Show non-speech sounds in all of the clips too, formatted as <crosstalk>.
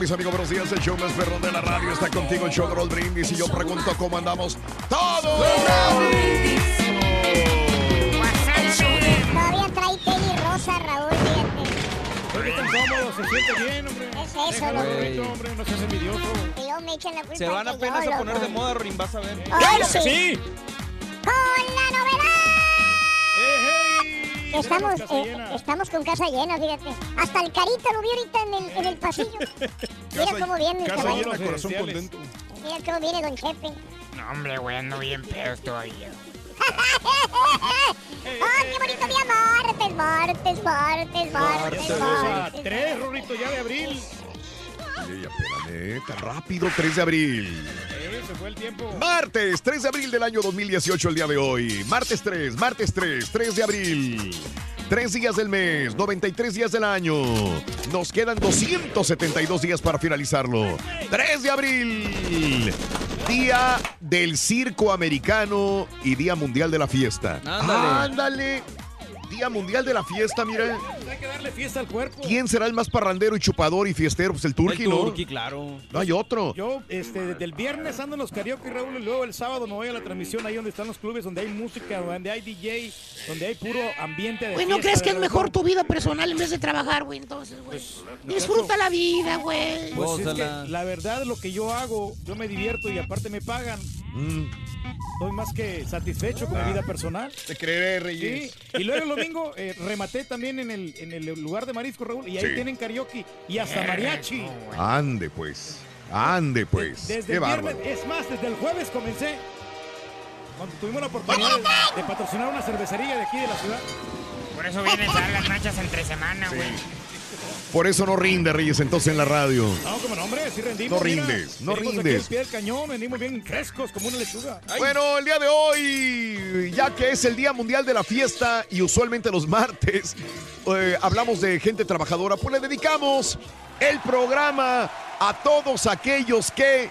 Mis amigos, buenos días. El show más perrón de la radio está contigo, el show de Brindis. Y yo pregunto cómo andamos todos. Todavía trae tenis rosa, Raúl, fíjate. Porque tan cómodo, se siente bien, hombre. Es eso, Déjalo, güey. bonito, hombre, no seas envidioso. Y luego me echan la culpa Se van apenas a poner de moda, Rorín, vas a ver. ¡Ay, sí! Sí. ¡Con la novedad! Estamos, eh, estamos con casa llena, fíjate. Hasta el carita lo vi ahorita en el, en el pasillo. <laughs> Mira cómo viene el caballo. corazón contento. Mira cómo viene Don Chepe. No, hombre, güey, ando bien pedos todavía. <laughs> ¡Ay, qué bonito día! Martes, martes, martes, martes, a martes. tres, Rorrito, ya de abril. Espérame, rápido, 3 de abril. Eh, se fue el tiempo. Martes, 3 de abril del año 2018, el día de hoy. Martes 3, martes 3, 3 de abril. Tres días del mes, 93 días del año. Nos quedan 272 días para finalizarlo. 3 de abril. Día del circo americano y Día mundial de la fiesta. Ándale. Ándale. Día mundial de la fiesta, mira. Hay que darle fiesta al cuerpo. ¿Quién será el más parrandero y chupador y fiestero? Pues el Turqui, El ¿no? Turqui, claro. No hay otro. Yo, este, desde el viernes ando en los karaoke, Raúl, y luego el sábado me voy a la transmisión ahí donde están los clubes, donde hay música, donde hay DJ, donde hay puro ambiente de Güey, ¿no crees que es mejor tu vida personal en vez de trabajar, güey? Entonces, güey. Disfruta la vida, güey. Pues es que la verdad, lo que yo hago, yo me divierto y aparte me pagan. Mm, Estoy más que satisfecho con mi vida personal. te creeré, Sí, Reyes. y luego el domingo eh, rematé también en el, en el lugar de marisco, Raúl, y ahí Sí. tienen karaoke y hasta mariachi. Ande, pues. Ande, pues. Desde Qué el bárbaro. viernes, es más, desde el jueves comencé. Cuando tuvimos la oportunidad de, de patrocinar una cervecería de aquí de la ciudad. Por eso vienen a dar las manchas entre semana, güey. Por eso no rinde, Reyes, entonces en la radio. No, como no, hombre, sí rendimos. No mira. rindes, no aquí rindes. al pie del cañón, venimos bien frescos, como una lechuga. Ay, Bueno, el día de hoy, ya que es el Día Mundial de la Fiesta y usualmente los martes eh, hablamos de gente trabajadora, pues le dedicamos el programa a todos aquellos que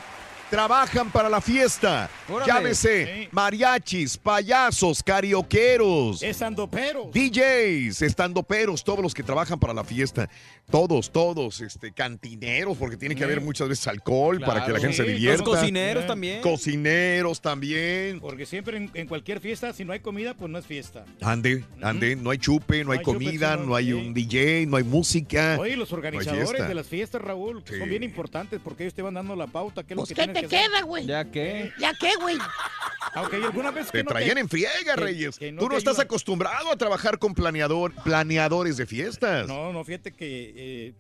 trabajan para la fiesta. Órale. Llámese Sí. mariachis, payasos, carioqueros. es andopero. DJs, estandoperos, todos los que trabajan para la fiesta, todos, todos, este, cantineros, porque tiene que haber muchas veces alcohol para que la gente se Sí, Los divierta. cocineros también. Cocineros también. Porque siempre en, en cualquier fiesta, si no hay comida, pues no es fiesta. Ande, ande, no hay chupe, no hay No hay chupe, comida, no, hay sí. un DJ, no hay música. Oye, los organizadores de las fiestas, Raúl, que Sí. son bien importantes porque ellos te van dando la pauta. ¿qué es lo Pues, que ¿qué te que queda, güey? ¿Ya qué? ¿Ya qué, güey? Aunque hay alguna vez que Te no traían en friega, que- Reyes. que no Tú no te estás acostumbrado a trabajar con planeador, planeadores de fiestas. No, no, fíjate que eh,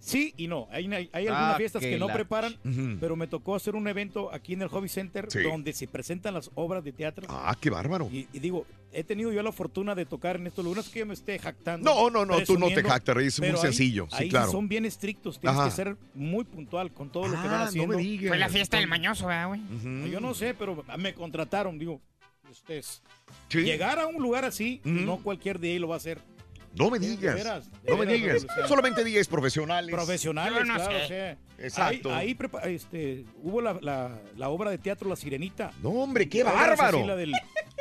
Sí y no. Hay, hay, hay Ah, algunas fiestas que no la preparan, pero me tocó hacer un evento aquí en el Hobby Center Sí. donde se presentan las obras de teatro. Ah, qué bárbaro. Y, y digo, he tenido yo la fortuna de tocar en estos lugares que yo me esté jactando. No, no, no, tú no te jactas, es muy ahí- sencillo, sí, ahí claro. son bien estrictos, tienes Ajá. que ser muy puntual con todo lo que Ah, van no haciendo. me digas. Fue la fiesta del mañoso, ¿verdad, güey? Yo no sé, pero me contrataron, digo, ustedes. Sí. Llegar a un lugar así, no cualquier día lo va a hacer. No me De digas. veras, de no me digas. Solamente días profesionales. Profesionales, no claro, sé. o sea, Exacto. Ahí, ahí prepa- este, hubo la, la- la obra de teatro La Sirenita. No, hombre, qué bárbaro. la del,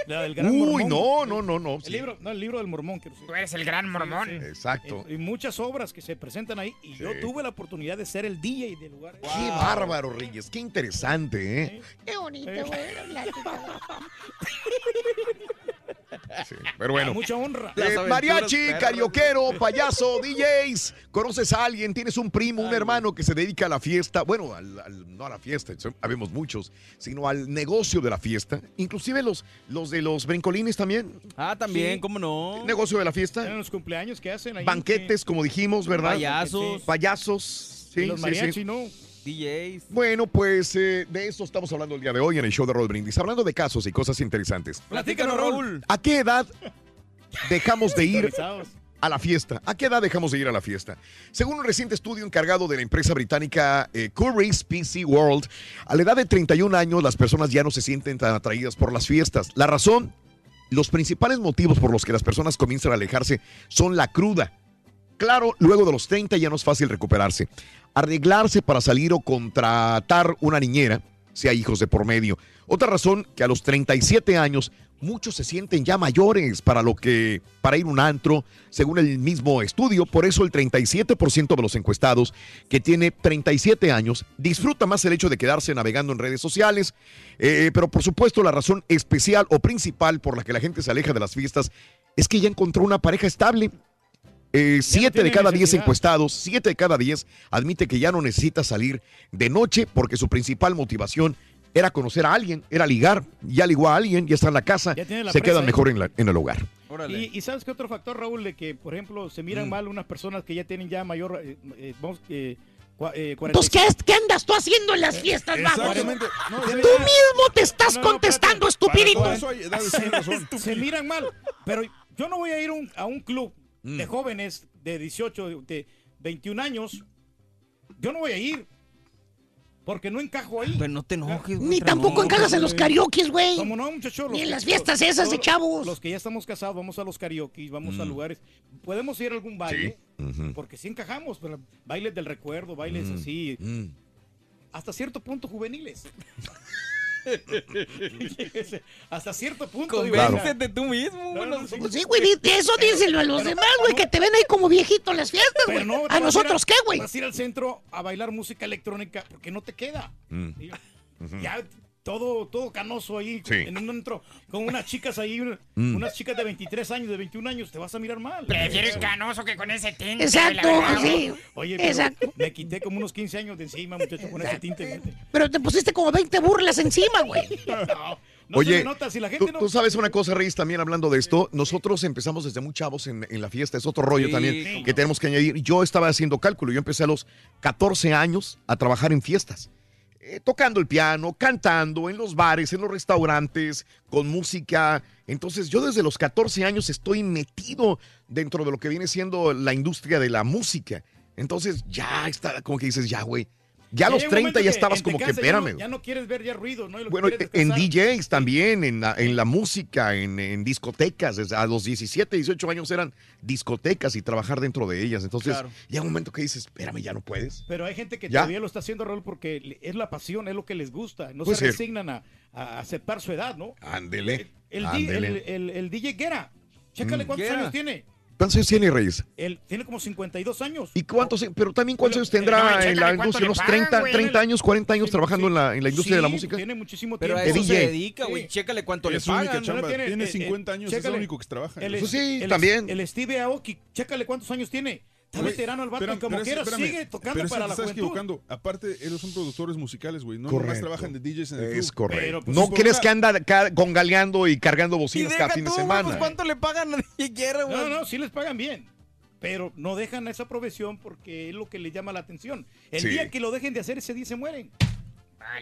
la del gran Uy, mormón. no, no, no, no. El sí. libro, no, el libro del mormón, quiero decir. Tú eres el gran mormón. Sí, sí. Exacto. Y, y muchas obras que se presentan ahí. Y yo tuve la oportunidad de ser el DJ del lugar. Qué bárbaro, Reyes. Qué interesante, ¿eh? Qué bonito, güey. <laughs> Sí, Pero bueno. Mucha honra. Eh, mariachi, carioquero, payaso, <laughs> DJs. ¿Conoces a alguien? ¿Tienes un primo, un hermano que se dedica a la fiesta? Bueno, al- al- no a la fiesta, habemos muchos, sino al negocio de la fiesta. Inclusive los, los de los brincolines también. Ah, también, Sí. ¿cómo no? Negocio de la En fiesta. los cumpleaños que hacen ahí. Banquetes, como dijimos, ¿verdad? Payasos, Payasos. Sí, los sí, mariachi, sí. ¿no? DJs. Bueno, pues eh, de eso estamos hablando el día de hoy en el show de Rod Brindis. Hablando de casos y cosas interesantes. Platícanos, Raúl. ¿A qué edad dejamos de ir a la fiesta. ¿A qué edad dejamos de ir a la fiesta? Según un reciente estudio encargado de la empresa británica eh, Currys PC World, a la edad de 31 años las personas ya no se sienten tan atraídas por las fiestas. La razón, los principales motivos por los que las personas comienzan a alejarse son la cruda. Claro, luego de los 30 ya no es fácil recuperarse. Arreglarse para salir o contratar una niñera, si hay hijos de por medio. Otra razón que a los 37 años muchos se sienten ya mayores para lo que para ir un antro, según el mismo estudio, por eso el 37% de los encuestados que tiene 37 años disfruta más el hecho de quedarse navegando en redes sociales, Eh, pero por supuesto la razón especial o principal por la que la gente se aleja de las fiestas es que ya encontró una pareja estable. Eh, siete de cada diez encuestados, siete de cada diez admite que ya no necesita salir de noche porque su principal motivación era conocer a alguien, era ligar, ya ligó a alguien, ya está en la casa, la se presa quedan mejor en, la- en el hogar. Y, y sabes qué otro factor, Raúl, de que, por ejemplo, se miran Mm. mal unas personas que ya tienen ya mayor, eh, eh, vamos, eh, eh, 45. ¿qué, ¿qué andas tú haciendo en las fiestas, vamos? No, ya- Tú mismo te estás No, no, contestando, estupidito. eso <laughs> se miran mal. Pero yo no voy a ir un- a un club Mm. de jóvenes de 18, de 21 años. Yo no voy a ir. Porque no encajo ahí. Pero no te enojes, güey. Ni tampoco encajas en los karaoke, güey. Como no, muchachos. Ni los en que- las fiestas esas de los- chavos. Los que ya estamos casados, vamos a los karaoke, vamos Mm. a lugares. Podemos ir a algún baile. Porque sí encajamos, pero bailes del recuerdo, bailes Mm. así, Mm. hasta cierto punto juveniles. <laughs> <laughs> hasta cierto punto. Convéncete tú mismo, güey. No, no, no sí. Pues güey, eso díselo a los pero- demás, güey, que te ven ahí como viejito en las fiestas, güey. ¿A nosotros ir qué, güey? Vas a ir al centro a bailar música electrónica porque no te queda. Mm. Ya todo, todo canoso ahí, Sí. en un antro, con unas chicas ahí, una- Mm. unas chicas de 23 años, de 21 años, te vas a mirar mal. Prefiero el canoso que con ese tinte. Exacto, sí. Oye, pero Exacto. me quité como unos 15 años de encima, muchacho, con ese tinte. Pero te pusiste como 20 burlas encima, güey. <laughs> No, no Oye, nota, si la gente Tú, no... tú sabes una cosa, Reyes, también hablando de esto, nosotros empezamos desde muy chavos en, en la fiesta, es otro rollo Sí, también que no. tenemos que añadir. Yo estaba haciendo cálculo, yo empecé a los 14 años a trabajar en fiestas, eh, tocando el piano, cantando en los bares, en los restaurantes, con música. Entonces yo desde los 14 años estoy metido dentro de lo que viene siendo la industria de la música. Entonces ya está, como que dices, ya, güey. Ya a los un 30 momento ya estabas como que, casa ya no- espérame. Ya no quieres ver ya ruido, ¿no? Y lo que Bueno, es en. DJs también, en la, en la música, en, en discotecas. A los 17, 18 años eran discotecas y trabajar dentro de ellas. Entonces, Claro. llega un momento que dices, espérame, ya no puedes. Pero hay gente que ¿Ya? todavía lo está haciendo, Raúl, porque es la pasión, es lo que les gusta. No se resignan a, a aceptar su edad, ¿no? Ándele. El, el, el- el DJ Guerra, chécale Mm. cuántos Guerra. años tiene. ¿Cuántos años tiene Reyes? Él tiene como 52 años. ¿Y cuántos, pero también cuántos años tendrá no, en la industria? le ¿Unos pagan, 30, güey. 30 años, 40 años Sí, trabajando sí. en la, en la industria de la música? Tiene muchísimo Pero tiempo. a eso DJ. se dedica, güey. Sí. Chécale cuánto le Es su única pagan. chamba. No tiene- Tiene eh, eh, 50 años, es chécale. lo único que trabaja. El, Eso sí, el- también. El Steve Aoki, chécale cuántos años tiene. Está veterano el vato y espérame, como pero quiera sigue tocando pero para la estás juventud. equivocando. Aparte, ellos son productores musicales, güey. No nomás trabajan de DJs en el Es club. correcto. Pero, pues, no si crees que anda congaleando y cargando Y bocinas deja cada fin de semana. pues cuánto le pagan a DJ Guerra, güey. No, no, sí les pagan bien. Pero no dejan esa profesión porque es lo que les llama la atención. El Sí. día que lo dejen de hacer, ese día se mueren.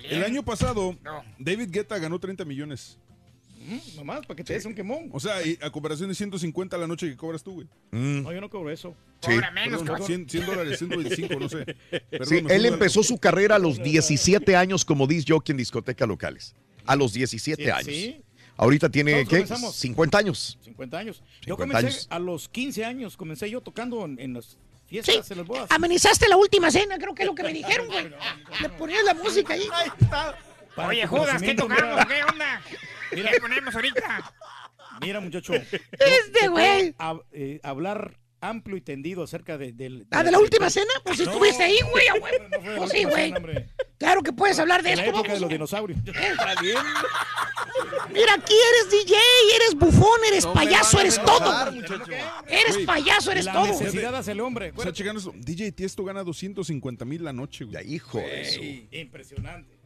El año pasado, David Guetta ganó 30 millones. Nomás, para que te des un quemón. O sea, y a comparación de 150 a la noche que cobras tú, güey. No, yo no cobro eso. Sí. Perdón, 100, 100 dólares, 125, no sé. <laughs> Perdón, Sí, él empezó su carrera a los 17 años como disc jockey en discotecas locales. A los 17 Sí, años. sí. Ahorita tiene, ¿qué? comenzamos. 50 años. 50 años. Yo 50 comencé años. a los 15 años, comencé yo tocando en, en las fiestas, en las bodas. Amenizaste la última cena, creo que es lo que me dijeron, güey. Le ponías la música ahí. Para Oye, Judas, ¿qué tocamos? mira. ¿Qué onda? ¿Qué ponemos ahorita? Mira, muchacho. <laughs> Este güey. eh, hablar amplio y tendido acerca de, del- Ah, de la última cena, pues si No, estuviste ahí, güey, a <laughs> no la Pues sí, güey. Claro que puedes hablar de la esto, época de los dinosaurios. <laughs> Está bien. Mira, aquí eres DJ, eres bufón, eres payaso, eres todo. muchacho. Eres payaso, eres la todo. necesidad hace el hombre. O sea, checando eso, DJ Tiesto gana 250 mil la noche, güey. Ya, hijo de eso. Impresionante.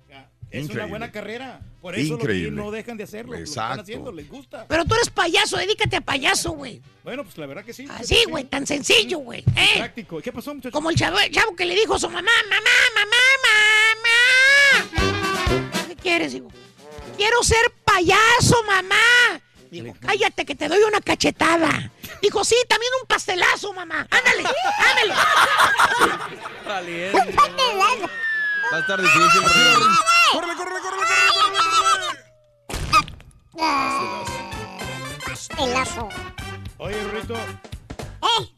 Es Increíble. una buena carrera. Por eso Increíble. los no dejan de hacerlo. Lo Exacto. están haciendo, les gusta. Pero tú eres payaso, dedícate a payaso, güey. Bueno, pues la verdad que sí. Así, güey, tan sencillo, güey. ¿eh? Práctico. ¿Y ¿Qué pasó, muchachos? Como el chavo, el chavo que le dijo a su mamá, mamá, mamá, mamá. ¿Qué quieres, hijo? Quiero ser payaso, mamá. Digo, cállate que te doy una cachetada. Dijo, sí, también un pastelazo, mamá. Ándale, ándale. <laughs> Valiente. Va a estar difícil. ¡Córrele, córrele, córrele, córrele, Pastelazo. Oye, Rorrito, ¿Eh?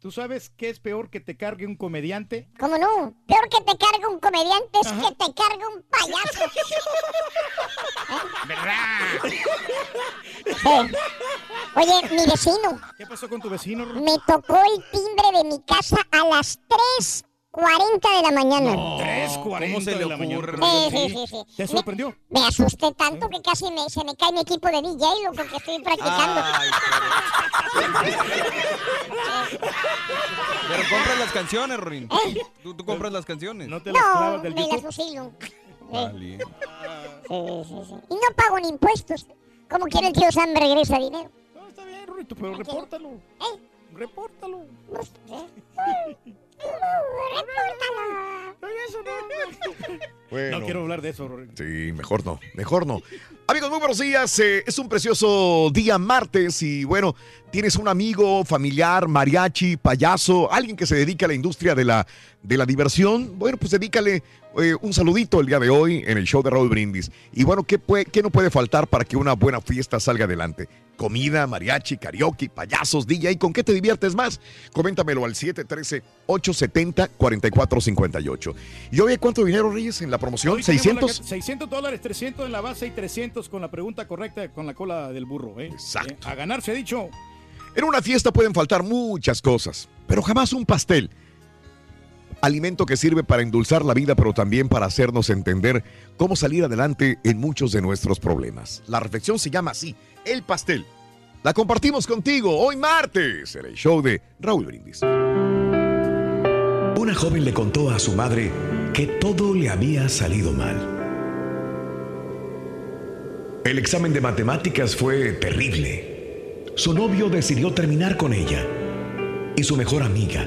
¿tú sabes qué es peor que te cargue un comediante? ¿Cómo no? Peor que te cargue un comediante es que te cargue un payaso. <laughs> ¿Verdad? Sí. Oye, mi vecino ¿Qué pasó con tu vecino, me tocó el timbre de mi casa a las 3.40 de la mañana. 3.40 ¿Cómo se le de la mañana. ocurre? Sí, sí, sí, sí. ¿Te Me- sorprendió? Me asusté tanto que casi me- se me cae mi equipo de DJ, loco, que estoy practicando. Ay, pero, pero compras las canciones, Rin. Tú, tú compras las canciones. ¿No te las no, del me la YouTube? fusilio. Sí, sí, sí, sí. Y no pago ni impuestos. Como quiere el tío Sam me regresa dinero. No, está bien, Rorrito, pero repórtalo. ¿Eh? Repórtalo. No repórtalo. Bueno. No quiero hablar de eso. Sí, mejor no, mejor no. Amigos, muy buenos días. eh, es un precioso día martes y bueno, tienes un amigo, familiar, mariachi, payaso, alguien que se dedica a la industria de la, de la diversión. Bueno, pues dedícale eh, un saludito el día de hoy en el show de Raúl Brindis. Y bueno, ¿qué, puede- qué no puede faltar para que una buena fiesta salga adelante? Comida, mariachi, karaoke, payasos, DJ. ¿Con qué te diviertes más? Coméntamelo al 713-870-4458. ¿Y hoy cuánto dinero, Reyes, en la promoción? Hoy tenemos la ¿600? ca- 600 dólares, 300 en la base y 300 con la pregunta correcta con la cola del burro. ¿eh? Exacto. Eh, a ganar se ha dicho. En una fiesta pueden faltar muchas cosas, pero jamás un pastel. Alimento que sirve para endulzar la vida, pero también para hacernos entender cómo salir adelante en muchos de nuestros problemas. La reflexión se llama así, el pastel. La compartimos contigo hoy martes en el show de Raúl Brindis. Una joven le contó a su madre que todo le había salido mal. El examen de matemáticas fue terrible. Su novio decidió terminar con ella. Y su mejor amiga,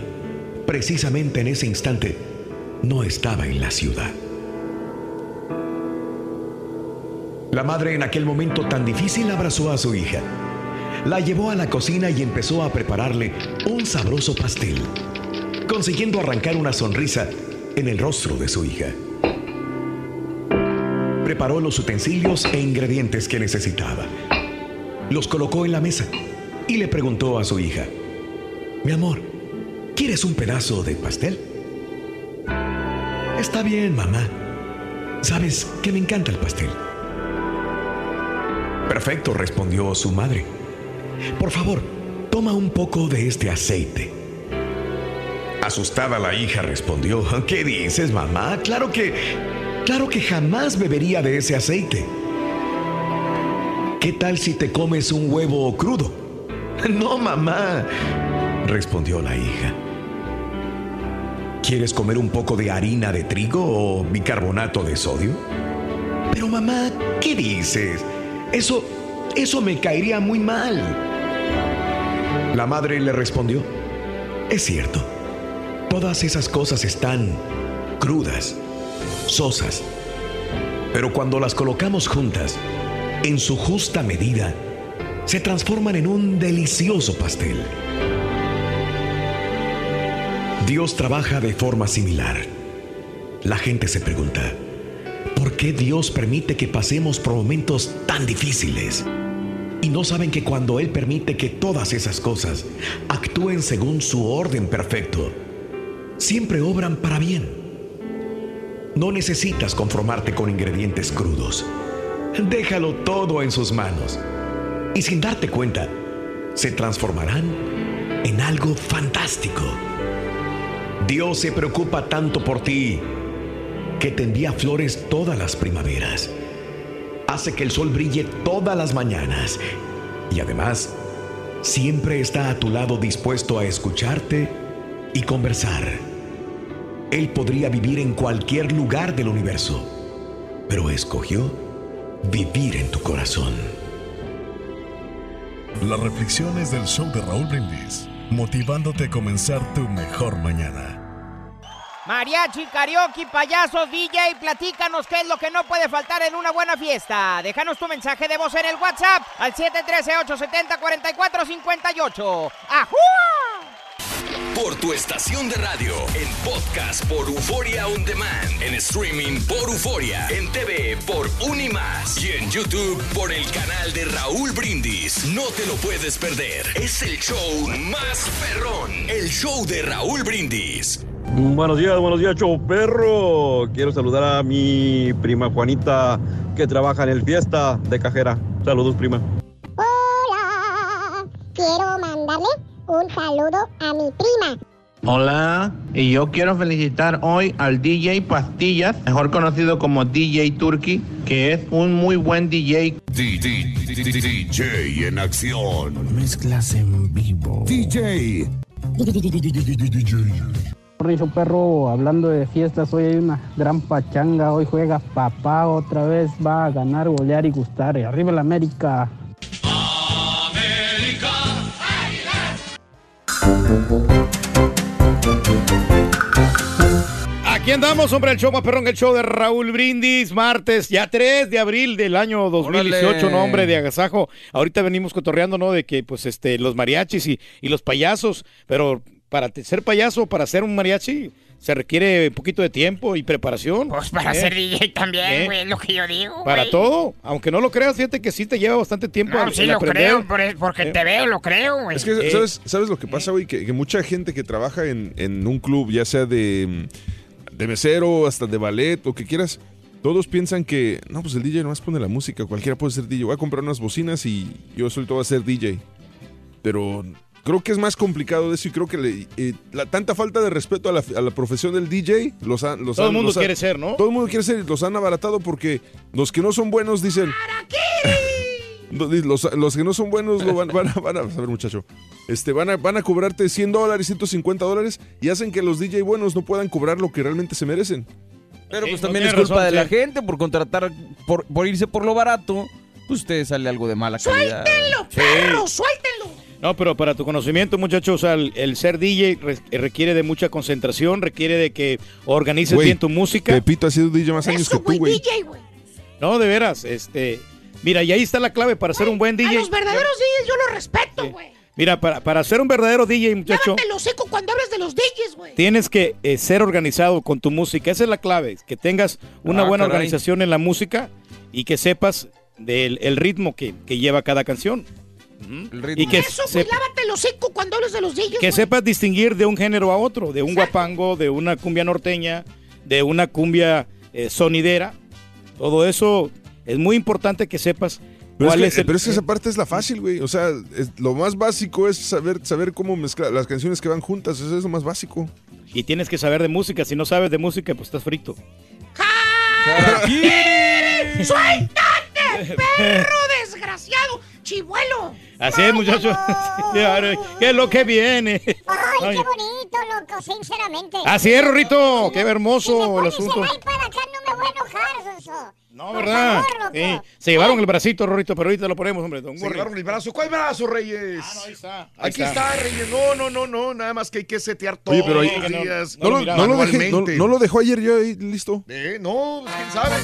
precisamente en ese instante, no estaba en la ciudad. La madre en aquel momento tan difícil abrazó a su hija. La llevó a la cocina y empezó a prepararle un sabroso pastel consiguiendo arrancar una sonrisa en el rostro de su hija. Preparó los utensilios e ingredientes que necesitaba. Los colocó en la mesa y le preguntó a su hija, Mi amor, ¿quieres un pedazo de pastel? Está bien, mamá. Sabes que me encanta el pastel. Perfecto, respondió su madre. Por favor, toma un poco de este aceite. Asustada la hija respondió, ¿qué dices, mamá? Claro que... Claro que jamás bebería de ese aceite. ¿Qué tal si te comes un huevo crudo? No, mamá, respondió la hija. ¿Quieres comer un poco de harina de trigo o bicarbonato de sodio? Pero mamá, ¿qué dices? Eso, eso me caería muy mal. La madre le respondió, Es cierto, todas esas cosas están crudas, sosas, pero cuando las colocamos juntas, en su justa medida, se transforman en un delicioso pastel. Dios trabaja de forma similar. La gente se pregunta, ¿por qué Dios permite que pasemos por momentos tan difíciles? Y no saben que cuando Él permite que todas esas cosas actúen según su orden perfecto, siempre obran para bien. No necesitas conformarte con ingredientes crudos. Déjalo todo en sus manos. Y sin darte cuenta, se transformarán en algo fantástico. Dios se preocupa tanto por ti que te envía flores todas las primaveras. Hace que el sol brille todas las mañanas. Y además, siempre está a tu lado dispuesto a escucharte y conversar. Él podría vivir en cualquier lugar del universo, pero escogió vivir en tu corazón. Las reflexiones del show de Raúl Brindis, motivándote a comenzar tu mejor mañana. Mariachi, karaoke, payasos, DJ, platícanos qué es lo que no puede faltar en una buena fiesta. Déjanos tu mensaje de voz en el WhatsApp al 713-870-4458. ¡Ajúa! Por tu estación de radio, en podcast por Euforia On Demand, en streaming por Euforia, en TV por Unimás y en YouTube por el canal de Raúl Brindis. No te lo puedes perder. Es el show más perrón, el show de Raúl Brindis. Buenos días, buenos días, show perro. Quiero saludar a mi prima Juanita que trabaja en el fiesta de cajera. Saludos, prima. Hola, quiero mandarle un saludo a mi prima. Hola, y yo quiero felicitar hoy al DJ Pastillas, mejor conocido como DJ Turkey, que es un muy buen DJ. DJ en acción. Mezclas en vivo. DJ. Rizo perro, hablando de fiestas, hoy hay una gran pachanga, hoy juega papá, otra vez va a ganar, golear y gustar. Arriba la América. Aquí andamos, hombre, el show más perrón, el show de Raúl Brindis, martes, ya 3 de abril del año 2018, Órale. no, hombre, de agasajo. Ahorita venimos cotorreando, ¿no? De que, pues, este, los mariachis y los payasos, pero para ser payaso, para ser un mariachi, se requiere un poquito de tiempo y preparación. Pues para ¿eh? ser DJ también, ¿Eh? güey, es lo que yo digo. Para todo, aunque no lo creas, fíjate que sí te lleva bastante tiempo No, el- sí lo aprender. creo, por- porque ¿Eh? te veo, lo creo, güey. Es que, ¿sabes, ¿sabes lo que pasa, güey? Que, que mucha gente que trabaja en, en un club, ya sea de, de mesero, hasta de ballet, o que quieras, todos piensan que, no, pues el DJ nomás pone la música, cualquiera puede ser DJ. Voy a comprar unas bocinas y yo solito voy a ser DJ. Pero creo que es más complicado de eso y creo que le- eh, la tanta falta de respeto a la, a la profesión del DJ los han... Los Todo el mundo los quiere ser, ¿no? Todo el mundo quiere ser y los han abaratado porque los que no son buenos dicen... Los, los que no son buenos lo van, van a, van a- a ver muchacho, este, van, a, van a cobrarte 100 dólares, 150 dólares y hacen que los DJ buenos no puedan cobrar lo que realmente se merecen. Pero pues también es culpa razón, de la sí. gente por contratar, por, por irse por lo barato, pues usted sale algo de mala calidad. ¡Suéltenlo, perro! ¡Suéltenlo! No, pero para tu conocimiento, muchachos, o sea, el, el ser DJ re- requiere de mucha concentración, requiere de que organices Güey, bien tu música. Pepito ha sido DJ más años Eso, que tú, güey. No, de veras, este, mira, y ahí está la clave para ser un buen A DJ. los verdaderos DJs yo los respeto, güey. Mira, para, para ser un verdadero DJ, muchacho, Lávate el hocico cuando hablas de los DJs, güey. tienes que eh, ser organizado con tu música. Esa es la clave, que tengas una Ah, buena caray. organización en la música y que sepas del el ritmo que, que lleva cada canción. El ritmo. Y que, Eso, güey, lávate el hocico cuando hablas de los DJs, que güey. sepas distinguir de un género a otro, de un guapango, de una cumbia norteña, de una cumbia eh, sonidera. Todo eso es muy importante que sepas Pero, cuál es el... pero es que esa parte es la fácil, güey. O sea, es- lo más básico es saber, saber cómo mezclar las canciones que van juntas. Eso es lo más básico. Y tienes que saber de música. Si no sabes de música, pues estás frito. ¡Suéltate, perro desgraciado! ¡Chivuelo! Así es, muchachos. <laughs> ¿Qué es lo que viene? Ay, Ay. qué bonito, loco, sinceramente. Así es, Rorrito. Qué hermoso el asunto. Para acá no me voy a enojar, Sonso. No, ¿verdad? Sí. Se llevaron el bracito, Rorrito, pero ahorita lo ponemos, hombre. Don Se Gorri. llevaron el brazo. ¿Cuál brazo, Reyes? Ah, no, ahí está. Aquí está, Reyes. No, no, no, no. Nada más que hay que setear todos Oye, pero ahí- los días. no, lo, no lo dejé- no- no lo dejó ayer yo ahí listo. Eh, no, pues, quién sabe.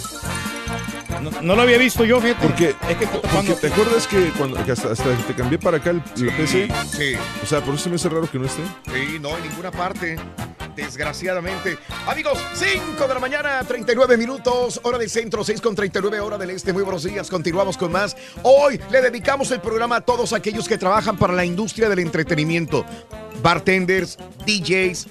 No, no lo había visto yo, fíjate. Porque, Es que porque te acuerdas que cuando que hasta, hasta te cambié para acá el, la PC. Sí. O sea, por eso se me hace raro que no esté. Sí, no, en ninguna parte. Desgraciadamente. Amigos, 5 de la mañana, 39 minutos, hora del centro, 6 con 39, hora del este. Muy buenos días, continuamos con más. Hoy le dedicamos el programa a todos aquellos que trabajan para la industria del entretenimiento. Bartenders, DJs,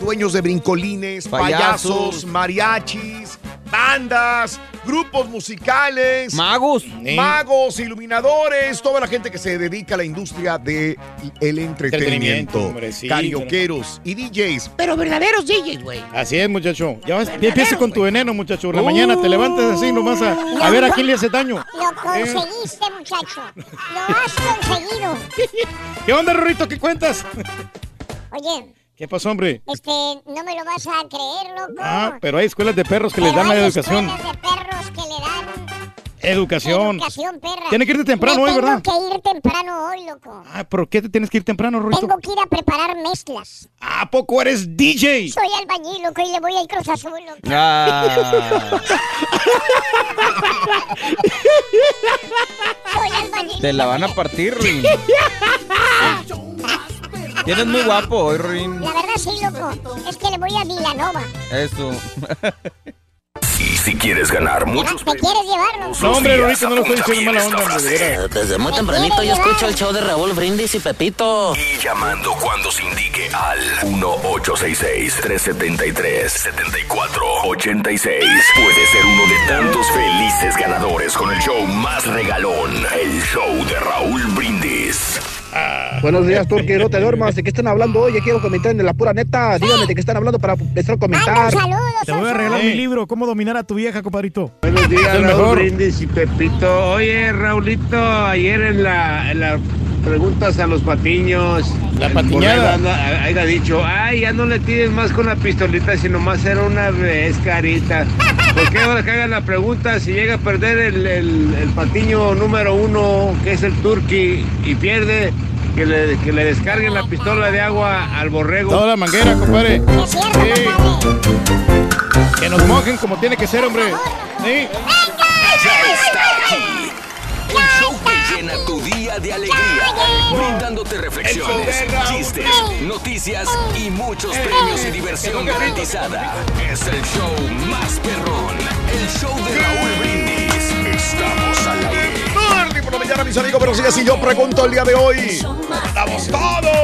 dueños de brincolines, payasos, Payasos. mariachis, bandas, grupos musicales, Magos. magos, iluminadores, toda la gente que se dedica a la industria del entretenimiento, Entretenimiento, sí, carioqueros y DJs. Pero verdaderos DJs, güey. Así es, muchacho. Ya vas, empieza con tu veneno, muchacho. La mañana te levantas así nomás a, a ver a quién le hace daño. Lo conseguiste, muchacho. Lo has conseguido. <laughs> ¿Qué onda, Rorrito? ¿Qué cuentas? Oye, ¿Qué pasó, hombre? este, no me lo vas a creer, loco. Ah, pero hay escuelas de perros que les Pero dan la hay educación. escuelas de perros que le dan Educación. educación, perra. Tiene que irte temprano Me hoy, ¿verdad? Tengo que ir temprano hoy, loco. Ah, ¿por qué te tienes que ir temprano, Rorrito? Tengo que ir a preparar mezclas. ¿A poco eres DJ? Soy albañil, loco, y le voy al Cruz Azul, loco. Ah, <laughs> Soy albañil. te la van a partir, Ruin. <laughs> Tienes muy guapo hoy, Ruin. La verdad sí, loco. Es que le voy a Vilanova. Eso. Y si quieres ganar muchos ¿Te quieres llevar, loco? No, hombre, Rorrito, no lo estoy diciendo mala onda, hombre. Desde muy tempranito yo escucho el show de Raúl Brindis y Pepito. Y llamando cuando se indique al 1-866-373-7486. Puede ser uno de tantos felices ganadores con el show más regalón, el show de Raúl Brindis. Buenos días, Turki. No te duermas. ¿De qué están hablando hoy? Quiero comentar de la pura neta. Dígame de qué están hablando para empezar a comentar. Saludos, Te voy a regalar mi libro, ¿Cómo dominar a tu vieja, compadrito? Buenos días, Raúl mejor. Brindis y Pepito. Oye, Raulito, ayer en la, en preguntas a los patiños. La patiñada. Haya dicho, ay, ya no le tires más con la pistolita, sino más era una vez, carita. ¿Por qué ahora que hagan la pregunta si llega a perder el, el- el patiño número uno, que es el Turqui, y pierde, que le, que le descarguen la pistola de agua al borrego? Toda la manguera, compadre. Sí. Que nos mojen como tiene que ser, hombre. Sí. Ya está aquí. El show que llena tu día de alegría, brindándote reflexiones, chistes, noticias y muchos premios y diversión garantizada. Es el show más perrón, el show de Raúl Brindis. Estamos al aire. Tarde por la mañana, mis amigos, pero sí, así yo pregunto el día de hoy. ¡Estamos todos!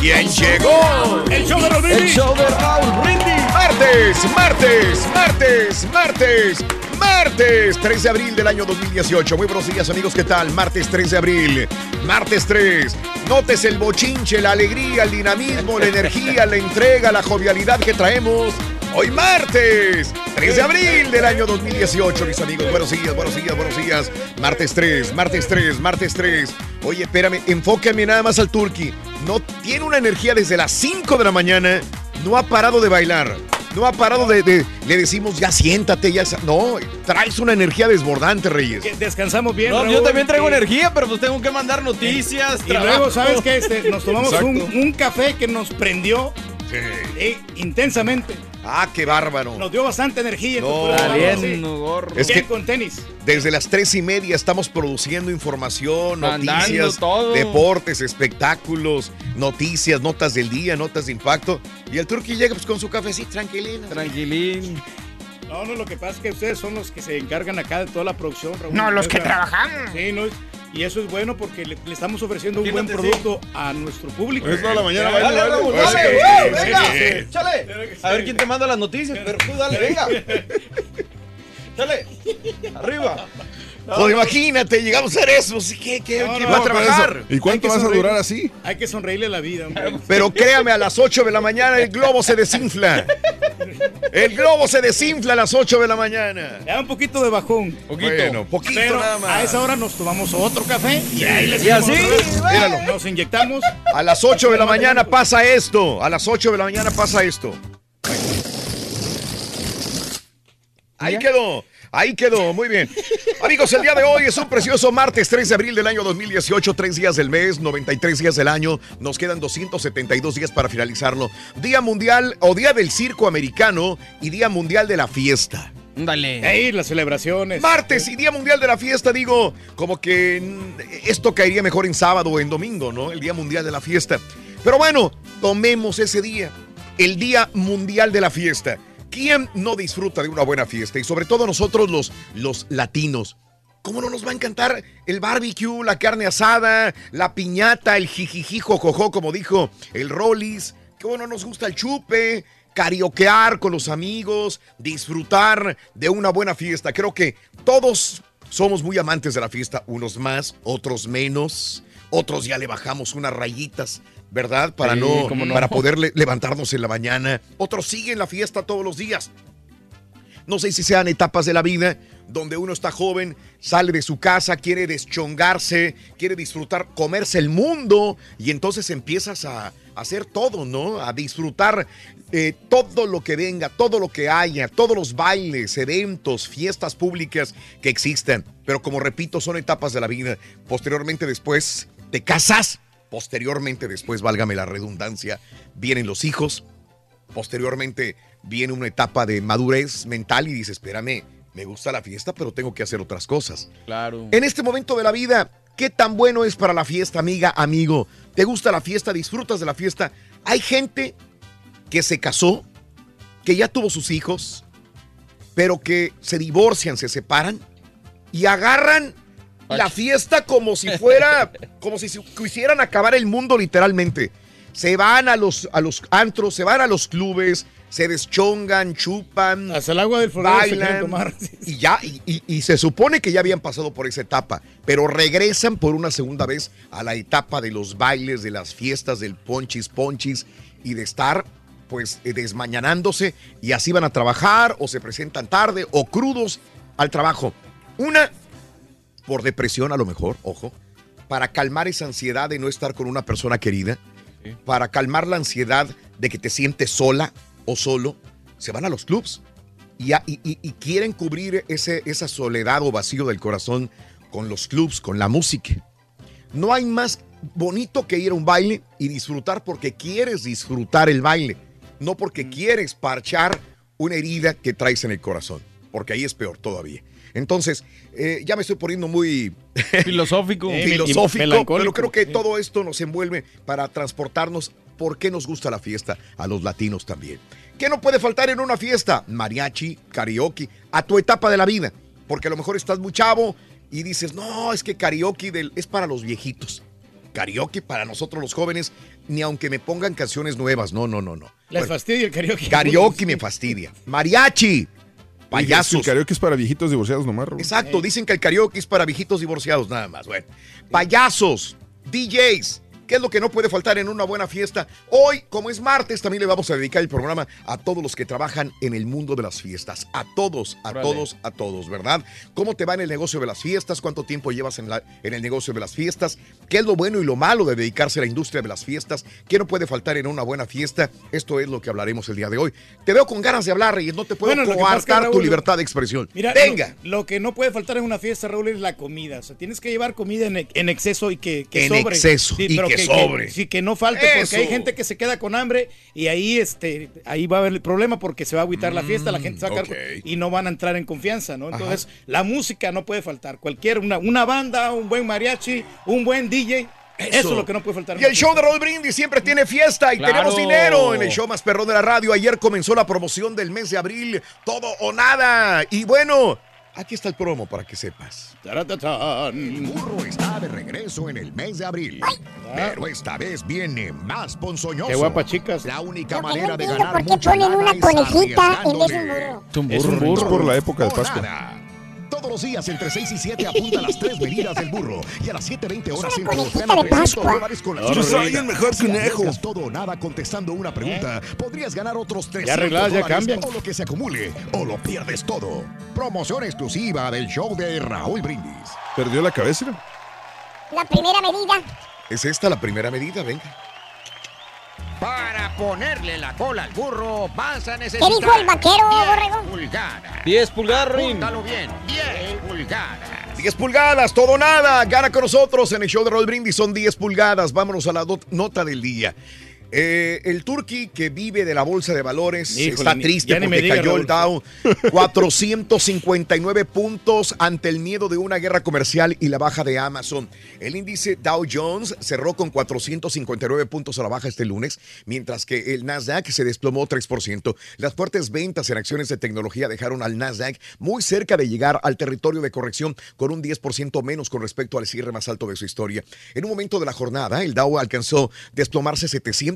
¿Quién llegó? El show de Raúl El Brindis. show de Raúl Brindis. Martes, martes, martes, martes, martes 3 de abril del año 2018. Muy buenos días amigos, ¿qué tal? Martes 3 de abril, martes 3. Notes el bochinche, la alegría, el dinamismo, la energía, la entrega, la jovialidad que traemos. Hoy martes, 3 de abril del año 2018, mis amigos. Buenos días, buenos días, buenos días. Martes 3, martes 3, martes 3. Oye, espérame, enfócame nada más al Turqui. No tiene una energía desde las 5 de la mañana. No ha parado de bailar. No ha parado de, de- Le decimos, ya siéntate, ya. sa-". No, traes una energía desbordante, Reyes. Que Descansamos bien, No, Raúl. yo también traigo Sí. energía, pero pues tengo que mandar noticias. Y luego, ¿sabes qué? Este, nos tomamos un, un café que nos prendió eh, intensamente. Ah, qué bárbaro. Nos dio bastante energía. No, entonces, no. Bien, gorro. Es que- con tenis. Desde las tres y media estamos produciendo información, noticias, todo. deportes, espectáculos, noticias, notas del día, notas de impacto. Y el turqui llega pues, con su cafecito tranquilino. Tranquilín. No, no, lo que pasa es que ustedes son los que se encargan acá de toda la producción, Raúl. No, los que trabajamos. Sí, no, y eso es bueno porque le, le estamos ofreciendo un buen sí. producto a nuestro público. Es toda la mañana, Dale, Dale. Raúl, Pues dale, sí, venga, sí. échale. A ver quién te manda las noticias, pero tú dale, venga. Dale. Arriba. Pues imagínate, llegamos a hacer eso. sí, ¿Qué, qué, No, no, va a no, trabajar? ¿Y cuánto vas a durar así? Hay que sonreírle a la vida, hombre. <laughs> Pero créame, a las 8 de la mañana el globo se desinfla. El globo se desinfla a las 8 de la mañana. Le da un poquito de bajón. Poquito. Bueno, poquito Pero nada más. A esa hora nos tomamos otro café y ahí así, míralo. Nos inyectamos. A las 8 de la mañana pasa esto. A las 8 de la mañana pasa esto. Ahí quedó. Ahí quedó, muy bien. Amigos, el día de hoy es un precioso martes 3 de abril del año 2018, tres días del mes, 93 días del año, nos quedan 272 días para finalizarlo. Día mundial o Día del Circo Americano y Día Mundial de la Fiesta. Dale. Ahí las celebraciones. Martes y Día Mundial de la Fiesta, digo, como que esto caería mejor en sábado o en domingo, ¿no? El Día Mundial de la Fiesta. Pero bueno, tomemos ese día, el Día Mundial de la Fiesta. ¿Quién no disfruta de una buena fiesta? Y sobre todo nosotros los, los latinos. ¿Cómo no nos va a encantar el barbecue, la carne asada, la piñata, el jijiji jojojo, como dijo el Rollis? ¿Cómo no nos gusta el chupe? Carioquear con los amigos, disfrutar de una buena fiesta. Creo que todos somos muy amantes de la fiesta, unos más, otros menos, otros ya le bajamos unas rayitas, ¿verdad? Para Sí, no, para poder le- levantarnos en la mañana. Otros siguen la fiesta todos los días. No sé si sean etapas de la vida donde uno está joven, sale de su casa, quiere deschongarse, quiere disfrutar, comerse el mundo y entonces empiezas a, a hacer todo, ¿no? A disfrutar eh, todo lo que venga, todo lo que haya, todos los bailes, eventos, fiestas públicas que existan. Pero como repito, son etapas de la vida. Posteriormente después te casas, posteriormente después, válgame la redundancia, vienen los hijos, posteriormente viene una etapa de madurez mental y dices, espérame, me gusta la fiesta, pero tengo que hacer otras cosas. Claro. En este momento de la vida, ¿qué tan bueno es para la fiesta, amiga, amigo? ¿Te gusta la fiesta? ¿Disfrutas de la fiesta? Hay gente que se casó, que ya tuvo sus hijos, pero que se divorcian, se separan y agarran la fiesta como si fuera, como si quisieran acabar el mundo literalmente. Se van a los, a los antros, se van a los clubes, se deschongan, chupan. Hasta el agua del bailan, tomar. Y ya, y, y- y se supone que ya habían pasado por esa etapa, pero regresan por una segunda vez a la etapa de los bailes, de las fiestas, del ponchis ponchis y de estar pues eh, desmañanándose y así van a trabajar o se presentan tarde o crudos al trabajo. Una por depresión a lo mejor, ojo, para calmar esa ansiedad de no estar con una persona querida, para calmar la ansiedad de que te sientes sola o solo, se van a los clubs y, a- y- y- y quieren cubrir ese, esa soledad o vacío del corazón con los clubs, con la música. No hay más bonito que ir a un baile y disfrutar porque quieres disfrutar el baile, no porque quieres parchar una herida que traes en el corazón, porque ahí es peor todavía. Entonces, eh, ya me estoy poniendo muy <laughs> Filosófico. <laughs> Filosófico, melancólico. pero creo que todo esto nos envuelve para transportarnos por qué nos gusta la fiesta a los latinos también. ¿Qué no puede faltar en una fiesta? Mariachi, karaoke, a tu etapa de la vida, porque a lo mejor estás muy chavo y dices, no, es que karaoke del- es para los viejitos. Karaoke para nosotros los jóvenes, ni aunque me pongan canciones nuevas, no, no, no, no. Les Bueno, fastidia el karaoke. karaoke <laughs> me fastidia. Mariachi, payasos. El karaoke es para viejitos divorciados nomás, Raúl. Exacto, dicen que el karaoke es para viejitos divorciados nada más. Bueno, payasos, DJs, ¿qué es lo que no puede faltar en una buena fiesta? Hoy, como es martes, también le vamos a dedicar el programa a todos los que trabajan en el mundo de las fiestas. A todos, a Órale. todos, a todos, ¿verdad? ¿Cómo te va en el negocio de las fiestas? ¿Cuánto tiempo llevas en, la- en el negocio de las fiestas? ¿Qué es lo bueno y lo malo de dedicarse a la industria de las fiestas? ¿Qué no puede faltar en una buena fiesta? Esto es lo que hablaremos el día de hoy. Te veo con ganas de hablar, Reyes. No te puedo Bueno, coartar tu libertad de expresión. Mira, Venga. Lo, lo que no puede faltar en una fiesta, Raúl, es la comida. O sea, tienes que llevar comida en, en exceso y que, que En sobre. exceso y pero que sobre. sí, que no falte, Eso. porque hay gente que se queda con hambre y ahí, este, ahí va a haber el problema porque se va a agüitar la fiesta, la gente se va a quedar ok. con- y no van a entrar en confianza, ¿no? Entonces, la música no puede faltar. Cualquier, una, una banda, un buen mariachi, un buen DJ. Eso, es lo que no puede faltar. Y el show de Raúl Brindis siempre tiene fiesta y Claro. tenemos dinero en el show más perrón de la radio. Ayer comenzó la promoción del mes de abril, todo o nada. Y bueno, Aquí está el promo para que sepas. Taratatán. El burro está de regreso en el mes de abril. Pero esta vez viene más ponzoñoso. Qué guapas chicas. La única Lo que no manera de ganar por qué ponen una conejita en vez de un burro. Es un Es un burro. Es burro. por la época de Pascua. Todos los días entre 6 y 7 apunta las tres medidas del burro. Y a las 7.20 horas entran conejita gana de 300 Pascua. dólares con las Yo soy el mejor Si conejo. arriesgas todo o nada contestando una pregunta, podrías ganar otros 300 arregladas, ya dólares cambian. o lo que se acumule, o lo pierdes todo. Promoción exclusiva del show de Raúl Brindis. ¿Perdió la cabeza? La primera medida. ¿Es esta la primera medida? Venga. Para ponerle la cola al burro vas a ¿Qué necesitar dijo el vaquero, 10 borrego? pulgadas. 10 pulgadas, Rin. Bien, 10 pulgadas. 10 pulgadas, todo nada. Gana con nosotros en el show de Raúl Brindis. Son 10 pulgadas. Vámonos a la nota del día. Eh, el turqui que vive de la bolsa de valores Híjole, está triste ni porque diga, cayó el. Dow <laughs> 459 puntos ante el miedo de una guerra comercial y la baja de Amazon. El índice Dow Jones cerró con 459 puntos a la baja este lunes, mientras que el Nasdaq se desplomó 3%. Las fuertes ventas en acciones de tecnología dejaron al Nasdaq muy cerca de llegar al territorio de corrección con un 10% menos con respecto al cierre más alto de su historia. En un momento de la jornada, el Dow alcanzó desplomarse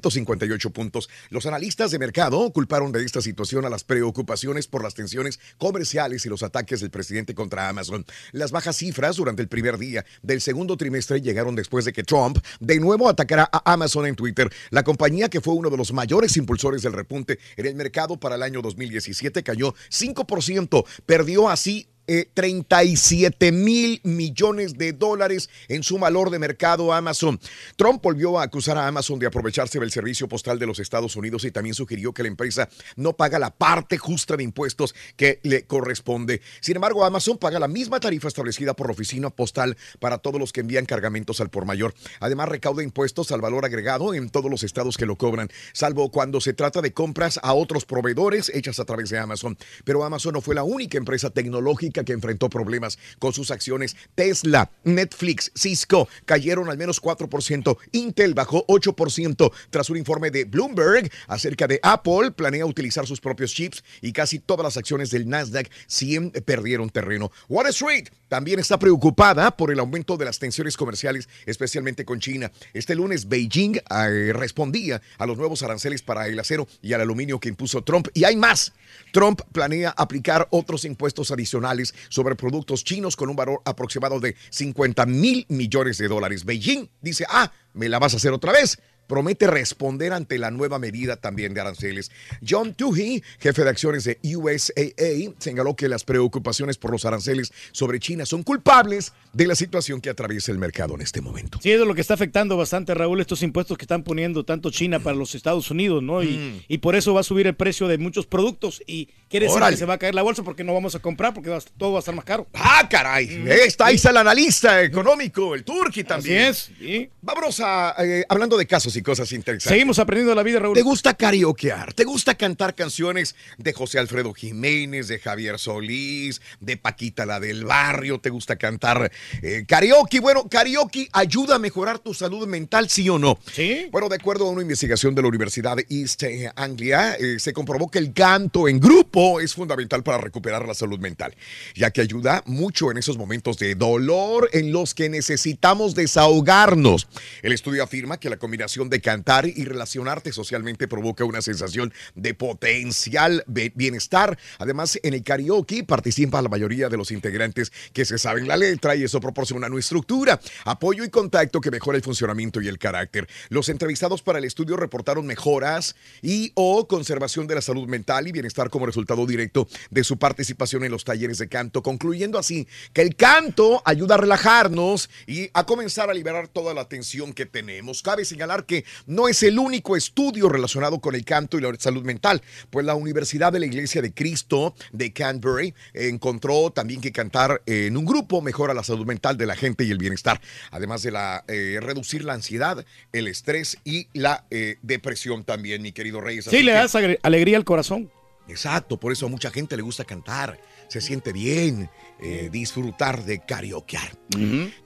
758 puntos. Los analistas de mercado culparon de esta situación a las preocupaciones por las tensiones comerciales y los ataques del presidente contra Amazon. Las bajas cifras durante el primer día del segundo trimestre llegaron después de que Trump de nuevo atacara a Amazon en Twitter. La compañía que fue uno de los mayores impulsores del repunte en el mercado para el año 2017 cayó 5%, perdió así eh, 37 mil millones de dólares en su valor de mercado Amazon. Trump volvió a acusar a Amazon de aprovecharse del servicio postal de los Estados Unidos y también sugirió que la empresa no paga la parte justa de impuestos que le corresponde. Sin embargo, Amazon paga la misma tarifa establecida por la oficina postal para todos los que envían cargamentos al por mayor. Además, recauda impuestos al valor agregado en todos los estados que lo cobran, salvo cuando se trata de compras a otros proveedores hechas a través de Amazon. Pero Amazon no fue la única empresa tecnológica que enfrentó problemas con sus acciones. Tesla, Netflix, Cisco cayeron al menos 4%. Intel bajó 8% tras un informe de Bloomberg acerca de Apple. Planea utilizar sus propios chips y casi todas las acciones del Nasdaq 100 perdieron terreno. Wall Street también está preocupada por el aumento de las tensiones comerciales, especialmente con China. Este lunes Beijing eh, respondía a los nuevos aranceles para el acero y al aluminio que impuso Trump. Y hay más. Trump planea aplicar otros impuestos adicionales sobre productos chinos con un valor aproximado de 50 mil millones de dólares. Beijing dice, ah, me la vas a hacer otra vez. Promete responder ante la nueva medida también de aranceles. John Toohey, jefe de acciones de USAA, señaló que las preocupaciones por los aranceles sobre China son culpables de la situación que atraviesa el mercado en este momento. Sí, eso es lo que está afectando bastante, Raúl, estos impuestos que están poniendo tanto China para los Estados Unidos, ¿no? Y, Mm. y por eso va a subir el precio de muchos productos y quiere decir que se va a caer la bolsa porque no vamos a comprar porque va- todo va a estar más caro. ¡Ah, caray! Ahí está, ahí está el analista económico, el Turki también. Así es. Vámonos a, eh, hablando de casos y cosas interesantes. Seguimos aprendiendo la vida, Raúl. ¿Te gusta karaokear? ¿Te gusta cantar canciones de José Alfredo Jiménez, de Javier Solís, de Paquita la del barrio? ¿Te gusta cantar eh, karaoke? Bueno, karaoke ayuda a mejorar tu salud mental, ¿sí o no? Sí. Bueno, de acuerdo a una investigación de la Universidad de East Anglia, eh, se comprobó que el canto en grupo es fundamental para recuperar la salud mental, ya que ayuda mucho en esos momentos de dolor en los que necesitamos desahogarnos. El estudio afirma que la combinación de cantar y relacionarte socialmente provoca una sensación de potencial bienestar. Además, en el karaoke participa la mayoría de los integrantes que se saben la letra y eso proporciona una estructura, apoyo y contacto que mejora el funcionamiento y el carácter. Los entrevistados para el estudio reportaron mejoras y o conservación de la salud mental y bienestar como resultado directo de su participación en los talleres de canto, concluyendo así que el canto ayuda a relajarnos y a comenzar a liberar toda la tensión que tenemos. Cabe señalar que no es el único estudio relacionado con el canto y la salud mental, pues la Universidad de la Iglesia de Cristo de Canterbury encontró también que cantar en un grupo mejora la salud mental de la gente y el bienestar, además de la eh, reducir la ansiedad, el estrés y la eh, depresión también, mi querido Reyes. Sí, Así le das alegría al corazón. Exacto, por eso a mucha gente le gusta cantar. se siente bien eh, disfrutar de karaokear.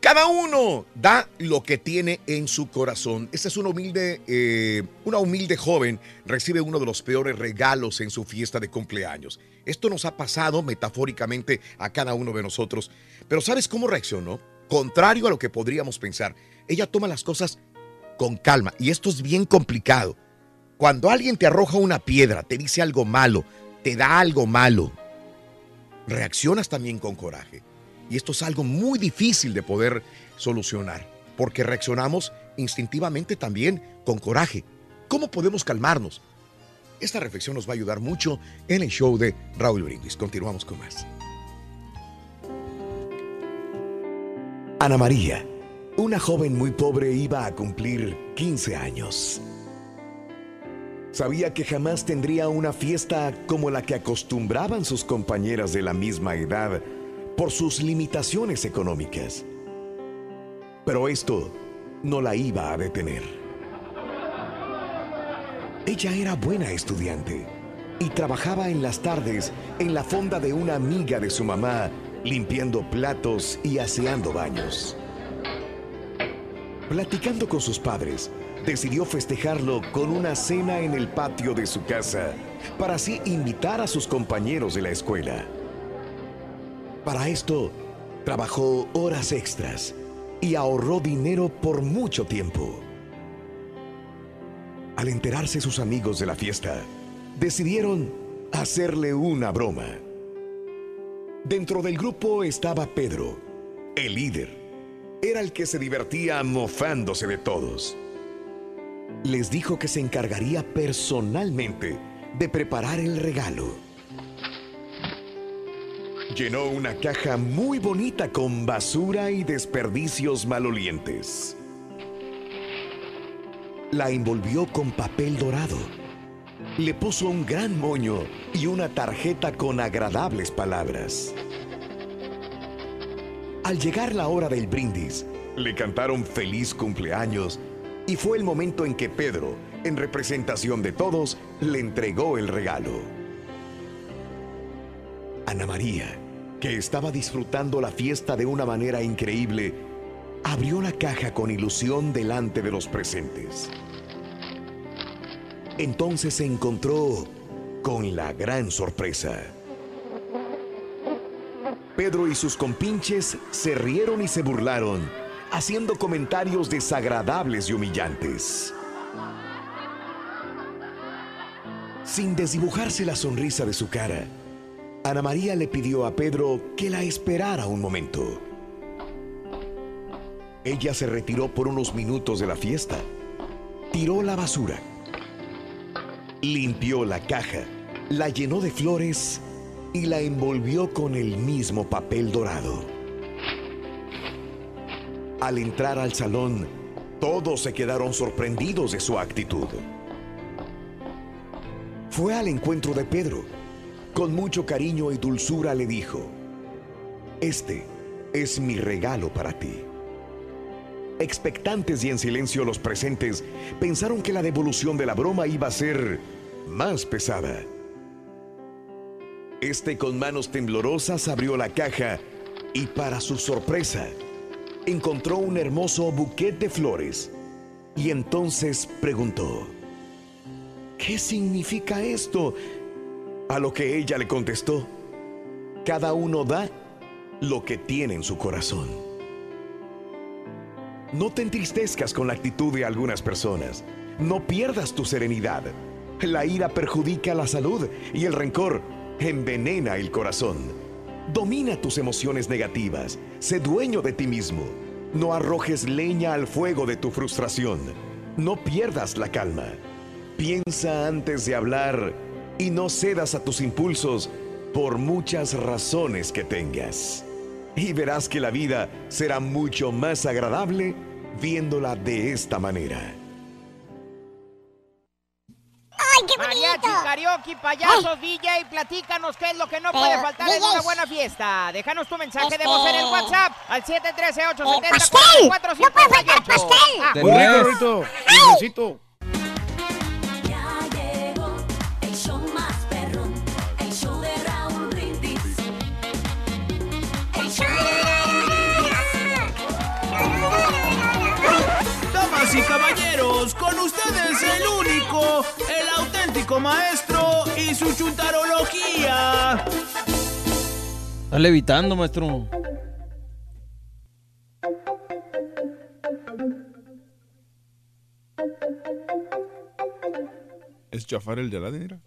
Cada uno da lo que tiene en su corazón. Esta es una humilde, eh, una humilde joven, recibe uno de los peores regalos en su fiesta de cumpleaños. Esto nos ha pasado metafóricamente a cada uno de nosotros. Pero ¿sabes cómo reaccionó? Contrario a lo que podríamos pensar, ella toma las cosas con calma. Y esto es bien complicado. Cuando alguien te arroja una piedra, te dice algo malo, te da algo malo, reaccionas también con coraje. Y esto es algo muy difícil de poder solucionar, porque reaccionamos instintivamente también con coraje. ¿Cómo podemos calmarnos? Esta reflexión nos va a ayudar mucho en el show de Raúl Brindis. Continuamos con más. Ana María, una joven muy pobre, iba a cumplir 15 años. Sabía que jamás tendría una fiesta como la que acostumbraban sus compañeras de la misma edad por sus limitaciones económicas. Pero esto no la iba a detener. Ella era buena estudiante y trabajaba en las tardes en la fonda de una amiga de su mamá, limpiando platos y aseando baños. Platicando con sus padres, decidió festejarlo con una cena en el patio de su casa para así invitar a sus compañeros de la escuela. Para esto, trabajó horas extras y ahorró dinero por mucho tiempo. Al enterarse sus amigos de la fiesta, decidieron hacerle una broma. Dentro del grupo estaba Pedro, el líder. Era el que se divertía mofándose de todos. Les dijo que se encargaría personalmente de preparar el regalo. Llenó una caja muy bonita con basura y desperdicios malolientes. La envolvió con papel dorado. Le puso un gran moño y una tarjeta con agradables palabras. Al llegar la hora del brindis, le cantaron feliz cumpleaños y fue el momento en que Pedro, en representación de todos, le entregó el regalo. Ana María, que estaba disfrutando la fiesta de una manera increíble, abrió la caja con ilusión delante de los presentes. Entonces se encontró con la gran sorpresa. Pedro y sus compinches se rieron y se burlaron, haciendo comentarios desagradables y humillantes. Sin desdibujarse la sonrisa de su cara, Ana María le pidió a Pedro que la esperara un momento. Ella se retiró por unos minutos de la fiesta, tiró la basura, limpió la caja, la llenó de flores y la envolvió con el mismo papel dorado. Al entrar al salón, todos se quedaron sorprendidos de su actitud. Fue al encuentro de Pedro. Con mucho cariño y dulzura le dijo, Este es mi regalo para ti. Expectantes y en silencio los presentes pensaron que la devolución de la broma iba a ser más pesada. Este con manos temblorosas abrió la caja y para su sorpresa encontró un hermoso buquete de flores y entonces preguntó, ¿qué significa esto? A lo que ella le contestó, cada uno da lo que tiene en su corazón. No te entristezcas con la actitud de algunas personas. No pierdas tu serenidad. La ira perjudica la salud y el rencor envenena el corazón. Domina tus emociones negativas. Sé dueño de ti mismo. No arrojes leña al fuego de tu frustración. No pierdas la calma. Piensa antes de hablar y no cedas a tus impulsos por muchas razones que tengas. Y verás que la vida será mucho más agradable viéndola de esta manera. ¡Ay, qué bonito! Mariachi, karaoke, payasos, Ay. DJ, platícanos qué es lo que no Pero, puede faltar DJs. en una buena fiesta. Déjanos tu mensaje este... de voz en el este, WhatsApp al 713 870 eh, pastel. ¡No puede faltar pastel! Ah, ¡Muy rico, rico! con ustedes el único, el auténtico maestro y su chuntarología. Está levitando, maestro. Es Jafar el de la mira.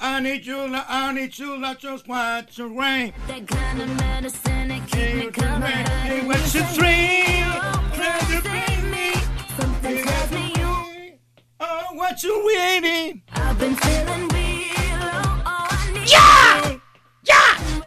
I need you, I need you, love, just watch the rain. That kind of medicine that keep me covered. Hey, what's your dream? Can you bring me? Something tells me you. Oh, what you waiting? I've been feeling real. Oh, I need ¡Ya! ¡Ya! ¡Ya! ¡Ya!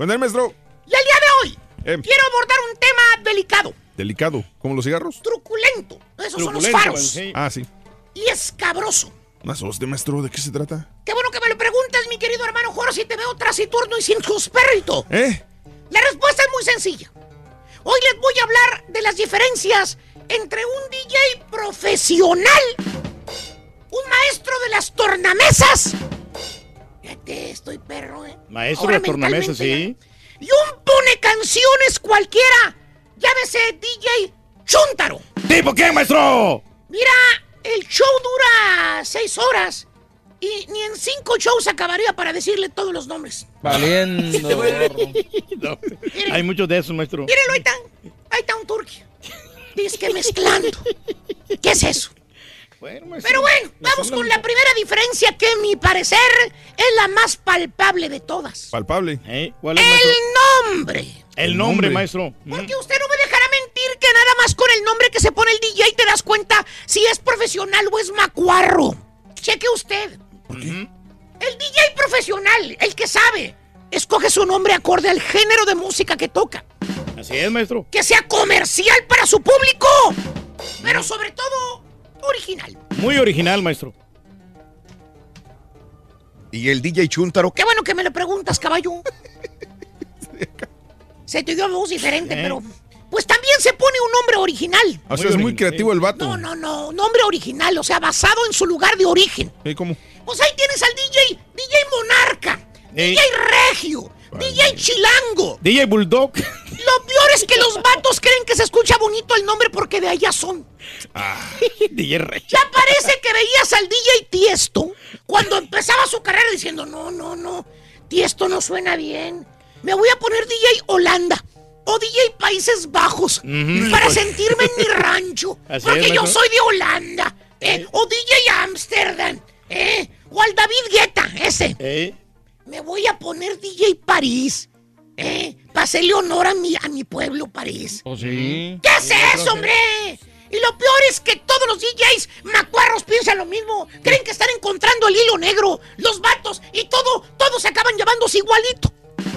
Buen día, maestro. Y el día de hoy Eh, quiero abordar un tema delicado, delicado. ¿Como los cigarros? truculento. Esos son los faros. sí. Ah, sí. Y escabroso. Más de maestro. ¿De qué se trata? Qué bueno que me lo preguntas, mi querido hermano Jorge, si te veo taciturno y sin perrito. ¿Eh? La respuesta es muy sencilla. Hoy les voy a hablar de las diferencias entre un DJ profesional, un maestro de las tornamesas. Fíjate, estoy perro, ¿eh? Maestro Ahora de tornamesa, sí. Y un pone canciones cualquiera. Llámese DJ Chuntaro. ¿Tipo qué, maestro? Mira, el show dura seis horas. Y ni en cinco shows acabaría para decirle todos los nombres. Valiendo. <laughs> No, Hay muchos de esos, maestro. Mírenlo, ahí está. Ahí está un turqui. Dice que mezclando. ¿Qué es eso? Pero bueno, vamos con la primera diferencia que, a mi parecer, es la más palpable de todas. Palpable. ¿Cuál El nombre. El nombre, maestro. Porque usted no me dejará mentir que nada más con el nombre que se pone el DJ te das cuenta si es profesional o es macuarro. Cheque usted. El DJ profesional, el que sabe, escoge su nombre acorde al género de música que toca. Así es, maestro. Que sea comercial para su público. Pero sobre todo, original. Muy original, maestro. Y el DJ Chuntaro. Qué bueno que me lo preguntas, caballo. <laughs> Se te dio voz diferente, Eh. pero... Pues también se pone un nombre original. O sea, es muy creativo el vato. No, no, no, nombre original, o sea, basado en su lugar de origen. ¿Eh, ¿Cómo? Pues ahí tienes al DJ, DJ Monarca. DJ Regio, DJ Chilango. DJ Bulldog. Lo peor es que los vatos creen que se escucha bonito el nombre porque de allá son. <laughs> DJ Rey. <laughs> Ya parece que veías al DJ Tiesto cuando empezaba su carrera diciendo, no, no, no, Tiesto no suena bien. Me voy a poner DJ Holanda o DJ Países Bajos Ujú. para Pues- sentirme en mi rancho. <laughs> Así porque es, yo soy de Holanda. ¿eh? O DJ Amsterdam. ¿eh? O al David Guetta, ese. ¿Eh? Me voy a poner DJ París. ¿Eh? Para hacerle honor a mi, a mi pueblo, París. ¿O sí? ¿Qué es eso, hombre? Y lo peor es que todos los DJs macuarros piensan lo mismo. Creen que están encontrando el hilo negro, los vatos, y todo, todos se acaban llamándose igualito.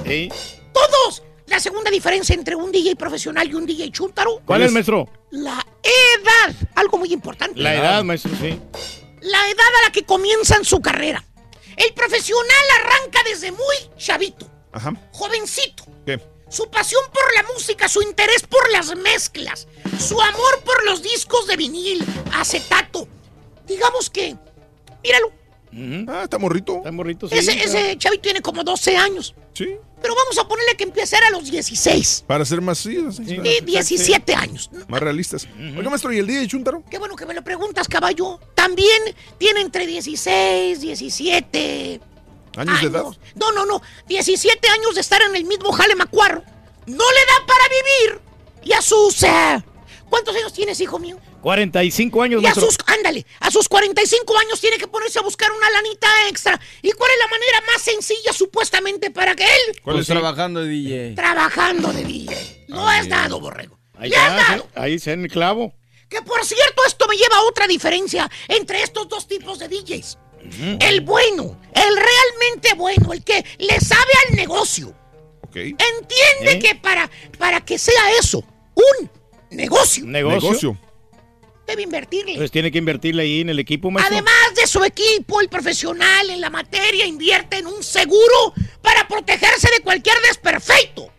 ¿Eh? ¡Todos! La segunda diferencia entre un DJ profesional y un DJ chúntaro. ¿Cuál es, maestro? La edad. Algo muy importante. La edad, maestro, sí. La edad a la que comienzan su carrera. El profesional arranca desde muy chavito, Ajá. jovencito. ¿Qué? Su pasión por la música, su interés por las mezclas, su amor por los discos de vinil, acetato. Digamos que, míralo, Ah, está morrito. Está morrito, sí. ese, ese chavito tiene como 12 años. Sí. Pero vamos a ponerle que empezara a los 16. Para ser más, sí, sí, Sí, sí. 17 años. Más realistas. Oiga, maestro, ¿y el DJ Chuntaro? Qué bueno que me lo preguntas, caballo. También tiene entre 16, 17 ¿Años de edad? No, no, no. 17 años de estar en el mismo jale macuarro. No le da para vivir. Y a sus... eh, ¿Cuántos años tienes, hijo mío? 45 años, Y a maestro. sus... Ándale. A sus 45 años tiene que ponerse a buscar una lanita extra. ¿Y cuál es la manera más sencilla, supuestamente, para que él... ¿Cuál es trabajando de DJ? Trabajando de DJ. Lo has dado, borrego. Ahí Le has dado. ahí está en el clavo. Que por cierto, esto me lleva a otra diferencia entre estos dos tipos de DJs. El bueno, el realmente bueno, el que le sabe al negocio. Entiende ¿Eh? que para, para que sea eso, un negocio, Negocio. debe invertirle. Pues tiene que invertirle ahí en el equipo, maestro. Además de su equipo, el profesional en la materia invierte en un seguro para protegerse de cualquier desperfecto.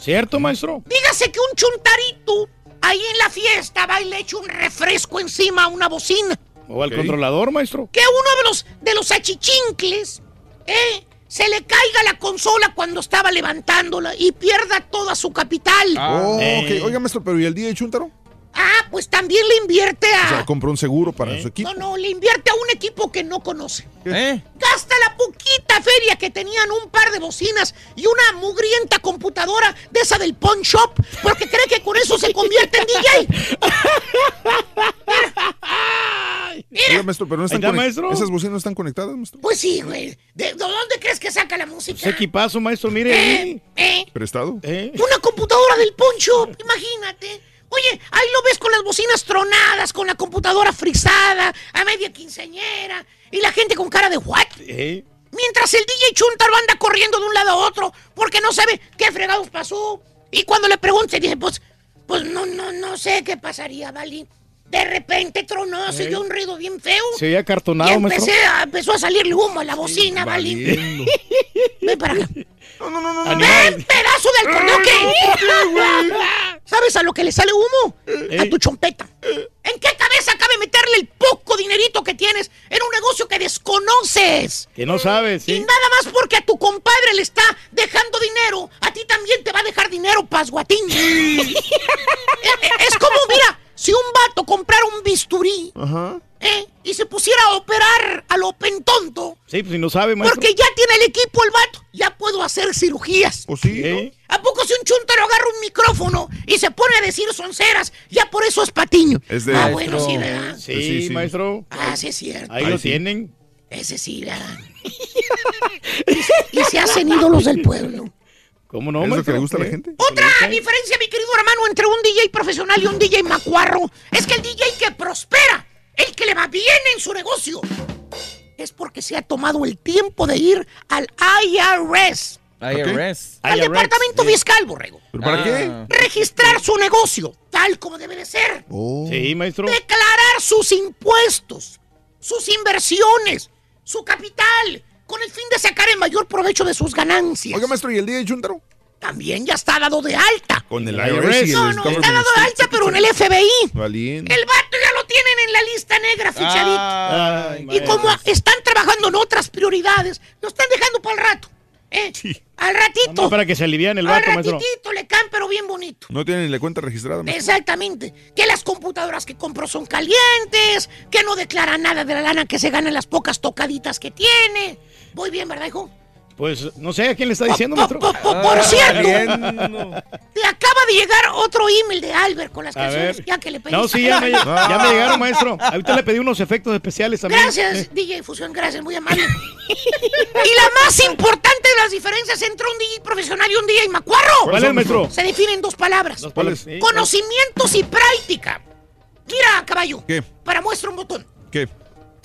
¿Cierto, maestro? Dígase que un chuntarito ahí en la fiesta va y le echa un refresco encima a una bocina. O al controlador, maestro. Que uno de los, de los achichincles, ¿eh? Se le caiga la consola cuando estaba levantándola y pierda toda su capital. Oh, Eh. ok. Oiga, maestro, pero ¿y el DJ Chuntaro? Ah, pues también le invierte O sea, a... compró un seguro para su equipo. No, no, le invierte a un equipo que no conoce. ¿Eh? Gasta la poquita feria que tenían un par de bocinas y una mugrienta computadora de esa del pawn shop porque cree que con eso se convierte en DJ. <laughs> Oiga, maestro, pero no están maestro. ¿Esas bocinas no están conectadas, maestro? Pues sí, güey. ¿De, de dónde crees que saca la música? Ese equipazo, maestro, mire. ahí. ¿Eh? ¿Prestado? ¿Eh? Una computadora del pawn shop, imagínate. Oye, ahí lo ves con las bocinas tronadas, con la computadora frisada, a media quinceañera, y la gente con cara de what? ¿Eh? Mientras el DJ Chuntaro anda corriendo de un lado a otro porque no sabe qué fregados pasó. Y cuando le pregunte, dice, pues, pues no, no, no sé qué pasaría, ¿vale? De repente tronó, se ¿Eh? oyó un ruido bien feo. Se veía y acartonado, maestro. empecé a, empezó a salirle humo a la bocina, ¿vale? <laughs> Ven para acá. <laughs> No, no, no, no. ¡Ven, pedazo del conoque! <laughs> ¿Sabes a lo que le sale humo? A tu chompeta. ¿En qué cabeza cabe meterle el poco dinerito que tienes en un negocio que desconoces? Que no sabe, Y nada más porque a tu compadre le está dejando dinero, a ti también te va a dejar dinero, pasguatín. Eh, eh, es como, mira, si un vato comprara un bisturí Ajá. ¿eh? y se pusiera a operar a lo pentonto, Sí, pues si no sabe, maestro. porque ya tiene el equipo el vato, ya puedo hacer cirugías. ¿O sí? ¿Eh? ¿A poco si un chuntaro agarra un micrófono y se pone a decir sonceras, ya por eso es patiño? Es de- Ah, bueno, sí, ¿verdad? Sí, Sí, sí. maestro. Ah, sí es cierto. Ahí Ahí lo sí. tienen. Ese sí, ¿verdad? <laughs> y, y se hacen ídolos del pueblo. ¿Cómo no, ¿Es lo que le gusta a la gente? Otra diferencia, mi querido hermano, entre un DJ profesional y un DJ macuarro es que el DJ que prospera, el que le va bien en su negocio, es porque se ha tomado el tiempo de ir al IRS, IRS. al IRS, Departamento sí. Fiscal, borrego. ¿Pero para Ah. qué? Registrar su negocio, tal como debe de ser. Oh. Sí, maestro. Declarar sus impuestos, sus inversiones, su capital, con el fin de sacar el mayor provecho de sus ganancias. Oiga, maestro, ¿y el DJ Chuntaro? También ya está dado de alta. Con el IRS No, no, está dado de alta, pero en el FBI. Valiente. El vato ya lo tienen en la lista negra fichadito. Ay, y como están trabajando en otras prioridades, lo están dejando para el rato. ¿eh? Al ratito. Para que se alivian el al vato, maestro. ratitito le caen, pero bien bonito. No tienen ni la cuenta registrada, maestro. Exactamente. Que las computadoras que compró son calientes, que no declara nada de la lana que se gana en las pocas tocaditas que tiene. Voy bien, ¿verdad, hijo? Pues no sé a quién le está diciendo, maestro. Po- po- por cierto, te acaba de llegar otro email de Albert con las A canciones ver. ya que le pediste. No, sí, ya me, ya <laughs> me llegaron, maestro. Ahorita le pedí unos efectos especiales también. Gracias, Eh, DJ Fusión, gracias, muy amable. y la más importante de las diferencias entre un DJ profesional y un DJ macuarro ¿Cuál es, maestro? se define en dos palabras: Dos palabras. Conocimientos y práctica. Mira, caballo, ¿Qué? para muestra un botón. ¿Qué?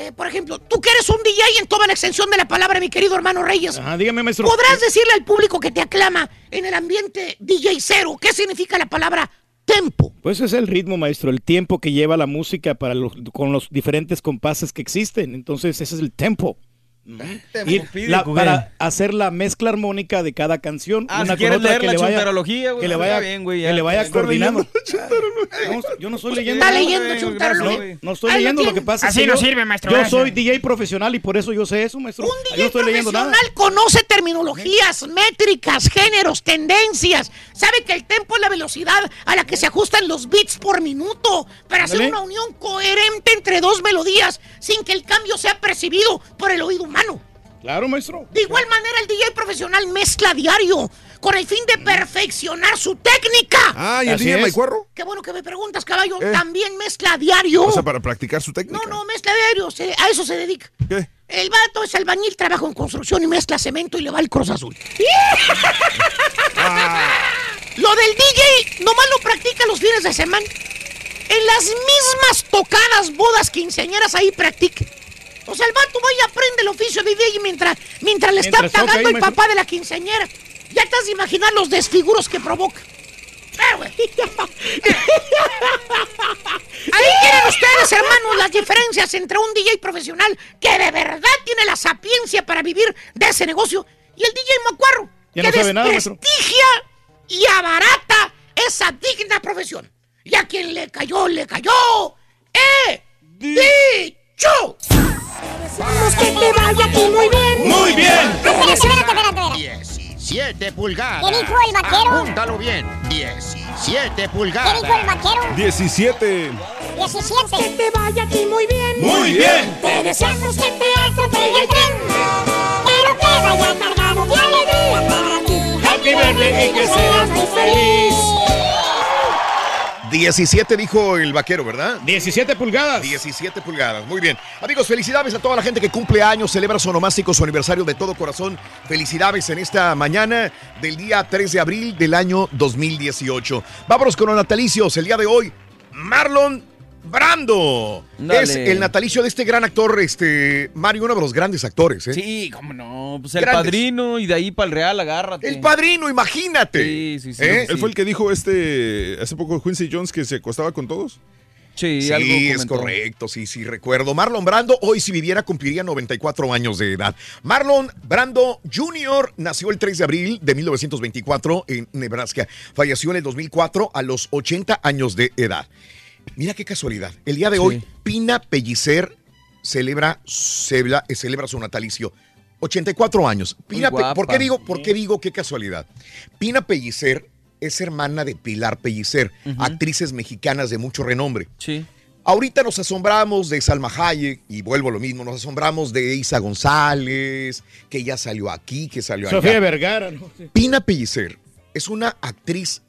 Eh, por ejemplo, tú que eres un DJ en toda la extensión de la palabra, mi querido hermano Reyes. Ajá, dígame, maestro. ¿Podrás decirle al público que te aclama en el ambiente DJ cero qué significa la palabra tempo? Pues es el ritmo, maestro, el tiempo que lleva la música para los, con los diferentes compases que existen. Entonces, ese es el tempo. Y la- para hacer la mezcla armónica de cada canción, Ah, una si quieres con otra leer que la le vaya, chuntarología, güey, que le está vaya, bien, güey, que le vaya coordinando. No, yo no estoy leyendo. Está nada. leyendo, chuntarología. No, no estoy leyendo, lo que pasa es Así que no yo, sirve, maestro, yo gracias. soy DJ profesional y por eso yo sé eso, maestro. Un DJ no estoy leyendo nada. profesional conoce terminologías, métricas, géneros, tendencias. Sabe que el tempo es la velocidad a la que se ajustan los beats por minuto para hacer una unión coherente entre dos melodías sin que el cambio sea percibido por el oído humano. Claro, maestro. De igual manera, el DJ profesional mezcla a diario con el fin de perfeccionar su técnica. Ah, ¿y el Así DJ es. Maicuarro? Qué bueno que me preguntas, caballo. Eh. También mezcla a diario. O sea, para practicar su técnica. No, no, mezcla a diario. se- a eso se dedica. ¿Qué? El vato es albañil, trabaja en construcción y mezcla cemento y le va al Cruz Azul. <laughs> Lo del DJ nomás lo practica los fines de semana. En las mismas tocadas, bodas, quinceañeras, ahí practica. O sea, el vato va y aprende el oficio de DJ mientras, mientras le Mientras está pagando el papá de la quinceañera. Ya te has de imaginar los desfiguros que provoca. Eh, güey. <laughs> Ahí tienen ustedes, hermanos, las diferencias entre un DJ profesional que de verdad tiene la sapiencia para vivir de ese negocio y el DJ Macuarro, Ya que no sabe nada, desprestigia y abarata esa digna profesión. Y a quien le cayó, le cayó. ¡Eh! ¡Dicho! Deseamos que te vaya a ti muy bien. Muy bien. Espérate, espérate, espérate, espérate. 17 pulgadas. ¿Qué dijo el vaquero? Apúntalo bien. 17 ¿Qué pulgadas. dijo el vaquero? 17. 17. Que te vaya a ti muy bien. Muy bien. Te deseamos que te atropelle el tren. Pero que vaya cargado de alegría para ti. Happy birthday y que seas muy feliz. 17 dijo el vaquero, ¿verdad? 17 pulgadas. 17 pulgadas, muy bien. Amigos, felicidades a toda la gente que cumple años, celebra su onomástico, su aniversario de todo corazón. Felicidades en esta mañana del día 3 de abril del año 2018. Vámonos con los natalicios. El día de hoy, Marlon Brando. Dale. Es el natalicio de este gran actor, este Mario, uno de los grandes actores. ¿eh? Sí, cómo no. Pues el Grandes. padrino y de ahí para el Real, agárrate. El padrino, imagínate. Sí, sí, sí. ¿Eh? ¿Él fue el que dijo este hace poco Quincy Jones que se acostaba con todos? Sí, Sí, algo es comentó. correcto, sí, sí, recuerdo. Marlon Brando, hoy si viviera cumpliría 94 años de edad. Marlon Brando Jr. nació el 3 de abril de 1924 en Nebraska. Falleció en el 2004 a los 80 años de edad. Mira qué casualidad. El día de hoy, Pina Pellicer celebra, celebra, celebra su natalicio. 84 años. Pina guapa. ¿por, qué digo, ¿Por qué digo qué casualidad? Pina Pellicer es hermana de Pilar Pellicer, actrices mexicanas de mucho renombre. Sí. Ahorita nos asombramos de Salma Hayek, y vuelvo a lo mismo, nos asombramos de Isa González, que ya salió aquí, que salió allá. Sofía Vergara, ¿no? Sí. Pina Pellicer es una actriz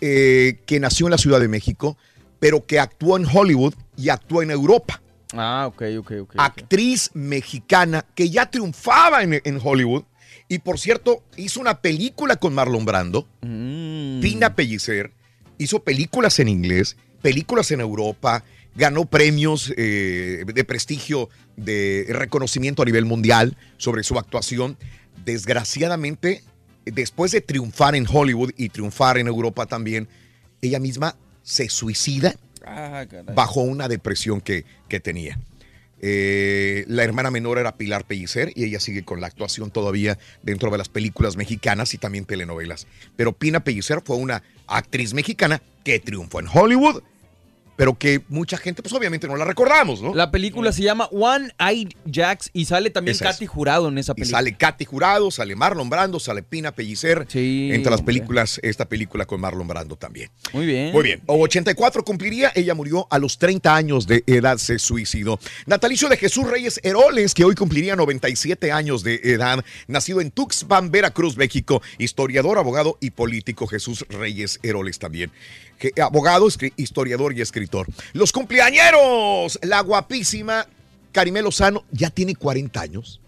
eh, que nació en la Ciudad de México, pero que actuó en Hollywood y actuó en Europa. Ah, ok, ok, ok. Actriz mexicana que ya triunfaba en, en Hollywood y por cierto hizo una película con Marlon Brando. Mm. Pina Pellicer hizo películas en inglés, películas en Europa, ganó premios eh, de prestigio, de reconocimiento a nivel mundial sobre su actuación. Desgraciadamente, después de triunfar en Hollywood y triunfar en Europa también, ella misma se suicida Ah, bajo una depresión que, que tenía. Eh, la hermana menor era Pilar Pellicer y ella sigue con la actuación todavía dentro de las películas mexicanas y también telenovelas. Pero Pina Pellicer fue una actriz mexicana que triunfó en Hollywood, pero que mucha gente, pues obviamente no la recordamos, ¿no? La película se llama One Eyed Jacks y sale también Esa es. Katy Jurado en esa Y película. sale Katy Jurado, sale Marlon Brando, sale Pina Pellicer. entre las hombre. películas, esta película con Marlon Brando también. Muy bien. Muy bien. O 84 cumpliría, ella murió a los 30 años de edad, se suicidó. Natalicio de Jesús Reyes Heroles, que hoy cumpliría 97 años de edad, nacido en Tuxpan, Veracruz, México, historiador, abogado y político Jesús Reyes Heroles también. Que- abogado, historiador y escritor. Los cumpleañeros, la guapísima Karimé Lozano, ya tiene 40 años.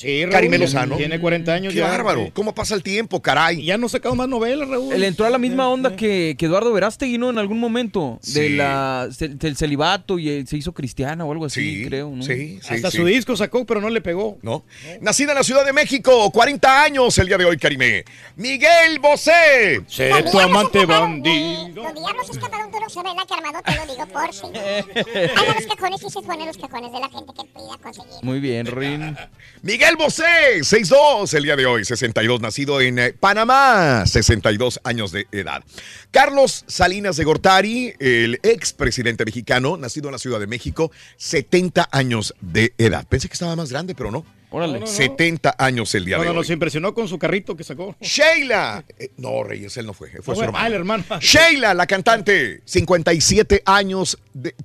Sí, Raúl, Karimé ya Lozano. Tiene 40 años Qué ya. bárbaro. sí. ¿Cómo pasa el tiempo, caray? Ya no ha sacado más novelas, Raúl. Él entró a la misma onda que, que Eduardo Verástegui, ¿no? En algún momento. De la, del celibato y eh, se hizo cristiana o algo así, creo, ¿no? sí, sí, Hasta sí. su disco sacó, pero no le pegó. ¿no? Nacida en la Ciudad de México, 40 años el día de hoy, Karime. Miguel Bosé. Seré tu amante bandido. Los diablos escaparon, tú no sabes la que armado, te lo digo por si. Hagan los cajones y se ponen los cajones de la gente que pida conseguir. Muy bien, Rin. Miguel Bosé, 6'2 el día de hoy, 62, nacido en eh, Panamá, 62 años de edad. Carlos Salinas de Gortari, el expresidente mexicano, nacido en la Ciudad de México, 70 años de edad. Pensé que estaba más grande, pero no. Órale. No, no, no. 70 años el día de hoy. nos impresionó con su carrito que sacó. Sheila. Eh, no, Reyes, él no fue. Fue Ah, su bueno, hermano. ah, el hermano. Sheila, la cantante, 57 años de... <laughs>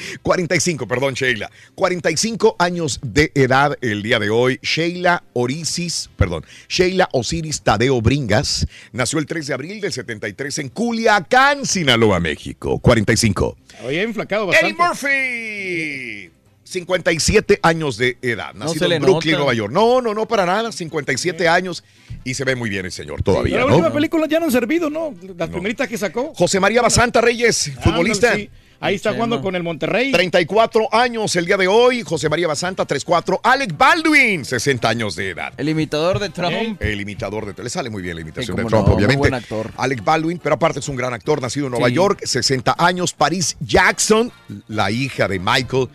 perdón, 45, perdón, Sheila. 45 años de edad el día de hoy. Sheila Orisis, perdón, Sheila Osiris Tadeo Bringas nació el 3 de abril del 73 en Culiacán, Sinaloa, México. 45. Había enflacado Eddie bastante. Murphy. 57 años de edad, No nacido en Brooklyn, nota. Nueva York. No, no, no, para nada, 57 años y se ve muy bien el señor todavía, Pero la ¿no? última película ya no han servido, ¿no? Las primeritas que sacó. José María Basanta Reyes, futbolista. Ándale, sí. Ahí está jugando con el Monterrey. 34 años el día de hoy. José María Basanta, 34. Alec Baldwin, 60 años de edad. El imitador de Trump. El imitador de Le sale muy bien la imitación Sí, de Trump, no, muy obviamente. buen actor. Alec Baldwin, pero aparte es un gran actor, nacido en Nueva Sí. York, 60 años. Paris Jackson, la hija de Michael.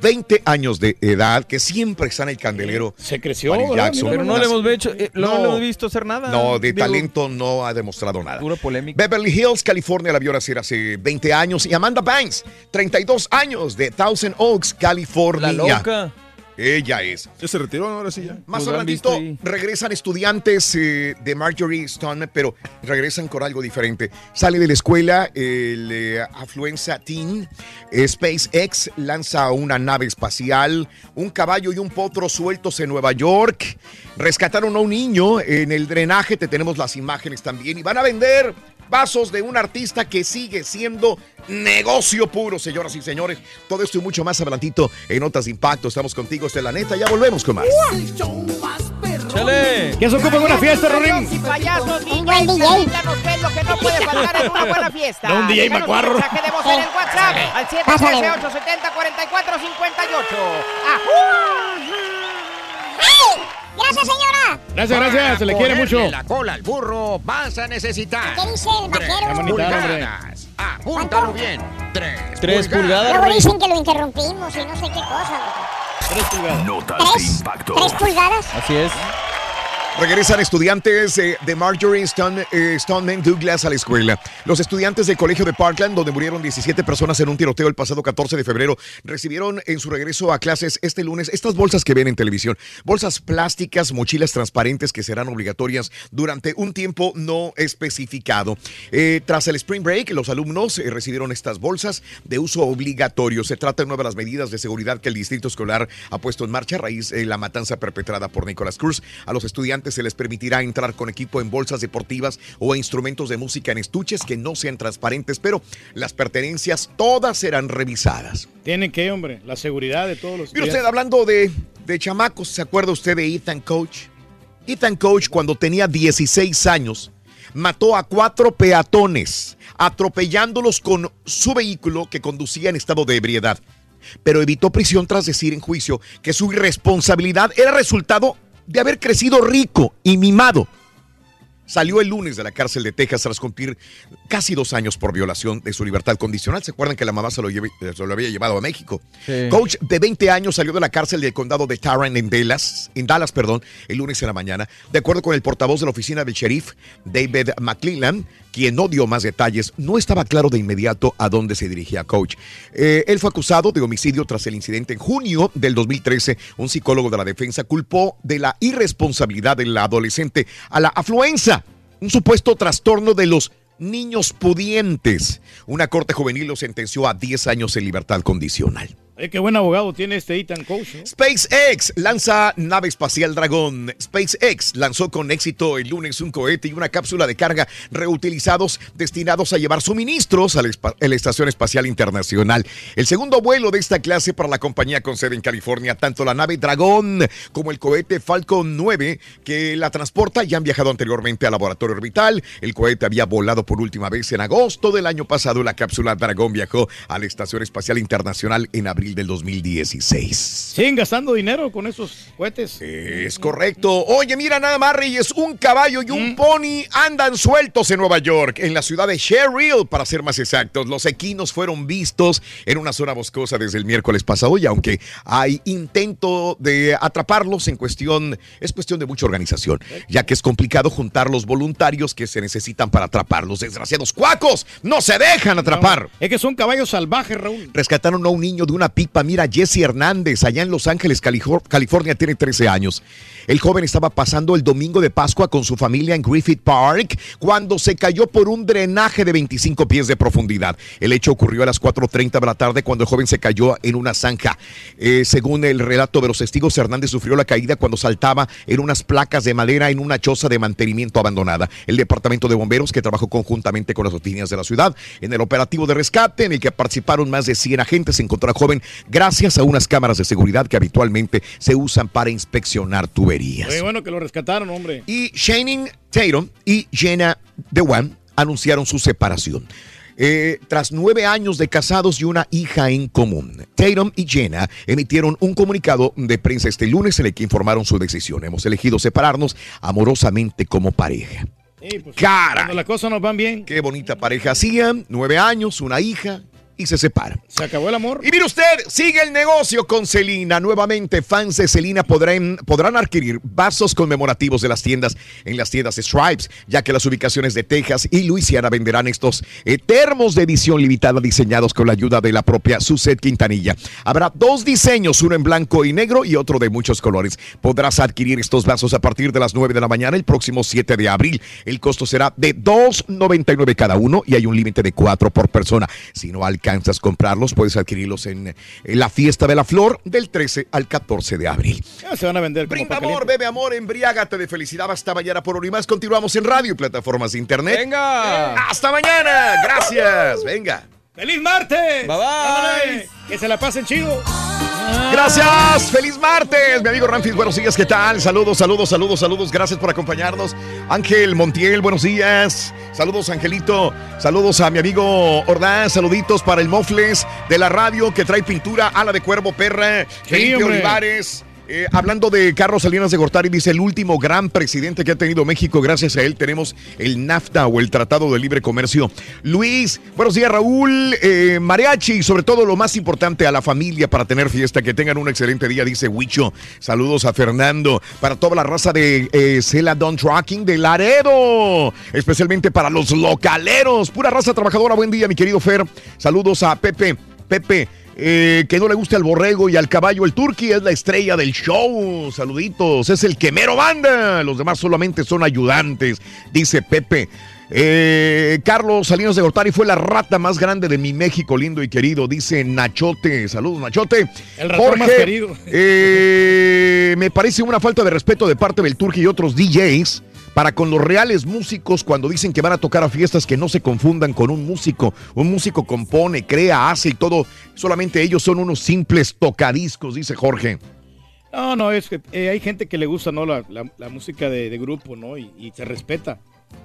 20 años de edad, que siempre está en el candelero. Se creció. Jackson. Pero no le hemos hecho, eh, no, No. le hemos visto hacer nada. No, de Digo, talento no ha demostrado nada. Pura polémica. Beverly Hills, California, la vio nacer hace 20 años. Y Amanda Banks, 32 años, de Thousand Oaks, California. La loca. Ella es. Ya se retiró, ahora sí ya. Más adelantito regresan estudiantes eh, de Marjorie Stone, pero regresan con algo diferente. Sale de la escuela el eh, Afluenza Team, eh, SpaceX lanza una nave espacial, un caballo y un potro sueltos en Nueva York. Rescataron a un niño en el drenaje, te tenemos las imágenes también, y van a vender vasos de un artista que sigue siendo negocio puro, señoras y señores. Todo esto y mucho más adelantito en Notas de Impacto. Estamos contigo, este es la neta. Ya volvemos con más. ¡Chale! ¿Quién se ocupa en una fiesta, Rorín? Y payasos, Un DJ, buen DJ. platícanos qué es lo que no puede faltar en una <laughs> buena fiesta. No, un DJ macuarro. un mensaje de voz en el WhatsApp al Pásale. 713-870-4458. ¡Ay! ¡Gracias, señora! Gracias, gracias, se le quiere mucho. la cola al burro vas a necesitar ¿Qué dice el tres vaquero? hombre. pulgadas. Apúntalo bien. Tres, Tres pulgadas. Luego dicen que lo interrumpimos y no sé qué cosa. Tres pulgadas. Notas de ¿Tres? impacto. ¿Tres pulgadas? Así es. Regresan estudiantes eh, de Marjorie Stone, eh, Stoneman Douglas a la escuela. Los estudiantes del colegio de Parkland, donde murieron 17 personas en un tiroteo el pasado 14 de febrero, recibieron en su regreso a clases este lunes estas bolsas que ven en televisión. Bolsas plásticas, mochilas transparentes que serán obligatorias durante un tiempo no especificado. Eh, tras el Spring Break, los alumnos eh, recibieron estas bolsas de uso obligatorio. Se trata de una de las medidas de seguridad que el distrito escolar ha puesto en marcha a raíz de la matanza perpetrada por Nicholas Cruz. A los estudiantes se les permitirá entrar con equipo en bolsas deportivas o instrumentos de música en estuches que no sean transparentes, pero las pertenencias todas serán revisadas. Tienen que, hombre, la seguridad de todos los Mire usted, hablando de, de chamacos, ¿se acuerda usted de Ethan Coach? Ethan Coach, cuando tenía 16 años, mató a cuatro peatones, atropellándolos con su vehículo que conducía en estado de ebriedad. Pero evitó prisión tras decir en juicio que su irresponsabilidad era resultado de haber crecido rico y mimado. Salió el lunes de la cárcel de Texas tras cumplir casi dos años por violación de su libertad condicional. ¿Se acuerdan que la mamá se lo, lleve- se lo había llevado a México? Sí. Coach de 20 años salió de la cárcel del condado de Tarrant en Dallas, en Dallas, perdón, el lunes en la mañana. De acuerdo con el portavoz de la oficina del sheriff, David McClellan, quien no dio más detalles, no estaba claro de inmediato a dónde se dirigía Coach. Eh, él fue acusado de homicidio tras el incidente en junio del 2013. Un psicólogo de la defensa culpó de la irresponsabilidad del adolescente a la afluenza, un supuesto trastorno de los niños pudientes. Una corte juvenil lo sentenció a 10 años en libertad condicional. Eh, qué buen abogado tiene este Ethan Coach. SpaceX lanza nave espacial Dragón. SpaceX lanzó con éxito el lunes un cohete y una cápsula de carga reutilizados destinados a llevar suministros a la, espa- a la Estación Espacial Internacional. El segundo vuelo de esta clase para la compañía con sede en California, tanto la nave Dragón como el cohete Falcon 9 que la transporta ya han viajado anteriormente al laboratorio orbital. El cohete había volado por última vez en agosto del año pasado. La cápsula Dragón viajó a la Estación Espacial Internacional en abril del 2016. Siguen gastando dinero con esos cohetes. Es correcto. Oye, mira nada más, Reyes. Un caballo y Mm. un pony andan sueltos en Nueva York, en la ciudad de Sherrill, para ser más exactos. Los equinos fueron vistos en una zona boscosa desde el miércoles pasado y aunque hay intento de atraparlos en cuestión, es cuestión de mucha organización, ya que es complicado juntar los voluntarios que se necesitan para atraparlos. Desgraciados cuacos, no se dejan atrapar. Es que son caballos salvajes, Raúl. Rescataron a un niño de una pipa. Mira, Jesse Hernández, allá en Los Ángeles, Califor- California, tiene 13 años. El joven estaba pasando el domingo de Pascua con su familia en Griffith Park cuando se cayó por un drenaje de 25 pies de profundidad. El hecho ocurrió a las 4.30 de la tarde cuando el joven se cayó en una zanja. Eh, según el relato de los testigos, Hernández sufrió la caída cuando saltaba en unas placas de madera en una choza de mantenimiento abandonada. El departamento de bomberos, que trabajó conjuntamente con las oficinas de la ciudad en el operativo de rescate en el que participaron más de 100 agentes, encontró al joven gracias a unas cámaras de seguridad que habitualmente se usan para inspeccionar tuberías. Oye, bueno que lo rescataron, hombre. Y Shannon Tatum y Jenna DeWan anunciaron su separación. Eh, tras nueve años de casados y una hija en común, Tatum y Jenna emitieron un comunicado de prensa este lunes en el que informaron su decisión. Hemos elegido separarnos amorosamente como pareja. Sí, pues. Cuando las cosas nos van bien. Qué bonita pareja hacían, nueve años, una hija, y se separan. Se acabó el amor. Y mire usted, sigue el negocio con Celina. Nuevamente, fans de Celina podrán, podrán adquirir vasos conmemorativos de las tiendas en las tiendas Stripes, ya que las ubicaciones de Texas y Luisiana venderán estos eh, termos de edición limitada diseñados con la ayuda de la propia Suset Quintanilla. Habrá dos diseños, uno en blanco y negro y otro de muchos colores. Podrás adquirir estos vasos a partir de las 9 de la mañana el próximo 7 de abril. El costo será de 2.99 cada uno y hay un límite de 4 por persona. Si no alcanzas a comprarlos, puedes adquirirlos en, la fiesta de la flor del 13 al 14 de abril. Ya se van a vender como Brinda amor, bebe amor, embriágate de felicidad. Hasta mañana por hoy más. Continuamos en radio y plataformas de internet. ¡Venga! ¡Hasta mañana! Gracias. Venga. ¡Feliz martes! Bye bye. Que se la pasen chido. Gracias, feliz martes, mi amigo Ramfis, buenos días, ¿qué tal? Saludos, saludos, saludos, saludos, gracias por acompañarnos. Ángel Montiel, buenos días. Saludos, Angelito. Saludos a mi amigo Ordaz, saluditos para el Mofles de la radio que trae pintura, ala de cuervo, perra, Felipe hombre. Olivares. Eh, hablando de Carlos Salinas de Gortari, dice el último gran presidente que ha tenido México. Gracias a él tenemos el NAFTA o el Tratado de Libre Comercio. Luis, buenos días, Raúl. Eh, mariachi, sobre todo lo más importante a la familia para tener fiesta. Que tengan un excelente día, dice Huicho. Saludos a Fernando. Para toda la raza de eh, Celadon Trucking de Laredo. Especialmente para los localeros. Pura raza trabajadora. Buen día, mi querido Fer. Saludos a Pepe. Pepe. Eh, que no le guste al borrego y al caballo. El turqui es la estrella del show. Saluditos. Es el quemero banda. Los demás solamente son ayudantes, dice Pepe. Eh, Carlos Salinas de Gortari fue la rata más grande de mi México lindo y querido, dice Nachote. Saludos, Nachote. El ratón más querido. eh, me parece una falta de respeto de parte del Turqui y otros DJs para con los reales músicos cuando dicen que van a tocar a fiestas que no se confundan con un músico. Un músico compone, crea, hace y todo. Solamente ellos son unos simples tocadiscos, dice Jorge. No, no, es que eh, hay gente que le gusta, ¿no? La, la- música de, de grupo, ¿no? Y, y se respeta.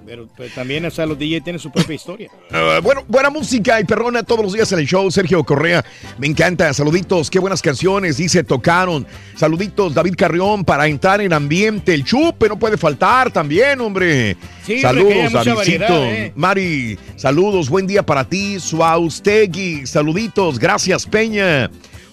Pero, pero también, o sea, los DJ tienen su propia historia. <laughs> Ah, bueno, buena música y perrona todos los días en el show. Sergio Correa, me encanta. Saluditos, qué buenas canciones, dice, tocaron. Saluditos, David Carrión, para entrar en ambiente. El chupe no puede faltar también, hombre. Sí, saludos, Davidcito. eh. Mari, saludos, buen día para ti. Suaustegui, saluditos, gracias, Peña.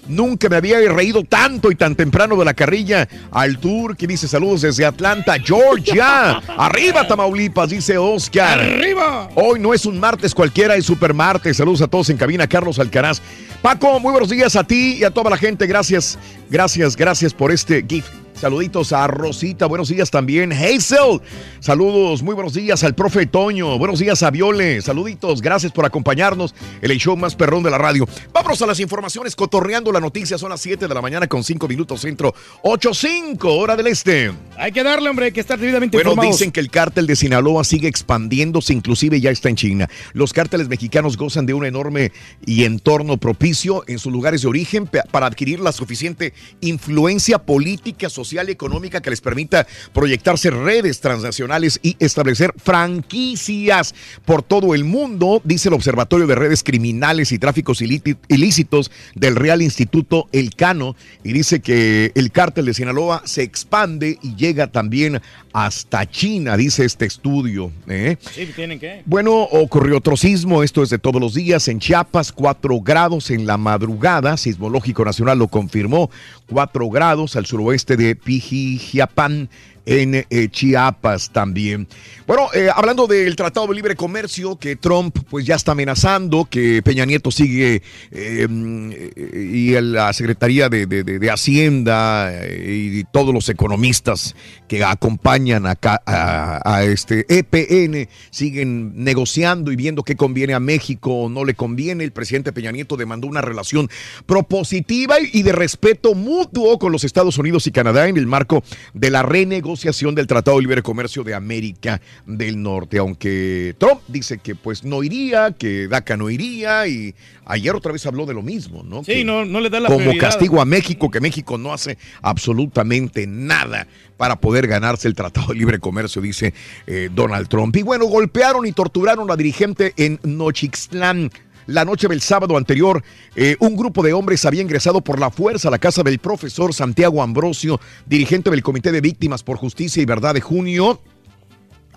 Nunca me había reído tanto y tan temprano de la carrilla. Al tour que dice saludos desde Atlanta, Georgia. <laughs> Arriba, Tamaulipas, dice Oscar. ¡Arriba! Hoy no es un martes cualquiera, es super martes. Saludos a todos en cabina, Carlos Alcaraz. Paco, muy buenos días a ti y a toda la gente. Gracias, gracias, gracias por este gift. Saluditos a Rosita, buenos días también. Hazel, saludos, muy buenos días al profe Toño, buenos días a Viole, saluditos, gracias por acompañarnos en el show más perrón de la radio. Vámonos a las informaciones, cotorreando la noticia, son las 7 de la mañana con 5 minutos centro, 8.5 hora del este. Hay que darle, hombre, hay que estar debidamente Bueno, informados. dicen que el cártel de Sinaloa sigue expandiéndose, inclusive ya está en China. Los cárteles mexicanos gozan de un enorme y entorno propicio en sus lugares de origen para adquirir la suficiente influencia política, social y económica que les permita proyectarse redes transnacionales y establecer franquicias por todo el mundo, dice el Observatorio de Redes Criminales y Tráficos Ilícitos del Real Instituto Elcano, y dice que el cártel de Sinaloa se expande y llega también hasta China, dice este estudio. ¿eh? Sí, tienen que. Bueno, ocurrió otro sismo, esto es de todos los días, en Chiapas, 4 grados en la madrugada, Sismológico Nacional lo confirmó, 4 grados al suroeste de Pijijiapan, en eh, Chiapas también. Bueno, eh, hablando del Tratado de Libre Comercio que Trump pues ya está amenazando, que Peña Nieto sigue eh, y la Secretaría de Hacienda eh, y todos los economistas que acompañan acá a, a este EPN siguen negociando y viendo qué conviene a México o no le conviene. El presidente Peña Nieto demandó una relación propositiva y de respeto mutuo con los Estados Unidos y Canadá en el marco de la renegociación del Tratado de Libre Comercio de América del Norte, aunque Trump dice que pues no iría, que DACA no iría y ayer otra vez habló de lo mismo, ¿no? Sí, Que no, no le da la como prioridad. castigo a México, que México no hace absolutamente nada para poder ganarse el Tratado de Libre Comercio, dice eh, Donald Trump. Y bueno, golpearon y torturaron a dirigente en Nochixtlán. La noche del sábado anterior, eh, un grupo de hombres había ingresado por la fuerza a la casa del profesor Santiago Ambrosio, dirigente del Comité de Víctimas por Justicia y Verdad de Junio,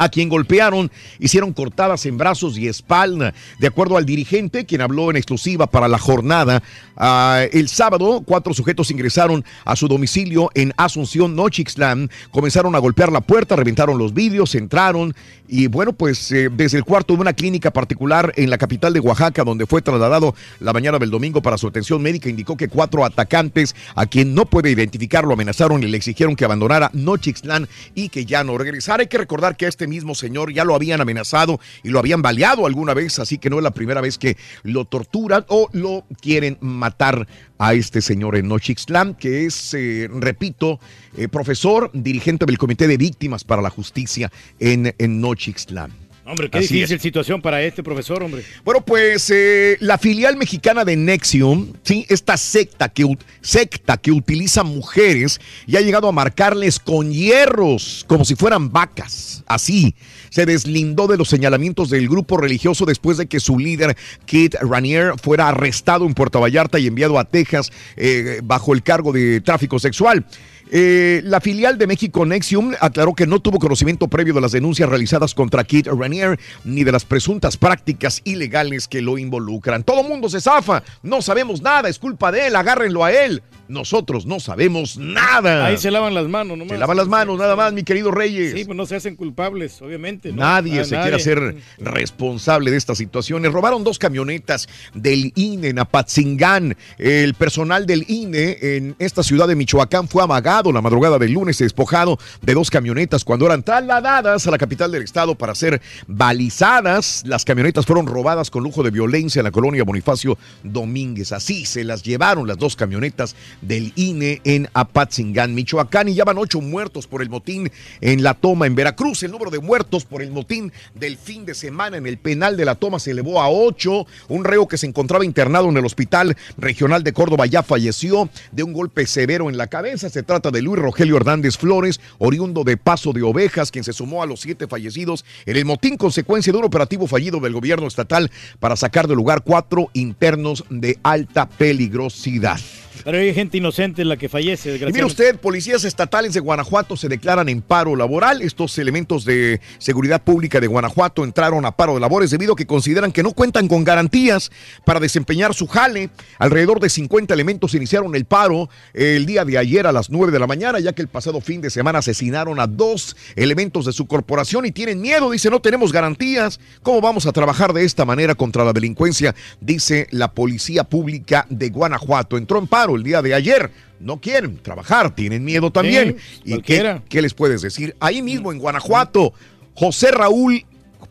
a quien golpearon, hicieron cortadas en brazos y espalda. De acuerdo al dirigente, quien habló en exclusiva para la jornada, ah, el sábado cuatro sujetos ingresaron a su domicilio en Asunción, Nochixtlán, comenzaron a golpear la puerta, reventaron los vidrios, entraron y bueno, pues eh, desde el cuarto de una clínica particular en la capital de Oaxaca, donde fue trasladado la mañana del domingo para su atención médica, indicó que cuatro atacantes, a quien no puede identificar, lo amenazaron y le exigieron que abandonara Nochixtlán y que ya no regresara. Hay que recordar que este mismo señor ya lo habían amenazado y lo habían baleado alguna vez, así que no es la primera vez que lo torturan o lo quieren matar a este señor en Nochixtlán, que es, eh, repito, eh, profesor, dirigente del Comité de Víctimas para la Justicia en, en Nochixtlán. Hombre, qué Así difícil es. situación para este profesor, hombre. Bueno, pues eh, la filial mexicana de Nexium, sí, esta secta que, secta que utiliza mujeres y ha llegado a marcarles con hierros, como si fueran vacas. Así, se deslindó de los señalamientos del grupo religioso después de que su líder, Kit Ranier, fuera arrestado en Puerto Vallarta y enviado a Texas eh, bajo el cargo de tráfico sexual. Eh, la filial de México Nexium aclaró que no tuvo conocimiento previo de las denuncias realizadas contra Kit Ranier ni de las presuntas prácticas ilegales que lo involucran. Todo mundo se zafa, no sabemos nada, es culpa de él, agárrenlo a él. Nosotros no sabemos nada. Ahí se lavan las manos, nomás. Se lavan las manos, nada más, mi querido Reyes. Sí, pues no se hacen culpables, obviamente. ¿no? Nadie se quiere hacer responsable de estas situaciones. Robaron dos camionetas del INE en Apatzingán. El personal del INE en esta ciudad de Michoacán fue amagado la madrugada del lunes despojado de dos camionetas cuando eran trasladadas a la capital del estado para ser balizadas. Las camionetas fueron robadas con lujo de violencia en la colonia Bonifacio Domínguez. Así se las llevaron las dos camionetas del INE en Apatzingán, Michoacán. Y ya van ocho muertos por el motín en la toma en Veracruz. El número de muertos por el motín del fin de semana en el penal de la toma se elevó a ocho. Un reo que se encontraba internado en el hospital regional de Córdoba ya falleció de un golpe severo en la cabeza. Se trata de Luis Rogelio Hernández Flores, oriundo de Paso de Ovejas, quien se sumó a los siete fallecidos en el motín consecuencia de un operativo fallido del gobierno estatal para sacar del lugar cuatro internos de alta peligrosidad. Pero hay gente inocente la que fallece, Y mire desgraciadamente. usted, policías estatales de Guanajuato se declaran en paro laboral. Estos elementos de seguridad pública de Guanajuato entraron a paro de labores debido a que consideran que no cuentan con garantías para desempeñar su jale. Alrededor de 50 elementos iniciaron el paro eh, el día de ayer a las 9 de la mañana, ya que el pasado fin de semana asesinaron a dos elementos de su corporación y tienen miedo. Dice, no tenemos garantías. ¿Cómo vamos a trabajar de esta manera contra la delincuencia? Dice la policía pública de Guanajuato. Entró en paro el día de ayer. No quieren trabajar, tienen miedo también. Sí, ¿Y qué les puedes decir? Ahí mismo en Guanajuato, José Raúl,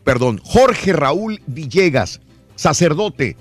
perdón, Jorge Raúl Villegas, sacerdote,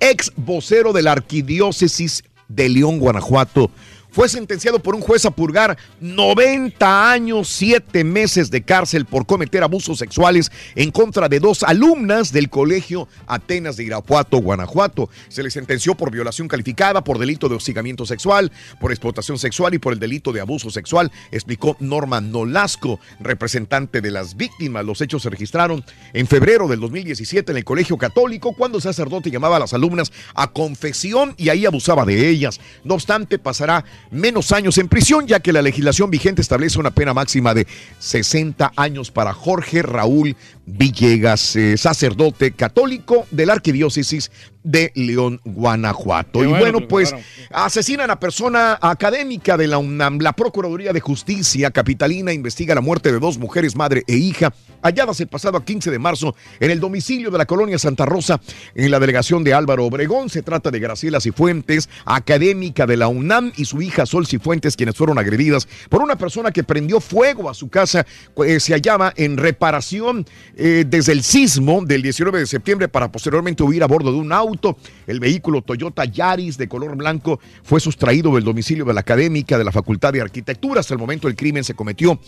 ex vocero de la arquidiócesis de León, Guanajuato, fue sentenciado por un juez a purgar 90 años, 7 meses de cárcel por cometer abusos sexuales en contra de dos alumnas del colegio Atenas de Irapuato, Guanajuato. Se le sentenció por violación calificada, por delito de hostigamiento sexual, por explotación sexual y por el delito de abuso sexual, explicó Norma Nolasco, representante de las víctimas. Los hechos se registraron en febrero del 2017 en el colegio católico, cuando el sacerdote llamaba a las alumnas a confesión y ahí abusaba de ellas. No obstante, pasará menos años en prisión, ya que la legislación vigente establece una pena máxima de 60 años para Jorge Raúl Villegas, eh, sacerdote católico de la arquidiócesis de León, Guanajuato. Qué y bueno pues agarraron. asesinan a persona académica de la UNAM. La Procuraduría de Justicia Capitalina investiga la muerte de dos mujeres, madre e hija, halladas el pasado 15 de marzo en el domicilio de la colonia Santa Rosa, en la delegación de Álvaro Obregón. Se trata de Graciela Cifuentes, académica de la UNAM, y su hija Sol Cifuentes, quienes fueron agredidas por una persona que prendió fuego a su casa. eh, se hallaba en reparación eh, desde el sismo del 19 de septiembre para posteriormente huir a bordo de un auto. El vehículo Toyota Yaris de color blanco fue sustraído del domicilio de la académica de la Facultad de Arquitectura. Hasta el momento el crimen se cometió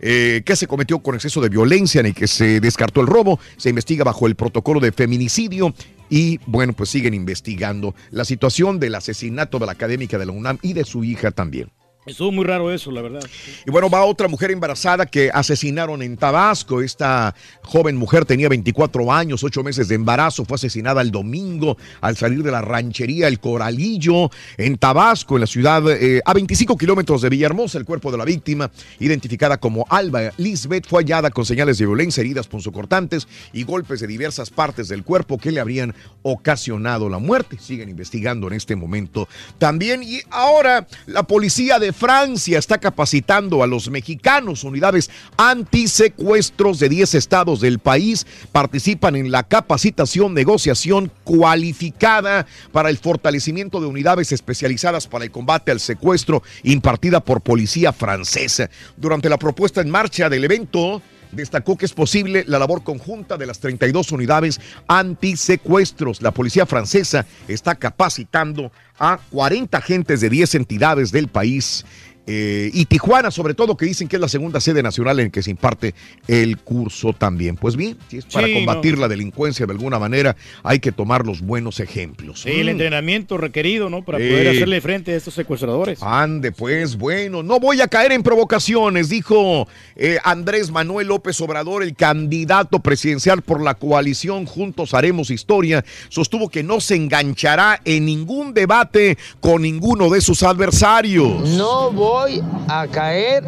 eh, que se cometió con exceso de violencia en el que se descartó el robo. Se investiga bajo el protocolo de feminicidio y bueno, pues siguen investigando la situación del asesinato de la académica de la UNAM y de su hija también. Estuvo muy raro eso, la verdad. Y bueno, va otra mujer embarazada que asesinaron en Tabasco. Esta joven mujer tenía 24 años, 8 meses de embarazo. Fue asesinada el domingo al salir de la ranchería El Coralillo en Tabasco, en la ciudad eh, a 25 kilómetros de Villahermosa. El cuerpo de la víctima, identificada como Alba Lisbeth, fue hallada con señales de violencia, heridas punzocortantes y golpes de diversas partes del cuerpo que le habrían ocasionado la muerte. Siguen investigando en este momento también. Y ahora la policía de Francia está capacitando a los mexicanos. Unidades antisecuestros de 10 estados del país participan en la capacitación, negociación cualificada para el fortalecimiento de unidades especializadas para el combate al secuestro impartida por policía francesa. Durante la propuesta en marcha del evento, destacó que es posible la labor conjunta de las 32 unidades antisecuestros. La policía francesa está capacitando a 40 agentes de 10 entidades del país. Eh, y Tijuana, sobre todo, que dicen que es la segunda sede nacional en que se imparte el curso también. Pues bien, si es para Sí, combatir no. la delincuencia de alguna manera, hay que tomar los buenos ejemplos. Sí, el Mm. entrenamiento requerido, ¿no? Para poder hacerle frente a estos secuestradores. Ande, pues bueno, no voy a caer en provocaciones, dijo eh, Andrés Manuel López Obrador, el candidato presidencial por la coalición Juntos Haremos Historia, sostuvo que no se enganchará en ningún debate con ninguno de sus adversarios. No voy a caer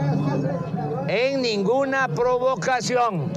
en ninguna provocación.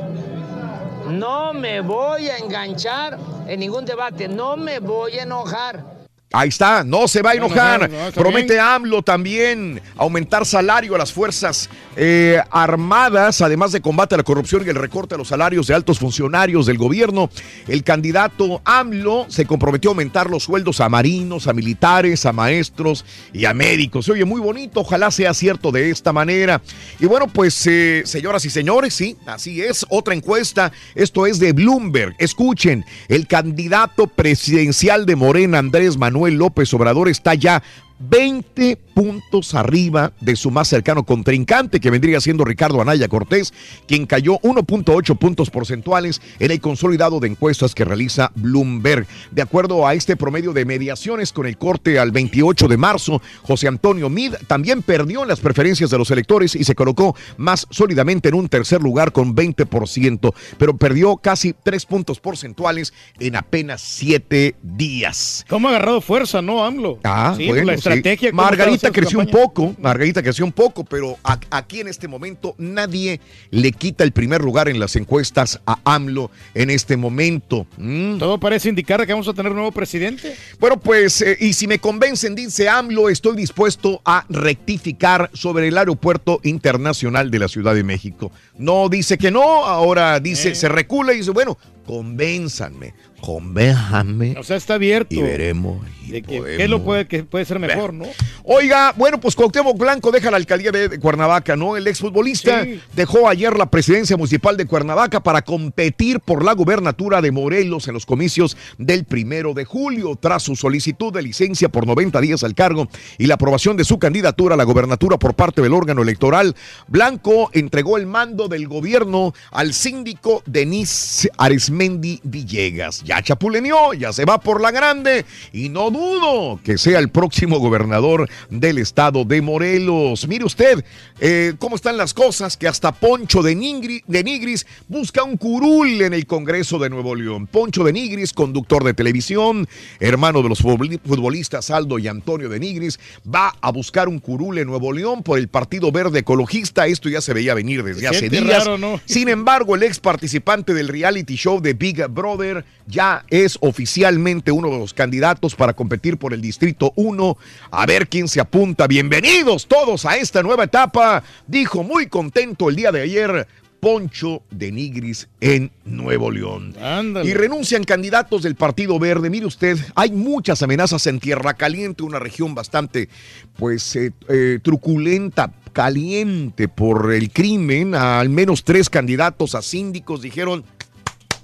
No me voy a enganchar en ningún debate. No me voy a enojar. Ahí está, no se va a No, enojar. no, Promete. AMLO también aumentar salario a las fuerzas eh, armadas, además de combate a la corrupción y el recorte a los salarios de altos funcionarios del gobierno. El candidato AMLO se comprometió a aumentar los sueldos a marinos, a militares, a maestros y a médicos. Se oye muy bonito, ojalá sea cierto de esta manera. Y bueno, pues eh, señoras y señores, sí, así es. Otra encuesta, esto es de Bloomberg. Escuchen, el candidato presidencial de Morena, Andrés Manuel López Obrador, está ya 20 puntos arriba de su más cercano contrincante, que vendría siendo Ricardo Anaya Cortés, quien cayó 1.8 puntos porcentuales en el consolidado de encuestas que realiza Bloomberg. De acuerdo a este promedio de mediaciones con el corte al 28 de marzo, José Antonio Mid también perdió en las preferencias de los electores y se colocó más sólidamente en un tercer lugar con 20%, pero perdió casi 3 puntos porcentuales en apenas 7 días. ¿Cómo ha agarrado fuerza, no, AMLO? Ah, Sí, bueno, sí. Margarita creció un poco, Margarita creció un poco, pero a- aquí en este momento nadie le quita el primer lugar en las encuestas a AMLO en este momento. Mm. Todo parece indicar que vamos a tener nuevo presidente. Bueno, pues, eh, y si me convencen, dice AMLO, estoy dispuesto a rectificar sobre el aeropuerto internacional de la Ciudad de México. No dice que no, ahora dice, Eh. se recula y dice, bueno, convénzanme, convénjame. O sea, está abierto. Y veremos. De que, ¿Qué lo puede, que puede ser mejor, no? Oiga, bueno, pues Cuauhtémoc Blanco deja la alcaldía de Cuernavaca, ¿no? El exfutbolista Sí. dejó ayer la presidencia municipal de Cuernavaca para competir por la gubernatura de Morelos en los comicios del primero de julio, tras su solicitud de licencia por 90 días al cargo y la aprobación de su candidatura a la gubernatura por parte del órgano electoral. Blanco entregó el mando del gobierno al síndico Denis Arismendi Villegas. Ya chapuleneó, ya se va por la grande y no dudo que sea el próximo gobernador del estado de Morelos. Mire usted eh, cómo están las cosas, que hasta Poncho de, Nigris busca un curul en el Congreso de Nuevo León. Poncho de Nigris, conductor de televisión, hermano de los futboli- futbolistas Aldo y Antonio de Nigris, va a buscar un curul en Nuevo León por el Partido Verde Ecologista. Esto ya se veía venir desde hace días. raro, ¿no? Sin embargo, el ex participante del reality show de Big Brother ya es oficialmente uno de los candidatos para competir por el Distrito 1. A ver quién se apunta. Bienvenidos todos a esta nueva etapa, dijo muy contento el día de ayer. Poncho de Nigris en Nuevo León. Ándale. Y renuncian candidatos del Partido Verde. Mire usted, hay muchas amenazas en Tierra Caliente, una región bastante, pues, eh, eh, truculenta, caliente por el crimen. Al menos tres candidatos a síndicos dijeron,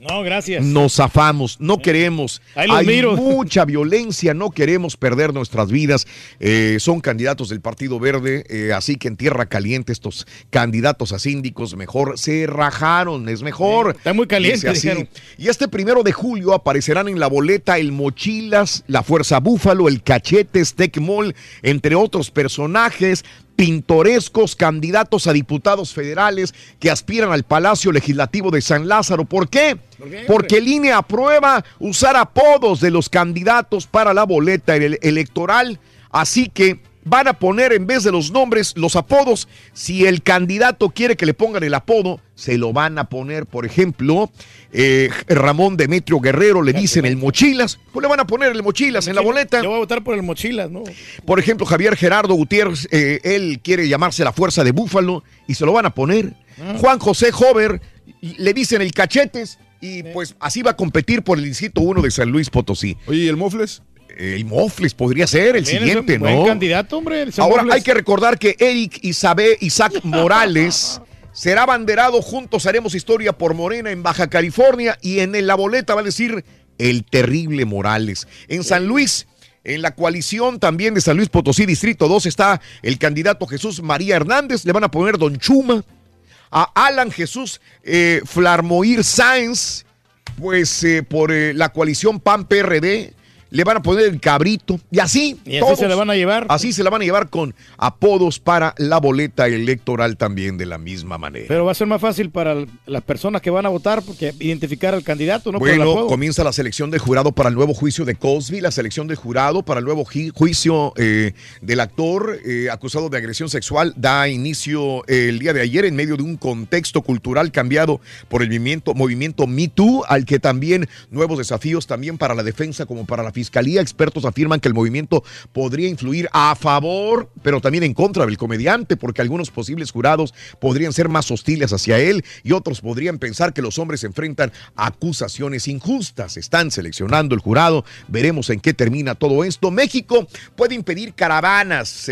No, gracias. nos zafamos, no queremos. Ahí los Hay miro. <laughs> mucha violencia, no queremos perder nuestras vidas. Eh, son candidatos del Partido Verde, eh, así que en Tierra Caliente estos candidatos a síndicos mejor se rajaron, es mejor. Está muy caliente, así. Y este primero de julio aparecerán en la boleta el Mochilas, la Fuerza Búfalo, el Cachetes, Tecmol, entre otros personajes. Pintorescos candidatos a diputados federales que aspiran al Palacio Legislativo de San Lázaro. ¿Por qué? Porque el INE aprueba usar apodos de los candidatos para la boleta ele- electoral. Así que van a poner en vez de los nombres los apodos. Si el candidato quiere que le pongan el apodo, se lo van a poner. Por ejemplo, eh, Ramón Demetrio Guerrero le dicen el mochilas, pues le van a poner el mochilas en la boleta. Yo voy a votar por el mochilas, ¿no? Por ejemplo, Javier Gerardo Gutiérrez, eh, él quiere llamarse la fuerza de Búfalo y se lo van a poner. Ah. Juan José Hover, le dicen el cachetes y pues así va a competir por el distrito 1 de San Luis Potosí. Oye, ¿y el Mofles? El Mofles podría ser el También es siguiente, un buen ¿no? candidato, hombre. el Ahora Mofles. hay que recordar que Eric Isabel Isaac <laughs> Morales será banderado juntos haremos historia por Morena en Baja California y en la boleta va a decir el terrible Morales. En San Luis en la coalición también de San Luis Potosí, Distrito 2, está el candidato Jesús María Hernández. Le van a poner Don Chuma. A Alan Jesús eh, Flarmoir Sáenz, pues eh, por eh, la coalición PAN-PRD. Le van a poner el cabrito. Y así. Y así se la van a llevar. Así se la van a llevar con apodos para la boleta electoral también de la misma manera. Pero va a ser más fácil para las personas que van a votar porque identificar al candidato, ¿no? Bueno, comienza la selección del jurado para el nuevo juicio de Cosby, la selección del jurado para el nuevo juicio eh, del actor eh, acusado de agresión sexual da inicio eh, el día de ayer en medio de un contexto cultural cambiado por el movimiento, movimiento Me Too, al que también nuevos desafíos también para la defensa como para la fiscalía. Expertos afirman que el movimiento podría influir a favor, pero también en contra del comediante, porque algunos posibles jurados podrían ser más hostiles hacia él y otros podrían pensar que los hombres enfrentan acusaciones injustas. Están seleccionando el jurado. Veremos en qué termina todo esto. México puede impedir caravanas,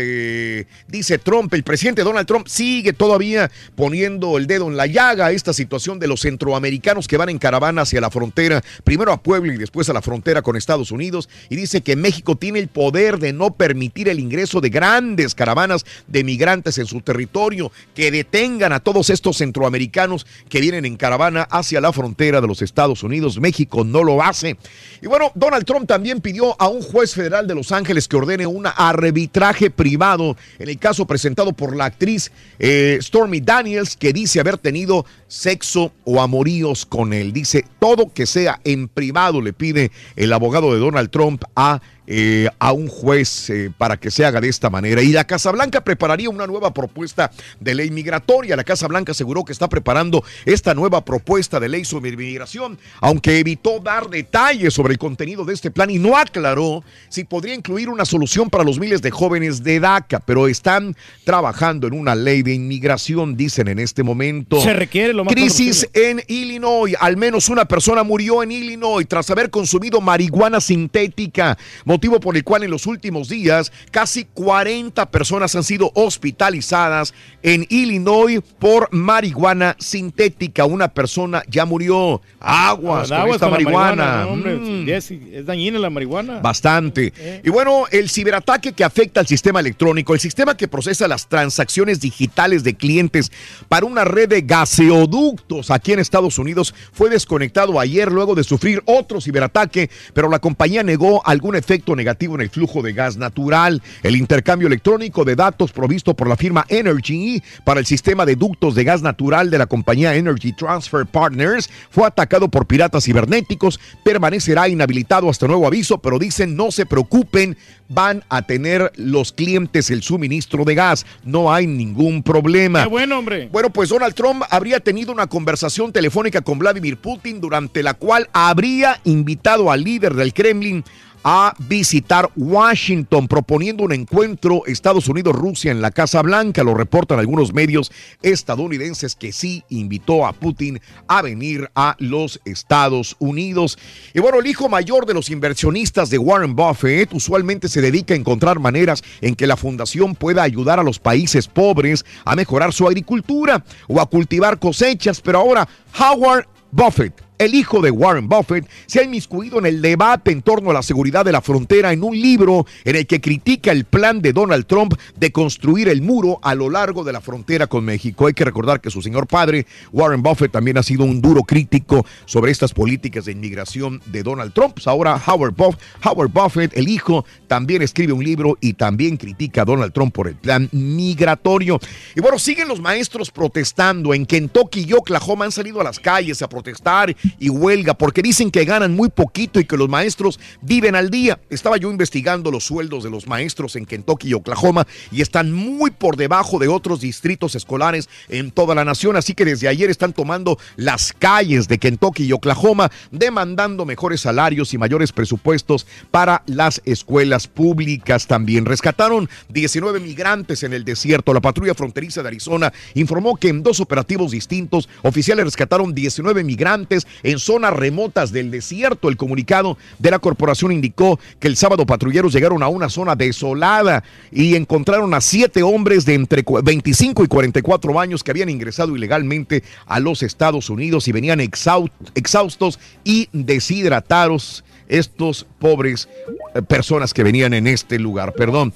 dice Trump. El presidente Donald Trump sigue todavía poniendo el dedo en la llaga a esta situación de los centroamericanos que van en caravana hacia la frontera, primero a Puebla y después a la frontera con Estados Unidos. Y dice que México tiene el poder de no permitir el ingreso de grandes caravanas de migrantes en su territorio, que detengan a todos estos centroamericanos que vienen en caravana hacia la frontera de los Estados Unidos. México no lo hace. Y bueno, Donald Trump también pidió a un juez federal de Los Ángeles que ordene un arbitraje privado en el caso presentado por la actriz eh, Stormy Daniels, que dice haber tenido sexo o amoríos con él. Dice todo que sea en privado, le pide el abogado de Donald Trump a eh, a un juez eh, para que se haga de esta manera. Y la Casa Blanca prepararía una nueva propuesta de ley migratoria. La Casa Blanca aseguró que está preparando esta nueva propuesta de ley sobre migración, aunque evitó dar detalles sobre el contenido de este plan y no aclaró si podría incluir una solución para los miles de jóvenes de DACA, pero están trabajando en una ley de inmigración, dicen en este momento. Se requiere lo más Crisis en Illinois. Al menos una persona murió en Illinois tras haber consumido marihuana sintética, motivo por el cual en los últimos días casi 40 personas han sido hospitalizadas en Illinois por marihuana sintética. Una persona ya murió. Aguas con esta con la marihuana. no, hombre, Mm. Es dañina la marihuana. Bastante. Y bueno, el ciberataque que afecta al sistema electrónico, el sistema que procesa las transacciones digitales de clientes para una red de gaseoductos aquí en Estados Unidos, fue desconectado ayer luego de sufrir otro ciberataque, pero la compañía negó algún efecto negativo en el flujo de gas natural. El intercambio electrónico de datos provisto por la firma Energy para el sistema de ductos de gas natural de la compañía Energy Transfer Partners fue atacado por piratas cibernéticos, permanecerá inhabilitado hasta nuevo aviso, pero dicen no se preocupen, van a tener los clientes el suministro de gas, no hay ningún problema. Qué bueno, hombre. Bueno, pues Donald Trump habría tenido una conversación telefónica con Vladimir Putin durante la cual habría invitado al líder del Kremlin a visitar Washington, proponiendo un encuentro Estados Unidos-Rusia en la Casa Blanca. Lo reportan algunos medios estadounidenses que sí invitó a Putin a venir a los Estados Unidos. Y bueno, el hijo mayor de los inversionistas de Warren Buffett usualmente se dedica a encontrar maneras en que la fundación pueda ayudar a los países pobres a mejorar su agricultura o a cultivar cosechas, pero ahora Howard Buffett el hijo de Warren Buffett, se ha inmiscuido en el debate en torno a la seguridad de la frontera en un libro en el que critica el plan de Donald Trump de construir el muro a lo largo de la frontera con México. Hay que recordar que su señor padre, Warren Buffett, también ha sido un duro crítico sobre estas políticas de inmigración de Donald Trump. Ahora Howard Buffett, Howard Buffett, el hijo, también escribe un libro y también critica a Donald Trump por el plan migratorio. Y bueno, siguen los maestros protestando. En Kentucky y Oklahoma han salido a las calles a protestar y huelga porque dicen que ganan muy poquito y que los maestros viven al día. Estaba yo investigando los sueldos de los maestros en Kentucky y Oklahoma y están muy por debajo de otros distritos escolares en toda la nación. Así que desde ayer están tomando las calles de Kentucky y Oklahoma demandando mejores salarios y mayores presupuestos para las escuelas públicas también. Rescataron 19 migrantes en el desierto. La patrulla fronteriza de Arizona informó que en dos operativos distintos oficiales rescataron 19 migrantes en zonas remotas del desierto. El comunicado de la corporación indicó que el sábado patrulleros llegaron a una zona desolada y encontraron a siete hombres de entre 25 y 44 años que habían ingresado ilegalmente a los Estados Unidos y venían exhaustos y deshidratados estos pobres eh, personas que venían en este lugar. Perdón.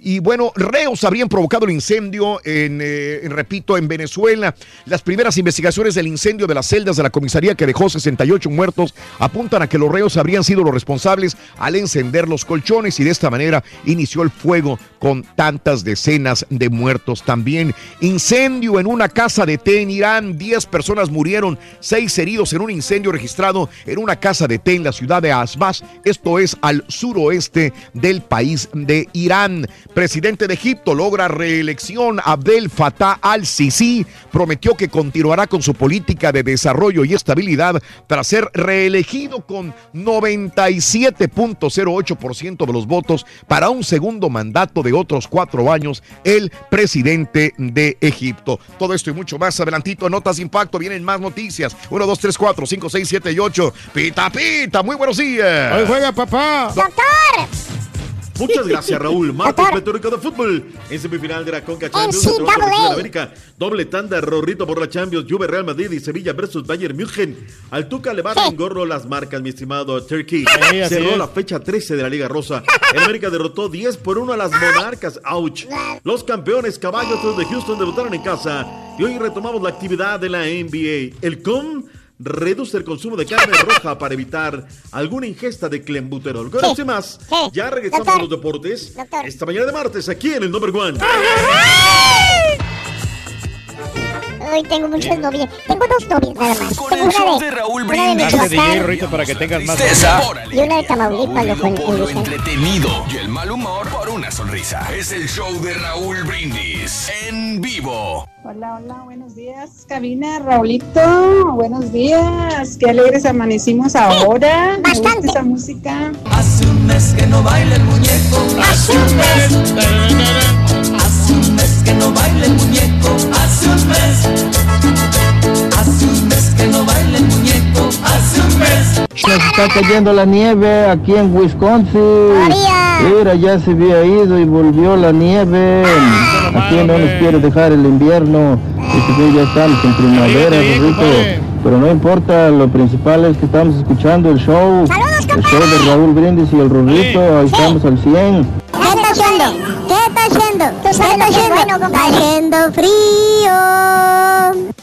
Y bueno, reos habrían provocado el incendio en, eh, repito, en Venezuela. Las primeras investigaciones del incendio de las celdas de la comisaría que dejó 68 muertos apuntan a que los reos habrían sido los responsables al encender los colchones y de esta manera inició el fuego con tantas decenas de muertos también. Incendio en una casa de té en Irán. 10 personas murieron, 6 heridos en un incendio registrado en una casa de té en la ciudad de Asbas. Esto es al suroeste del país de Irán presidente de Egipto logra reelección. Abdel Fattah al-Sisi prometió que continuará con su política de desarrollo y estabilidad tras ser reelegido con 97.08% de los votos para un segundo mandato de otros cuatro años, el presidente de Egipto. Todo esto y mucho más adelantito Notas de Impacto. Vienen más noticias. 1, 2, 3, 4, 5, 6, 7 y 8. Pita, pita. Muy buenos días. Hoy juega papá. ¡Doctor! Muchas gracias, Raúl. Martes Meteórico de Fútbol. En semifinal de la Conca Champions. de América. Doble tanda, Rorrito por la Champions. Juve Real Madrid y Sevilla versus Bayern München. Al Tuca le van en gorro las marcas, mi estimado Turkey. Cerró la fecha 13 de la Liga Rosa. El América derrotó 10 por 1 a las Monarcas. ¡Auch! Los campeones caballos de Houston debutaron en casa. Y hoy retomamos la actividad de la NBA. El COM reduce el consumo de carne <laughs> roja para evitar alguna ingesta de clenbuterol. Con sí. más, ya regresamos a los deportes esta mañana de martes aquí en el Number One. Hoy tengo muchas novias. Tengo dos novias nada más. Con el show de, Raúl Brindis. Una de Michoacán. para que tengas más. Y una de Tamaulipas. Lo, por lo entretenido y el mal humor por una sonrisa. Es el show de Raúl Brindis en vivo. Hola, hola, buenos días, cabina, Raulito, buenos días, qué alegres amanecimos ahora, Bastante. me gusta esa música. Hace un mes que no baila el muñeco, hace un mes que no baila el muñeco, hace un mes, hace un mes que no baila el muñeco, hace un mes. Se está cayendo la nieve aquí en Wisconsin. Mira, ya se había ido y volvió la nieve. Aquí no nos quiere dejar el invierno. Y ya estamos en primavera, Rorrito. Pero no importa, lo principal es que estamos escuchando el show. el show de Raúl Brindis y el Rorrito. Ahí estamos al 100. ¿Qué está haciendo? ¿Qué está haciendo? ¿Qué está haciendo? Está haciendo frío.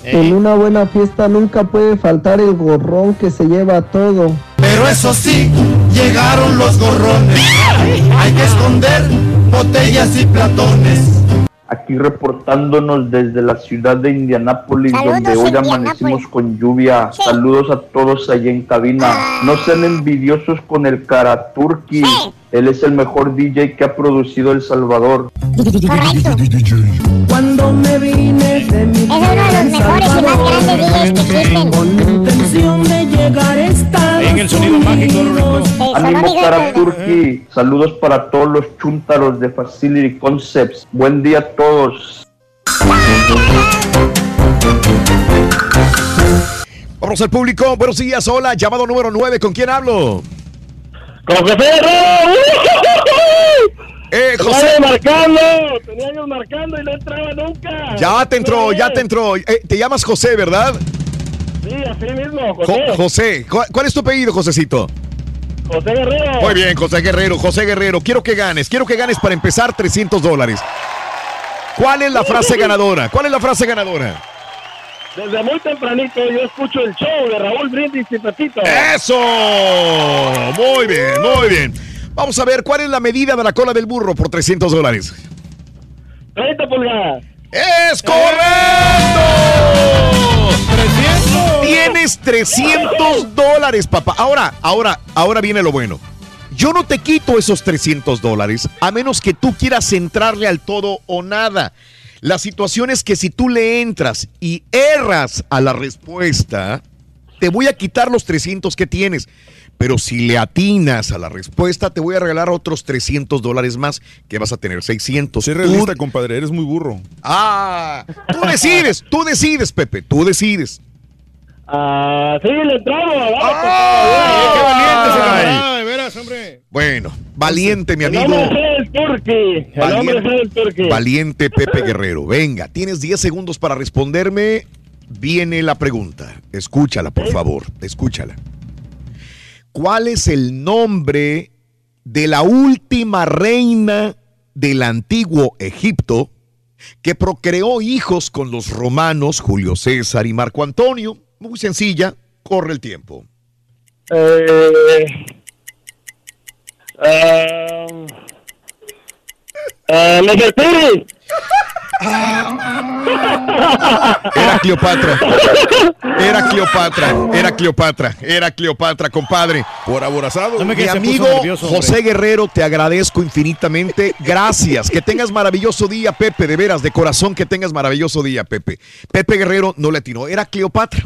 En una buena fiesta nunca puede faltar el gorrón que se lleva todo. Pero eso sí, llegaron los gorrones. Hay que esconder botellas y platones. Aquí reportándonos desde la ciudad de Indianápolis, Saludos, donde hoy Indianápolis. amanecimos con lluvia. Saludos a todos allá en cabina. No sean envidiosos con el Karaturki. Él es el mejor DJ que ha producido El Salvador. Cuando me vine de mi Es uno de los mejores y más grandes DJs que existen. Llegar En el sonido mágico, Rorrito. Ánimo Karaturki. Saludos para todos los chúntaros de Facility Concepts. Buen día a todos. Vamos al público. Buenos días. Hola. Llamado número 9. ¿Con quién hablo? ¡Con José Eh, Tenía José. años marcando, tenía años marcando y no entraba nunca. Ya te entró, ya te entró. Eh, te llamas José, ¿verdad? Sí, así mismo, Jo- José. José, ¿cuál, cuál es tu apellido, Josecito? José Guerrero. Muy bien, José Guerrero, José Guerrero. Quiero que ganes, quiero que ganes para empezar 300 dólares. ¿Cuál es la frase ganadora? ¿Cuál es la frase ganadora? Desde muy tempranito yo escucho el show de Raúl Brindis y Pepito. ¡Eso! Muy bien, muy bien. Vamos a ver, ¿cuál es la medida de la cola del burro por 300 dólares? 30 pulgadas. ¡Es correcto! Tienes 300 dólares, papá. Ahora, ahora, ahora viene lo bueno. Yo no te quito esos 300 dólares a menos que tú quieras entrarle al todo o nada. La situación es que si tú le entras y erras a la respuesta, te voy a quitar los 300 que tienes. Pero si le atinas a la respuesta, te voy a regalar otros 300 dólares más, que vas a tener 600. Sé Tú- realista, compadre, eres muy burro. Ah, tú decides, tú decides, Pepe, tú decides. Ah, sí, le entramos. vamos, ¡Ay, qué valiente ese Ay. camarada, de veras, hombre. Bueno, valiente, mi El amigo. hombre es el turqui. El hombre es el turqui. Valiente Pepe Guerrero. Venga, tienes 10 segundos para responderme. Viene la pregunta. Escúchala, por favor. Escúchala. ¿Cuál es el nombre de la última reina del antiguo Egipto que procreó hijos con los romanos Julio César y Marco Antonio? Muy sencilla. Corre el tiempo. Eh, eh, eh, Nefertiti. <laughs> Era Cleopatra. Era Cleopatra. Era Cleopatra. Era Cleopatra, compadre. Por aborazado. Mi amigo José Guerrero, te agradezco infinitamente. Gracias. Que tengas maravilloso día, Pepe. De veras, de corazón, que tengas maravilloso día, Pepe. Pepe Guerrero no le atinó. Era Cleopatra.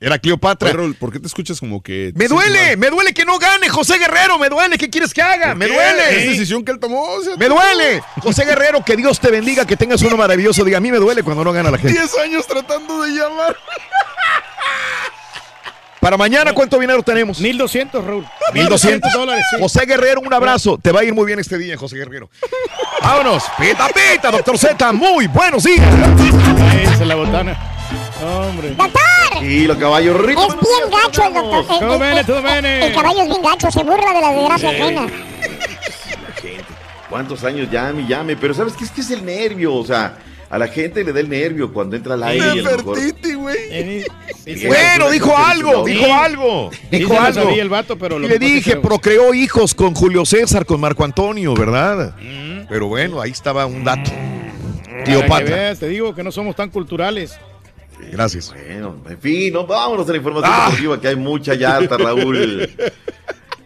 Era Cleopatra. Perro, ¿por qué te escuchas como que... Me duele, me duele que no gane José Guerrero, me duele. ¿Qué quieres que haga? Me duele. Es decisión que él tomó. o sea, Me duele. José Guerrero, que Dios te bendiga, que tengas uno maravilloso día. A mí me duele cuando no gana la gente. 10 años tratando de llamar. Para mañana, ¿cuánto dinero tenemos? 1200, Raúl. 1200 dólares. sí. José Guerrero, un abrazo. Te va a ir muy bien este día, José Guerrero. Vámonos. Pita, pita, doctor Z. Muy buenos días. Esa es la botana. Hombre. Y los caballos ricos. Es bien gacho el doctor. el- Todo el- bene, el- todo bene. El caballo es bien gacho, se burla de la desgracia Sí. ajena. gente. ¿Cuántos años llame, y llame? Pero ¿sabes qué? Es que es el nervio, o sea, a la gente le da el nervio cuando entra al aire y a lo mejor... Bueno, dijo algo, dijo algo. Dijo algo. el vato, pero Y lo le dije, procreó hijos con Julio César, con Marco Antonio, ¿verdad? Pero bueno, ahí estaba un dato. Cleopatra. veas, te digo que no somos tan culturales. Gracias. Bueno, en fin, no, vámonos a la información Ah. deportiva, que hay mucha llanta, Raúl. <laughs>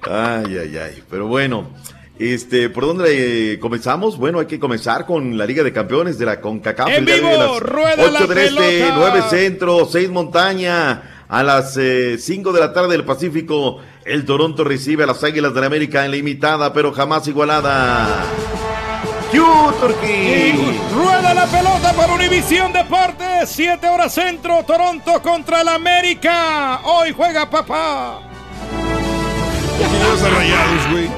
Ay, ay, ay. Pero bueno, este, ¿por dónde eh, comenzamos? Bueno, hay que comenzar con la Liga de Campeones de la CONCACAF. ¡En día de vivo! las ¡Rueda la 8 del Este, pelota! 9 Centro, 6 Montaña. A las 5 de la tarde del Pacífico, el Toronto recibe a las Águilas de la América en la imitada, pero jamás igualada. ¡Q, Turquí! Rueda la pelota para Univisión Deportes. 7 horas centro. Toronto contra el América. Hoy juega papá. Los rayados, güey.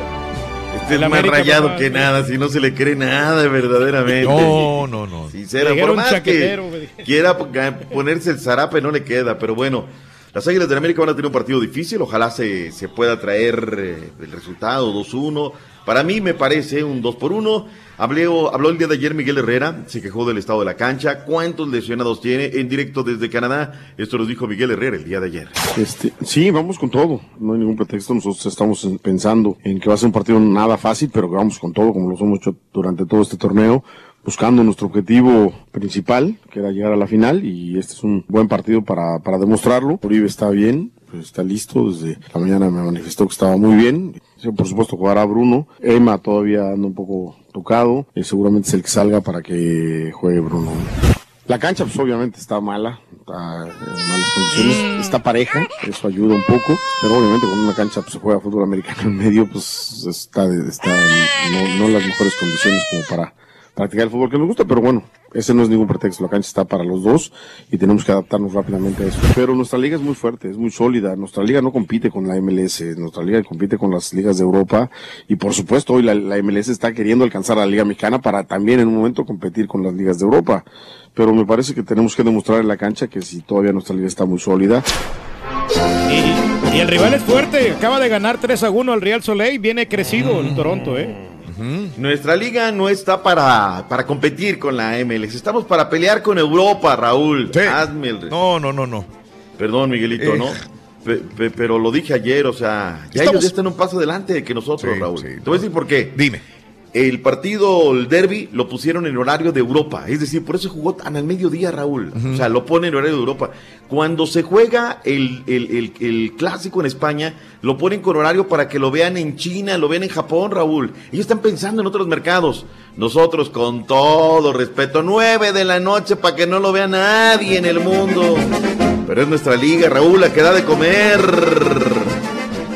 Este es más América, rayado papá, que sí. nada, si no se le cree nada verdaderamente. No, no, no. Sincero, Le por más chaquetero, que quiera ponerse el zarape no le queda, pero bueno. Las Águilas del América van a tener un partido difícil, ojalá se, se pueda traer eh, el resultado 2-1. Para mí me parece un 2 por 1. Habló, habló el día de ayer Miguel Herrera, se quejó del estado de la cancha. ¿Cuántos lesionados tiene? En directo desde Canadá. Esto nos dijo Miguel Herrera el día de ayer. Este, sí, vamos con todo. No hay ningún pretexto. Nosotros estamos en- pensando en que va a ser un partido nada fácil, pero que vamos con todo, como lo hemos hecho durante todo este torneo, buscando nuestro objetivo principal, que era llegar a la final, y este es un buen partido para, para demostrarlo. Uribe está bien, pues está listo. Desde la mañana me manifestó que estaba muy bien. Por supuesto jugará Bruno. Emma todavía anda un poco tocado. y seguramente es el que salga para que juegue Bruno. La cancha, pues obviamente está mala, está en malas condiciones, está pareja, eso ayuda un poco, pero obviamente con una cancha pues, se juega fútbol americano en medio, pues está, está en no, no las mejores condiciones como para practicar el fútbol que nos gusta, pero bueno, ese no es ningún pretexto, la cancha está para los dos y tenemos que adaptarnos rápidamente a eso. Pero nuestra liga es muy fuerte, es muy sólida, nuestra liga no compite con la MLS, nuestra liga compite con las ligas de Europa y por supuesto hoy la, MLS está queriendo alcanzar a la liga mexicana para también en un momento competir con las ligas de Europa. Pero me parece que tenemos que demostrar en la cancha que si todavía nuestra liga está muy sólida, Y, y el rival es fuerte. Acaba de ganar 3 a 1 al Real Soleil. Viene crecido el Toronto, ¿eh? Nuestra liga no está para, para competir con la MLS, estamos para pelear con Europa, Raúl. Hazme el- No, no, no, no. Perdón, Miguelito, Eh. ¿no? Pe- pe- pero lo dije ayer, o sea, ya Estamos- ellos ya están un paso adelante que nosotros, Sí, Raúl. sí, Te voy a decir por qué. Dime. El partido, el derby, lo pusieron en horario de Europa. Es decir, por eso jugó tan al mediodía, Raúl. O sea, lo pone en horario de Europa. Cuando se juega el, el- el- el clásico en España, lo ponen con horario para que lo vean en China, lo vean en Japón, Raúl. Ellos están pensando en otros mercados. Nosotros, con todo respeto, nueve de la noche para que no lo vea nadie en el mundo. Pero es nuestra liga, Raúl, la que da de comer.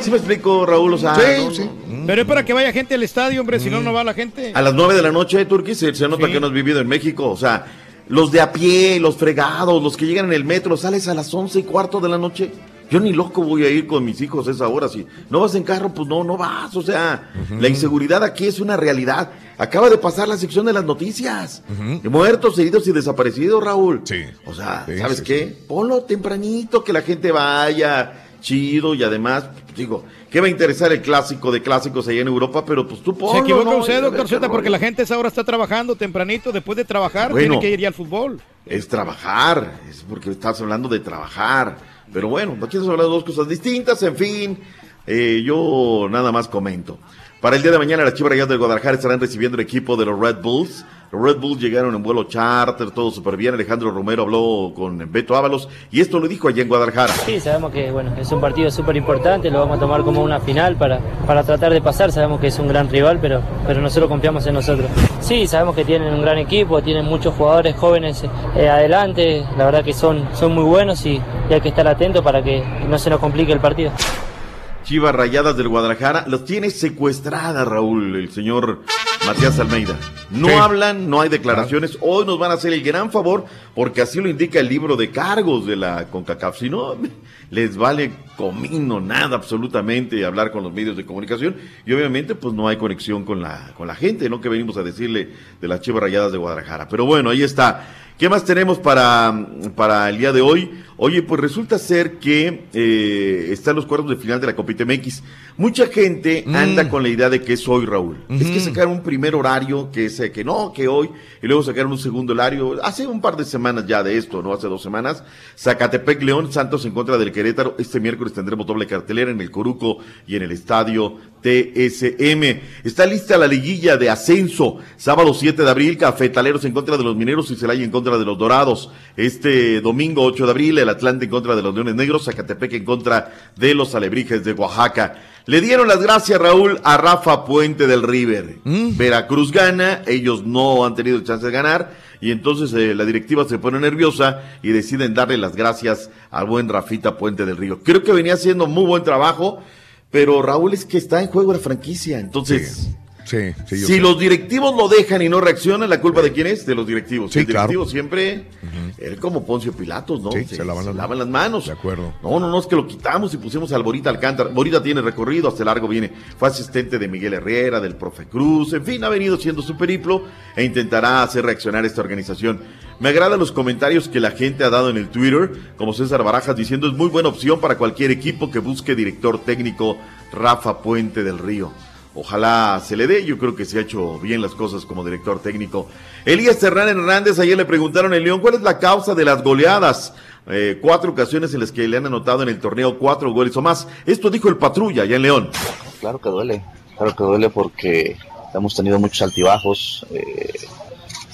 ¿Sí me explico, Raúl? O sea, no, no. Pero es para que vaya gente al estadio, hombre. Si no, no va la gente. A las 9 de la noche, Turquía, se, se nota Sí. que no has vivido en México. O sea, los de a pie, los fregados, los que llegan en el metro, sales a las once y cuarto de la noche. Yo ni loco voy a ir con mis hijos a esa hora. Si no vas en carro, pues no, no vas. O sea, la inseguridad aquí es una realidad. Acaba de pasar la sección de las noticias. Muertos, heridos y desaparecidos, Raúl. Sí. O sea, Sí, ¿sabes sí, qué? Ponlo tempranito, que la gente vaya chido y además, digo, ¿qué va a interesar el clásico de clásicos allá en Europa? Pero pues tú ponlo, Se equivoca ¿no? usted, doctor Z, porque la gente a esa hora está trabajando tempranito. Después de trabajar, Bueno. tiene que ir ya al fútbol. es trabajar, es porque estás hablando de trabajar. Pero bueno, aquí estamos hablando de dos cosas distintas, en fin, eh, yo nada más comento. Para el día de mañana, las Chivas Rayadas del Guadalajara estarán recibiendo el equipo de los Red Bulls. Los Red Bulls llegaron en vuelo charter, todo súper bien. Alejandro Romero habló con Beto Ábalos y esto lo dijo allá en Guadalajara. Sí, sabemos que bueno, es un partido súper importante, lo vamos a tomar como una final para, para tratar de pasar, sabemos que es un gran rival, pero, pero nosotros confiamos en nosotros. Sí, sabemos que tienen un gran equipo, tienen muchos jugadores jóvenes eh, adelante, la verdad que son, son muy buenos y, y hay que estar atento para que no se nos complique el partido. Chivas Rayadas del Guadalajara los tiene secuestradas, Raúl, el señor Matías Almeida. No Sí. hablan, no hay declaraciones. Hoy nos van a hacer el gran favor, porque así lo indica el libro de cargos de la CONCACAF. Si no, <laughs> les vale comino, nada absolutamente hablar con los medios de comunicación. Y obviamente, pues no hay conexión con la, con la gente, ¿no? Que venimos a decirle de las Chivas Rayadas de Guadalajara. Pero bueno, ahí está. ¿Qué más tenemos para, para el día de hoy? Oye, pues resulta ser que eh, están los cuartos de final de la Copita MX. Mucha gente anda con la idea de que es hoy, Raúl. Es que sacaron un primer horario que es eh, que no, que hoy, y luego sacaron un segundo horario. Hace un par de semanas ya de esto, ¿no? Hace dos semanas. Zacatepec León Santos en contra del Querétaro. Este miércoles tendremos doble cartelera en el Coruco y en el estadio TSM. Está lista la liguilla de ascenso. Sábado 7 de abril, Cafetaleros en contra de los Mineros y Celaya en contra de los Dorados. Este domingo 8 de abril, el Atlante en contra de los Leones Negros, Zacatepec en contra de los Alebrijes de Oaxaca. Le dieron las gracias, Raúl, a Rafa Puente del River. Veracruz gana, ellos no han tenido chance de ganar, y entonces eh, la directiva se pone nerviosa y deciden darle las gracias al buen Rafita Puente del Río. Creo que venía haciendo muy buen trabajo, pero Raúl es que está en juego la franquicia, entonces... Sí, sí, si sé. los directivos lo dejan y no reaccionan, ¿la culpa de quién es? De los directivos. Sí, el directivo claro. siempre, él como Poncio Pilatos, ¿no? Se lavan las las manos. De acuerdo. No, no, no, es que lo quitamos y pusimos al Borita Alcántara. Borita tiene recorrido, hasta largo viene. Fue asistente de Miguel Herrera, del profe Cruz, en fin, ha venido siendo su periplo e intentará hacer reaccionar esta organización. Me agradan los comentarios que la gente ha dado en el Twitter, como César Barajas diciendo es muy buena opción para cualquier equipo que busque director técnico Rafa Puente del Río. Ojalá se le dé, yo creo que se ha hecho bien las cosas como director técnico. Elías Terrán Hernández, ayer le preguntaron en León cuál es la causa de las goleadas. Eh, cuatro ocasiones en las que le han anotado en el torneo cuatro goles o más. Esto dijo el patrulla allá en León. Claro que duele, claro que duele porque hemos tenido muchos altibajos. eh,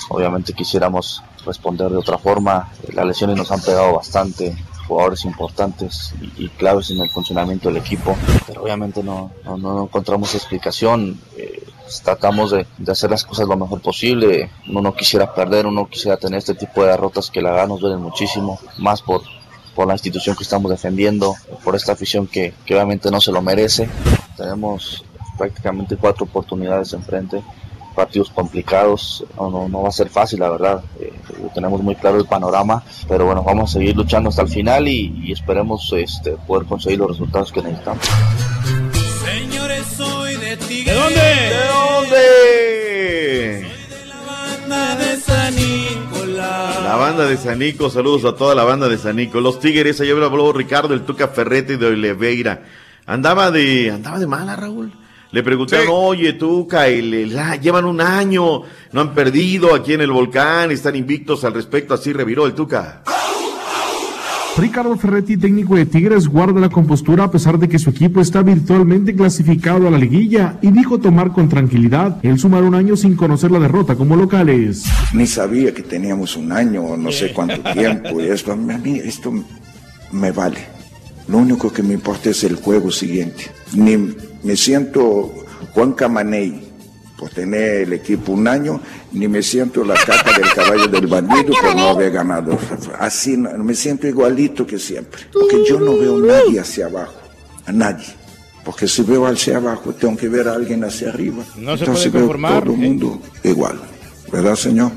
obviamente quisiéramos responder de otra forma. Las lesiones nos han pegado bastante, jugadores importantes y, claves en el funcionamiento del equipo, pero obviamente no, no, encontramos explicación. eh, tratamos de, de hacer las cosas lo mejor posible. Uno no quisiera perder, uno quisiera tener este tipo de derrotas que la verdad nos duelen muchísimo, más por, por la institución que estamos defendiendo, por esta afición que, que obviamente no se lo merece. Tenemos prácticamente cuatro oportunidades enfrente partidos complicados, no, no, no va a ser fácil, la verdad. Eh, tenemos muy claro el panorama, pero bueno, vamos a seguir luchando hasta el final y, y esperemos este, poder conseguir los resultados que necesitamos. Señores, soy de ¿De Tigre. dónde? ¿De dónde? Banda de San Nicolás. La banda de Sanico, saludos a toda la banda de Sanico. Los Tigres, ayer habló Ricardo, el Tuca Ferrete de Oliveira. Andaba de, andaba de mala, Raúl. Le preguntaron, oye, Tuca, el- el- ah, llevan un año, no han perdido aquí en el volcán, están invictos al respecto, así reviró el Tuca. Ricardo Ferretti, técnico de Tigres, guarda la compostura a pesar de que su equipo está virtualmente clasificado a la liguilla y dijo tomar con tranquilidad el sumar un año sin conocer la derrota como locales. Ni sabía que teníamos un año o no sé cuánto <laughs> tiempo. Y esto, a mí esto me vale. Lo único que me importa es el juego siguiente. Ni me siento Juan Camaney por tener el equipo un año, ni me siento la caca del caballo del bandido por no haber ganado. Así me siento igualito que siempre. Porque yo no veo a nadie hacia abajo. A nadie. Porque si veo hacia abajo, tengo que ver a alguien hacia arriba. No se Entonces puede veo conformar. todo Todo el mundo igual. ¿Verdad, señor?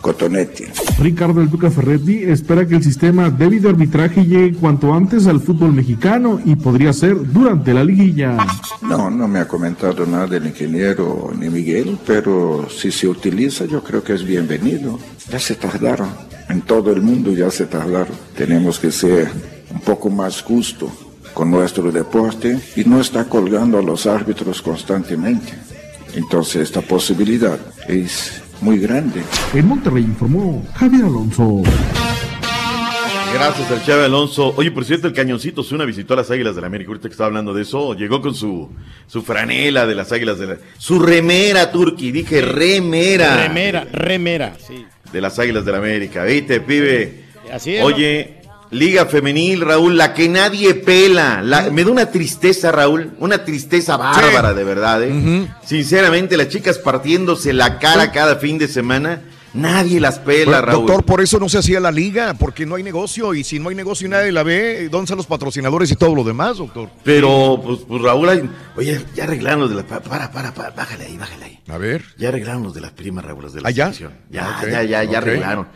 Cotonete. Ricardo El Tuca Ferretti espera que el sistema debido arbitraje llegue cuanto antes al fútbol mexicano y podría ser durante la liguilla. No, no me ha comentado nada el ingeniero ni Miguel, pero si se utiliza yo creo que es bienvenido. Ya se tardaron, en todo el mundo ya se tardaron. Tenemos que ser un poco más justo con nuestro deporte y no estar colgando a los árbitros constantemente. Entonces esta posibilidad es muy grande. En Monterrey informó Javier Alonso. Gracias al Chávez Alonso. Oye, por cierto, el Cañoncito Zuna visitó a las Águilas del la América. Ahorita que estaba hablando de eso, llegó con su, su franela de las Águilas de la... Su remera, Turki. Dije remera. Remera, remera, sí. De las Águilas del la América. ¿Viste, pibe? Así es. Oye, Liga Femenil, Raúl, la que nadie pela. La- me da una tristeza, Raúl. Una tristeza bárbara, de verdad, ¿eh? Sinceramente, las chicas partiéndose la cara cada fin de semana. Nadie las pela, Raúl. doctor, por eso no se hacía la liga, porque no hay negocio. Y si no hay negocio y nadie la ve, ¿dónde están los patrocinadores y todo lo demás, doctor? Pero, pues, pues Raúl, hay- oye, ya arreglaron los de la. pa- Para, para, para, bájale ahí, bájale ahí. A ver. Ya arreglaron los de las primas, Raúl, los de la ¿Ah, ya? selección. Ya, ya, ya, arreglaron.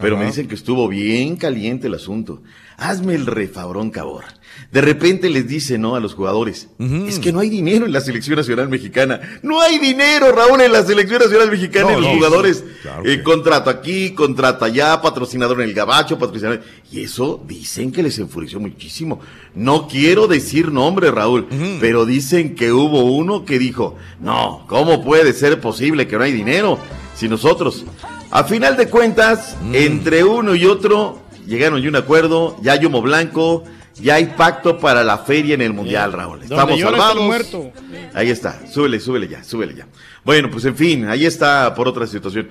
Pero me dicen que estuvo bien caliente el asunto. Hazme el refabrón, cabor. De repente les dice, ¿no? A los jugadores, es que no hay dinero en la selección nacional mexicana. No hay dinero, Raúl, en la selección nacional mexicana. No, en los no, jugadores, sí, claro eh, que- contrato aquí, contrato allá, patrocinador en el gabacho, patrocinador. Y eso dicen que les enfureció muchísimo. No quiero decir nombre, Raúl, pero dicen que hubo uno que dijo, no, ¿cómo puede ser posible que no hay dinero? Si nosotros, a final de cuentas, entre uno y otro, llegaron a un acuerdo, ya hay humo blanco, ya hay pacto para la feria en el Mundial, Raúl. Estamos salvados. muerto. Ahí está, súbele, súbele ya, súbele ya. Bueno, pues en fin, ahí está por otra situación.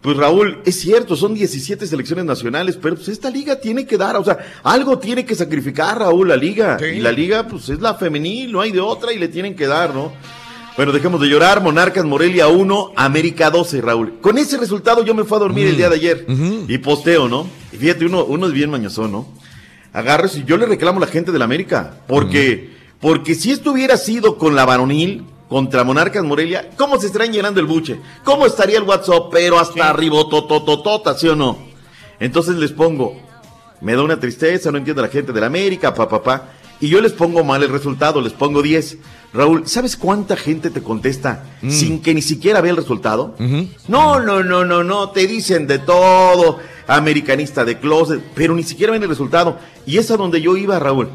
Pues Raúl, es cierto, son 17 selecciones nacionales, pero pues esta liga tiene que dar, o sea, algo tiene que sacrificar Raúl la liga. Y la liga, pues es la femenil, no hay de otra y le tienen que dar, ¿no? Bueno, dejemos de llorar, Monarcas Morelia 1, América 12, Raúl. Con ese resultado yo me fui a dormir el día de ayer y posteo, ¿no? Y fíjate, uno, uno es bien mañosón, ¿no? Agarres y yo le reclamo a la gente de la América, porque, porque si esto hubiera sido con la varonil contra Monarcas Morelia, ¿cómo se estarían llenando el buche? ¿Cómo estaría el WhatsApp? Pero hasta arriba, totototota, ¿sí o no? Entonces les pongo, me da una tristeza, no entiendo a la gente de la América, pa, pa, pa. Y yo les pongo mal el resultado, les pongo 10. Raúl, ¿sabes cuánta gente te contesta sin que ni siquiera vea el resultado? No, no, no, no, no, te dicen de todo, americanista de closet, pero ni siquiera ven el resultado. Y es a donde yo iba, Raúl.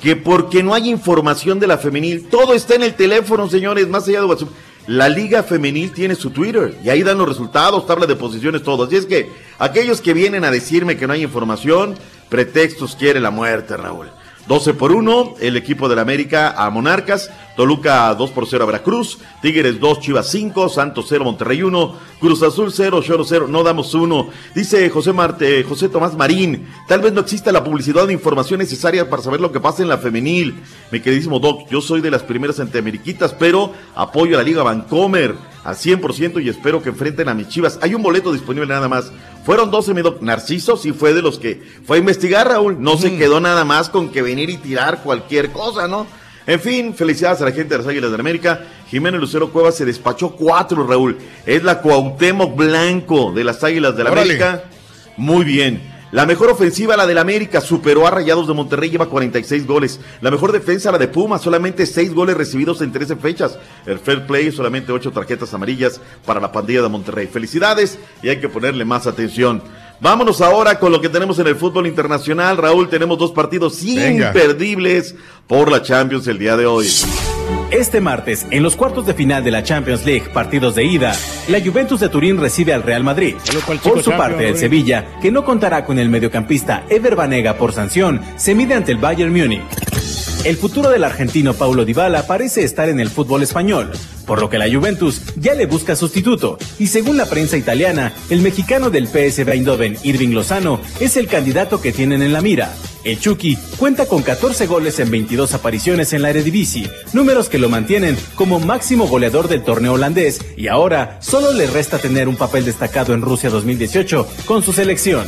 Que porque no hay información de la femenil, todo está en el teléfono, señores, más allá de WhatsApp. La Liga Femenil tiene su Twitter y ahí dan los resultados, tabla de posiciones, todo. Así es que aquellos que vienen a decirme que no hay información, pretextos quiere la muerte, Raúl. 12 por 1, el equipo de la América a Monarcas, Toluca 2 por 0 a Veracruz, Tigres 2, Chivas 5, Santos 0, Monterrey 1, Cruz Azul 0, Choro 0, no damos 1. Dice José Marte, José Tomás Marín, tal vez no exista la publicidad de información necesaria para saber lo que pasa en la femenil. Mi queridísimo Doc, yo soy de las primeras antiameriquitas, pero apoyo a la Liga Vancomer al 100% y espero que enfrenten a mis chivas. Hay un boleto disponible nada más. Fueron 12, mi doc. Narciso sí fue de los que fue a investigar, Raúl. No se quedó nada más con que venir y tirar cualquier cosa, ¿no? En fin, felicidades a la gente de las Águilas de la América, Jiménez Lucero Cuevas se despachó cuatro, Raúl. Es la Cuauhtémoc Blanco de las Águilas de la. América. Muy bien. La mejor ofensiva, la del América, superó a Rayados de Monterrey, lleva 46 goles. La mejor defensa, la de Puma, solamente 6 goles recibidos en 13 fechas. El fair play, solamente 8 tarjetas amarillas para la pandilla de Monterrey. Felicidades y hay que ponerle más atención. Vámonos ahora con lo que tenemos en el fútbol internacional. Raúl, tenemos dos partidos Venga. imperdibles por la Champions el día de hoy. Este martes, en los cuartos de final de la Champions League, partidos de ida, la Juventus de Turín recibe al Real Madrid. Por su parte, el Sevilla, que no contará con el mediocampista Ever Banega por sanción, se mide ante el Bayern Múnich. El futuro del argentino Paulo Dybala parece estar en el fútbol español, por lo que la Juventus ya le busca sustituto. Y según la prensa italiana, el mexicano del PSV Eindhoven, Irving Lozano, es el candidato que tienen en la mira. El Chucky cuenta con 14 goles en 22 apariciones en la Eredivisie, números que lo mantienen como máximo goleador del torneo holandés y ahora solo le resta tener un papel destacado en Rusia 2018 con su selección.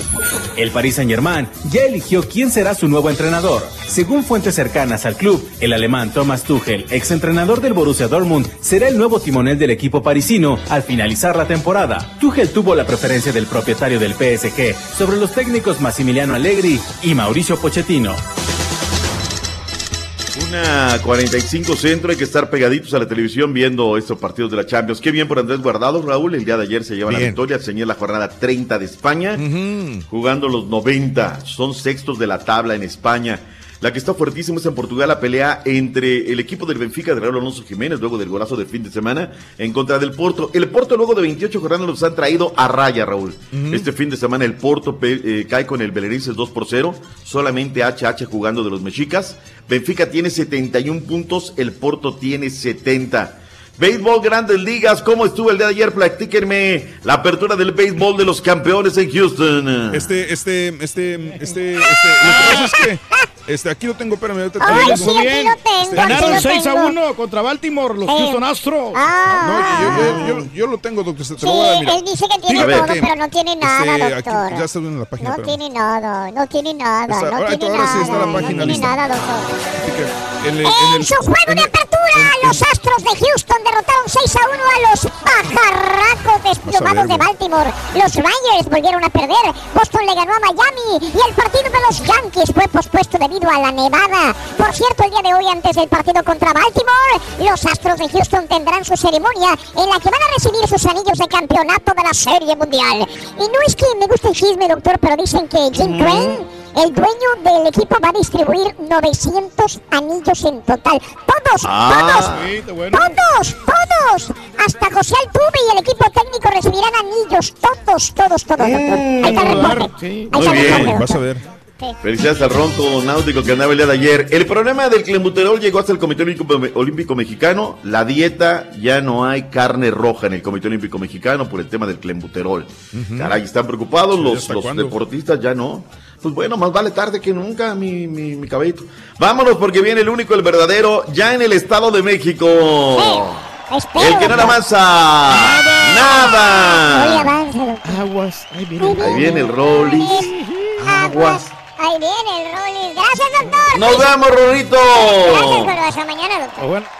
El Paris Saint-Germain ya eligió quién será su nuevo entrenador. Según fuentes cercanas al club, el alemán Thomas Tuchel, exentrenador del Borussia Dortmund, será el nuevo timonel del equipo parisino al finalizar la temporada. Tuchel tuvo la preferencia del propietario del PSG sobre los técnicos Massimiliano Allegri y Mauricio Pochettino. Una 45 centro, hay que estar pegaditos a la televisión viendo estos partidos de la Champions. Qué bien por Andrés Guardado, Raúl. El día de ayer se lleva la Bien. victoria, señala la jornada 30 de España, jugando los 90. Son sextos de la tabla en España. La que está fuertísima es en Portugal, la pelea entre el equipo del Benfica de Raúl Alonso Jiménez, luego del golazo de fin de semana, en contra del Porto. El Porto, luego de 28 jornadas, los han traído a raya, Raúl. Este fin de semana el Porto eh, cae con el Belenenses 2 por 0, solamente HH jugando de los mexicas. Benfica tiene 71 puntos, el Porto tiene 70. Béisbol Grandes Ligas, ¿cómo estuvo el día de ayer? Platíquenme la apertura del béisbol de los campeones en Houston. Este, este, este, este, este, lo que pasa es que, este, aquí lo tengo, espérame, ahorita te Ay, lo sí, digo. aquí lo tengo, aquí Ganaron lo 6 a tengo. 1 contra Baltimore, los Sí. Houston Astros. Ah, No, yo, yo, yo, yo lo tengo, doctor, se te Sí, lo voy a dar, mira. él dice que tiene Fíjate todo, que, pero no tiene nada, este, aquí, doctor. ya está en la página, No espérame. tiene nada, no tiene nada, Está- no ahora- tiene ahora sí está nada, la página no tiene lista. nada, doctor. En, el- en En el- su juego en de apertura, los Astros de Houston derrotaron 6 a 1 a los pajarracos desplomados de. Baltimore. Los Rangers volvieron a perder. Boston le ganó a Miami y el partido de los Yankees fue pospuesto debido a la nevada. Por cierto, el día de hoy, antes del partido contra Baltimore, los Astros de Houston tendrán su ceremonia en la que van a recibir sus anillos de campeonato de la Serie Mundial. Y no es que me guste el chisme, doctor, pero dicen que Jim Crane el dueño del equipo va a distribuir 900 anillos en total. Todos, Ah. todos, todos, todos. Hasta José Altuve y el equipo técnico recibirán anillos. Todos, todos, todos. doctor. Ahí está el reporte. Ahí Muy bien, vas a ver. Felicidades al ronco náutico que andaba el día de ayer. El problema del clenbuterol llegó hasta el Comité Olímpico, Olímpico Mexicano. La dieta, ya no hay carne roja en el Comité Olímpico Mexicano por el tema del clenbuterol. Caray, están preocupados Sí, los, ¿hasta los deportistas, ya no. Pues bueno, más vale tarde que nunca, mi, mi, mi caballito. Vámonos porque viene el único, el verdadero, ya en el Estado de México. Espero, El que no doctor. avanza. Hoy Nada. avanza, doctor. Aguas, ahí viene. Ahí viene el Rollis. Aguas. Ahí viene el Rollis. Gracias, doctor. Nos vemos, Rorito. Gracias, pero hasta mañana, doctor. Y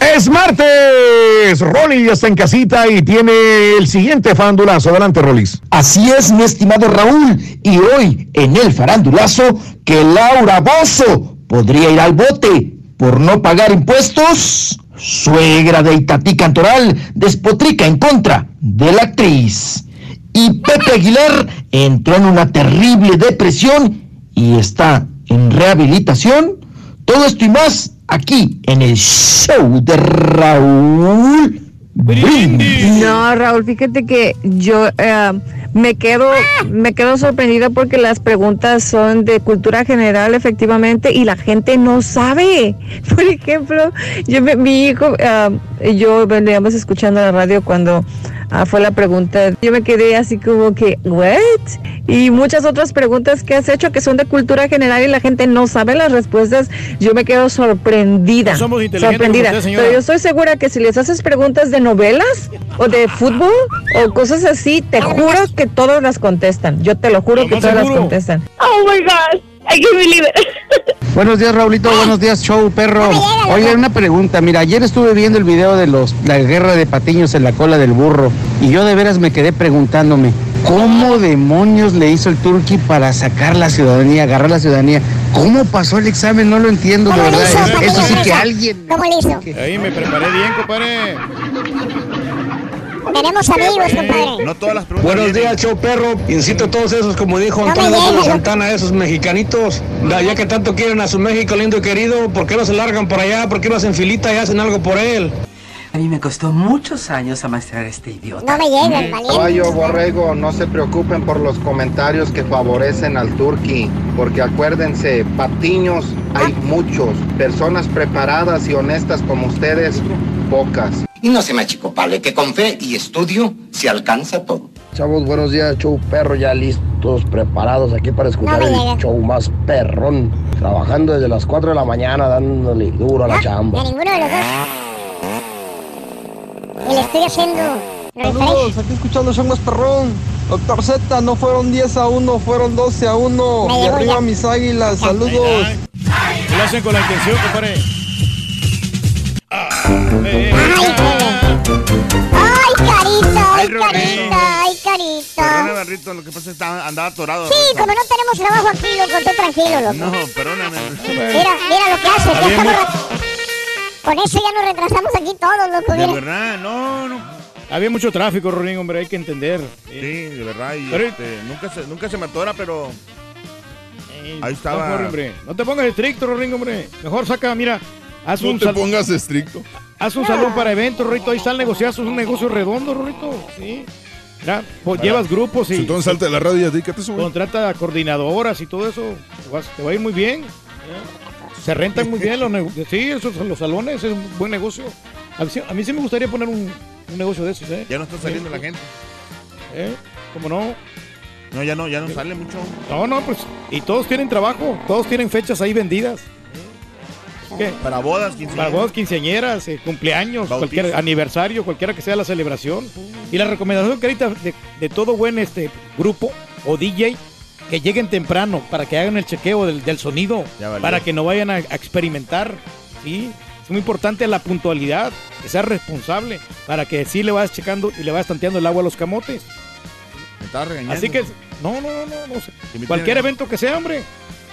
Es martes. Rolly está en casita y tiene el siguiente farandulazo. Adelante, Rolis. Así es, mi estimado Raúl. Y hoy, en el farandulazo, que Laura Bozo podría ir al bote por no pagar impuestos. Suegra de Itatí Cantoral despotrica en contra de la actriz. Y Pepe Aguilar entró en una terrible depresión y está en rehabilitación. Todo esto y más aquí en el show de Raúl Brindis. No, Raúl, fíjate que yo eh, me quedo me quedo sorprendida porque las preguntas son de cultura general efectivamente y la gente no sabe. <laughs> Por ejemplo, yo mi hijo eh, yo veníamos escuchando la radio cuando Ah, fue la pregunta. Yo me quedé así como que, ¿what? Y muchas otras preguntas que has hecho que son de cultura general y la gente no sabe las respuestas. Yo me quedo sorprendida. No somos inteligentes sorprendida. usted. Pero yo estoy segura que si les haces preguntas de novelas o de fútbol o cosas así, te juro que todos las contestan. Yo te lo juro que todas las contestan. Oh my gosh, I can't believe it. Buenos días, Raulito. Buenos días, show, perro. Oye, una pregunta. Mira, ayer estuve viendo el video de los la guerra de patiños en la cola del burro y yo de veras me quedé preguntándome cómo demonios le hizo el Turqui para sacar la ciudadanía, agarrar la ciudadanía. ¿Cómo pasó el examen? No lo entiendo, de ¿Cómo le verdad. hizo, Eso- sí ¿Cómo que alguien. ¿Cómo le hizo? Ahí me preparé bien, compadre. Tenemos amigos, compadre. No todas las preguntas. Buenos días, show perro. Incito a todos esos, como dijo No Antonio López. Santana, esos mexicanitos, da- ya que tanto quieren a su México lindo y querido, ¿por qué no se largan por allá? ¿Por qué no hacen filita y hacen algo por él? A mí me costó muchos años amaestrar a este idiota. No me llega el valiente. Caballo Borrego, no se preocupen por los comentarios que favorecen al Turqui, porque acuérdense, patiños hay muchos, personas preparadas y honestas como ustedes, pocas. Y no se me achicopale, que con fe y estudio se alcanza todo. Chavos, buenos días, show perro, ya listos, preparados aquí para escuchar No el show más perrón. Trabajando desde las 4 de la mañana, dándole duro a la De chamba. ninguno de los dos. Y le estoy haciendo refresh. aquí escuchando show más perrón. Doctor Z, no fueron 10 a 1, fueron 12 a 1. Me y llegó arriba ya. mis águilas, saludos. Lo hacen con la intención, compadre. Ay, carita, ay, Ay, Roberto. carita, ay, carita. Perdóname, Barrito, lo que pasa es que andaba atorado. Sí, como no tenemos trabajo aquí, loco, estoy tranquilo, loco. No, perdóname. Mira, mira lo que hace. Ya estamos Con eso ya nos retrasamos aquí todos, loco. De verdad, no, no. Había mucho tráfico, Rorín, hombre, hay que entender. Sí, de verdad. Y Pero- este, nunca, se, nunca se me atora, pero ahí No, estaba. corre, hombre. No te pongas estricto, Rorín, hombre. Mejor saca, mira, haz No un te sal- pongas estricto. Haz un salón para eventos, Rorito. Ahí está el negociazo, es un negocio redondo, Rorito. Sí. Mira, pues, llevas grupos y Entonces salta de la radio y dedícate eso, contrata coordinadoras y todo eso. Te vas- te va a ir muy bien. Se rentan muy bien los negocios. Sí, esos los salones, es un buen negocio. A mí, sí- a mí sí me gustaría poner un, un negocio de esos, ¿eh? Ya no está saliendo la gente. ¿Eh? ¿Cómo no? No, ya no, ya no sale mucho. No, no, pues. Y todos tienen trabajo, todos tienen fechas ahí vendidas. ¿Qué? Para bodas, quinceañeras. Para bodas, quinceañeras, eh, cumpleaños, Bautizo. cualquier aniversario, cualquiera que sea la celebración. Y la recomendación, Carita, de, de todo buen este grupo o DJ, que lleguen temprano para que hagan el chequeo del, del sonido, para que no vayan a, a experimentar. ¿sí? Es muy importante la puntualidad, que sea responsable, para que sí le vayas checando y le vayas tanteando el agua a los camotes. Me estaba regañando. Así que, no, no, no, no, no sé. Cualquier evento que sea, hombre.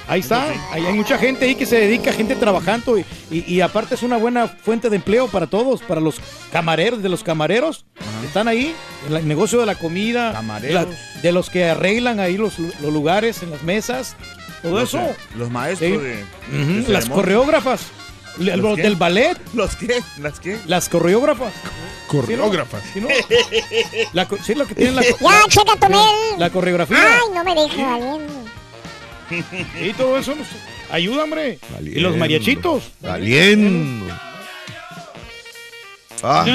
Ahí está. Ahí hay mucha gente ahí que se dedica, gente trabajando y, y- y aparte es una buena fuente de empleo para todos, para los camareros, de los camareros que están ahí, en el negocio de la comida, Camareros. la- de los que arreglan ahí los, los lugares en las mesas, todo Los, eso. eh, Los maestros Sí. de, Las coreógrafas, ¿Los del ballet, ¿Los qué? ¿Las qué? las coreógrafas. Coreógrafas. ¿Sí, no? <laughs> La co- sí, lo que tienen la, <laughs> mail. la coreografía. Ay, no me deja valiendo. Y todo eso nos ayuda, hombre. Y los mariachitos. Valiendo. Ah,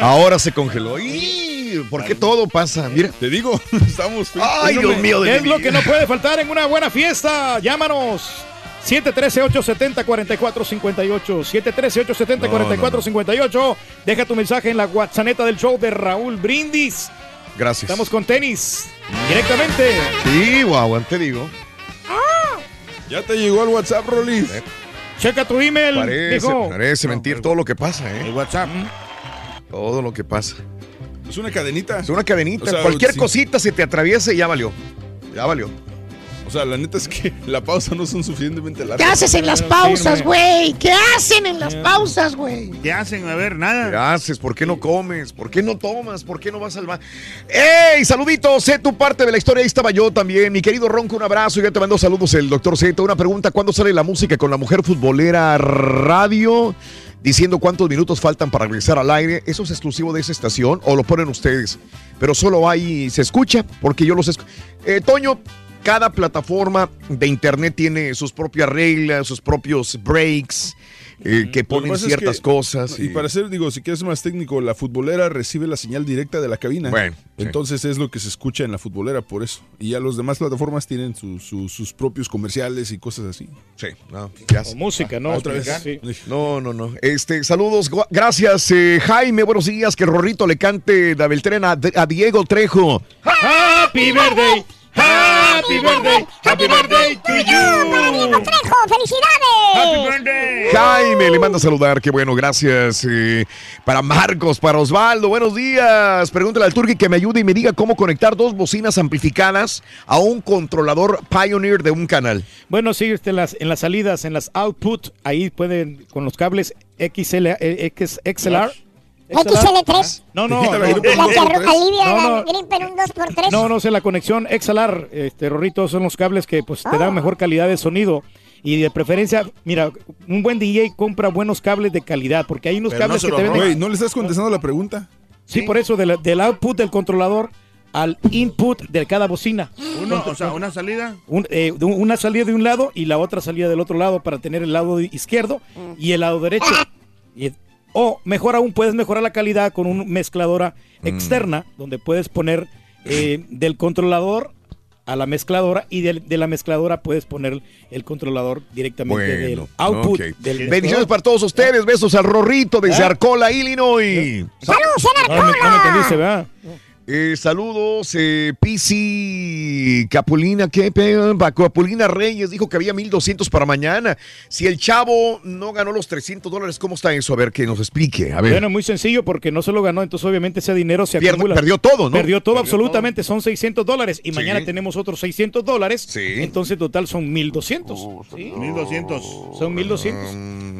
ahora se congeló. ¡Y! ¿Por qué todo pasa? Mira. Te digo, <laughs> estamos. Ay, Dios mío de ¿Qué es lo que no puede faltar en una buena fiesta? Llámanos. 713-870-4458. 713-870-4458. Deja tu mensaje en la WhatsApp del show de Raúl Brindis. Gracias. Estamos con tenis. Directamente. Sí, guau, te digo. Ya te llegó el WhatsApp, Rolis. Checa tu email. Parece, dijo. parece mentir todo lo que pasa, ¿eh? El WhatsApp. Todo lo que pasa. Es una cadenita. Es una cadenita. O sea, Cualquier sí. cosita se te atraviesa y ya valió. Ya valió. O sea, la neta es que <laughs> la pausa no son suficientemente largas. ¿Qué haces en las pausas, güey? ¿Qué hacen en las pausas, güey? ¿Qué hacen? A ver, nada. ¿Qué haces? ¿Por qué no comes? ¿Por qué no tomas? ¿Por qué no vas al baño? ¡Ey! Saluditos, sé tu parte de la historia. Ahí estaba yo también. Mi querido Ronco, un abrazo. Ya te mando saludos el doctor Z. Una pregunta: ¿cuándo sale la música con la mujer futbolera radio? Diciendo cuántos minutos faltan para regresar al aire. ¿Eso es exclusivo de esa estación o lo ponen ustedes? Pero solo ahí se escucha porque yo los escucho. Eh, Toño, cada plataforma de internet tiene sus propias reglas, sus propios breaks. eh, que ponen es ciertas que- cosas. Y para ser, digo, si quieres más técnico, la futbolera recibe la señal directa de la cabina. Bueno, sí. Entonces es lo que se escucha en la futbolera, por eso. Y ya los demás plataformas tienen su- su- sus propios comerciales y cosas así. Sí, no, ya O música, ¿no? Otra vez. Sí. No, no, no. Este, saludos, gracias, eh, Jaime. Buenos días. Que el Rorrito le cante la Beltrena a, a Diego Trejo. Happy birthday, happy birthday, happy birthday to you. Trejo, felicidades. Jaime le manda a saludar, qué bueno, gracias. eh, para Marcos, para Osvaldo, buenos días. Pregúntale al Turki que me ayude y me diga cómo conectar dos bocinas amplificadas a un controlador Pioneer de un canal. Bueno, sí, este, en, las, en las salidas, en las output, ahí pueden, con los cables XL, eh, X, XLR. XL3. No, no, no, La que alivia No, la no. gripe en un 2x3. No, no sé, la conexión XLR, este, Rorrito, son los cables que pues te dan mejor calidad de sonido. Y de preferencia, mira, un buen DJ compra buenos cables de calidad, porque hay unos cables que te venden. Güey, ¿no le estás contestando la pregunta? Sí, por eso, de la- del output del controlador al input de cada bocina. Uno, o sea, una salida. Un- eh, de un- una salida de un lado y la otra salida del otro lado para tener el lado izquierdo y el lado derecho. Y- o mejor aún, puedes mejorar la calidad con una mezcladora externa donde puedes poner eh, <clears throat> del controlador a la mezcladora y de, de la mezcladora puedes poner el controlador directamente del output. ok. del Bendiciones para todos ustedes. Besos al Rorrito desde ¿Eh? Arcola, Illinois. ¡Saludos en No no ¿verdad? Eh, saludos, eh, Pisi Capulina, ¿qué? Capulina Reyes dijo que había 1200 para mañana. Si el chavo no ganó los 300 dólares, ¿cómo está eso? A ver, que nos explique. A ver. Bueno, muy sencillo porque no se lo ganó, entonces obviamente ese dinero se Pierde- acumula. perdió todo, ¿no? Perdió todo Perdió absolutamente, son 600 dólares y Sí. mañana tenemos otros 600 dólares, entonces total son 1200. Oh, ¿sí? 1200. Son 1200.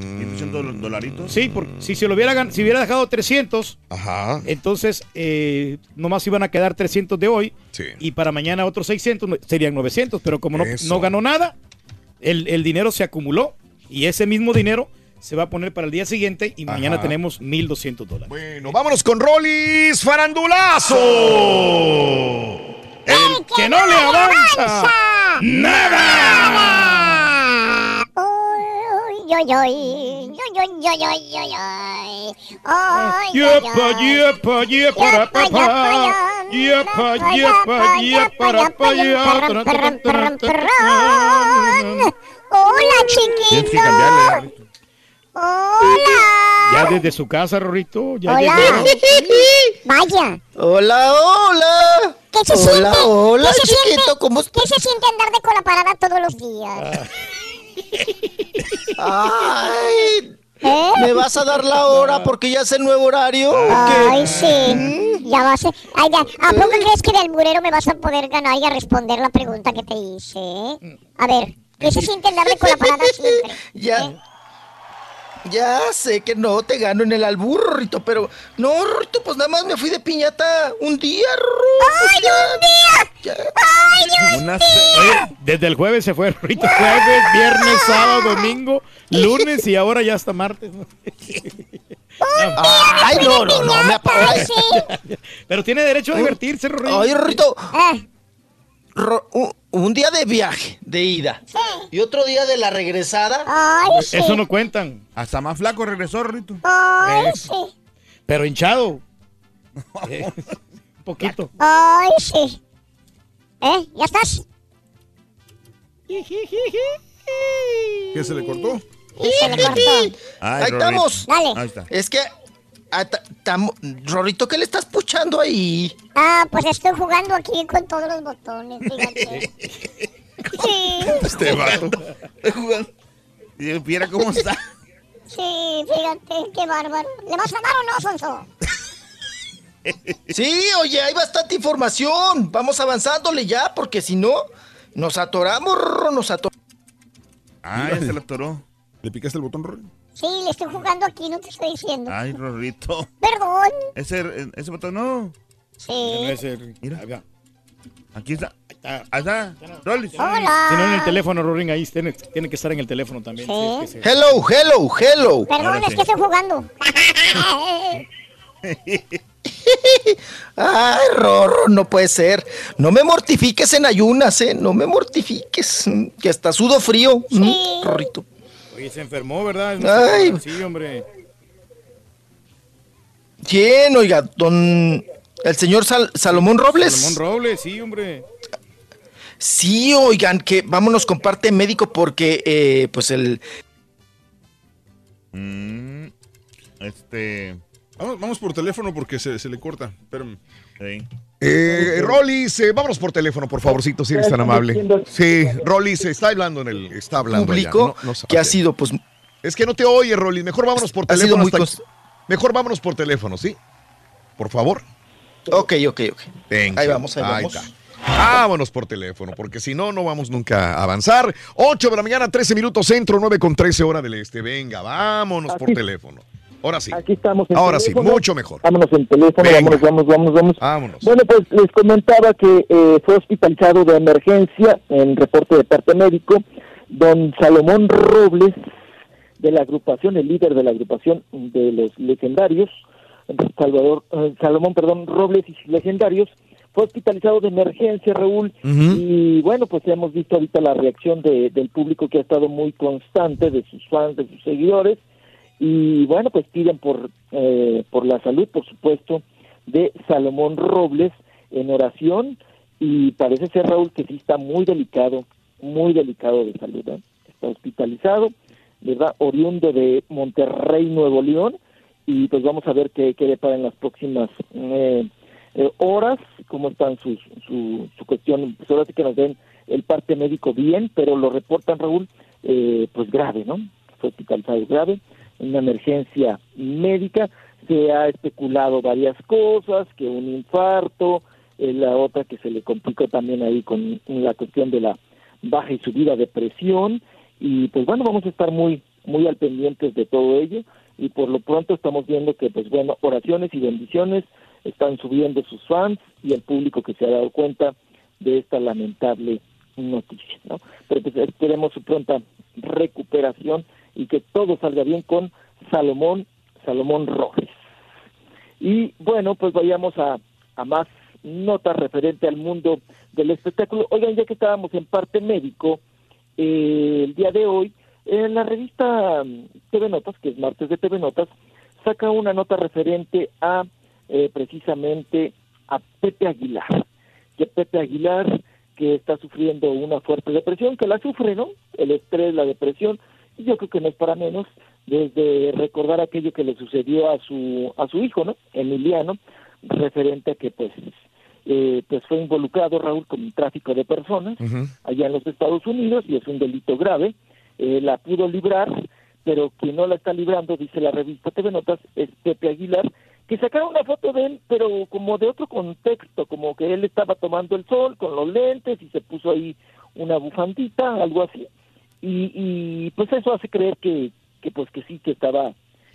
1200 dolaritos. Sí, por, si se lo hubiera si hubiera dejado 300, Ajá. entonces eh, nomás iban a quedar 300 de hoy Sí. y para mañana otros 600 no- serían 900, pero como no, no ganó nada, el, el dinero se acumuló y ese mismo dinero se va a poner para el día siguiente y mañana tenemos 1200 dólares. Bueno, vámonos con Rolis Farandulazo. El que no le avanza nada. Hola, chiquito. Hola. Ya desde su casa, Rorrito. Ya hola. Vaya. Hola, hola. ¿Qué se hola, siente? Hola, ¿Qué se chiquito, siente? ¿Cómo ¿Qué se siente andar de cola parada todos los días? Ah. Ay, ¿Eh? ¿me vas a dar la hora porque ya es el nuevo horario? Ay, sí. Ya vas a... Ay, ya. ¿A poco crees que del murero me vas a poder ganar y a responder la pregunta que te hice? eh? A ver, ¿qué se siente de cola parada siempre? <laughs> Ya. Ya sé que no te gano en el albur, Rito, pero no, Rito, pues nada más me fui de piñata un día, Rito. ¡Ay, un día! ¡Ay, Dios Una Oye, desde el jueves se fue Rorrito. Jueves, viernes, sábado, domingo, lunes y ahora ya hasta martes. Ay, no, no, no, me apaga. <laughs> Pero tiene derecho a divertirse, Rorrito. Ay, Rito, Eh, un, un día de viaje, de ida, y otro día de la regresada. Ay, sí. Eso no cuentan. Hasta más flaco regresó, Rito. Ay, sí. Pero hinchado. <laughs> Eh, un poquito. Ay, sí. ¿Eh? ¿Ya estás? ¿Qué se le cortó? Y se le cortó. Ay, Ahí estamos. Dale. Ahí está. Es que, Rorrito, ¿qué le estás puchando ahí? Ah, pues estoy jugando aquí con todos los botones, fíjate. <laughs> Sí, Este vato. Y viera cómo está. sí, fíjate, qué bárbaro. ¿Le vas a dar o no, Sonso? Sí, oye, hay bastante información. Vamos avanzándole ya, porque si no, nos atoramos, Rorro, nos atoramos. Ah, ya se lo atoró. ¿Le picaste el botón, Rory? Sí, le estoy jugando aquí, no te estoy diciendo. Ay, Rorrito. Perdón. Ese, ese botón no. Sí. No es el- Mira. Acá. Aquí está. Ahí está. Rolis. Hola. Si no en el teléfono, Rorín, ahí tiene, tiene que estar en el teléfono también. Sí. Sí, es que se- Hello, hello, hello. Perdón, Ahora es sí. que estoy jugando. <laughs> Ay, Rorro, no puede ser. No me mortifiques en ayunas, ¿eh? No me mortifiques. Que hasta sudo frío. mm, Sí. Rorrito. Oye, se enfermó, ¿verdad? Ay. Sí, hombre. ¿Quién? Oiga, don... El señor Sal- Salomón Robles. Salomón Robles, sí, hombre. Sí, oigan, que vámonos con parte médico porque, eh, pues el... Mm, este. Vamos, vamos por teléfono porque se, se le corta. Espérame. Eh, Rolis, eh, vámonos por teléfono, por favorcito, si eres tan amable. Sí, Rolis está hablando en el, está hablando allá, público no- no que ha sido, pues... Es que no te oye, Rolis. Mejor vámonos por Ha sido teléfono. muy hasta- Mejor vámonos por teléfono, ¿sí? Por favor. Ok, ok, ok. Thank Ahí you. vamos, ahí vamos. está. Vámonos por teléfono, porque si no, no vamos nunca a avanzar. 8 de la mañana, 13 minutos centro, 9 con 13 hora del este. Venga, vámonos por teléfono. Ahora sí. Aquí estamos en Ahora sí, mucho mejor. Vámonos en teléfono, vámonos, vamos, vamos, vamos. Vámonos. Bueno, pues les comentaba que eh, fue hospitalizado de emergencia en reporte de parte médico don Salomón Robles de la agrupación, el líder de la agrupación de los legendarios, Salvador, eh, Salomón, perdón, Robles y legendarios, fue hospitalizado de emergencia, Raúl, y bueno, pues hemos visto ahorita la reacción de- del público que ha estado muy constante, de sus fans, de sus seguidores, y bueno, pues piden por, eh, por la salud, por supuesto, de Salomón Robles en oración, y parece ser, Raúl, que sí está muy delicado, muy delicado de salud, ¿eh? está hospitalizado, ¿verdad? Oriundo de Monterrey, Nuevo León, y pues vamos a ver qué, qué depara en las próximas eh, eh, horas, cómo están sus, su, su cuestión, pues ahora sí que nos den el parte médico bien, pero lo reportan, Raúl, eh, pues grave, ¿no? Fue hospitalizado grave, una emergencia médica, se ha especulado varias cosas, que un infarto, eh, la otra que se le complicó también ahí con la cuestión de la baja y subida de presión, y pues bueno, vamos a estar muy, muy al pendientes de todo ello, y por lo pronto estamos viendo que pues bueno, oraciones y bendiciones están subiendo sus fans y el público que se ha dado cuenta de esta lamentable noticia, ¿no? Pero pues esperemos su pronta recuperación y que todo salga bien con Salomón, Salomón Robles. Y bueno, pues vayamos a, a más notas referente al mundo del espectáculo. Oigan, ya que estábamos en parte médico, eh, el día de hoy, en la revista mm, TV Notas, que es martes de TV Notas, saca una nota referente a eh, precisamente a Pepe Aguilar. Que Pepe Aguilar, que está sufriendo una fuerte depresión, que la sufre, ¿no? El estrés, la depresión, y yo creo que no es para menos desde recordar aquello que le sucedió a su a su hijo, ¿no? Emiliano, referente a que pues eh, pues fue involucrado Raúl con un tráfico de personas allá en los Estados Unidos y es un delito grave. Eh, la pudo librar, pero quien no la está librando, dice la revista TV Notas, es Pepe Aguilar, que sacaron una foto de él, pero como de otro contexto, como que él estaba tomando el sol con los lentes y se puso ahí una bufandita, algo así. Y, y pues eso hace creer que, que pues que sí que estaba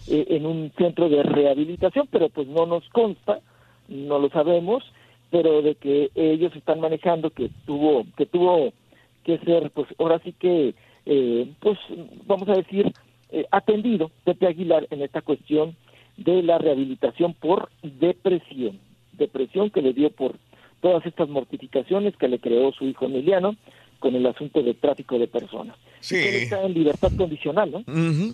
eh, en un centro de rehabilitación, pero pues no nos consta, no lo sabemos, pero de que ellos están manejando que tuvo que tuvo que ser pues ahora sí que eh, pues vamos a decir eh, atendido Pepe Aguilar en esta cuestión de la rehabilitación por depresión depresión que le dio por todas estas mortificaciones que le creó su hijo Emiliano con el asunto de tráfico de personas Sí. Él está en libertad condicional no.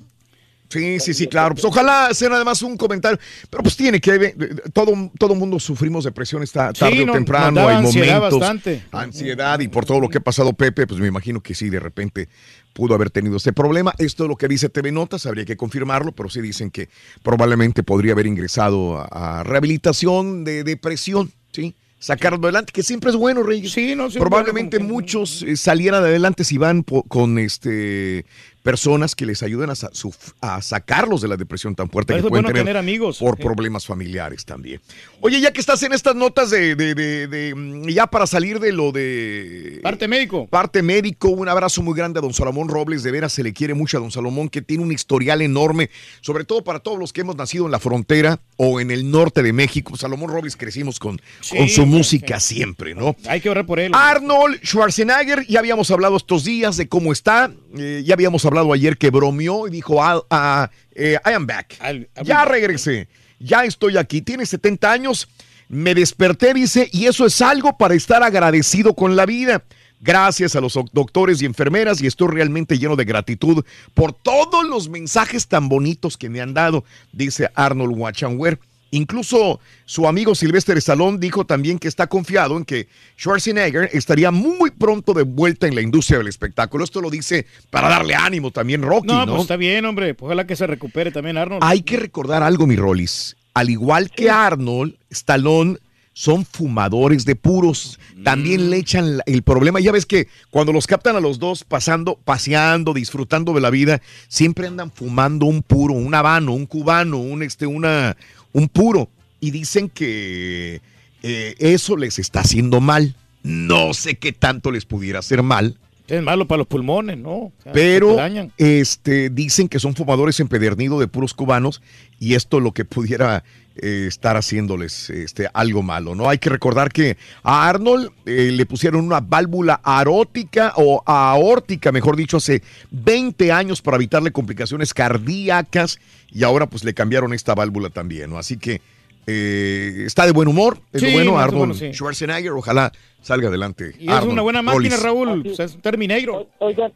Sí, sí, sí, claro. Pues ojalá sea nada más un comentario, pero pues tiene que eh, todo todo mundo sufrimos depresión esta Sí, tarde o no- temprano, hay ansiedad momentos, bastante. ansiedad y por todo lo que ha pasado Pepe, pues me imagino que sí, de repente pudo haber tenido este problema. Esto es lo que dice TV Notas, habría que confirmarlo, pero sí dicen que probablemente podría haber ingresado a, a rehabilitación de depresión, ¿sí? Sacarlo adelante, que siempre es bueno, Reyes. Sí, no, Probablemente muchos eh, salieran adelante si van po- con este personas que les ayuden a, sa- su- a sacarlos de la depresión tan fuerte Por que pueden bueno tener, tener amigos. por Sí. problemas familiares también. Oye, ya que estás en estas notas de, de- de- de, mm, ya para salir de lo de Parte médico. parte médico, un abrazo muy grande a don Salomón Robles, de veras se le quiere mucho a don Salomón, que tiene un historial enorme, sobre todo para todos los que hemos nacido en la frontera o en el norte de México. Salomón Robles crecimos con, Sí, con su sí, música siempre, ¿no? Hay que orar por él. Arnold Schwarzenegger, ya habíamos hablado estos días de cómo está, eh, ya habíamos hablado ayer que bromeó y dijo, "Ah, ah, eh, I am back, ya regresé, ya estoy aquí, tiene 70 años, me desperté, dice, y eso es algo para estar agradecido con la vida. Gracias a los doc- doctores y enfermeras y estoy realmente lleno de gratitud por todos los mensajes tan bonitos que me han dado, dice Arnold Wachanwer. Incluso su amigo Sylvester Stallone dijo también que está confiado en que Schwarzenegger estaría muy pronto de vuelta en la industria del espectáculo. Esto lo dice para darle ánimo también Rocky, No, ¿no? pues está bien, hombre. Ojalá que se recupere también Arnold. Hay que recordar algo, mi Rollis. Al igual que Arnold, Stallone son fumadores de puros. También le echan el problema. Ya ves que cuando los captan a los dos pasando, paseando, disfrutando de la vida, siempre andan fumando un puro, un habano, un cubano, un este, una, un puro. Y dicen que eh, eso les está haciendo mal. No sé qué tanto les pudiera hacer mal. Es malo para los pulmones, ¿no? O sea, Pero este, dicen que son fumadores empedernidos de puros cubanos y esto lo que pudiera eh, estar haciéndoles este, algo malo, ¿no? Hay que recordar que a Arnold eh, le pusieron una válvula arótica o aórtica, mejor dicho, hace 20 años para evitarle complicaciones cardíacas y ahora pues le cambiaron esta válvula también, ¿no? Así que eh, está de buen humor, es Sí, bueno Arnold bueno, sí. Schwarzenegger, ojalá salga adelante. Y es Arnold una buena máquina, Rollis. Raúl. O sea, es un terminegro. Oigan,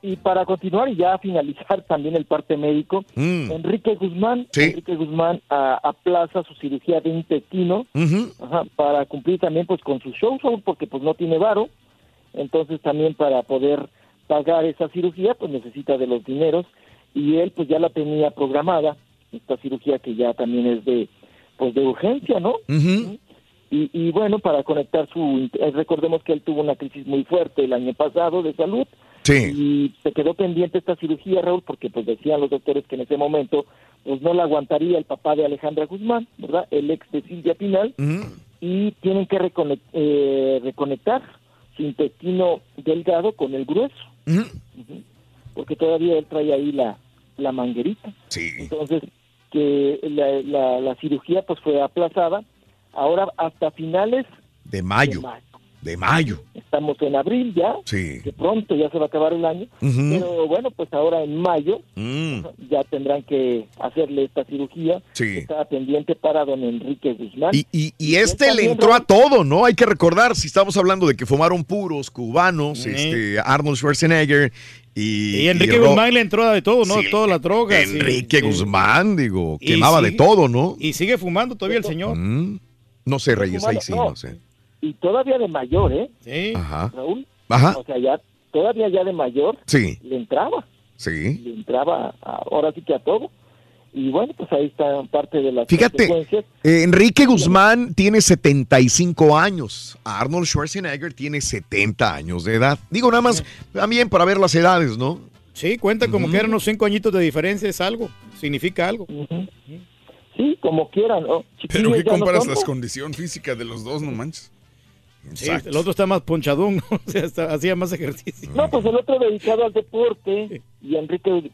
y para continuar y ya finalizar <laughs> también el parte médico, Mm. Enrique Guzmán, Sí. Enrique Guzmán a- aplaza su cirugía de intestino Ujú. ajá, para cumplir también pues con su show, show, porque pues no tiene varo, entonces también para poder pagar esa cirugía pues necesita de los dineros y él pues ya la tenía programada, esta cirugía que ya también es de pues de urgencia, ¿no? Y, y bueno, para conectar su... Recordemos que él tuvo una crisis muy fuerte el año pasado de salud Sí. y se quedó pendiente esta cirugía, Raúl, porque pues decían los doctores que en ese momento pues no la aguantaría el papá de Alejandra Guzmán, ¿verdad? El ex de Silvia Pinal, y tienen que reconec- eh, reconectar su intestino delgado con el grueso, porque todavía él trae ahí la, la manguerita. Sí. Entonces, que la, la, la cirugía pues fue aplazada, ahora hasta finales De mayo. de mayo. De mayo. Estamos en abril ya, Sí. que pronto ya se va a acabar el año, pero bueno, pues ahora en mayo Mm. ya tendrán que hacerle esta cirugía. Sí. Estaba pendiente para don Enrique Guzmán. Y, y- y este le entró a todo, ¿no? Hay que recordar, si estamos hablando de que fumaron puros, cubanos, este, Arnold Schwarzenegger y... Y Enrique Guzmán le entró de todo, ¿no? Sí, Todas las drogas. sí, Enrique sí. Guzmán, digo, quemaba de sigue- todo, ¿no? Y sigue fumando todavía el señor. Mm. No sé, Reyes, ahí sí, No. no sé. Y todavía de mayor, ¿eh? Sí. Ajá. Raúl. Ajá. O sea, ya, todavía ya de mayor Sí, le entraba, sí. le entraba a- ahora sí que a todo. Y bueno, pues ahí está parte de las Fíjate, consecuencias. eh, Enrique Guzmán tiene 75 años. Arnold Schwarzenegger tiene 70 años de edad. Digo, nada más también para ver las edades, ¿no? Sí, cuenta como que eran unos cinco añitos de diferencia, es algo. Significa algo. Sí, como quieran, ¿no? Pero ¿qué no comparas ¿no? condición física de los dos, no manches? Sí, el otro está más ponchadón, ¿no? <laughs> O sea, está- hacía más ejercicio. No, pues el otro dedicado al deporte y Enrique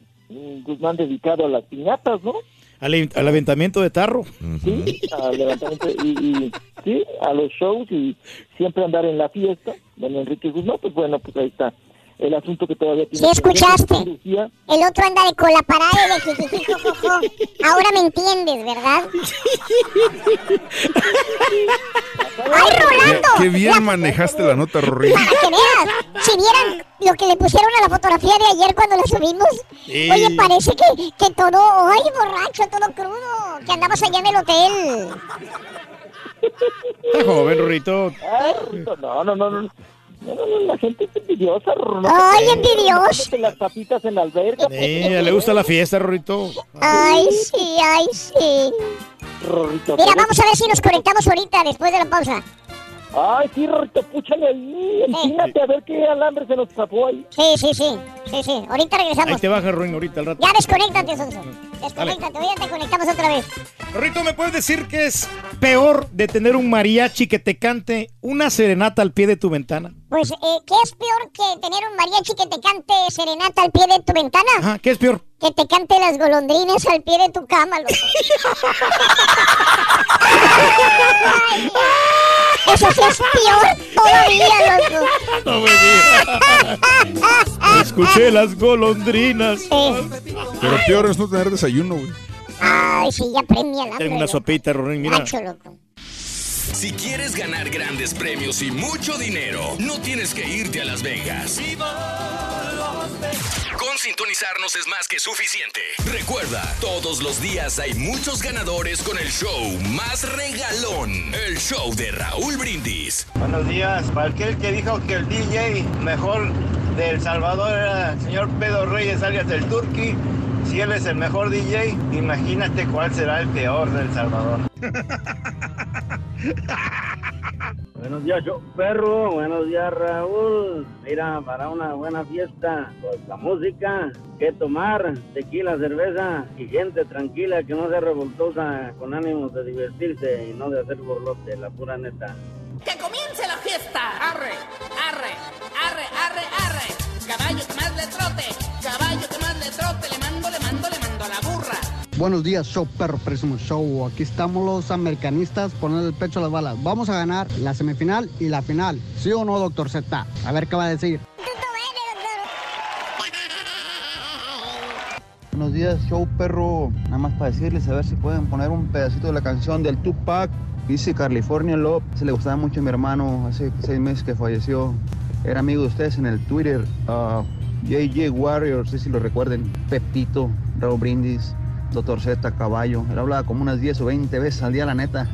Guzmán dedicado a las piñatas, ¿no? Al, al aventamiento de tarro. Sí, al levantamiento y, y- sí, a los shows y siempre andar en la fiesta. Don Enrique Guzmán, pues bueno, pues ahí está el asunto que todavía tiene. ¿Sí escuchaste? El otro anda de cola parada y de jijijijojojo. Ahora me entiendes, ¿verdad? <laughs> ¡Ay, Rolando! Qué bien manejaste la nota, Rory. Para que veas, si vieran lo que le pusieron a la fotografía de ayer cuando la subimos. Sí. Oye, parece que, que todo, ay, borracho, todo crudo, que andabas allá en el hotel. Está joven, Rorrito, no, no, no, no. No, no, no, la gente es envidiosa, Rorro, no Ay, envidiosa. Las papitas en la alberca. Sí, le gusta la fiesta, Rorrito. Ay, sí, ay, sí. Mira, vamos a ver si nos conectamos ahorita, después de la pausa. Ay, sí, Rorrito, púchale ahí. Empínate a ver qué alambre se nos tapó ahí. Sí, sí, sí. Sí, sí. Ahorita Ahí regresamos. te baja, Ruin, ahorita al rato. Ya desconéctate, Sonso. Desconéctate, ahorita te conectamos otra vez. Rorrito, ¿me puedes decir que es peor de tener un mariachi que te cante una serenata al pie de tu ventana? Pues, eh, ¿qué es peor que tener un mariachi que te cante serenata al pie de tu ventana? Ajá, ¿qué es peor? Que te cante las golondrinas al pie de tu cama, loco. <laughs> <laughs> Eso sí es peor todavía, loco. <laughs> No me digas. Escuché las golondrinas. Pero peor es no tener desayuno, güey. Ay, sí, ya premia la Tengo una sopita, Rorín, mira. Gacho, loco. Si quieres ganar grandes premios y mucho dinero, no tienes que irte a Las Vegas. Con sintonizarnos es más que suficiente. Recuerda, todos los días hay muchos ganadores con el show más regalón. El show de Raúl Brindis. Buenos días. Para aquel que dijo que el DJ mejor de El Salvador era el señor Pedro Reyes alias el Turqui, si él es el mejor DJ, imagínate cuál será el peor del Salvador. <laughs> <laughs> Buenos días, yo perro. Buenos días, Raúl. Mira, para una buena fiesta, pues la música, que tomar, tequila, cerveza y gente tranquila que no sea revoltosa, con ánimos de divertirse y no de hacer borlote, la pura neta. ¡Que comience la fiesta! ¡Arre! ¡Arre! ¡Arre! ¡Arre! ¡Arre! Caballo que más le trote, Buenos días, show perro, próximo show. Aquí estamos los americanistas poniendo el pecho a las balas. Vamos a ganar la semifinal y la final. ¿Sí o no, doctor Z? A ver qué va a decir. Buenos días, show perro. Nada más para decirles a ver si pueden poner un pedacito de la canción del Tupac. Dice California Love. Se le gustaba mucho a mi hermano hace seis meses que falleció. Era amigo de ustedes en el Twitter. ah, JJ Warrior, no sé si lo recuerden. Pepito, Raúl Brindis, Doctor Z, Caballo. Él hablaba como unas 10 o 20 veces al día, la neta.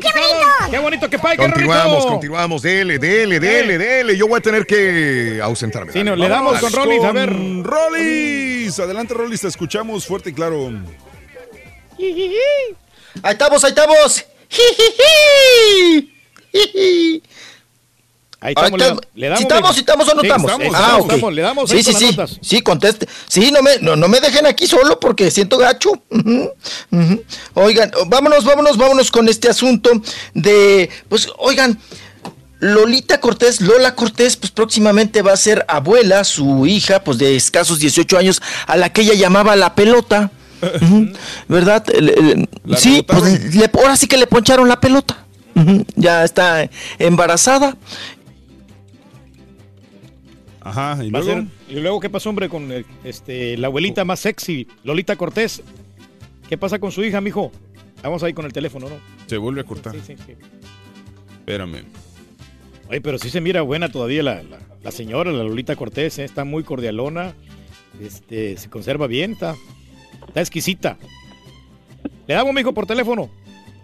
¡Qué bonito! ¡Qué bonito que pague, qué Continuamos, rico! continuamos. Dele, dele, dele, dele. Yo voy a tener que ausentarme. Sí, no, le damos con Rollins, a ver. Rollis, adelante Rollis, te escuchamos fuerte y claro. Ahí estamos, ahí estamos. Ahí Ahí estamos, le, estamos. le damos. ¿Sí estamos, sí estamos o no Sí, estamos? estamos, ah, estamos, ok. estamos, le damos sí, ahí sí, sí. notas. Sí, conteste. Sí, no me, no, no me dejen aquí solo porque siento gacho. Ujú, ujú. Oigan, vámonos, vámonos, vámonos con este asunto de, pues, oigan, Lolita Cortés, Lola Cortés, pues próximamente va a ser abuela, su hija, pues de escasos 18 años, a la que ella llamaba la pelota. ¿Verdad? El- el- ¿La sí, pues le- ahora sí que le poncharon la pelota. Ya está embarazada. Ajá, y luego. ser- ¿Y luego qué pasó, hombre, con este, la abuelita más sexy, Lolita Cortés? ¿Qué pasa con su hija, mijo? Vamos ahí con el teléfono, ¿no? Se vuelve a cortar. Sí, sí, sí. Espérame. Oye, pero sí se mira buena todavía la, la- la señora, la Lolita Cortés, ¿eh? está muy cordialona, este, se conserva bien, está, está exquisita. Le damos, mijo, por teléfono.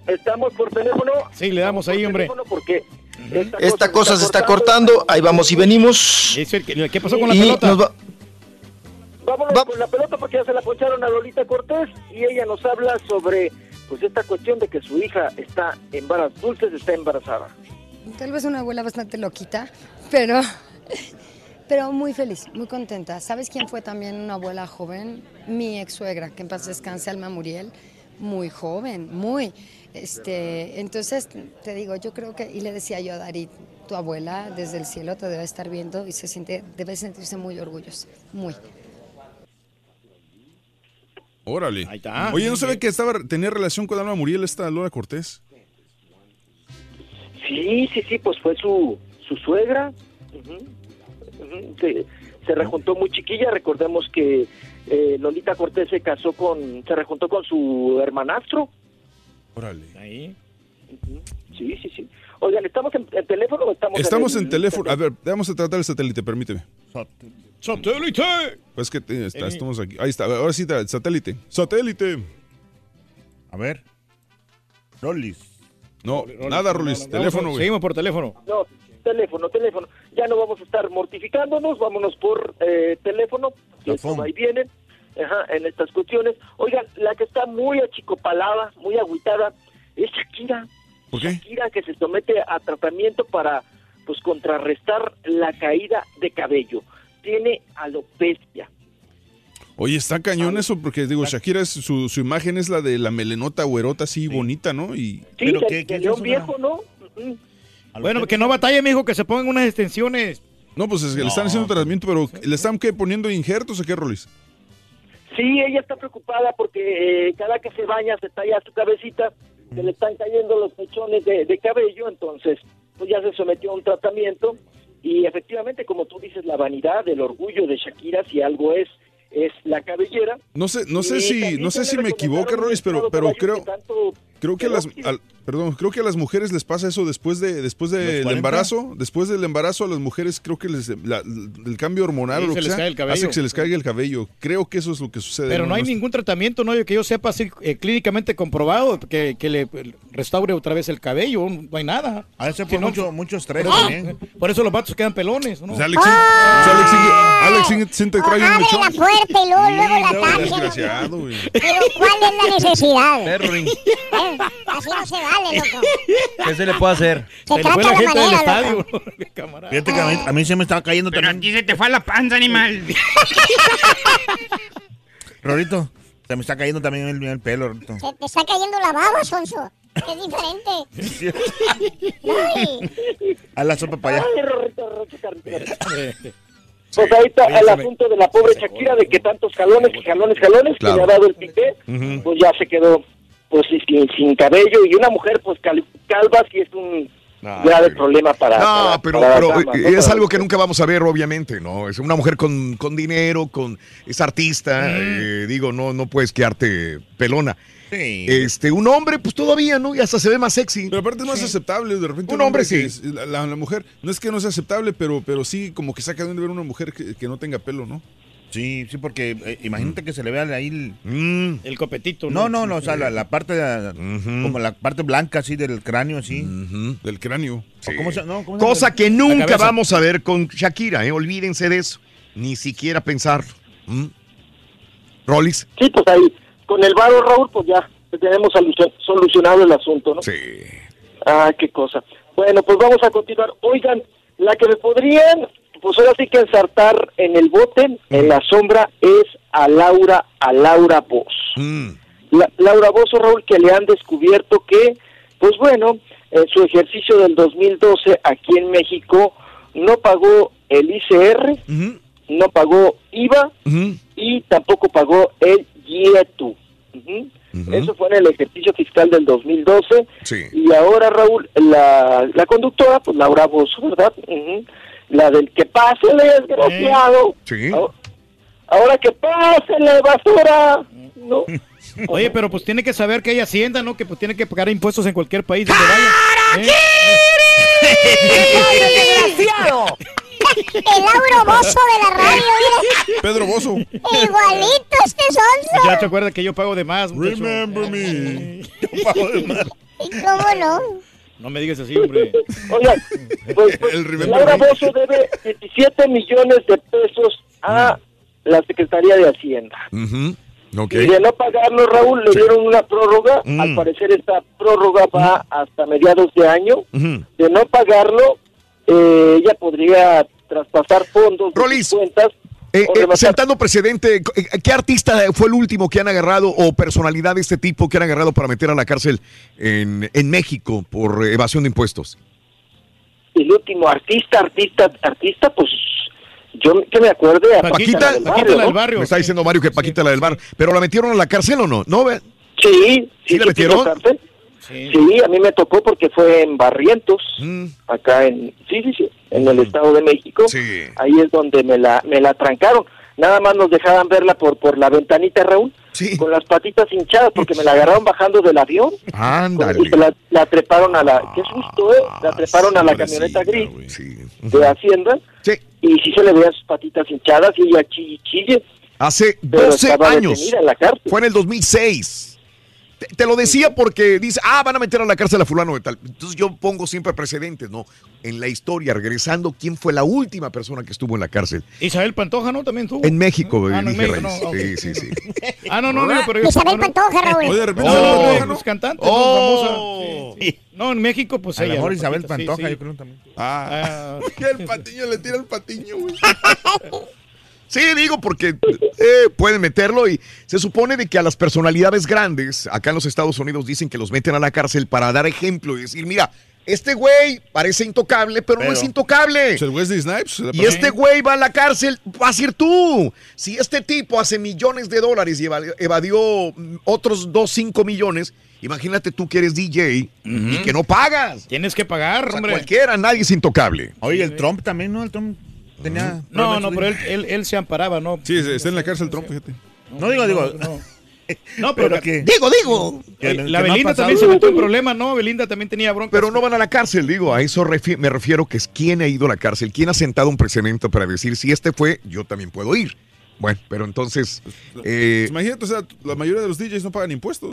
Estamos por teléfono. Sí, le damos ahí, hombre. Porque Esta cosa se está cortando. Ahí vamos y venimos. ¿Qué, pasó con la Y pelota? nos va- Vámonos con la pelota porque ya se la poncharon a Lolita Cortés y ella nos habla sobre pues esta cuestión de que su hija está embarazada, Dulces está embarazada. Tal vez una abuela bastante loquita, pero, pero muy feliz, muy contenta. ¿Sabes quién fue también una abuela joven? Mi ex suegra, que en paz descanse, Alma Muriel, muy joven, muy. Este, entonces, te digo, yo creo que, y le decía yo a Darit, tu abuela desde el cielo te debe estar viendo y se siente, debe sentirse muy orgullosa, muy. Órale. Ahí está. Oye, ¿no sabe que estaba tenía relación con Alma Muriel esta Lola Cortés? Sí, sí, sí, pues fue su, su suegra. Ujú, Se, se rejuntó muy chiquilla. Recordemos que eh, Lolita Cortés se casó con, se rejuntó con su hermanastro. Órale. Ahí. Sí, sí, sí. Oigan, ¿estamos en, en teléfono o estamos, Estamos el- en teléfono. A ver, vamos a tratar el satélite, permíteme. ¡Satélite! Pues que está- Eh. estamos aquí. Ahí está, ahora sí, está, el satélite. ¡Satélite! A ver. Rollis. No, nada, no, Rolis. no, no, teléfono, güey. Seguimos por teléfono. No, teléfono, teléfono. Ya no vamos a estar mortificándonos, vámonos por eh, teléfono. que esto va y viene ajá, en estas cuestiones. Oigan, la que está muy achicopalada, muy agüitada, es Shakira. ¿Por qué? Shakira que se somete a tratamiento para pues contrarrestar la caída de cabello. Tiene alopecia. Oye, está cañón eso, porque digo, Shakira, su, su imagen es la de la melenota güerota así bonita, ¿no? Y Sí, de, de león viejo, ¿no? Bueno, que no batalle, mijo, que se pongan unas extensiones. No, pues es que le están haciendo tratamiento, pero ¿le están qué, poniendo injertos o qué, Rolis? Sí, ella está preocupada porque eh, cada que se baña se talla su cabecita, se le están cayendo los mechones de, de cabello, entonces pues ya se sometió a un tratamiento Y efectivamente, como tú dices, la vanidad, el orgullo de Shakira, si algo es, es la cabellera. No sé, no sé Y si, no sé si me equivoco, recomendaron Rolis, pero, pero creo, que tanto creo que a las, al- perdón, creo que a las mujeres les pasa eso después de, después del 40? embarazo, después del embarazo a las mujeres creo que les, la- el cambio hormonal Sí, o lo se que les sea, cae el cabello. hace que se les caiga el cabello. Creo que eso es lo que sucede. Pero no hay ningún tratamiento, no que yo sepa así eh, clínicamente comprobado que, que le restaure otra vez el cabello, no hay nada. A veces por no- mucho, mucho estrés por eso- también. Por eso los vatos quedan pelones, ¿no? O sea, Alex, o sea, Alex, Alex sí- sí te trae un mechón. fuerte y luego, luego la. Pero ¿cuál es la necesidad? <laughs> Así no se vale, loco. ¿Qué se le puede hacer? Se Se le fue trata la del estadio. <laughs> Fíjate que a mí, a mí se me estaba cayendo Pero también. ti se te fue a la panza, animal. <laughs> Rorito, se me está cayendo también el, el pelo, Rorito. Se te está cayendo la baba, Sonso. Es diferente. Ay. A la sopa para allá. Ay, Rorrito, Rorrito, carretera. Pues ahí está el asunto de la pobre Shakira, de que tantos jalones, que jalones, jalones, Claro. que le ha dado el piqué, pues ya se quedó pues sin, sin cabello y una mujer pues cal- calva sí es un grave problema para No, para- pero, para las pero, damas, eh, ¿no? es algo que nunca vamos a ver, obviamente, ¿no? Es una mujer con, con dinero, con es artista, eh, digo, no, no puedes quedarte pelona. Este, un hombre, pues todavía, ¿no? Y hasta se ve más sexy. Pero aparte es más aceptable, de repente. Un hombre sí. es- la, la- la mujer, no es que no sea aceptable, pero, pero sí como que saca de ver una mujer que, que no tenga pelo, ¿no? Sí, sí, porque eh, imagínate que se le vea ahí el... Mm. El copetito. No, no, no, o sea, la, la parte, de- como la parte blanca así del cráneo, así. Del cráneo. ¿O ¿Cómo se, no, ¿cómo se Cosa que nunca vamos a ver con Shakira, ¿eh? Olvídense de eso. Ni siquiera pensarlo. ¿Mm? Rolis. Sí, pues ahí, con el varo Raúl, pues ya tenemos solucion- solucionado el asunto, ¿no? Sí. Ah, qué cosa. Bueno, pues vamos a continuar. Oigan, la que me podrían, pues ahora sí que ensartar en el bote, en la sombra, es a Laura, a Laura Bozo. Mm. La- Laura Bozo, Raúl, que le han descubierto que, pues bueno, en su ejercicio del 2012 aquí en México no pagó el ICR, no pagó IVA y tampoco pagó el IETU. Ujú. Eso fue en el ejercicio fiscal del 2012. Sí. Y ahora, Raúl, la, la conductora, pues Laura Bozo, ¿verdad? La del que pásele, desgraciado. Sí. Ahora, que pásele, basura. No. <laughs> Oye, pero pues tiene que saber que hay hacienda, ¿no? Que pues tiene que pagar impuestos en cualquier país donde vaya. ¡Desgraciado! <laughs> El Lauro Bozo de la radio, mire. Pedro Bozo. Igualito este sonso. Muchacho, acuerda que yo pago de más. muchacho. Remember me. <laughs> Yo pago de más. ¿Y cómo no? No me digas así, hombre. <laughs> Oigan, pues, <laughs> El remember Laura me. Bozo debe 17 millones de pesos a la Secretaría de Hacienda. Y de no pagarlo, Raúl, le dieron una prórroga. Mm. Al parecer esta prórroga va hasta mediados de año. De no pagarlo, eh, ella podría traspasar fondos de Rolis, cuentas. Eh, eh, sentando precedente, eh, ¿qué artista fue el último que han agarrado o personalidad de este tipo que han agarrado para meter a la cárcel en, en México por evasión de impuestos? el último artista, artista, artista, pues yo que me acuerde a Paquita, la del barrio, ¿no? Me está diciendo Mario que Paquita la del bar. ¿Pero la metieron a la cárcel o no? ¿No? ve? Sí, ¿Sí la sí, metieron? sí, Sí. a mí me tocó porque fue en Barrientos, Mm. acá en, sí, sí, sí, en el Estado de México. Sí. Ahí es donde me la, me la trancaron. Nada más nos dejaban verla por, por la ventanita, Raúl, con las patitas hinchadas, porque me la agarraron bajando del avión Ándale. y la, la treparon a la, qué susto, ¿eh? La treparon a la camioneta gris de Hacienda y sí se le veían sus patitas hinchadas y ella chille. Hace Pero 12 estaba años. en la. Fue en el 2006. Te, te lo decía porque dice, ah, van a meter a la cárcel a fulano de tal. Entonces yo pongo siempre precedentes, ¿no? En la historia, regresando, ¿quién fue la última persona que estuvo en la cárcel? Isabel Pantoja, ¿no? También tú. En México, Ah, no, en dije México, Reyes. no. Sí, sí, sí. <laughs> Ah, no, no, no, pero yo. Isabel no. Pantoja, Raúl. Oye, de repente No, Isabel no, Oh. famosa. Sí. No, en México, pues A ella. lo mejor la Isabel sí, Pantoja, sí. yo creo también. Ah. Ah, <laughs> el patiño le tira el patiño, güey. <laughs> Sí, digo, porque eh, pueden meterlo y se supone de que a las personalidades grandes, acá en los Estados Unidos dicen que los meten a la cárcel para dar ejemplo y decir, mira, este güey parece intocable, pero, no es intocable. Pues el Wesley Snipes. Y este güey va a la cárcel, va a ser tú. Si este tipo hace millones de dólares y evadió, evadió, otros 2, 5 millones, Imagínate tú que eres DJ y que no pagas. Tienes que pagar, O sea, hombre. cualquiera, nadie es intocable. Oye, el Trump también, ¿no? El Trump tenía... No, no, pero él, él, él se amparaba, ¿no? Sí, está en la cárcel Trump, fíjate. No digo, digo... No, No, <laughs> pero, Pero que- digo, digo. Que- la que Belinda también se metió en problemas, ¿no? Belinda también tenía bronca. Pero no van a la cárcel, digo, a eso refi- me refiero que es quién ha ido a la cárcel, quién ha sentado un precedente para decir, si este fue, yo también puedo ir. Bueno, pero entonces... eh, Pues Imagínate, o sea, la mayoría de los DJs no pagan impuestos.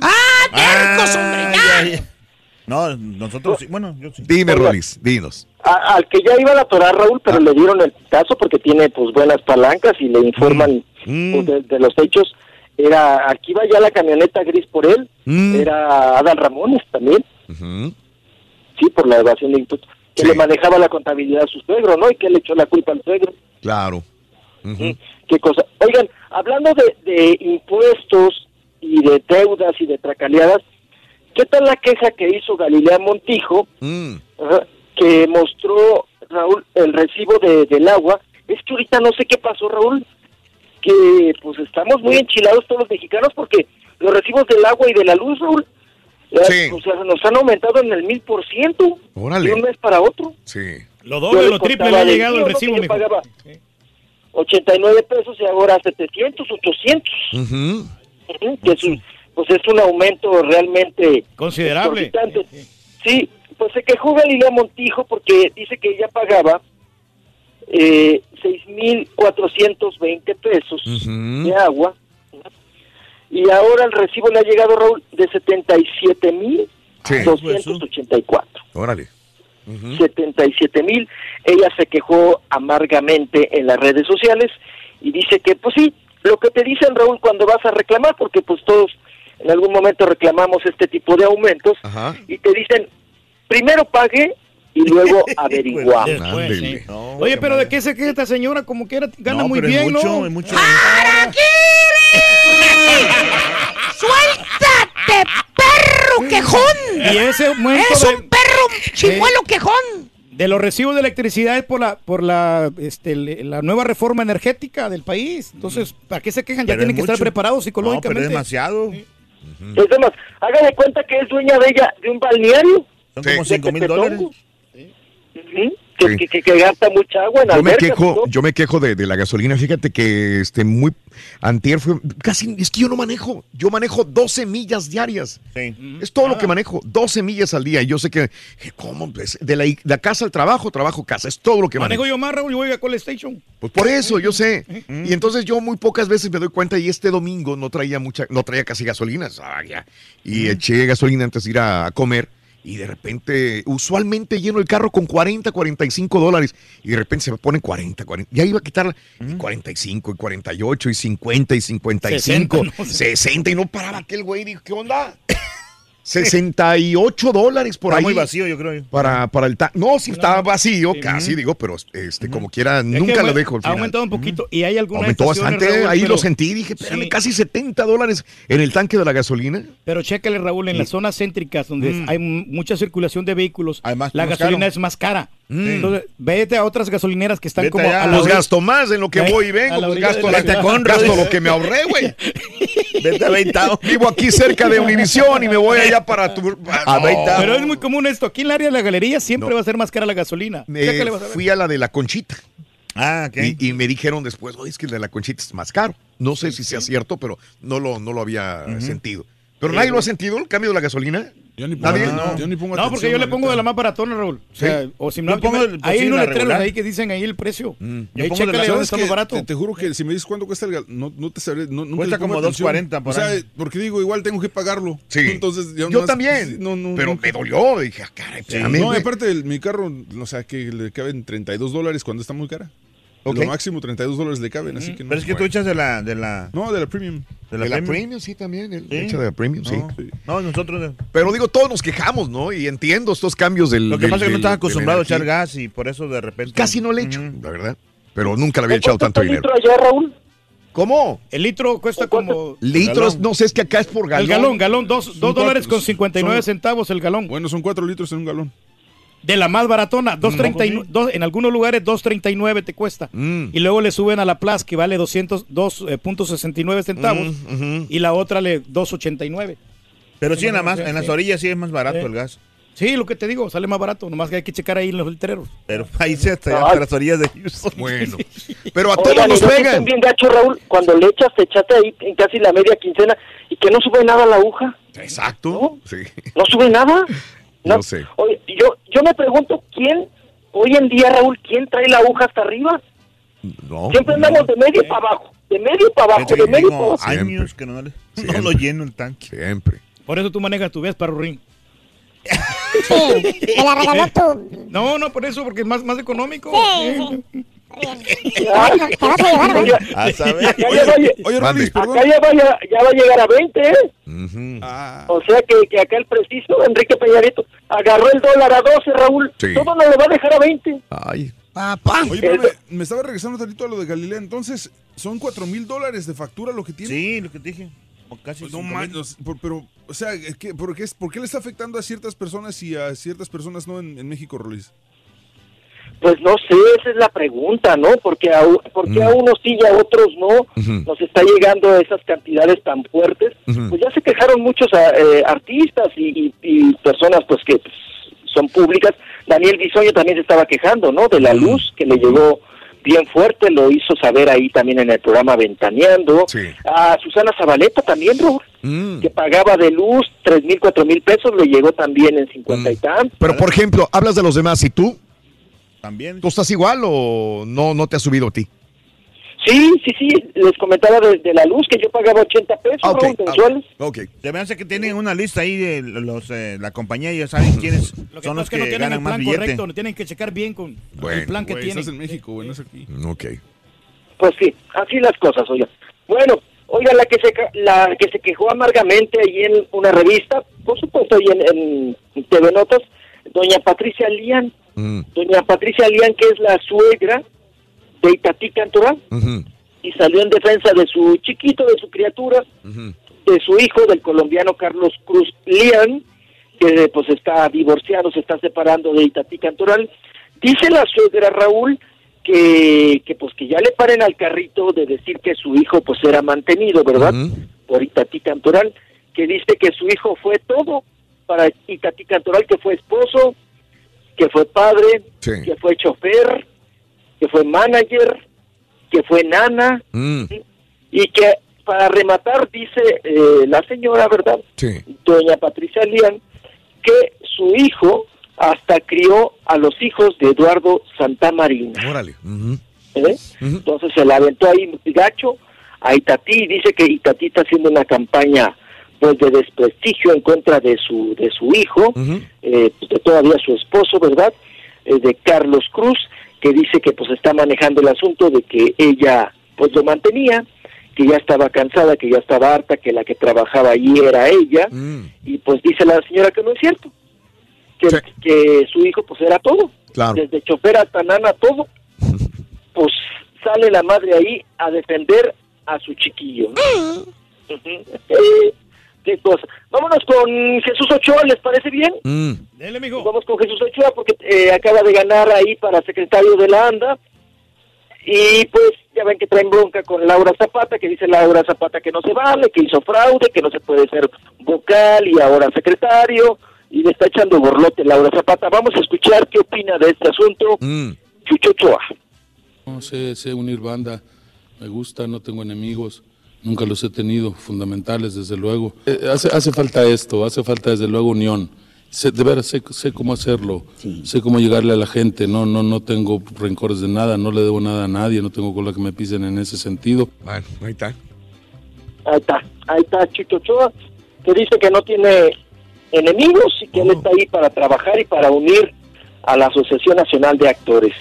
No, nosotros sí. Bueno, yo sí. dime, Rolis, dinos. A- al que ya iba a la Torah, Raúl, pero le dieron el caso porque tiene pues buenas palancas y le informan pues, de, de los hechos. Era, aquí va ya la camioneta gris por él, Mm. era Adal Ramones también, sí, por la evasión de impuestos, que le manejaba la contabilidad a su suegro, ¿no? Y que le echó la culpa al suegro. Claro. qué cosa. Oigan, hablando de, de impuestos y de deudas y de tracaleadas, ¿qué tal la queja que hizo Galilea Montijo, Mm. que mostró Raúl el recibo de, del agua? Es que ahorita no sé qué pasó, Raúl, que pues estamos muy enchilados todos los mexicanos porque los recibos del agua y de la luz, Raúl, Sí. o sea, nos han aumentado en el mil por ciento Órale. de un mes para otro. Sí. Lo doble, le lo triple le ha llegado el recibo, mijo. pagaba 89 pesos y ahora 700, 800. Ujú. Ujú, que es un- pues es un aumento realmente Considerable. Sí, pues se quejó Galilea Montijo porque dice que ella pagaba eh, 6.420 pesos de agua y ahora el recibo le ha llegado, Raúl, de 77.284. Órale. 77 mil. Ella se quejó amargamente en las redes sociales y dice que, pues sí, lo que te dicen, Raúl, cuando vas a reclamar, porque pues todos en algún momento reclamamos este tipo de aumentos, y te dicen, primero pague y luego <laughs> averiguamos. Después, sí. Oye, pero ¿de qué se queja esta señora? Como que era, gana No, muy pero es bien, mucho, ¿no? es mucho. ¡Suéltate, perro quejón! Y ese ¡Es de- un perro chimuelo quejón! De los recibos de electricidad es por la por la este, la nueva reforma energética del país. Entonces, ¿para qué se quejan? Ya Pero tienen es que estar preparados No, psicológicamente. pero es demasiado. Es demás, haga de cuenta que es dueña de ella, de un balneario. Son como 5 mil dólares. Que, que, que- que gasta mucha agua en Yo me albercas, quejo, ¿no? yo me quejo de, de la gasolina. Fíjate que este muy antier fue casi es que yo no manejo. Yo manejo 12 millas diarias. Es todo lo que manejo, 12 millas al día. Y yo sé que que cómo Pues, de la, la casa al trabajo, trabajo casa, es todo lo que manejo. Manejo yo más, Raúl, yo voy a Call Station. Pues por eso, yo sé. Y entonces yo muy pocas veces me doy cuenta y este domingo no traía mucha, no traía casi gasolina. ah, ya. Y eché gasolina antes de ir a comer y de repente, usualmente lleno el carro con 40, 45 dólares y de repente se me ponen 40, 40. Ya iba a quitar y 45 y 48 y 50 y 55, 60, no sé. 60 y no paraba aquel güey. Dijo, ¿qué onda? 68 dólares por Está ahí. muy vacío, yo creo. Para, para el ta- No, si estaba vacío, casi digo, pero este, como quiera, Es nunca lo dejo al Ha final. aumentado un poquito y hay algunas Aumentó bastante, Raúl, ahí pero- lo sentí, dije, espérame, Sí. casi 70 dólares en el tanque de la gasolina. Pero chécale, Raúl, en las zonas céntricas donde Mm. hay mucha circulación de vehículos, la gasolina caro. es más cara. Mm. Entonces, vete a otras gasolineras que están Vete como allá. a orilla- gasto más en lo que voy y a vengo, la pues gasto, de la la- ciudad. gasto lo que me ahorré, güey. <laughs> Vete a Veintao. Vivo aquí cerca de Univisión y me voy allá para tu... A Veintao. Pero es muy común esto. Aquí en el área de la galería siempre va a ser más cara la gasolina. Vas a ver. fui a la de la Conchita. Ah, y, y me dijeron después, oye, es que el de la Conchita es más caro. No sé si sea cierto, pero no lo, no lo había sentido. ¿Pero Sí, nadie lo ha sentido, el cambio de la gasolina? Yo ni ¿Nadie? no, yo ni pongo No, porque yo le pongo de la más baratona, Raúl. O sea, Sí. o si no, Yo pongo me- el- hay unos letreros ahí que dicen ahí el precio. Ahí Yo pongo de la- más barato. Te, te juro que si me dices cuánto cuesta el gal, no, no te sabré. No, Cuesta pongo como atención. 2.40 por O sea, ahí. porque digo, igual tengo que pagarlo. Sí. <laughs> Entonces, Yo también, no, no, pero me dolió. Dije, ah, caray, Sí, espérame, no, aparte, el- mi carro, o sea, que le caben 32 dólares cuando está muy cara. Ok. Lo máximo 32 dólares le caben, así que no. Pero es que tú echas de la, de la. No, de la premium. De De la premium, sí, también. el- Sí. Hecha de la premium, sí. No, no, nosotros. de- Pero digo, todos nos quejamos, ¿no? Y entiendo estos cambios del. Lo que del- pasa es que no estás acostumbrado a echar gas y por eso de repente. Casi no le echo, la verdad. Pero nunca le había echado tanto dinero. allá, Raúl? ¿Cómo? El litro cuesta como... Litros, no sé, es que acá es por galón. El galón, galón, dos, dos Son dólares cuatro- con 59 son- centavos el galón. Bueno, son 4 litros en un galón. De la más baratona, 2.39, dos- en algunos lugares 2.39 te cuesta. Mm. Y luego le suben a la Plus que vale 202.69 centavos Mm, ujú. y la otra le 2.89. Pero sí, en, la más- en las orillas sí es más barato Eh. el gas. Sí, lo que te digo, sale más barato, nomás que hay que checar ahí en los letreros. Pero ahí se hasta hasta las orillas de Houston. Bueno. <laughs> Pero a Oigan, y no que estén bien gacho, Raúl, cuando le echas, te echaste ahí en casi la media quincena y que no sube nada la aguja. Exacto. Sí. No sube nada. <laughs> No sé. Oye, yo, yo me pregunto, ¿quién, hoy en día, Raúl, quién trae la aguja hasta arriba? No. Siempre andamos de medio para abajo, de medio para abajo, de medio para abajo. años que no, le- no lo lleno el tanque. Siempre. Por eso tú manejas tu Vespa, Rurín. Sí, me la regaló. <laughs> No, no, por eso, porque es más, más económico. Sí, Sí. Vas a saber. Oye, Rolis, perdón. acá ya va, ya, ya va a llegar a 20, ¿eh? Ah, O sea que, que acá el preciso, Enrique Peñarito, agarró el dólar a 12, Raúl. Sí. Todo nos lo va a dejar a 20. Ay. Papá. Oye, pero me, me estaba regresando tantito a lo de Galilea. Entonces, ¿son cuatro mil dólares de factura lo que tiene? Sí, lo que te dije. O casi Pues no por- pero, o sea, ¿qué, por, qué, es- ¿por qué le está afectando a ciertas personas y a ciertas personas no en, en México, Rolis? Pues no sé, esa es la pregunta, ¿no? Porque a, porque a unos sí y a otros no nos está llegando esas cantidades tan fuertes. Pues ya se quejaron muchos a- eh, artistas y, y- y personas pues que pues, son públicas. Daniel Bisoño también se estaba quejando, ¿no? De la luz que le llegó bien fuerte, lo hizo saber ahí también en el programa Ventaneando. A Susana Zabaleta también, Raúl, Mm. que pagaba de luz tres mil, cuatro mil pesos, le llegó también en cincuenta y tantos. Pero, por ejemplo, hablas de los demás y tú, También. ¿tú estás igual o no, no te ha subido a ti? Sí, sí, sí, les comentaba de, de la luz que yo pagaba 80 pesos Ah, ok. Raúl, mensuales. Ok. Se me hace que tienen una lista ahí de los, eh, la compañía y ya saben <laughs> quiénes Lo que son los que que, no tienen ganan el más plan billete. correcto, tienen que checar bien con el Bueno, plan que tienen. estás en México, güey, no es aquí. Ok. Pues sí, así las cosas, oiga. Bueno, oiga, la que se ca- la que se quejó amargamente ahí en una revista, por supuesto ahí en, en TV Notas, doña Patricia Lian, Mm. doña Patricia Lian que es la suegra de Itatí Cantoral y salió en defensa de su chiquito, de su criatura, de su hijo, del colombiano Carlos Cruz Lian, que pues está divorciado, se está separando de Itatí Cantoral. Dice la suegra Raúl que, que pues que ya le paren al carrito de decir que su hijo pues era mantenido, ¿verdad? Por Itatí Cantoral, que dice que su hijo fue todo para Itatí Cantoral, que fue esposo, que fue padre, Sí. que fue chofer, que fue manager, que fue nana, Mm. y que para rematar dice eh, la señora, ¿verdad? Sí. Doña Patricia Lian, que su hijo hasta crió a los hijos de Eduardo Santamarina. Órale. ¿eh? Entonces se la aventó ahí gacho a Itatí y dice que Itatí está haciendo una campaña pues de desprestigio en contra de su de su hijo, eh, pues, de todavía su esposo, ¿verdad? Eh, de Carlos Cruz, que dice que pues está manejando el asunto de que ella pues lo mantenía, que ya estaba cansada, que ya estaba harta, que la que trabajaba allí era ella, y pues dice la señora que no es cierto, que, que su hijo pues era todo, Claro. desde chofer hasta nana, todo, <laughs> pues sale la madre ahí a defender a su chiquillo. Eh, Qué cosa. Vámonos con Jesús Ochoa, ¿les parece bien? Mm. Dele, mijo. Vamos con Jesús Ochoa porque eh, acaba de ganar ahí para secretario de la ANDA. Y pues ya ven que traen bronca con Laura Zapata, que dice Laura Zapata que no se vale, que hizo fraude, que no se puede ser vocal y ahora secretario. Y le está echando borlote Laura Zapata. Vamos a escuchar qué opina de este asunto Chucho Ochoa. No sé, sé unir banda, me gusta, no tengo enemigos, nunca los he tenido, fundamentales desde luego. Eh, hace, hace falta esto, hace falta desde luego unión. Sé, de veras sé, sé cómo hacerlo, sé cómo llegarle a la gente, no, no, no tengo rencores de nada, no le debo nada a nadie, no tengo cola que me pisen en ese sentido. Bueno, ahí está. Ahí está, ahí está Chucho Ochoa, que dice que no tiene enemigos y que él está ahí para trabajar y para unir a la Asociación Nacional de Actores.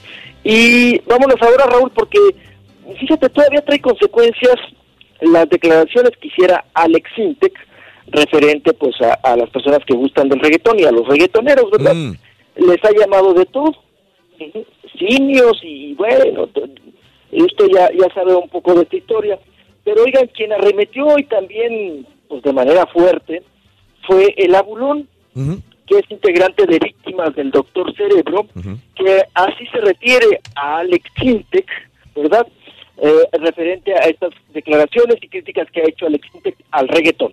Y vámonos ahora, Raúl, porque fíjate, todavía trae consecuencias las declaraciones que hiciera Alex Intec referente pues a, a las personas que gustan del reggaetón y a los reggaetoneros, ¿verdad? Les ha llamado de todo, simios y bueno, esto ya, ya sabe un poco de esta historia. Pero oigan, quien arremetió y también pues de manera fuerte fue el Abulón, que es integrante de víctimas del doctor Cerebro, que así se refiere a Alex Intec, ¿verdad? Eh, referente a estas declaraciones y críticas que ha hecho Intec al reggaetón.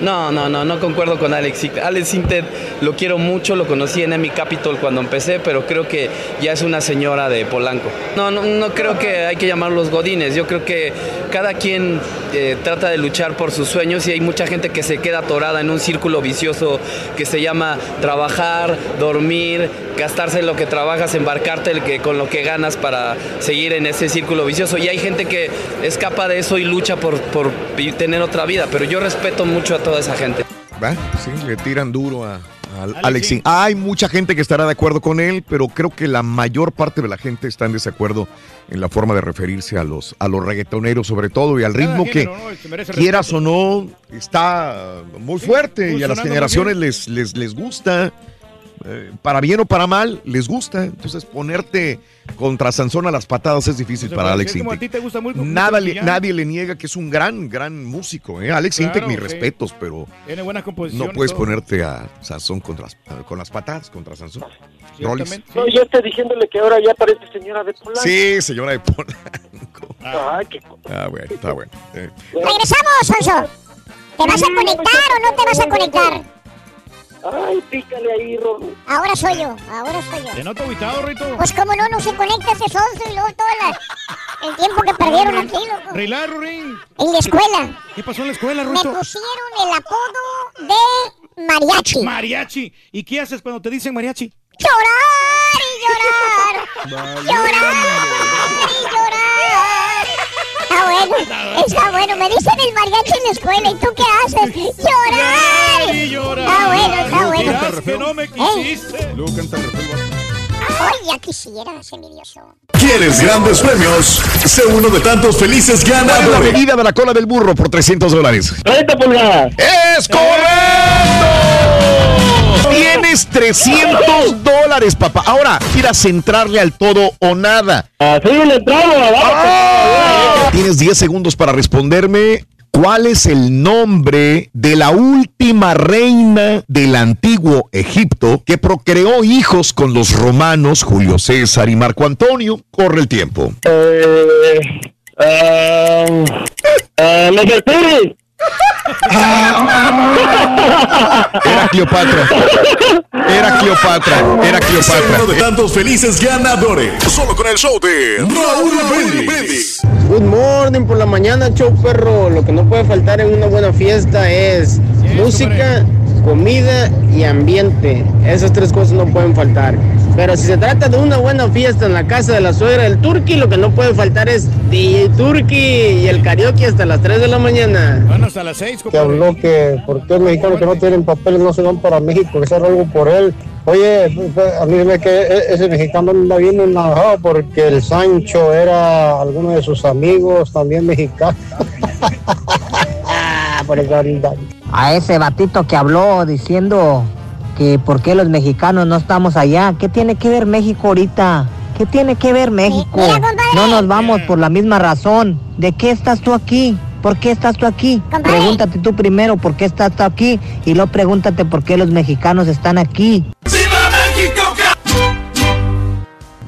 No, no, no, no concuerdo con Alex. Alex Sintek lo quiero mucho, lo conocí en Emi Capitol cuando empecé, pero creo que ya es una señora de Polanco. No, no, no creo que hay que llamarlos godines. Yo creo que cada quien eh, trata de luchar por sus sueños y hay mucha gente que se queda atorada en un círculo vicioso que se llama trabajar, dormir, gastarse lo que trabajas, embarcarte el que, con lo que ganas para seguir en ese círculo vicioso. Y hay gente que escapa de eso y lucha por, por tener otra vida, pero yo respeto mucho a toda esa gente. ¿Va? Sí, le tiran duro a, a Alexín. Hay mucha gente que estará de acuerdo con él, pero creo que la mayor parte de la gente está en desacuerdo en la forma de referirse a los, a los reggaetoneros, sobre todo, y al ritmo que, género, ¿no? Que merece quieras o no, está muy fuerte y a las generaciones les, les, les gusta. Eh, para bien o para mal, les gusta. Entonces, ponerte contra Sansón a las patadas es difícil para Alex decir como a Intec. ti te gusta muy- Nada mucho le- Millán. nadie le niega que es un gran, gran músico. ¿eh? Alex Claro, Intec, mis sí. respetos, pero Tiene buenas composiciones. no puedes todo. ponerte a Sansón contra con las patadas contra Sansón. No, ya está diciéndole que ahora ya parece señora de Polanco. Sí, señora de Pola. Ay, qué Ah, bueno, está bueno. Eh, Regresamos, Sonso. ¿Te vas a conectar o no te vas a conectar? Ay, pícale ahí, Rolo. Ahora soy yo, ahora soy yo. ¿Te noto aguitado, Rito? Pues como no, no se conecta ese Sonso y luego todo la- el tiempo que perdieron aquí, loco. Relax, Rurín. En la escuela. ¿Qué pasó en la escuela, Me Rito? pusieron el apodo de mariachi. Mariachi. ¿Y qué haces cuando te dicen mariachi? Llorar y llorar. Llorar y llorar. Está bueno, está bueno. Me dicen el mariachi en la escuela. ¿Y tú qué haces? <laughs> Llorar. Y llorar. Está bueno, está bueno. Dirás que no me quisiste. Luego canta. Ay, ya quisieras, envidioso. ¿Quieres grandes premios? Sé uno de tantos felices ¿Cuál es la ganadores. medida de la cola del burro por 300 dólares? 30 pulgadas. ¡Es correcto! Tienes 300 dólares, papá. Ahora, quieras entrarle al todo o nada. Así le entramos, ¡Ah! Tienes 10 segundos para responderme. ¿Cuál es el nombre de la última reina del antiguo Egipto que procreó hijos con los romanos Julio César y Marco Antonio? Corre el tiempo. Eh, eh, eh. <laughs> Era Cleopatra. Era Cleopatra. Era Cleopatra. uno de tantos felices ganadores. Solo con el show de Raúl Brindis. Good morning por la mañana, show perro. Lo que no puede faltar en una buena fiesta es música, comida y ambiente. Esas tres cosas no pueden faltar. Pero si se trata de una buena fiesta en la casa de la suegra del Turqui, lo que no puede faltar es DJ Turqui y el karaoke hasta las 3 de la mañana. Van hasta las seis, Que compadre. habló que por qué los mexicanos que no tienen papeles no se van para México, que se haga algo por él. Oye, a mí me que e- ese mexicano anda bien enojado porque el Sancho era alguno de sus amigos también mexicanos. <laughs> por eso ahorita. a ese batito que habló diciendo que por qué los mexicanos no estamos allá. ¿Qué tiene que ver México ahorita? ¿Qué tiene que ver México? No nos vamos por la misma razón. ¿De qué estás tú aquí? ¿Por qué estás tú aquí? Pregúntate tú primero por qué estás tú aquí y luego pregúntate por qué los mexicanos están aquí.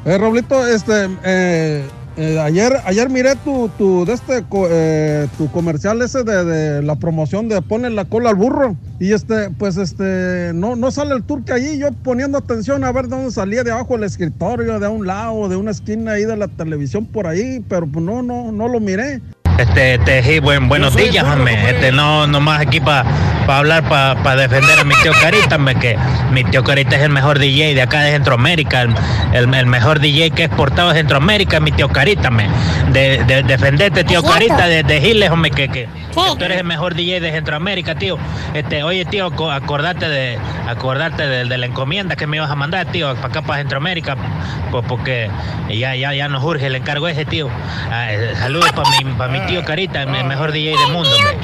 Eh, Roblito, este, eh, eh, ayer, ayer miré tu, tu, de este, eh, tu comercial ese de, de la promoción de ponen la cola al burro. Y este, pues este, no, no sale el turque allí. Yo poniendo atención a ver dónde salía de abajo el escritorio, de un lado, de una esquina ahí de la televisión por ahí, pero pues no, no, no lo miré. Este, este, sí, buen, buenos días, hombre. Este, no, nomás aquí para hablar, para defender a mi tío Carita, hombre, que mi tío Carita es el mejor DJ de acá de Centroamérica, el, el- el mejor DJ que he exportado de Centroamérica, mi tío Carita, hombre. De, de- defenderte, tío. Carita, de, de Giles, hombre, que, que, que tú eres el mejor DJ de Centroamérica, tío. Este, oye, tío, aco- acordate de, acordate de, de la encomienda que me ibas a mandar, tío, para acá, para Centroamérica, pues porque ya, ya, ya nos urge el encargo ese, tío. Ah, eh, saludos para mi, pa' mi tío Carita, el mejor DJ del mundo, hombre. El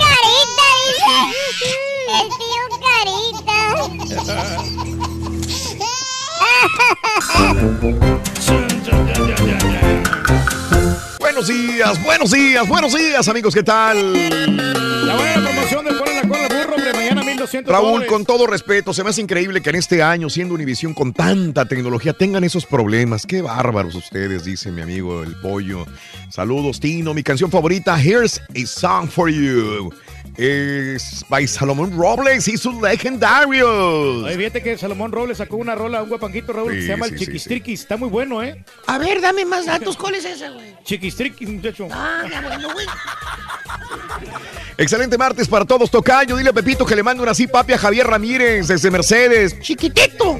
tío Carita. Buenos días, buenos días, buenos días, amigos, ¿qué tal? La buena promoción de poner la cola burro, hombre. Mañana 1200 Raúl, dólares. con todo respeto, se me hace increíble que en este año, siendo Univisión con tanta tecnología, tengan esos problemas. Qué bárbaros ustedes, dice mi amigo el pollo. Saludos, Tino. Mi canción favorita, Here's a Song for You. es by Salomón Robles y sus legendarios. Oye, fíjate que Salomón Robles sacó una rola, un guapanquito Raúl, que se llama sí, el sí, Chiquistriquis. Está muy bueno, ¿eh? A ver, dame más datos. ¿Cuál es ese, güey? Chiquistriquis, muchacho. Ah, ya bueno, güey. Excelente martes para todos, Tocayo. Dile a Pepito que le mande una así papi a Javier Ramírez desde Mercedes. Chiquitito.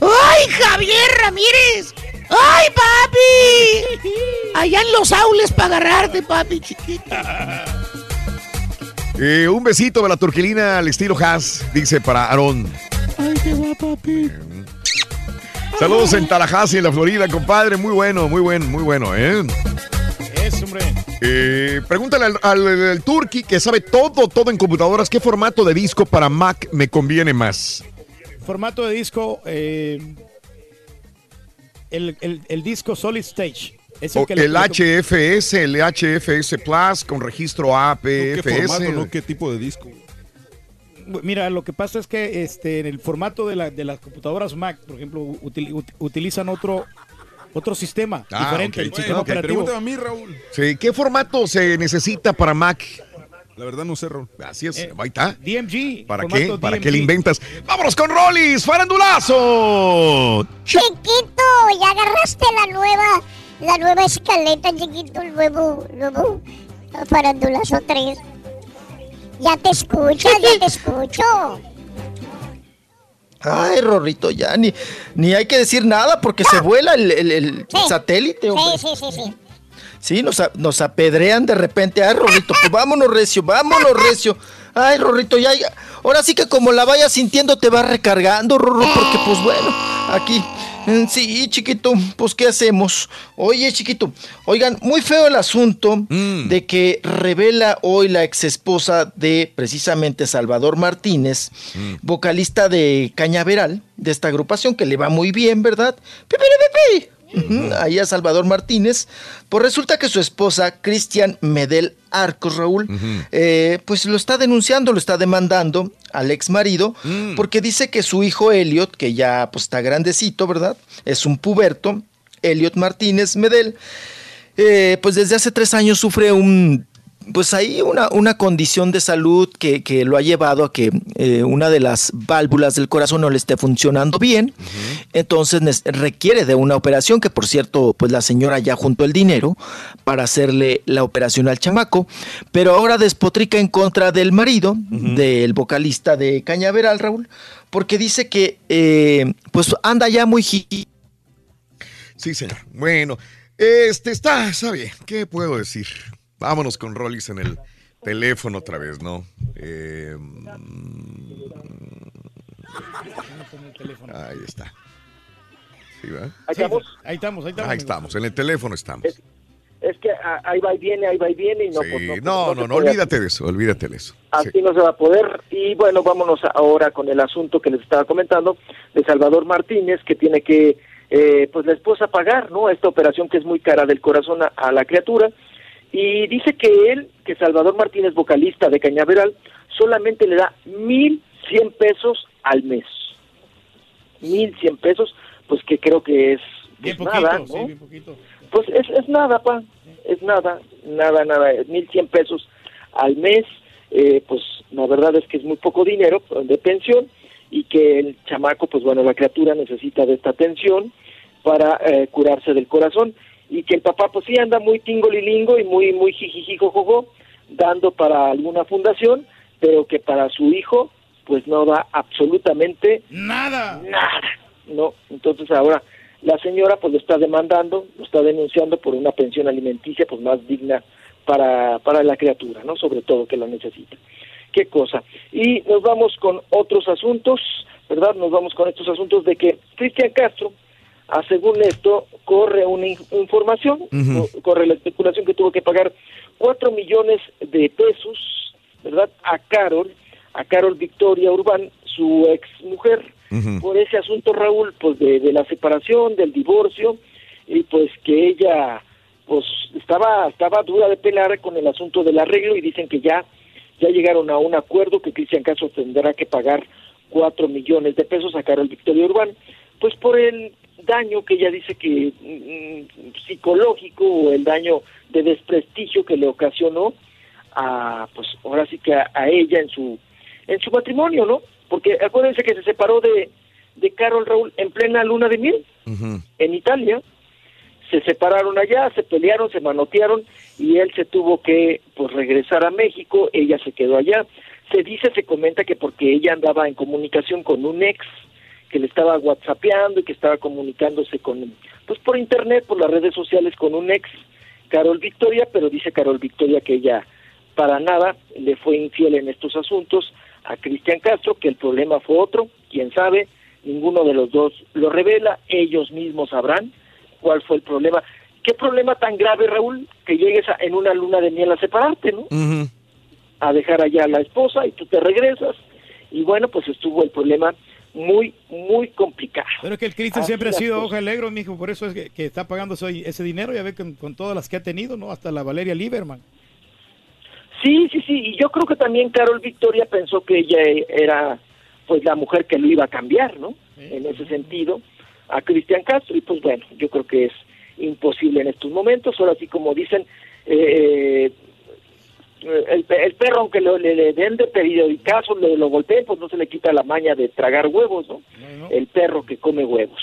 ¡Ay, Javier Ramírez! ¡Ay, papi! Allá en los aules para agarrarte, papi, chiquito. <laughs> Eh, un besito de la turquilina al estilo Haas, dice para Aarón. ¡Ay, qué va, papi! Saludos en Tallahassee, en la Florida, compadre. Muy bueno, muy bueno, muy bueno, ¿eh? Hombre. Eh, pregúntale al, al, al Turqui que sabe todo, todo en computadoras. ¿Qué formato de disco para Mac me conviene más? Formato de disco, eh, el, el- el disco Solid Stage. Es O que le- el HFS, el HFS Plus con registro ¿Qué formato, APFS. no? ¿Qué tipo de disco? Mira, lo que pasa es que este, en el formato de, la- de las computadoras Mac, por ejemplo, util- ut- utilizan otro, otro sistema Ah, diferente, ok, el ok, sistema ok. operativo. Pregúntame a mí, Raúl. Sí, ¿qué formato se necesita para Mac? La verdad no sé, Raúl. Gracias, Eh, ahí está. DMG. ¿Para qué? ¿Para DMG. qué le inventas? ¡Vámonos con Rollis! ¡Farandulazo! Chiquito, ya agarraste la nueva, la nueva escaleta, chiquito, el nuevo, nuevo farandulazo 3. Ya te escuchas, ya te escucho. Ay, Rorrito, ya ni, ni hay que decir nada porque se vuela el, el- el Sí. satélite, hombre. Sí, sí, sí, sí. Sí, nos, a- nos apedrean de repente. Ay, Rorrito, pues vámonos recio, vámonos recio. Ay, Rorrito, ya, ya. Ahora sí que como la vayas sintiendo te va recargando, Rorro, porque pues bueno, aquí. Mm, Sí, chiquito, pues ¿qué hacemos? Oye, chiquito, oigan, muy feo el asunto de que revela hoy la exesposa de precisamente Salvador Martínez, vocalista de Cañaveral, de esta agrupación que le va muy bien, ¿verdad? ¡Pi, pi, pi, pi! Ujú, Ahí a Salvador Martínez. Pues resulta que su esposa, Cristian Medel Arcos, Raúl, eh, pues lo está denunciando, lo está demandando al ex marido, porque dice que su hijo Elliot, que ya pues está grandecito, ¿verdad? Es un puberto, Elliot Martínez Medel, eh, pues desde hace tres años sufre un, pues ahí una, una condición de salud que, que lo ha llevado a que eh, una de las válvulas del corazón no le esté funcionando bien. Entonces requiere de una operación que por cierto, pues la señora ya juntó el dinero para hacerle la operación al chamaco, pero ahora despotrica en contra del marido, del vocalista de Cañaveral, Raúl, porque dice que eh, pues anda ya muy... Sí, señor. Bueno, este está, está bien. ¿Qué puedo decir? Vámonos con Rollis en el teléfono otra vez, ¿no? Eh, mm, ahí está. ¿Sí, va? Ahí estamos. Ahí estamos, ahí estamos. Ahí estamos, en el teléfono estamos. Es que ah, ahí va y viene, ahí va y viene y no, Sí, pues, no, no, no, olvídate de eso, olvídate de eso. Así no se va a poder. Y bueno, vámonos ahora con el asunto que les estaba comentando de Salvador Martínez, que tiene que, eh, pues la esposa pagar, ¿no? Esta operación que es muy cara del corazón a, a la criatura. Y dice que él, que Salvador Martínez, vocalista de Cañaveral, solamente le da mil cien pesos al mes. Mil cien pesos, pues que creo que es Bien pues, poquito, nada, sí, ¿no? bien poquito. Pues es, es nada, pa, es nada, nada, nada, mil cien pesos al mes, eh, pues la verdad es que es muy poco dinero de pensión y que el chamaco, pues bueno, la criatura necesita de esta atención para eh, curarse del corazón y que el papá pues sí anda muy tingolilingo y muy, muy jijijijojojo dando para alguna fundación, pero que para su hijo pues no da absolutamente Nada. nada, ¿no? Entonces ahora la señora pues lo está demandando, lo está denunciando por una pensión alimenticia pues más digna para, para la criatura, ¿no? Sobre todo que la necesita. Qué cosa. Y nos vamos con otros asuntos, ¿verdad? Nos vamos con estos asuntos de que Cristian Castro, ah, según esto, corre una in- información, corre la especulación que tuvo que pagar cuatro millones de pesos, ¿verdad? A Carol, a Carol Victoria Urbán, su ex mujer, por ese asunto, Raúl, pues de, de la separación, del divorcio, y pues que ella, pues estaba, estaba dura de pelar con el asunto del arreglo y dicen que ya, ya llegaron a un acuerdo que Cristian Castro tendrá que pagar cuatro millones de pesos a Carol Victoria Urbán, pues por el daño que ella dice que mm, psicológico o el daño de desprestigio que le ocasionó a, pues ahora sí que a, a ella en su, en su matrimonio, ¿no? Porque acuérdense que se separó de, de Carol Raúl en plena luna de miel en Italia. Se separaron allá, se pelearon, se manotearon y él se tuvo que pues regresar a México, ella se quedó allá. Se dice, se comenta que porque ella andaba en comunicación con un ex que le estaba whatsappeando y que estaba comunicándose con pues por internet, por las redes sociales con un ex Carol Victoria, pero dice Carol Victoria que ella para nada le fue infiel en estos asuntos a Cristian Castro, que el problema fue otro, quién sabe, ninguno de los dos lo revela, ellos mismos sabrán cuál fue el problema. ¿Qué problema tan grave, Raúl, que llegues a- en una luna de miel a separarte, ¿no? A dejar allá a la esposa y tú te regresas. Y bueno, pues estuvo el problema muy, muy complicado. Pero es que el Cristian siempre ha sido hoja negro, mijo, por eso es que, que está pagando ese, ese dinero, ya ve con, con todas las que ha tenido, ¿no? Hasta la Valeria Lieberman. Sí, sí, sí, y yo creo que también Carol Victoria pensó que ella era pues la mujer que lo iba a cambiar, ¿no? En ese sentido, a Cristian Castro, y pues bueno, yo creo que es imposible en estos momentos, ahora sí como dicen, eh, el, el perro aunque lo- le, le den de periodicazo, le lo golpeen, pues no se le quita la maña de tragar huevos, ¿no? El perro que come huevos.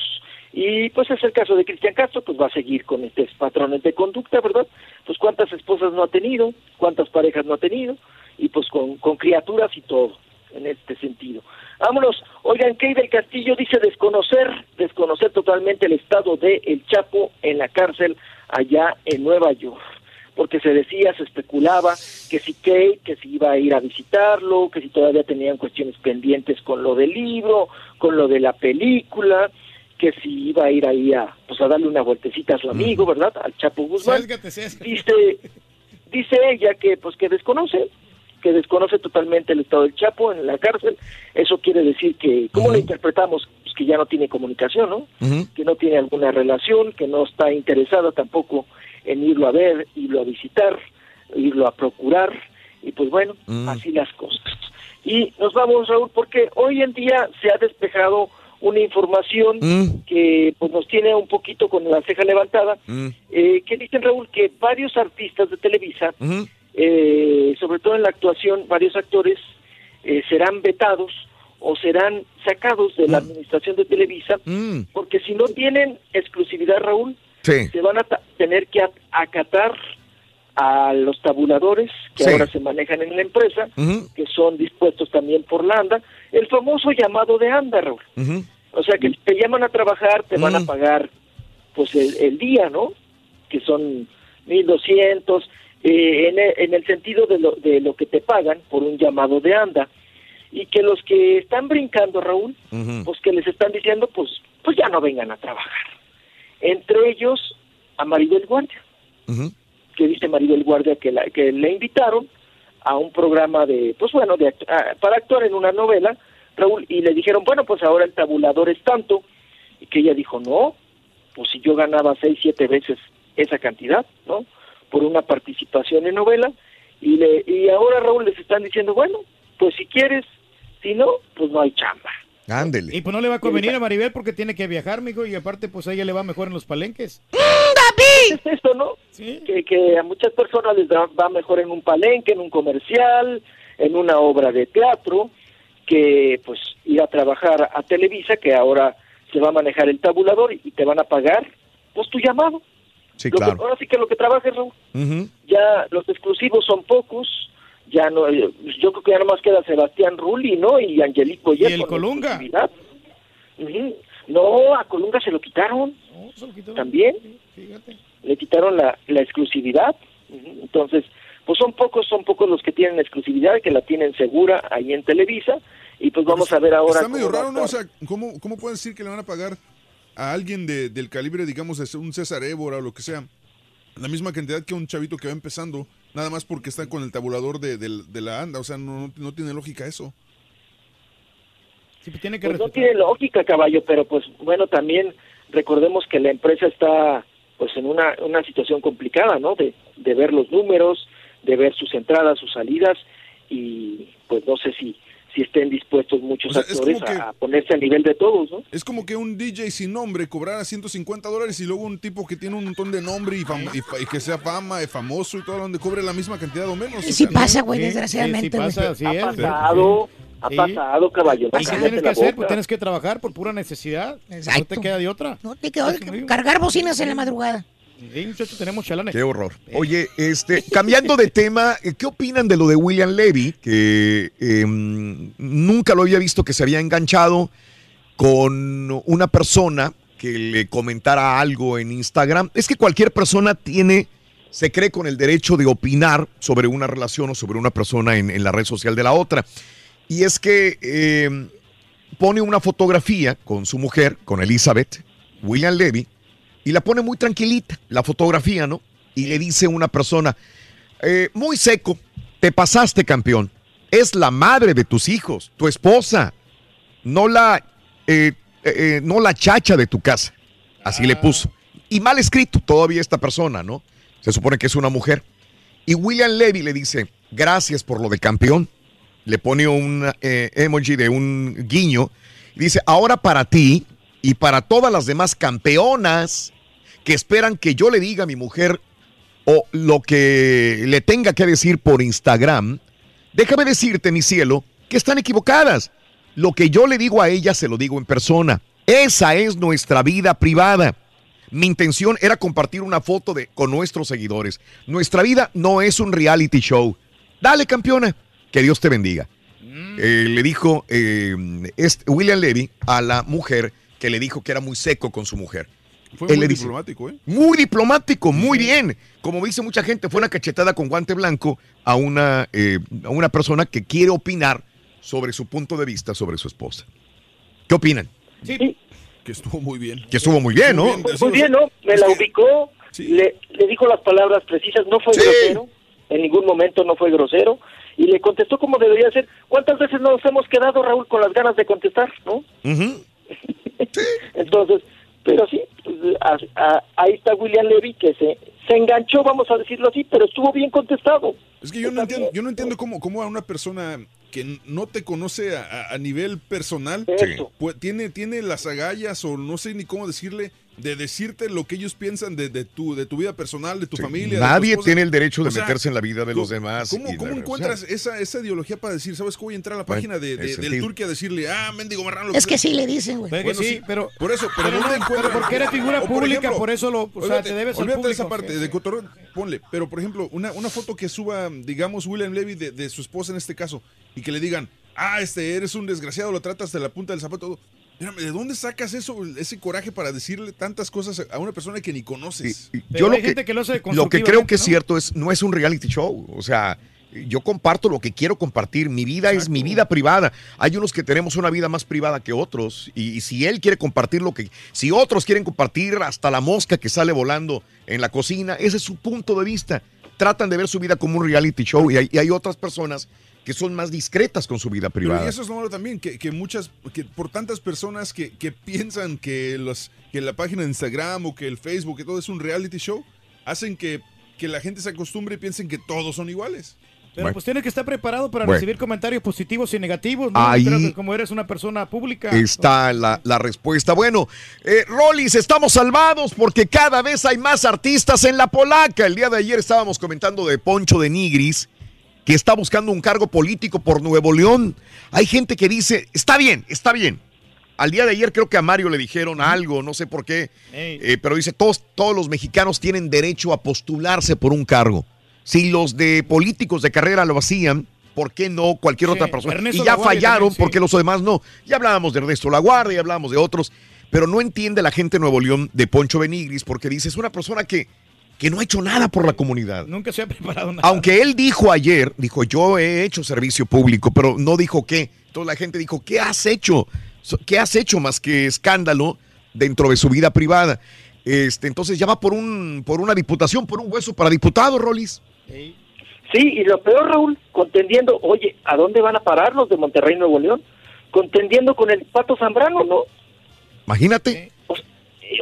Y pues es el caso de Cristian Castro, pues va a seguir con estos patrones de conducta, ¿verdad? Pues cuántas esposas no ha tenido, cuántas parejas no ha tenido, y pues con, con criaturas y todo, en este sentido. Vámonos, oigan, Key del Castillo dice desconocer, desconocer totalmente el estado de El Chapo en la cárcel allá en Nueva York porque se decía, se especulaba que si Kate, que si iba a ir a visitarlo, que si todavía tenían cuestiones pendientes con lo del libro, con lo de la película, que si iba a ir ahí a, pues a darle una vueltecita a su amigo, ¿verdad? Al Chapo Guzmán. Dice, dice ella que pues que desconoce, que desconoce totalmente el estado del Chapo en la cárcel. Eso quiere decir que, ¿cómo lo interpretamos? Pues que ya no tiene comunicación, ¿no? que no tiene alguna relación, que no está interesada tampoco en irlo a ver, irlo a visitar, irlo a procurar, y pues bueno, así las cosas. Y nos vamos, Raúl, porque hoy en día se ha despejado una información que pues nos tiene un poquito con la ceja levantada, eh, que dicen, Raúl, que varios artistas de Televisa, eh, sobre todo en la actuación, varios actores eh, serán vetados o serán sacados de la administración de Televisa, porque si no tienen exclusividad, Raúl, Sí. se van a tener que acatar a los tabuladores que Sí. ahora se manejan en la empresa, que son dispuestos también por la ANDA, el famoso llamado de ANDA, Raúl. O sea, que te llaman a trabajar, te van a pagar pues el, el día, ¿no? Que son 1.200, eh, en, el, en el sentido de lo, de lo que te pagan por un llamado de ANDA. Y que los que están brincando, Raúl, pues que les están diciendo, pues, pues ya no vengan a trabajar. Entre ellos, a Maribel Guardia, que dice Maribel Guardia que, la, que le invitaron a un programa de, pues bueno, de, a- para actuar en una novela, Raúl, y le dijeron, bueno, pues ahora el tabulador es tanto, y que ella dijo, no, pues si yo ganaba seis, siete veces esa cantidad, ¿no? Por una participación en novela, y, le, y ahora Raúl les están diciendo, bueno, pues si quieres, si no, pues no hay chamba. Ándele. Y pues no le va a convenir a Maribel porque tiene que viajar, mijo, y aparte pues a ella le va mejor en los palenques. Es esto, ¿no? Que, que a muchas personas les da- va mejor en un palenque, en un comercial, en una obra de teatro, que pues ir a trabajar a Televisa, que ahora se va a manejar el tabulador y, te van a pagar, pues tu llamado. Sí, Lo que- claro. ahora sí que lo que trabajes, Raúl. Ya los exclusivos son pocos, ya no, eh, yo creo que ya nomás queda Sebastián Rulli, ¿no? Y Angelico Y el Colunga. Ujú. No, a Colunga se lo quitaron. También. Le quitaron la, la exclusividad. Entonces, pues son pocos, son pocos los que tienen exclusividad, que la tienen segura ahí en Televisa. Y pues vamos a ver ahora. Está medio raro, ¿no? O sea, ¿cómo, ¿cómo pueden decir que le van a pagar a alguien de- del calibre, digamos, de un César Évora o lo que sea, la misma cantidad que un chavito que va empezando, nada más porque está con el tabulador de, del- de la ANDA? O sea, no, no tiene lógica eso. tiene que Pues no tiene lógica, caballo, pero pues bueno, también recordemos que la empresa está pues en una, una situación complicada, ¿no? De, de ver los números, de ver sus entradas, sus salidas y pues no sé si si estén dispuestos muchos O sea, actores que- a, ponerse a nivel de todos, ¿no? Es como que un DJ sin nombre cobrara 150 dólares y luego un tipo que tiene un montón de nombre y, fam- y fa- y que sea fama, es famoso y todo, donde cobre la misma cantidad o menos. Y o sí sea, pasa, ¿no? güey, desgraciadamente, güey. pasa, así ha es. pasado, ha Sí. pasado, caballo. no ¿Y qué cállate tienes que hacer? boca. Pues tienes que trabajar por pura necesidad. No Exacto. te queda de otra. No te quedó de cargar bocinas en la madrugada. Sí, muchachos, tenemos chalanes. Qué horror. Oye, este, <laughs> cambiando de tema, eh, ¿qué opinan de lo de William Levy? Que em, nunca lo había visto que se había enganchado con una persona que le comentara algo en Instagram. Es que cualquier persona tiene, se cree con el derecho de opinar sobre una relación o sobre una persona en, en la red social de la otra. Y es que em, pone una fotografía con su mujer, con Elizabeth, William Levy, y la pone muy tranquilita, la fotografía, ¿no? Y le dice una persona, eh, muy seco, te pasaste campeón, es la madre de tus hijos, tu esposa, no la, eh, eh, no la chacha de tu casa. Así le puso. Y mal escrito todavía esta persona, ¿no? Se supone que es una mujer. Y William Levy le dice, gracias por lo de campeón. Le pone un eh, emoji de un guiño. Y dice, ahora para ti y para todas las demás campeonas que esperan que yo le diga a mi mujer o lo que le tenga que decir por Instagram, déjame decirte, mi cielo, que están equivocadas. Lo que yo le digo a ella se lo digo en persona. Esa es nuestra vida privada. Mi intención era compartir una foto de, con nuestros seguidores. Nuestra vida no es un reality show. Dale, campeona. Que Dios te bendiga. Eh, le dijo eh, este- William Levy a la mujer que le dijo que era muy seco con su mujer. Fue Él muy dice, diplomático, ¿eh? muy diplomático, muy bien. Como dice mucha gente, fue una cachetada con guante blanco a una, eh, a una persona que quiere opinar sobre su punto de vista sobre su esposa. ¿Qué opinan? Que estuvo muy bien. Que estuvo muy bien, ¿no? Muy, muy bien, ¿no? Me la ubicó, le, le dijo las palabras precisas, no fue grosero, en ningún momento no fue grosero, y le contestó como debería ser. ¿Cuántas veces nos hemos quedado, Raúl, con las ganas de contestar, no? <laughs> Entonces, pero sí, pues, a- a- ahí está William Levy que se, se enganchó, vamos a decirlo así, pero estuvo bien contestado. Es que yo no entiendo, yo no entiendo cómo, cómo a una persona que no te conoce a, a- a nivel personal pues, tiene, tiene las agallas o no sé ni cómo decirle de decirte lo que ellos piensan de, de tu, de tu vida personal, de tu familia. de tu Nadie tiene el derecho de O sea, meterse en la vida de los ¿cómo- demás. ¿Cómo, y la- cómo o sea, encuentras esa, esa ideología para decir, sabes que voy a entrar a la Bueno, página de, del. Turquía a decirle, ah, mendigo marrano? Es que sí le dicen, güey. Bueno, sí, sí, pero... Por eso, pero, pero ¿dónde no, encuentras? porque eres figura O, por pública, ejemplo, por eso lo- o sea, olvídate- te debes al olvídate de esa público. parte, de cotorreo, ponle. Pero, por ejemplo, una, una foto que suba, digamos, William Levy de, de su esposa en este caso, y que le digan, ah, este, eres un desgraciado, lo tratas de la punta del zapato. Mírame, ¿de dónde sacas eso, ese coraje para decirle tantas cosas a una persona que ni conoces? yo lo que, lo que creo que es cierto es no es un reality show, o sea, yo comparto lo que quiero compartir, mi vida es mi vida privada. Hay unos que tenemos una vida más privada que otros y, y si él quiere compartir lo que si otros quieren compartir hasta la mosca que sale volando en la cocina, ese es su punto de vista. Tratan de ver su vida como un reality show y hay, y hay otras personas que son más discretas con su vida Pero privada. y eso es lo malo también, que, que muchas, que por tantas personas que, que piensan que, los, que la página de Instagram o que el Facebook, que todo es un reality show, hacen que, que la gente se acostumbre y piensen que todos son iguales. Pero pues tienes que estar preparado para Bueno. recibir comentarios positivos y negativos. ¿no? Ahí- como eres una persona pública. Está la, la respuesta. Bueno, eh, Rolis, estamos salvados porque cada vez hay más artistas en la polaca. El día de ayer estábamos comentando de Poncho de Nigris, que está buscando un cargo político por Nuevo León. Hay gente que dice, está bien, está bien. Al día de ayer creo que a Mario le dijeron algo, no sé por qué, eh, pero dice, todos, todos los mexicanos tienen derecho a postularse por un cargo. Si los de políticos de carrera lo hacían, ¿por qué no cualquier otra persona? Ernesto y ya fallaron también, sí. porque los demás no. Ya hablábamos de Ernesto Laguardia, ya hablábamos de otros, pero no entiende la gente de Nuevo León de Poncho Benigris porque dice, es una persona que, que no ha hecho nada por la comunidad. Nunca se ha preparado nada. Aunque él dijo ayer, dijo, yo he hecho servicio público, pero no dijo qué. Entonces la gente dijo, ¿qué has hecho? ¿Qué has hecho más que escándalo dentro de su vida privada? Este, entonces ya va por un por una diputación, por un hueso para diputado, Rolis. Sí, y lo peor, Raúl, contendiendo, oye, ¿a dónde van a parar los de Monterrey, Nuevo León? Contendiendo con el Pato Zambrano, ¿no? Imagínate. Eh,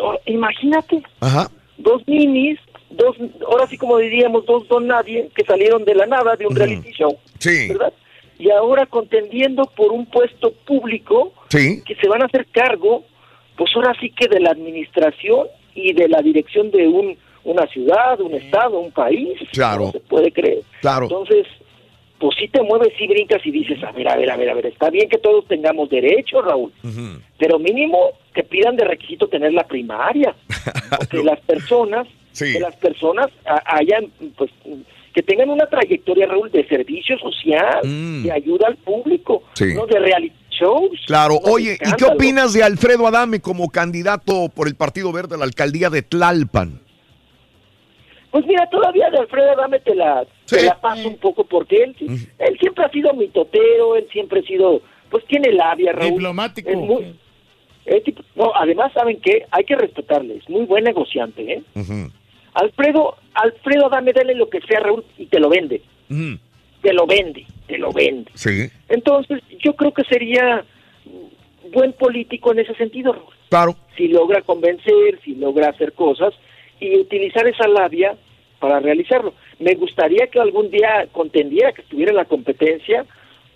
o- Imagínate, Ajá. dos minis, dos, ahora sí como diríamos, dos don nadie que salieron de la nada de un reality show, Sí. ¿verdad? y ahora contendiendo por un puesto público Sí. que se van a hacer cargo, pues ahora sí que de la administración y de la dirección de un una ciudad, un estado, un país. Claro. No se puede creer. Claro. Entonces, pues sí te mueves, sí brincas y dices, a ver, a ver, a ver, a ver, está bien que todos tengamos derecho, Raúl, pero mínimo que pidan de requisito tener la primaria, <laughs> o que las personas, que las personas hayan, pues, que tengan una trayectoria, Raúl, de servicio social, Mm. de ayuda al público, Sí. no de reality shows. Claro, no oye, ¿y qué opinas de Alfredo Adame como candidato por el Partido Verde a la alcaldía de Tlalpan? Pues mira, todavía de Alfredo Adame te la, te la paso un poco porque él, él siempre ha sido mitotero, él siempre ha sido, pues tiene labia, Raúl. Diplomático. Es muy- es tipo- no, además, ¿saben qué? Hay que respetarle, es muy buen negociante, ¿eh? Alfredo, Alfredo Adame, dale lo que sea, Raúl, y te lo vende. Te lo vende, te lo vende. Sí, Entonces, yo creo que sería buen político en ese sentido, Raúl. claro. Si logra convencer, si logra hacer cosas y utilizar esa labia para realizarlo. Me gustaría que algún día contendiera, que estuviera en la competencia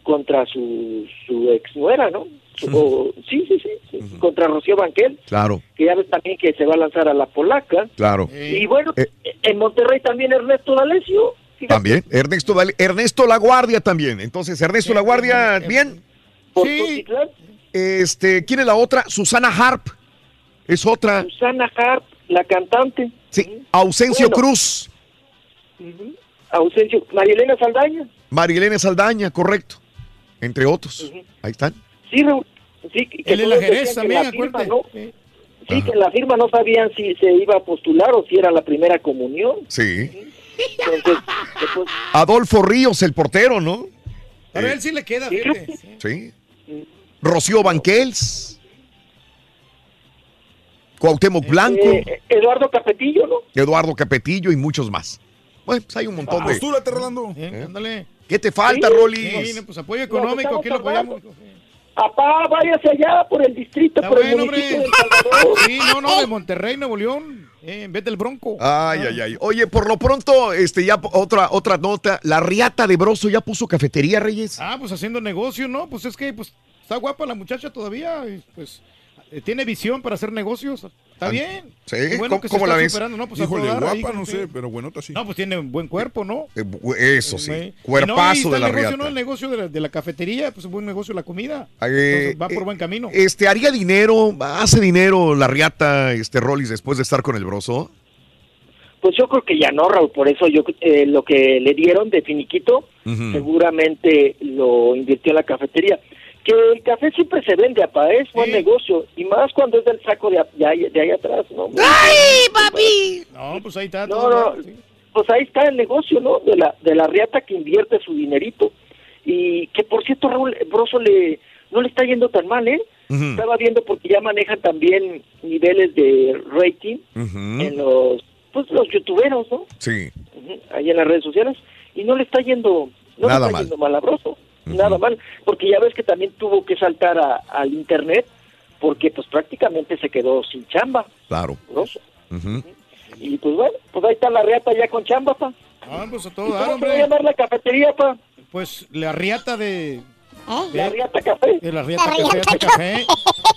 contra su, su ex nuera, ¿no? O- <laughs> sí, sí, sí, sí, contra Rocío Banquel, Claro, que ya ves también que se va a lanzar a la polaca. claro. Y bueno, Eh. en Monterrey también Ernesto D'Alessio. También, Ernesto, Ernesto La Guardia también. Entonces, Ernesto La Guardia, bien. Sí. Este, ¿quién es la otra? Susana Harp. Es otra. Susana Harp, la cantante. Sí, Ausencio Bueno. Cruz. Ujú. Ausencio, Marielena Saldaña. Marilena Saldaña, correcto. Entre otros. Ahí están. Sí, Raúl. Sí, que Él es la Jerez también, la firma, acuérdate. ¿no? Sí, que en la firma no sabían si se iba a postular o si era la primera comunión. Sí. Entonces, después, Adolfo Ríos, el portero, ¿no? Pero a él sí le queda, fíjate. Sí. Rocío Banquels. Cuauhtémoc Blanco. eh, Eduardo Capetillo, ¿no? Eduardo Capetillo y muchos más. Bueno, pues hay un montón de. Postúlate, Rolando. Eh, ándale. ¿Qué te falta, Sí, Rolis? Sí, no, pues apoyo económico, aquí lo apoyamos. Papá, váyase allá por el distrito, Está por bueno, el municipio hombre. de Salvador. Sí, no, no, de Monterrey, Nuevo León, eh, en vez del Bronco. Ay, ay, ay. Oye, por lo pronto, este, ya otra, otra nota. La Riata de Broso ya puso cafetería, Reyes. Ah, pues haciendo negocio, ¿no? Pues es que pues está guapa la muchacha todavía, y, pues tiene visión para hacer negocios. Está bien. Sí, Qué ¿cómo- que se cómo está la ves? ¿no? Pues a Híjole, ahí, guapa, no sí. sé, pero buenota sí. No, pues tiene buen cuerpo, ¿no? Eh, eso sí. Sí. No, Cuerpazo está de el la negocio, Riata. ¿no? El negocio de la, de la cafetería, pues un buen negocio la comida. Eh, Entonces, va por buen camino. Este, ¿haría dinero? ¿Hace dinero la Riata, este, Rolis, después de estar con el Broso? Pues yo creo que ya no, Raúl. Por eso yo eh, lo que le dieron de finiquito, seguramente lo invirtió en la cafetería. Que el café siempre se vende, apa, es buen negocio. Y más cuando es del saco de, de ahí, de ahí atrás, ¿no? ¡Ay, papi! No, pues ahí está. No, no, bien, sí. pues ahí está el negocio, ¿no? De la, de la riata que invierte su dinerito. Y que por cierto, Raúl Broso le, no le está yendo tan mal, ¿eh? Estaba viendo porque ya manejan también niveles de rating en los, pues los youtuberos, ¿no? Sí. Ujú, ahí en las redes sociales y no le está yendo no Nada le está mal. yendo mal nada mal porque ya ves que también tuvo que saltar a- al internet porque pues prácticamente se quedó sin chamba. Claro. Y pues bueno pues ahí está la reata ya con chamba pa. Ah, pues a ¿Y todo dar, cómo se va a llamar la cafetería pa Pues la riata de. La riata café De la riata café, café.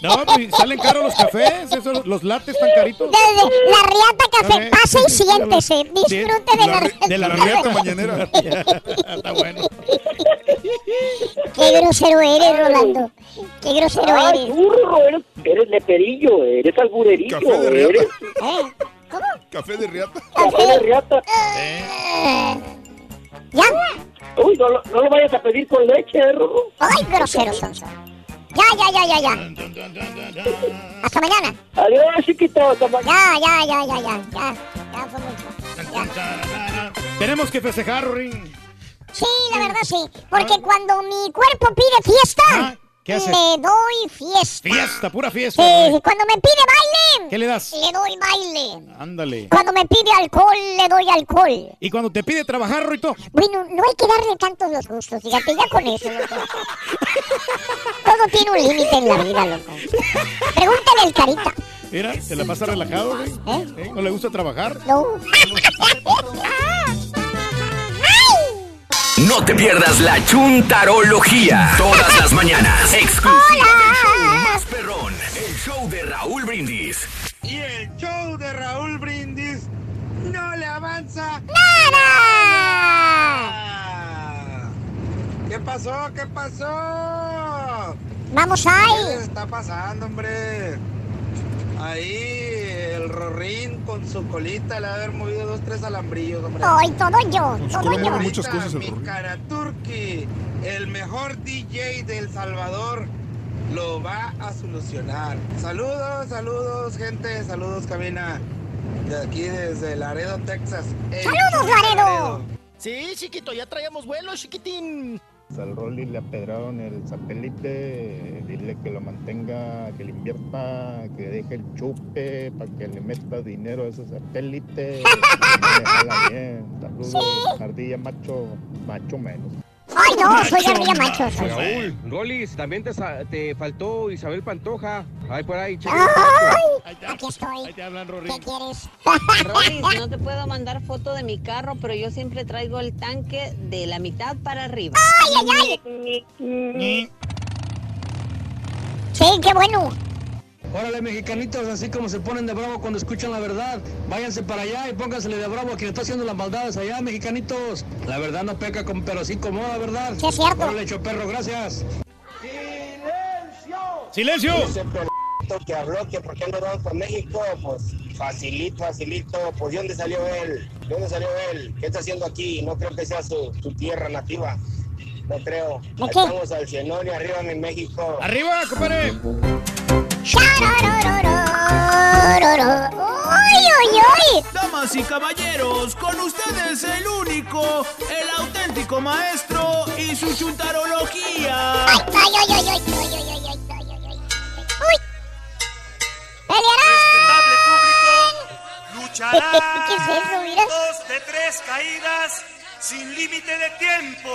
No, pues salen caros los cafés, esos, los lates están caritos. Desde la riata café, pase y siéntese. Disfrute de la, riata. De la riata mañanera. <laughs> Está bueno. Qué grosero eres, Rolando. Qué grosero Ay, eres. burro, eres, eres leperillo, eres alburerillo, Café de riata. eres Café de riata. café de riata. ¿Ya? Uy, no, lo- no lo vayas a pedir con leche, ¿eh, Rorro. Ay, grosero son. son. Ya, ya, ya, ya, ya. Hasta mañana. Adiós, chiquito, hasta mañana. Ya, ya, ya, ya, ya. Ya, ya fue mucho. Ya. Tenemos que festejar, Ring. Sí, la verdad sí. Porque cuando mi cuerpo pide fiesta, Ah, ¿qué haces? le doy fiesta. Fiesta, pura fiesta. Sí, cuando me pide baile, ¿Qué le das? le doy baile. Ándale. Cuando me pide alcohol, le doy alcohol. Y cuando te pide trabajar, Rito. Bueno, no hay que darle tantos los gustos, fíjate, ya con eso, loco. Todo tiene un límite en la vida, loco. Pregúntale al carita. Mira, se la pasa relajado, güey. ¿Eh? ¿No le gusta trabajar? No. <laughs> No te pierdas la chuntarología. Todas las mañanas. Exclusiva del show más perrón. El show de Raúl Brindis. Y el show de Raúl Brindis no le avanza ¡Nada! ¿Qué pasó? ¿Qué pasó? Vamos ¿Qué ahí. les está pasando, hombre? Ahí el Rorín con su colita le ha haber movido dos, tres alambrillos, hombre. Ay, todo yo, todo yo. muchas cosas el Mi cara Turki, el mejor DJ de El Salvador, lo va a solucionar. Saludos, saludos, gente, saludos, cabina. De aquí desde Laredo, Texas. ¡Saludos, Chuy Laredo! Sí, chiquito, ya traíamos vuelo, chiquitín. Al Rolly le apedraron el satélite, dile que lo mantenga, que le invierta, que deje el chupe para que le meta dinero a ese satélite. <laughs> que le jala bien. Saludos, ardilla macho, macho menos. Ay, no, soy ardilla macho. Raúl, Rolis, también te, te faltó Isabel Pantoja. Ay, por ahí, checa. Ay, aquí estoy. ¿Qué quieres? Rolis, no te puedo mandar foto de mi carro, pero yo siempre traigo el tanque de la mitad para arriba. ¡Ay, ay, ay! Sí, qué bueno. Órale, mexicanitos, así como se ponen de bravo cuando escuchan la verdad, váyanse para allá y póngansele de bravo a quien está haciendo las maldades allá, mexicanitos. La verdad no peca, con, pero sí incomoda, ¿verdad? Sí, es cierto. Órale, hecho perro, gracias. ¡Silencio! Ese p***to que habló que por qué no vamos por México, pues facilito, facilito. Pues ¿de dónde salió él? ¿De dónde salió él? ¿Qué está haciendo aquí? No creo que sea su, su tierra nativa. No creo. ¿De qué? Estamos al cienón y arriba en México. ¡Arriba, compadre! ¡Ay, ay, ay! Damas y caballeros, con ustedes el único, el auténtico maestro y su chuntarología. ¡Ay, ay, ay, ay, ay, ay, ay, ay, ay, ay, ay, ay! ¡Uy! ¡Pelearán! Lucharán ¿Qué es eso, mira? dos de tres caídas sin límite de tiempo.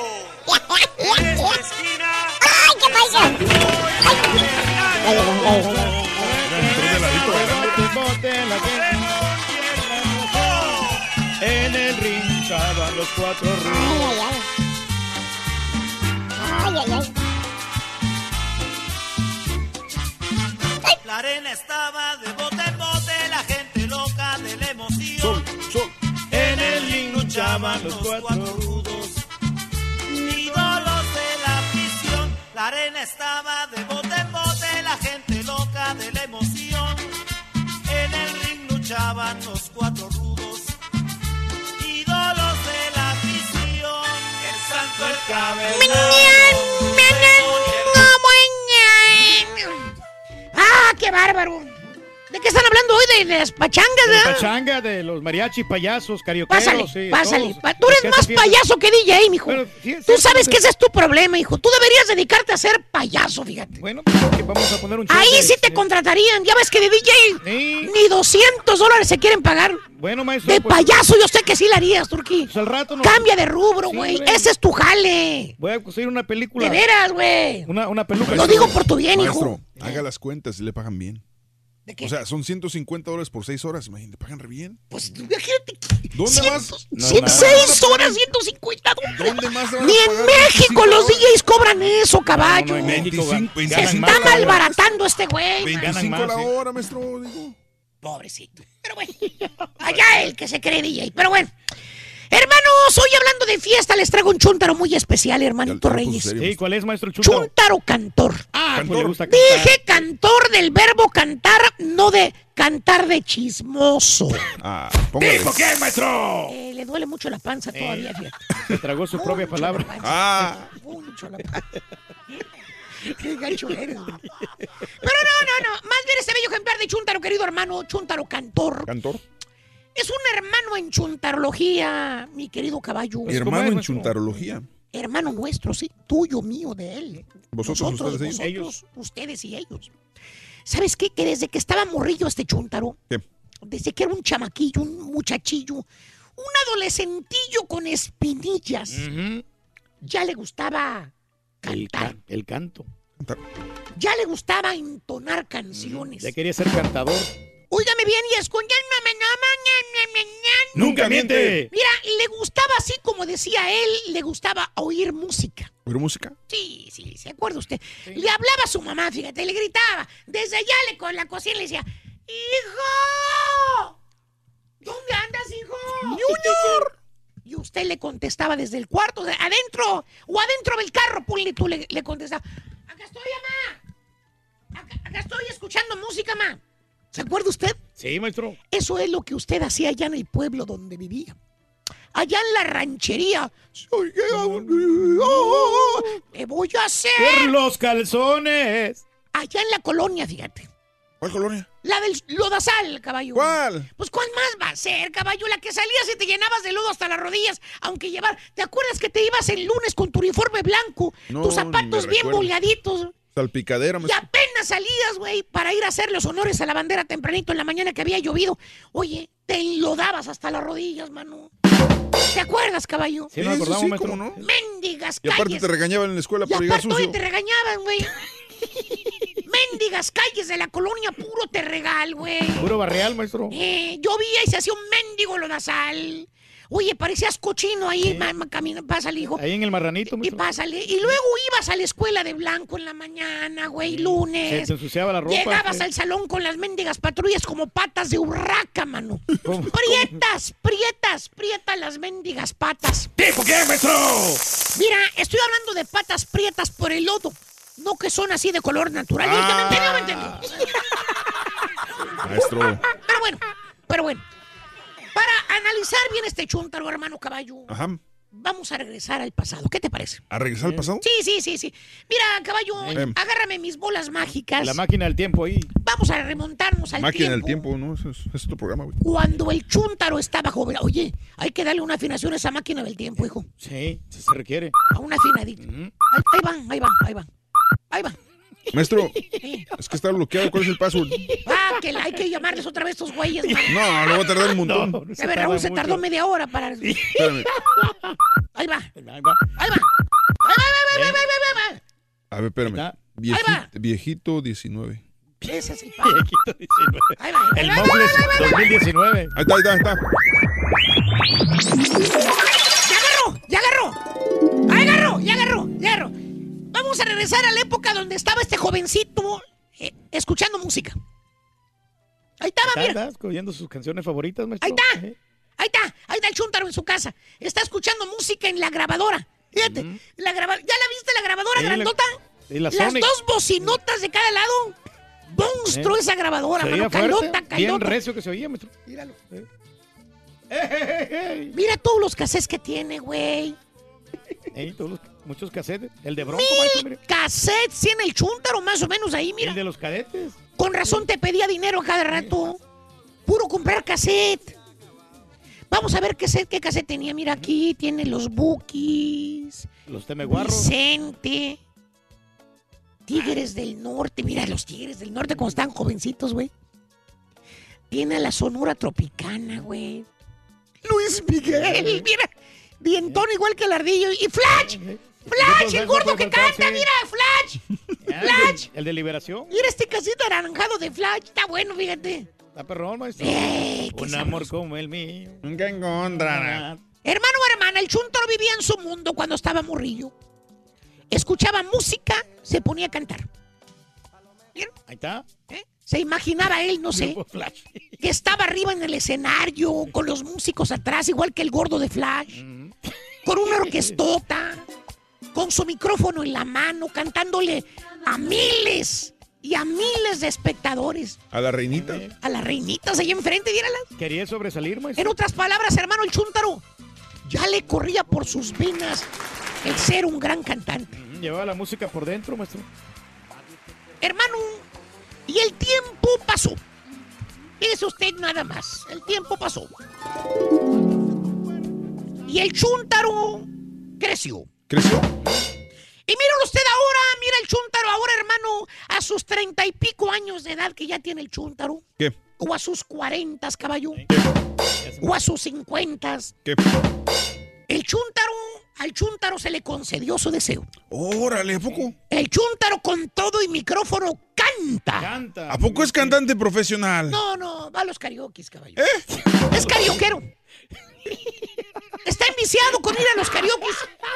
En esta esquina. ¡Ay, qué pasa! En el ring estaban los cuatro. Ay, ay, ay. La arena estaba de bote en bote, la gente loca de la emoción. En el ring luchaban los cuatro rudos, ídolos de la afición. La arena estaba के बार बार वो ¿De qué están hablando hoy? ¿De las pachangas, De verdad? pachanga, de los mariachi, payasos, carioqueros. Pásale, sí, pásale. Pa- Tú eres más payaso que DJ, mijo. sí, Tú sí, sabes que ese es tu problema, hijo. Tú deberías dedicarte a ser payaso, fíjate. Bueno, pues, vamos a poner un Ahí de- sí te contratarían. Ya ves que de DJ ni 200 dólares se quieren pagar. Bueno, maestro. De pues, payaso yo sé que sí la harías, Turquí. al rato no- Cambia de rubro, güey. Ese es tu jale. Voy a conseguir una película. De veras, güey. Una, una peluca. Lo digo por tu bien, Maestro, hijo. haga las cuentas y le pagan bien. O sea, son 150 dólares por 6 horas. Imagínate, pagan re bien. Pues imagínate. ¿Dónde más? No, Cien- seis horas, 150 dólares. ¿Dónde más Ni en México 25 los DJs cobran eso, caballo. No, no, en México Se ganan- ganan está más, malbaratando este güey. 25 la hora, maestro. Digo. Pobrecito. Pero bueno, allá el que se cree DJ. Pero bueno. Hermanos, hoy hablando de fiesta, les traigo un chúntaro muy especial, hermanito Reyes. Sí, ¿cuál es, maestro Chuntaro? Chúntaro cantor. Ah, pues le gusta cantar. Dije cantor del verbo cantar, no de cantar de chismoso. Ah, ¿Dijo quién, maestro? Eh, le duele mucho la panza todavía, fíjate. Se tragó su propia palabra. Ah. Mucho la panza. Qué gacho eres, güey. Pero no, no, no. Más bien este bello ejemplar de Chuntaro, querido hermano, Chuntaro Cantor. ¿Cantor? Es un hermano en chuntarología, mi querido caballo. Hermano en chuntarología. Hermano nuestro, sí. Tuyo, mío, de él. Vosotros, Nosotros, ustedes, ellos. ustedes y ellos. ¿Sabes qué? Que desde que estaba morrillo este chuntaro, ¿Qué? desde que era un chamaquillo, un muchachillo, un adolescentillo con espinillas, ya le gustaba El, can- el canto. ya le gustaba entonar canciones. Ya quería ser cantador. Óigame bien y escuchen. ¡Nunca miente! Mira, le gustaba así como decía él, le gustaba oír música. ¿Oír música? Sí, sí, ¿se acuerda usted? Le hablaba a su mamá, fíjate, le gritaba. Desde allá le con la cocina le decía, ¡Hijo! ¿Dónde andas, hijo? ¡Junior! Y usted le contestaba desde el cuarto, de adentro, o adentro del carro, ponle tú, le, le contestaba. Acá estoy, mamá. Acá, acá estoy escuchando música, mamá. ¿Se acuerda usted? Sí, maestro. Eso es lo que usted hacía allá en el pueblo donde vivía. Allá en la ranchería. Soy yo, Te voy a hacer. Por los calzones. Allá en la colonia, fíjate. ¿Cuál colonia? La del lodazal, caballo. ¿Cuál? Pues ¿cuál más va a ser, caballo? La que salías y te llenabas de lodo hasta las rodillas, aunque llevar... ¿Te acuerdas que te ibas el lunes con tu uniforme blanco? No, tus zapatos me bien recuerdo. Salpicadera, Y apenas salías, güey, para ir a hacer los honores a la bandera tempranito en la mañana que había llovido. Oye, te enlodabas hasta las rodillas, mano. ¿Te acuerdas, caballo? Sí, nos acordamos, maestro. ¿cómo no? Mendigas Y aparte calles. te regañaban en la escuela Y por llegar sucio. te regañaban, güey. <laughs> Mendigas calles de la colonia, puro te regal, güey. Puro barreal, maestro. Eh, llovía y se hacía un mendigo lodazal. Oye, parecías cochino ahí, ma- ma- camina, pásale, hijo. Ahí en el marranito, Y maestro. pásale. Y luego ibas a la escuela de blanco en la mañana, güey, Se lunes. te ensuciaba la ropa. Llegabas sí. al salón con las mendigas patrullas como patas de urraca, mano. <laughs> Prietas, prietas, prietas las mendigas patas. ¿Tipo qué, maestro? Mira, estoy hablando de patas prietas por el lodo. No que son así de color natural. ¿Y que me entendió, me entendió. Maestro. Pero bueno, pero bueno. Para analizar bien este chuntaro, hermano caballo, Ajá. vamos a regresar al pasado. ¿Qué te parece? ¿A regresar al pasado? Sí, sí, sí, sí. Mira, caballo, Em. agárrame mis bolas mágicas. La máquina del tiempo ahí. Vamos a remontarnos al Máquina del tiempo. tiempo, ¿no? Ese es, es tu programa, güey. Cuando el chuntaro estaba joven. Oye, hay que darle una afinación a esa máquina del tiempo, hijo. Sí, sí se requiere. A una afinadita. Ahí, ahí van, ahí van, ahí van. Ahí van. Maestro, es que está bloqueado. ¿Cuál es el password? Ah, que la- hay que llamarles otra vez a estos güeyes, man. No, lo va a tardar un montón. De ver, Raúl se tardó media hora para. Espérame. Ahí va. Ahí va. Ahí va. Ahí va, ahí va, ahí va, ahí va, ahí va. A ver, espérame. Viejito, viejito 19. Ese es el pan. Ahí va. ahí El va, ahí va, Mofles ahí va, ahí va. 2019. Ahí está, ahí está, ahí está. ¡Ya agarró! ¡Ya agarró! ¡Ahí agarró! ¡Ya agarró! ¡Ya agarró! Vamos a regresar a la época donde estaba este jovencito eh, escuchando música. Ahí estaba, Está, mira. está oyendo sus canciones favoritas, maestro. Ahí está. Ahí está. Ahí está el chúntaro en su casa. Está escuchando música en la grabadora. Fíjate. la graba- ¿Ya la viste la grabadora Sí, grandota? la Las Sonic. dos bocinotas de cada lado. Monstruo Eh. esa grabadora, Se mano. fuerte, Calota, Bien calota. recio que se oía, maestro. Míralo. Eh, Mira todos los cassettes que tiene, güey. Ey, todos los- muchos cassettes. El de Bronco, mire. Cassettes tiene el chúntaro más o menos ahí, mira. El de los cadetes. Con razón te pedía dinero a cada rato. Puro comprar cassette. Vamos a ver qué, set- qué cassette tenía. Mira, aquí tiene los Bookies. Los temeguarros. Vicente. Tigres del Norte. Mira, los Tigres del Norte como están jovencitos, güey. Tiene la Sonora Tropicana, güey. Luis Miguel, mira. Dientón igual que el ardillo. Y Flash. Flash, el gordo que canta, mira, Flash. Flash. El de, el de Liberación. Mira este casito anaranjado de Flash. Está bueno, fíjate. Está perrón, maestro. Eh, Un sabroso. amor como el mío. ¿Qué encontrará? Hermano o hermana, el chuntaro vivía en su mundo cuando estaba morrillo. Escuchaba música, se ponía a cantar. Ahí está. ¿Eh? Se imaginaba él, no sé, Flash. <laughs> que estaba arriba en el escenario, con los músicos atrás, igual que el gordo de Flash, con una orquestota, con su micrófono en la mano, cantándole a miles y a miles de espectadores. A la reinita. A las reinitas ahí enfrente, míralas. Quería sobresalir, maestro. En otras palabras, hermano, el chúntaro ya le corría por sus venas el ser un gran cantante. Mm, Llevaba la música por dentro, maestro. Hermano, y el tiempo pasó. Fíjese usted nada más. El tiempo pasó. Y el chúntaro creció. ¿Creció? Y míralo usted ahora, mira el chúntaro ahora, hermano, a sus treinta y pico años de edad que ya tiene el chúntaro. ¿Qué? O a sus cuarentas, caballo. O a sus cincuentas. ¿Qué? El chúntaro, al chúntaro se le concedió su deseo. Órale, ¿a poco? El chúntaro con todo y micrófono canta. Canta. ¿A poco es cantante profesional? No, no, va a los karaoke, caballo. Es carioquero. <laughs> Está enviciado ir a los karaoke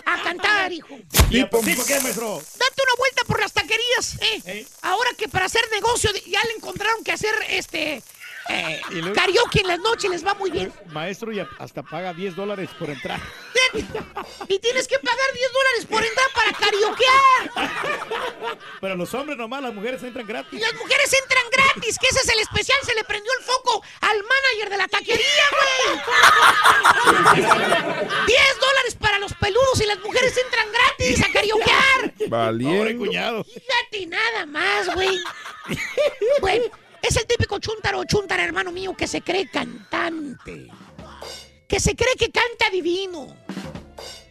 a cantar, hijo. ¿Tipo, tipo qué, maestro? Date una vuelta por las taquerías, ¿eh? Ahora que para hacer negocio ya le encontraron que hacer este eh, Y luego- karaoke en las noches les va muy bien. Maestro, y hasta paga 10 dólares por entrar. <laughs> Y tienes que pagar 10 dólares por entrar para karaokear. Pero los hombres nomás, las mujeres entran Y gratis. las mujeres entran gratis, que ese es el especial. Se le prendió el foco al manager de la taquería, güey. <laughs> 10 dólares para los peludos y las mujeres entran gratis a karaokear. Valiente. cuñado. Fíjate nada más, güey. Güey, es el típico chuntaro o chuntara, hermano mío, que se cree cantante. Que se cree que canta divino.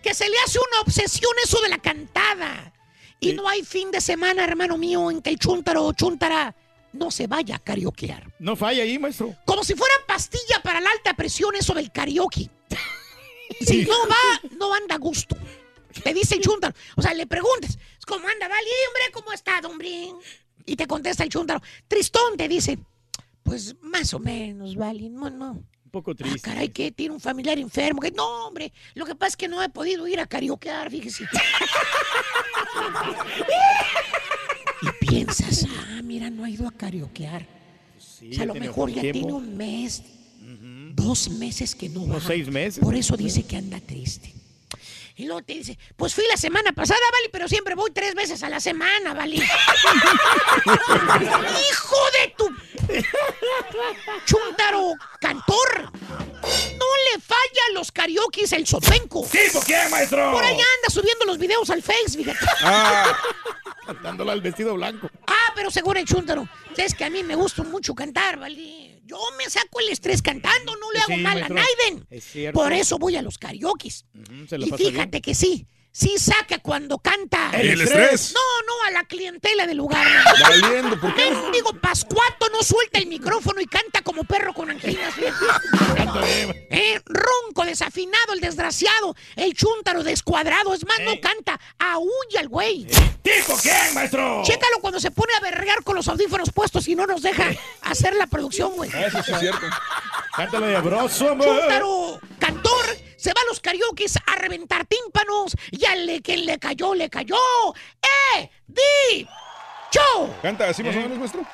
Que se le hace una obsesión eso de la cantada. Y no hay fin de semana, hermano mío, en que el chuntaro o chuntara no se vaya a karaokear. No falla ahí, maestro. Como si fuera pastilla para la alta presión eso del karaoke. <laughs> Si no va, no anda a gusto. Te dice el chuntaro. O sea, le preguntas, ¿cómo anda, Vali, hombre? ¿Cómo está, hombre? Y te contesta el chuntaro. Tristón te dice, pues más o menos, Vali. No, no. Un poco triste. Caray, que tiene un familiar enfermo. Que no, hombre. Lo que pasa es que no he podido ir a karaokear, fíjese. <laughs> y piensas, ah, mira, no ha ido a karaokear. o sea, a lo mejor ya tiempo. tiene un mes, dos meses que no va. Unos seis meses. Por eso dice que anda triste. Y luego te dice, pues fui la semana pasada, Vali, pero siempre voy tres veces a la semana, Vali. <laughs> ¡Hijo de tu... Chuntaro cantor! No le falla a los karaokes el sopenco. ¿Tipo quién, maestro? Por allá anda subiendo los videos al Face, fíjate. Ah, <laughs> cantándole al vestido blanco. Ah, pero seguro el chúntaro. Es que a mí me gusta mucho cantar, ¿vale? Yo me saco el estrés cantando, no le hago Sí, mal maestro. a Naiden. Es. Por eso voy a los karaokes. Se la Y fíjate bien. que sí, sí saca cuando canta. ¿El El estrés? estrés? No, no, a la clientela del lugar. Valiendo, ¿por qué? Digo, Pascuato no suelta el micrófono y canta como perro con anginas. Eh, ronco, desafinado, el desgraciado, el chúntaro descuadrado. Es más, no canta, aúlla el güey. ¿Tipo quién, maestro? Chécalo cuando se pone a berrear con los audífonos puestos y no nos deja hacer la producción, güey. Eso sí es cierto. Cántale de hombre. Chúntaro, cantor, se va a los karaokes a reventar tímpanos y al que le cayó, le cayó. ¡Eh! ¡Di! ¡Cho! Canta así más o menos, maestro.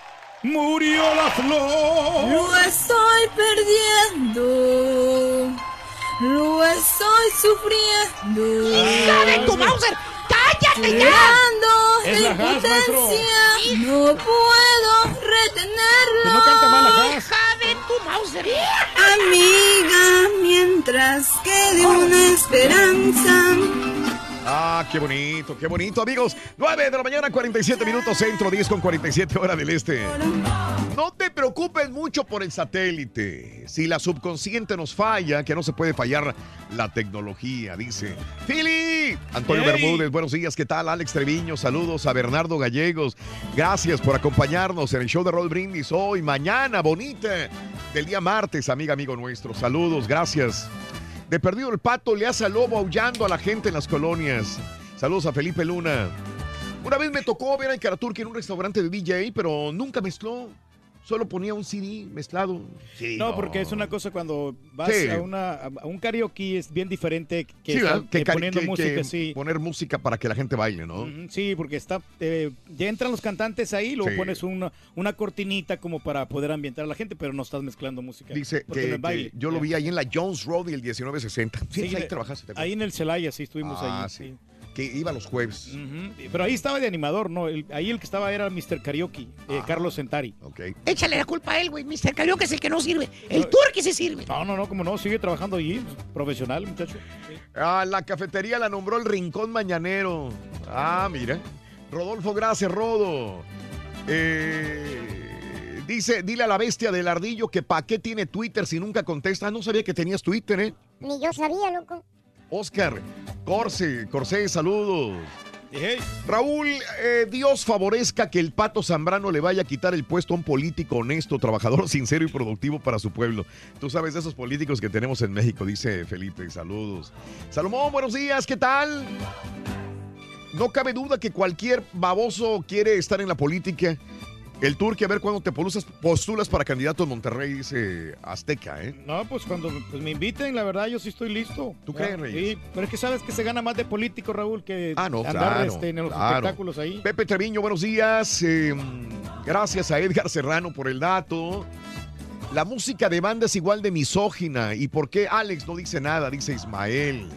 Murió la flor. Lo estoy perdiendo. Lo estoy sufriendo. ¡Hija de tu Mauser! ¡Cállate ya! Es la impotencia. No puedo retenerlo. Pues no canta mal la Amiga, mientras quede una esperanza. Ah, qué bonito, qué bonito, amigos. 9 de la mañana, 47 minutos centro, 10 con 47 hora del este. No te preocupes mucho por el satélite. Si la subconsciente nos falla, que no se puede fallar la tecnología, dice. ¡Fili! Antonio Hey. Bermúdez, buenos días, ¿qué tal? Alex Treviño, saludos a Bernardo Gallegos. Gracias por acompañarnos en el show de Roll Brindis hoy, mañana, bonita, del día martes, amiga, amigo nuestro. Saludos, gracias. De perdido el pato le hace al lobo aullando a la gente en las colonias. Saludos a Felipe Luna. Una vez me tocó ver a Caraturki en un restaurante de DJ, pero nunca mezcló. Solo ponía un CD mezclado. Sí, No, porque es una cosa cuando vas Sí. a, una, a un karaoke es bien diferente que, Sí, estar, que, eh, cari- poniendo que- música, que sí. poner música para que la gente baile, ¿no? Sí, porque está, eh, ya entran los cantantes ahí, luego Sí. pones una, una cortinita como para poder ambientar a la gente, pero no estás mezclando música. Dice que, no es baile. que yo lo vi ahí en la Jones Road y el 1960. Sí, Sí, ahí trabajaste. Ahí en el Celaya, sí, estuvimos Ah, ahí. sí. Que iba los jueves. Pero ahí estaba de animador, ¿no? El- ahí el que estaba era Mr. Karaoke, eh, Ah. Carlos Sentari. Ok. Échale la culpa a él, güey. Mr. Karaoke es el que no sirve. El Turki sí sirve. No, no, no, como no, sigue trabajando allí, profesional, muchacho. Ah, la cafetería la nombró el Rincón Mañanero. Ah, mira. Rodolfo, gracias, Rodo. Eh, dice, dile a la bestia del ardillo que pa' qué tiene Twitter si nunca contesta. Ah, no sabía que tenías Twitter, ¿eh? Ni yo sabía, loco. Oscar, Corse, Corsé, saludos. Raúl, eh, Dios favorezca que el Pato Zambrano le vaya a quitar el puesto a un político honesto, trabajador, <laughs> sincero y productivo para su pueblo. Tú sabes de esos políticos que tenemos en México, dice Felipe. Saludos. Salomón, buenos días, ¿qué tal? No cabe duda que cualquier baboso quiere estar en la política. El Turqui, a ver cuándo te postulas, postulas para candidato en Monterrey, dice Azteca, ¿eh? No, pues cuando pues, me inviten, la verdad, yo sí estoy listo. ¿Tú crees, Reyes? Sí, pero es que sabes que se gana más de político, Raúl, que Ah, no, andar claro, este, en los claro. espectáculos ahí. Pepe Treviño, buenos días. Eh, gracias a Edgar Serrano por el dato. La música de banda es igual de misógina. ¿Y por qué Alex no dice nada? Dice Ismael.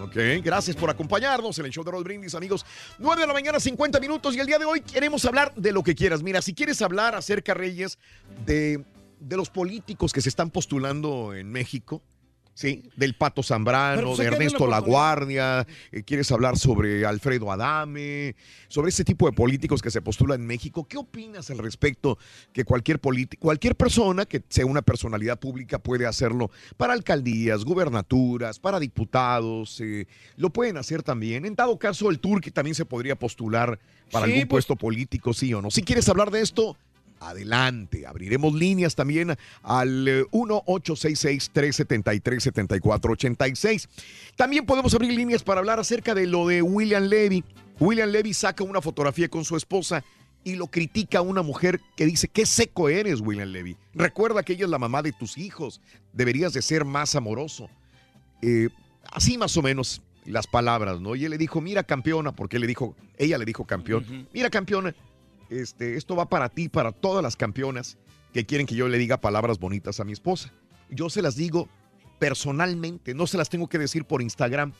Ok, gracias por acompañarnos en el show de Roll Brindis, amigos. 9 de la mañana, 50 minutos. Y el día de hoy queremos hablar de lo que quieras. Mira, si quieres hablar acerca, Reyes, de, de los políticos que se están postulando en México, ¿sí? Del Pato Zambrano, pues, de Ernesto la La oportunidad. Guardia, eh, quieres hablar sobre Alfredo Adame, sobre ese tipo de políticos que se postulan en México. ¿Qué opinas al respecto que cualquier político, cualquier persona que sea una personalidad pública puede hacerlo para alcaldías, gubernaturas, para diputados, eh, lo pueden hacer también. En dado caso, el Turqui también se podría postular para Sí, algún pues- puesto político, sí o no. Si quieres hablar de esto, Adelante, abriremos líneas también al eh, 1-866-373-7486. También podemos abrir líneas para hablar acerca de lo de William Levy. William Levy saca una fotografía con su esposa y lo critica a una mujer que dice, qué seco eres, William Levy. Recuerda que ella es la mamá de tus hijos, deberías de ser más amoroso. Eh, así más o menos las palabras, ¿no? Y él le dijo, mira campeona, porque él le dijo, ella le dijo campeón, mira campeona, este, esto va para ti, para todas las campeonas que quieren que yo le diga palabras bonitas a mi esposa. Yo se las digo personalmente, no se las tengo que decir por Instagram.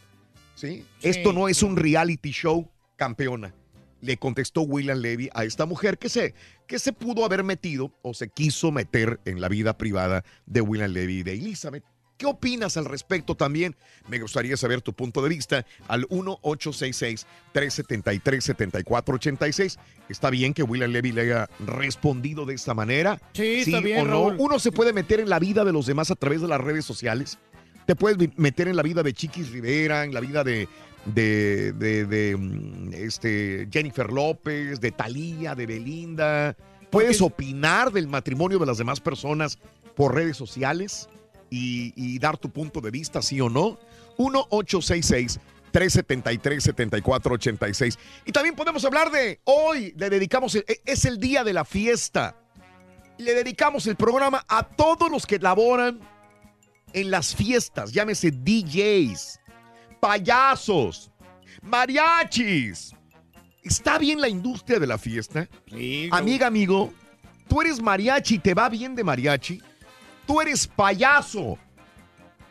¿sí? Esto no es un reality show, campeona. Le contestó William Levy a esta mujer que se, que se pudo haber metido o se quiso meter en la vida privada de William Levy y de Elizabeth. ¿Qué opinas al respecto también? Me gustaría saber tu punto de vista al 1-866-373-7486. ¿Está bien que William Levy le haya respondido de esta manera? Sí, está bien, o no. Raúl. Uno se puede meter en la vida de los demás a través de las redes sociales. Te puedes meter en la vida de Chiquis Rivera, en la vida de, de, de- de, mm, este, Jennifer López, de Talía, de Belinda. Puedes opinar del matrimonio de las demás personas por redes sociales y, y dar tu punto de vista, sí o no. 1-866-373-7486. Y también podemos hablar de hoy, le dedicamos, el- e- es el día de la fiesta. Le dedicamos el programa a todos los que laboran en las fiestas, llámese DJs, payasos, mariachis. ¿Está bien la industria de la fiesta? Amiga, amigo, tú eres mariachi, ¿te va bien de mariachi? Tú eres payaso.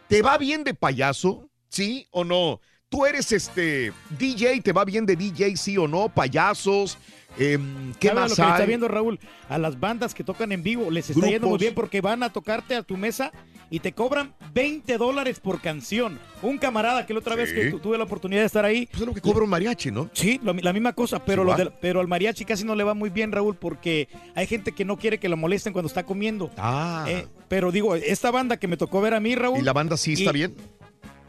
¿Te va bien de payaso? ¿Sí o no? Tú eres este DJ, ¿te va bien de DJ? ¿Sí o no? Payasos. em, ¿Qué ¿Sabes más lo que está viendo Raúl? A las bandas que tocan en vivo les está yendo muy Grupos. bien porque van a tocarte a tu mesa y te cobran 20 dólares por canción. Un camarada que la otra vez que tu- tuve la oportunidad de estar ahí. Pues es lo que cobra un mariachi, ¿no? Sí, lo la misma cosa, pero, Sí, pero al mariachi casi no le va muy bien, Raúl, porque hay gente que no quiere que lo molesten cuando está comiendo. Ah. Eh, pero digo, esta banda que me tocó ver a mí, Raúl. ¿Y la banda sí está y- bien?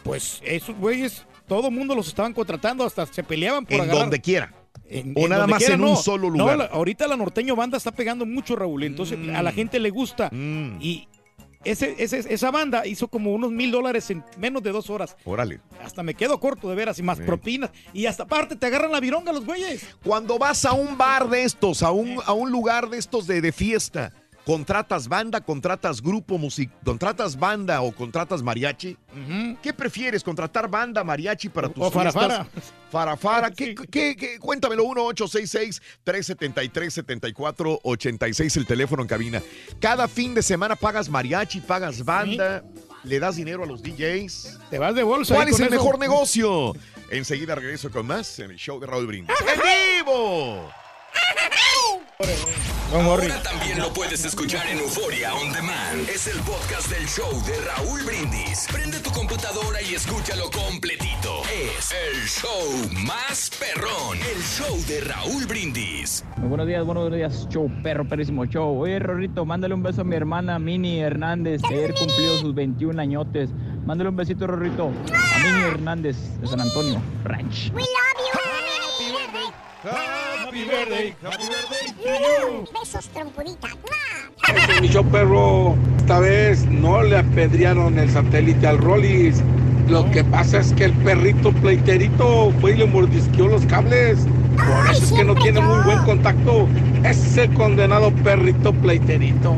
Pues esos güeyes, todo mundo los estaban contratando, hasta se peleaban por En agarrar. donde quiera. En- o en nada más quiera, en no. un solo No, lugar. Mm. la- ahorita la norteño banda está pegando mucho, Raúl. Entonces a la gente le gusta. Y ese, ese- esa banda hizo como unos mil dólares en menos de dos horas. Órale. Hasta me quedo corto de veras y más Sí. propinas. Y hasta aparte te agarran la vironga los güeyes. Cuando vas a un bar de estos, a un, a un lugar de estos de, de fiesta, contratas banda, contratas grupo music, contratas banda o contratas mariachi. ¿Qué prefieres? ¿Contratar banda, mariachi para tus o farafara. Farafara. <laughs> ¿Qué, qué- qué? Cuéntamelo, 1-866-373-7486, el teléfono en cabina. Cada fin de semana pagas mariachi, pagas banda, le das dinero a los DJs. Te vas de bolsa. ¿Cuál es el eso. mejor negocio? Enseguida regreso con más en el show de Raúl Brindis. <laughs> ¡En vivo! Ahora también lo puedes escuchar en Euforia On Demand. Es el podcast del show de Raúl Brindis. Prende tu computadora y escúchalo completito. Es el show más perrón. El show de Raúl Brindis. Muy buenos días, buenos días, show, perro, perrísimo show. Oye, Rorrito, mándale un beso a mi hermana Mini Hernández, que ayer cumplió sus 21 añotes. Mándale un besito, Rorrito, a Mini Hernández de San Antonio, Ranch. We love you. Happy birthday, happy Besos, trompudita. Mi show perro, esta vez no le apedrearon el satélite al Rollis. Lo que pasa es que el perrito pleiterito fue y le mordisqueó los cables. Por eso es que no tiene muy buen contacto ese condenado perrito pleiterito.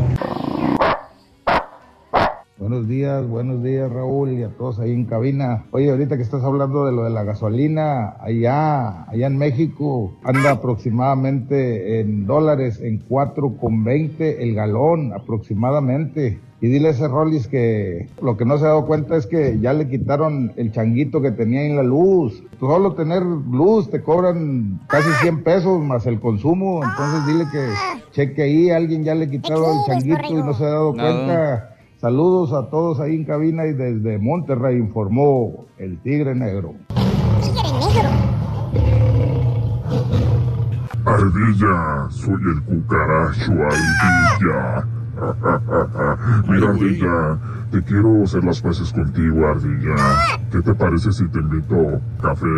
Buenos días, buenos días Raúl y a todos ahí en cabina. Oye, ahorita que estás hablando de lo de la gasolina, allá, allá en México anda aproximadamente en dólares en 4,20 el galón aproximadamente. Y dile a ese Rollis que lo que no se ha dado cuenta es que ya le quitaron el changuito que tenía en la luz. Tú solo tener luz te cobran casi 100 pesos más el consumo. Entonces dile que cheque ahí, alguien ya le quitaron el changuito y no se ha dado cuenta. Saludos a todos ahí en cabina y desde Monterrey informó el Tigre Negro. Ardilla, soy el cucaracho Ardilla. <laughs> Mira, Ardilla, te quiero hacer las paces contigo, Ardilla. ¿Qué te parece si te invito café?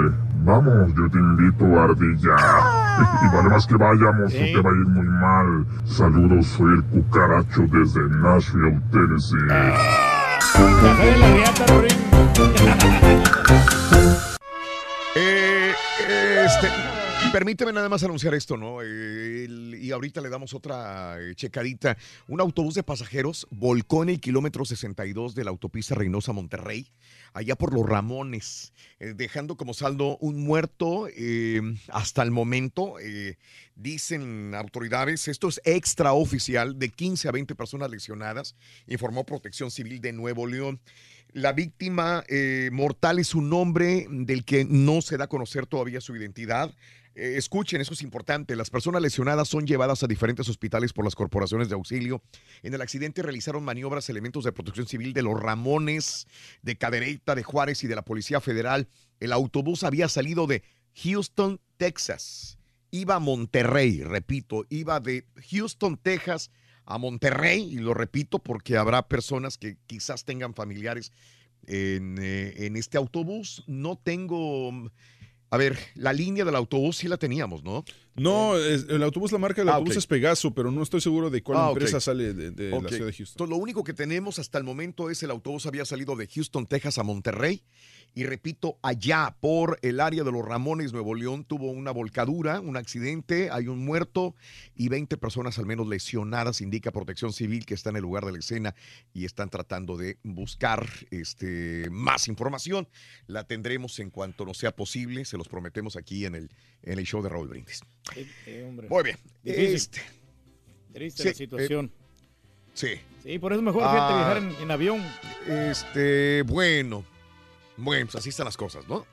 Vamos, yo te invito, Ardilla. Y, vale más que vayamos, o te va a ir muy mal. Saludos, soy el cucaracho desde Nashville, Tennessee. <laughs> Eh, este, permíteme nada más anunciar esto, ¿no? El- y ahorita le damos otra eh, checadita. Un autobús de pasajeros volcó en el kilómetro 62 de la autopista Reynosa Monterrey, allá por los Ramones, eh, dejando como saldo un muerto eh, hasta el momento. eh, dicen autoridades, esto es extraoficial, de 15 a 20 personas lesionadas, informó Protección Civil de Nuevo León. La víctima mortal es un hombre del que no se da a conocer todavía su identidad. Eh, escuchen, eso es importante. Las personas lesionadas son llevadas a diferentes hospitales por las corporaciones de auxilio. En el accidente realizaron maniobras elementos de protección civil de los Ramones, de Cadereyta, de Juárez y de la Policía Federal. El autobús había salido de Houston, Texas. Iba a Monterrey, repito, iba de Houston, Texas a Monterrey, y lo repito porque habrá personas que quizás tengan familiares en, eh, en este autobús. No tengo, a ver, la línea del autobús sí la teníamos, ¿no? No, es- el autobús, la marca del Ah, autobús es Pegaso, pero no estoy seguro de cuál Ah, empresa sale de, la ciudad de Houston. Entonces, lo único que tenemos hasta el momento es el autobús había salido de Houston, Texas a Monterrey. Y repito, allá por el área de los Ramones, Nuevo León, tuvo una volcadura, un accidente, hay un muerto y 20 personas al menos lesionadas, indica Protección Civil que está en el lugar de la escena y están tratando de buscar este, más información. La tendremos en cuanto nos sea posible, se los prometemos aquí en el, en el show de Raúl Brindis. Muy bien. Difícil. Este, Triste sí, la situación. eh, sí. Sí, por eso es mejor fíjate, Ah, viajar en, en avión. Este, bueno. Bueno, pues así están las cosas, ¿no?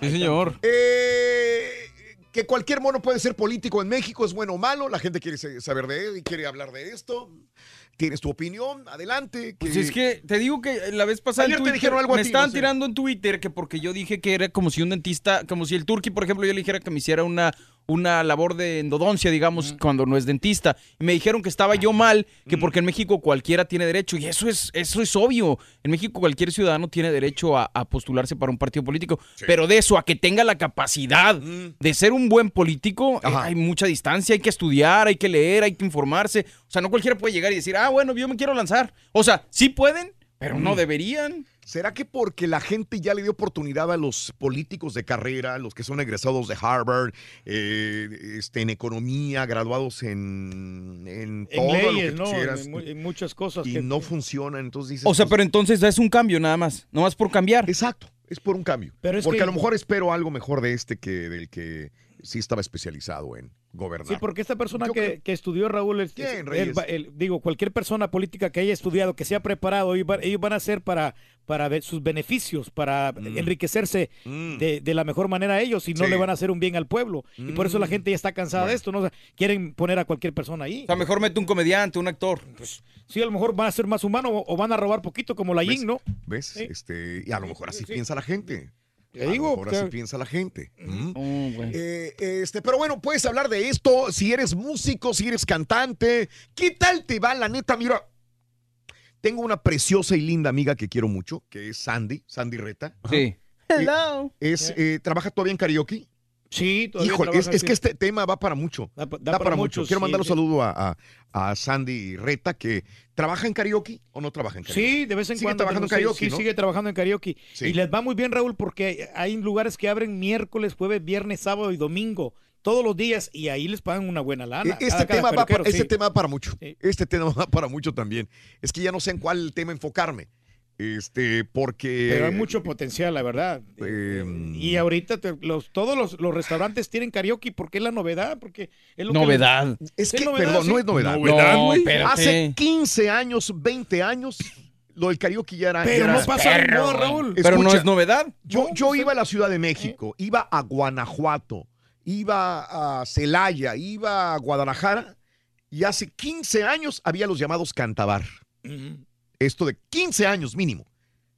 Sí, señor. Eh, que cualquier mono puede ser político en México, es bueno o malo, la gente quiere saber de él y quiere hablar de esto. ¿Tienes tu opinión? Adelante. Pues es que te digo que la vez pasada en Ayer te Twitter dijeron algo me ti, estaban no sé. tirando en Twitter que porque yo dije que era como si un dentista, como si el turqui, por ejemplo, yo le dijera que me hiciera una, una labor de endodoncia, digamos, cuando no es dentista. Y me dijeron que estaba yo mal, que porque en México cualquiera tiene derecho. Y eso es, eso es obvio. En México cualquier ciudadano tiene derecho a, a postularse para un partido político. Pero de eso, a que tenga la capacidad de ser un buen político, eh, hay mucha distancia, hay que estudiar, hay que leer, hay que informarse. O sea, no cualquiera puede llegar y decir, ah, bueno, yo me quiero lanzar. O sea, sí pueden, pero no Mm. deberían. ¿Será que porque la gente ya le dio oportunidad a los políticos de carrera, los que son egresados de Harvard, eh, este, en economía, graduados en, en En todo lo que ¿no? quisieras, En, mu- en muchas cosas. y que- no funciona, entonces dices, O sea, pues, pero entonces es un cambio nada más, no más por cambiar. Exacto, es por un cambio. Pero es porque que- a lo mejor espero algo mejor de este que del que sí estaba especializado en gobernar. Sí, porque esta persona que, creo- que estudió Raúl, él va- él- digo, cualquier persona política que haya estudiado, que se ha preparado, ellos van, ellos van a hacer para, para ver sus beneficios, para enriquecerse de, de la mejor manera ellos y no Mm. Sí. le van a hacer un bien al pueblo. Y por eso la Mm. gente ya está cansada de esto, ¿no? O sea, quieren poner a cualquier persona ahí. O sea, mejor mete un comediante, un actor. Pues, sí, a lo mejor van a ser más humanos o, o van a robar poquito como la Yin, ¿no? ¿Ves? Este, y a lo mejor así piensa la gente. Te a lo digo, así que- piensa la gente. ¿Mm? Oh, Eh, este, pero bueno, puedes hablar de esto si eres músico, si eres cantante. ¿Qué tal te va? La neta, mira. Tengo una preciosa y linda amiga que quiero mucho, que es Sandy, Sandy Reta. Sí. Hello. Es, eh, ¿Trabaja todavía en karaoke? Sí, todavía Híjole, es, es que este tema va para mucho. Da, para para, mucho. mucho, Quiero sí, mandar un saludo a, a- a Sandy Reta, que trabaja en karaoke o no trabaja en karaoke. Sí, de vez en Sigue cuando. trabajando en karaoke, sí, ¿no? sigue trabajando en karaoke. Sí. Y les va muy bien, Raúl, porque hay lugares que abren miércoles, jueves, viernes, sábado y domingo. todos los días y ahí les pagan una buena lana. E- Este Cada- cada tema, va para, este tema va para mucho. Este tema <laughs> va para mucho también. Es que ya no sé en cuál tema enfocarme. Este, porque. Pero hay mucho potencial, la verdad. eh, Y ahorita te- los, todos los, los restaurantes tienen karaoke porque es la novedad, porque es lo que Novedad. les- Es es que, novedad, perdón, sí. no es novedad. Novedad, No, espérate. Hace 15 años, 20 años, lo del karaoke ya era. Pero ya no pasa moda, Raúl. Pero no es novedad. Yo, yo iba a la Ciudad de México, iba a Guanajuato, iba a Celaya, iba a Guadalajara y hace 15 años había los llamados cantabar. Esto de 15 años mínimo.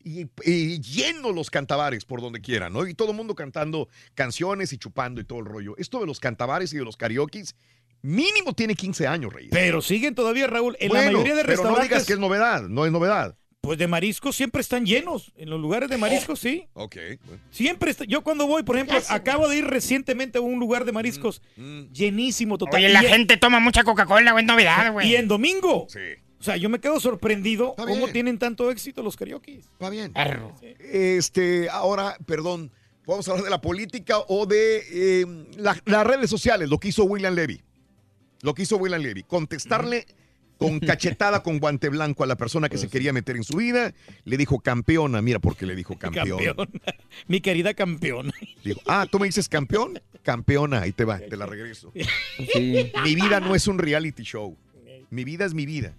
Y, y lleno los cantabares por donde quiera, ¿no? Y todo el mundo cantando canciones y chupando y todo el rollo. Esto de los cantabares y de los karaokes mínimo tiene 15 años, Reyes. Pero siguen todavía, Raúl, en la Bueno, mayoría de pero no restaurantes. digas que es novedad, no es novedad. Pues de mariscos siempre están llenos. En los lugares de mariscos, sí. Ok. bueno. Siempre está- Yo cuando voy, por ejemplo, acabo de ir recientemente a un lugar de mariscos llenísimo total. Oye, la Y- gente toma mucha Coca-Cola, güey, es novedad, güey. Y en domingo. O sea, yo me quedo sorprendido cómo bien. tienen tanto éxito los karaoke. Está bien. Este, ahora, perdón, vamos a hablar de la política o de eh, la- las redes sociales, lo que hizo William Levy. Lo que hizo William Levy. Contestarle con <laughs> cachetada con guante blanco a la persona que se quería meter en su vida. Le dijo campeona, mira por qué le dijo campeón. Campeón. <laughs> Mi querida campeona. Dijo, ah, ¿tú me dices campeón? Campeona, ahí te va, te la regreso. <laughs> Mi vida no es un reality show. Mi vida es mi vida.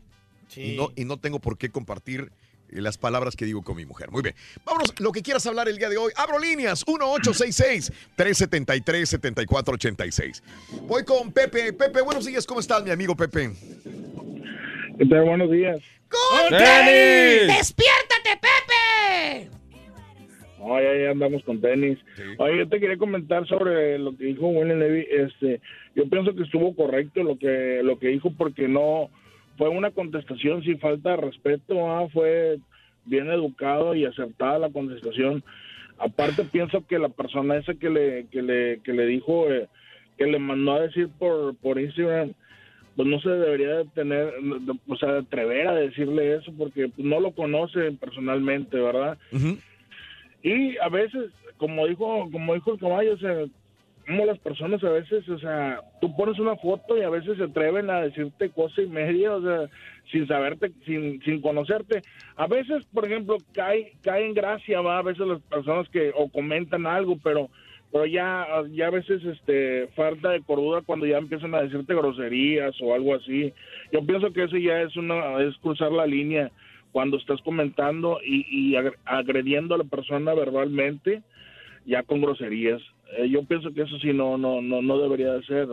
Y, no, y no tengo por qué compartir eh, las palabras que digo con mi mujer. Muy bien. Vámonos, lo que quieras hablar el día de hoy. Abro líneas 1866-373-7486. Voy con Pepe. Pepe, buenos días. ¿Cómo estás, mi amigo Pepe? ¿Qué tal? Buenos días. ¡Con tenis! ¡Despiértate, Pepe! No, ya, ya andamos con tenis. Oye, yo te quería comentar sobre lo que dijo William Levy. Este, yo pienso que estuvo correcto lo que lo que dijo porque no fue una contestación sin falta de respeto. ah, Fue bien educado y acertada la contestación. Aparte pienso que la persona esa que le que le que le dijo eh, que le mandó a decir por por Instagram pues no se debería de tener, de- o sea, de atrever a decirle eso porque pues, no lo conoce personalmente, ¿verdad? Y a veces, como dijo, como dijo el caballo, o sea, como las personas a veces, o sea, tú pones una foto y a veces se atreven a decirte cosa y media, o sea, sin saberte, sin, sin conocerte. A veces, por ejemplo, cae, cae en gracia, va, a veces las personas que o comentan algo, pero pero ya, ya a veces este falta de cordura cuando ya empiezan a decirte groserías o algo así. Yo pienso que eso ya es una es cruzar la línea cuando estás comentando y, y agre- agrediendo a la persona verbalmente ya con groserías. Eh, yo pienso que eso sí no no no no debería de ser.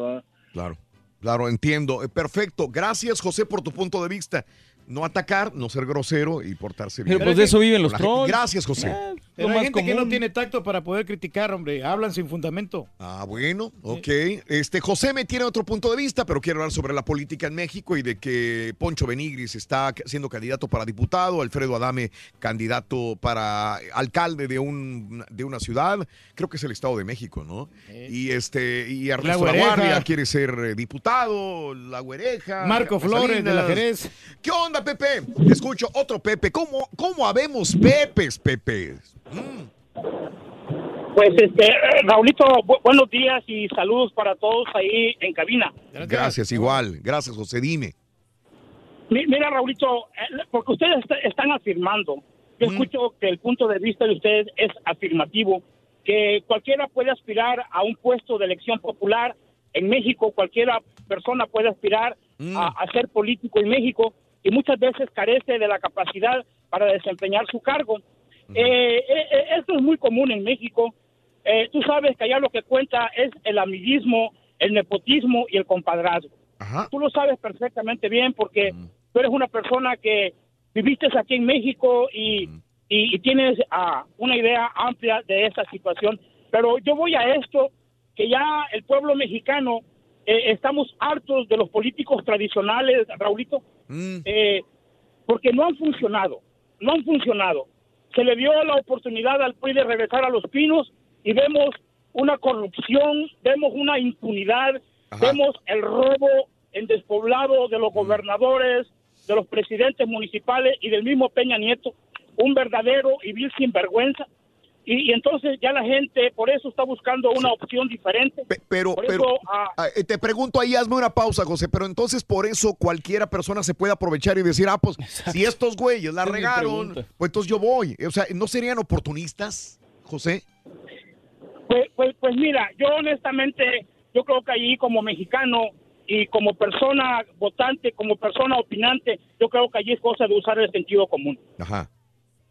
Claro, claro, entiendo. Eh, perfecto. Gracias, José, por tu punto de vista. No atacar, no ser grosero y portarse bien. Pero pues de eso viven los trolls. Gracias, José. Pero Lo hay más gente que no tiene tacto para poder criticar, hombre. Hablan sin fundamento. Ah, bueno, ok. Este, José me tiene otro punto de vista, pero quiero hablar sobre la política en México y de que Poncho Benigris está siendo candidato para diputado, Alfredo Adame candidato para alcalde de, un, de una ciudad, creo que es el Estado de México, ¿no? Y este, y Ernesto La. Guardia quiere ser eh, diputado, La Güereja. Marco Flores de la. Jerez. ¿Qué onda, Pepe? Te escucho, otro Pepe. ¿Cómo, cómo habemos Pepes, Pepe? Pues, este, eh, Raulito, bu- buenos días y saludos para todos ahí en cabina. Gracias, igual. Gracias, José. Dime. Mi- Mira, Raulito, eh, porque ustedes est- están afirmando, yo escucho que el punto de vista de ustedes es afirmativo, que cualquiera puede aspirar a un puesto de elección popular en México, cualquiera persona puede aspirar a, a ser político en México y muchas veces carece de la capacidad para desempeñar su cargo. Eh, eh, eh, esto es muy común en México. Eh, tú sabes que allá lo que cuenta es el amiguismo, el nepotismo y el compadrazgo. Tú lo sabes perfectamente bien porque tú eres una persona que viviste aquí en México y, y- y tienes ah, una idea amplia de esa situación. Pero yo voy a esto, que ya el pueblo mexicano eh, estamos hartos de los políticos tradicionales, Raulito, eh, porque no han funcionado, no han funcionado. Se le dio la oportunidad al PRI de regresar a los pinos y vemos una corrupción, vemos una impunidad, vemos el robo en despoblado de los gobernadores, de los presidentes municipales y del mismo Peña Nieto, un verdadero y vil sinvergüenza. Y, y entonces ya la gente por eso está buscando una opción diferente. Pero, Por pero eso, ah, ah, eh, te pregunto ahí, hazme una pausa, José, pero entonces por eso cualquiera persona se puede aprovechar y decir, ah, pues si estos güeyes la regaron, pues entonces yo voy. O sea, ¿no serían oportunistas, José? Pues, pues, pues mira, yo honestamente, yo creo que allí como mexicano y como persona votante, como persona opinante, yo creo que allí es cosa de usar el sentido común. Ajá.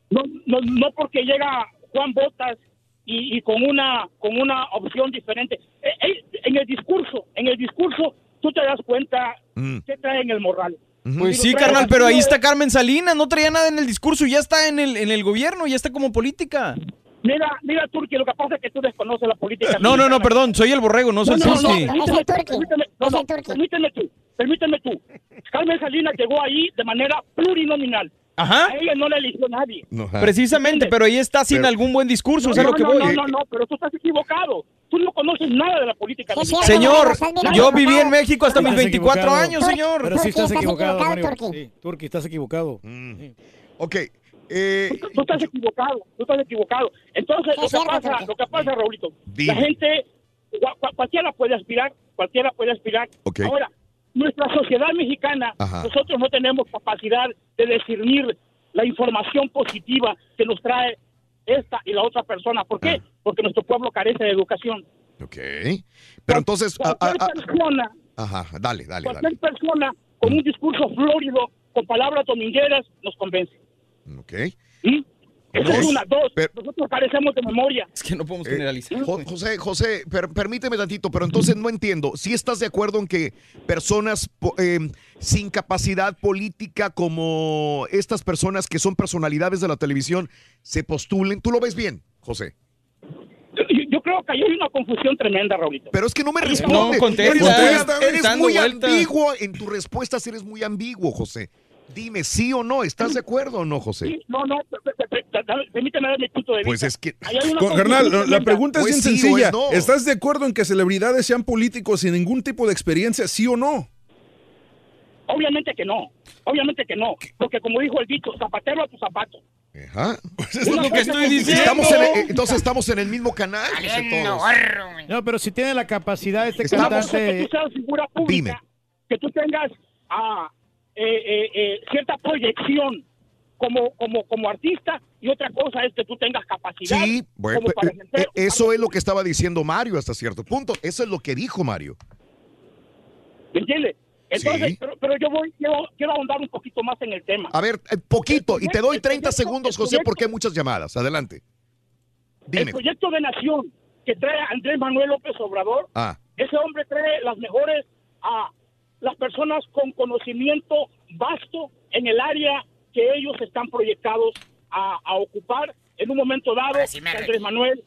No, no, no porque llega Juan Botas y, y con una con una opción diferente. Eh, eh, en el discurso, en el discurso, tú te das cuenta qué trae en el morral. Pues sí, carnal, pero ahí está Carmen Salinas, no traía nada en el discurso, ya está en el, en el gobierno, ya está como política. Mira, mira, Turki, lo que pasa es que tú desconoces la política. No, no, no, mexicana. perdón, soy el borrego, no soy el no, no, Turki. permíteme, permíteme, no, no, permíteme tú, permíteme tú. Carmen Salinas llegó ahí de manera plurinominal. Ajá. A ella no la eligió nadie. Precisamente, pero ahí está sin Pero- algún buen discurso, No, o sea, no, lo que no, voy. no, no, no, pero tú estás equivocado. Tú no conoces nada de la política. mexicana. Señor, yo viví en México hasta mis Estás 24 equivocado. años, señor. Pero sí estás estás equivocado, equivocado, Mario. Turki. Sí, Turki, estás equivocado. Mm. Ok. eh, Tú, tú estás equivocado, tú estás equivocado. Entonces, lo que pasa, lo que pasa, Raulito, Dime. la gente, cua- cua- cualquiera puede aspirar, cualquiera puede aspirar. Ok. Ahora, nuestra sociedad mexicana, Ajá. nosotros no tenemos capacidad de discernir la información positiva que nos trae esta y la otra persona. ¿Por Ah. qué? Porque nuestro pueblo carece de educación. Ok. Pero entonces, ah, ah, Cualquier ah, persona, ajá, dale, dale, dale. cualquier persona con un discurso florido, con palabras domingueras, nos convence. Ok. ¿Sí? Esa es Dos. una, dos. Nosotros carecemos de memoria. Es que no podemos Eh, generalizar. Jo- José, José, per- permíteme tantito, pero entonces no entiendo. ¿Sí estás de acuerdo en que personas eh, sin capacidad política como estas personas que son personalidades de la televisión se postulen? ¿Tú lo ves bien, José? Yo, yo creo que ahí hay una confusión tremenda, Raulito. Pero es que no me No respondes. contesta, eres eres muy vuelta. ambiguo en tus respuestas, eres muy ambiguo, José. Dime sí o no, ¿estás de acuerdo o no, José? Sí, no, no, per- per- per- per- permíteme dar mi punto de vista. Pues es que... Carnal, la pregunta es Pues bien sencilla. ¿Estás de acuerdo en que celebridades sean políticos sin ningún tipo de experiencia, sí o no? Obviamente que no, obviamente que no, porque como dijo el dicho, zapatero a tu zapato. Ajá. es lo que estoy diciendo. Estamos en el- entonces estamos en el mismo canal. todos. No, pero si tiene la capacidad este Una cosa es que cantante. tú seas figura pública, Dime. que tú tengas ah, eh, eh, eh, cierta proyección como, como, como artista y otra cosa es que tú tengas capacidad Sí, bueno, como para eh, eso es lo que estaba diciendo Mario hasta cierto punto. Eso es lo que dijo Mario. ¿Me entiendes? Entonces, Sí. pero, pero yo voy, quiero, quiero ahondar un poquito más en el tema. A ver, poquito, y te doy 30 proyecto- segundos, José, proyecto- porque hay muchas llamadas. Adelante. El proyecto de nación que trae Andrés Manuel López Obrador, Ah, ese hombre trae las mejores a las personas con conocimiento vasto en el área que ellos están proyectados a, a ocupar en un momento dado. Andrés Manuel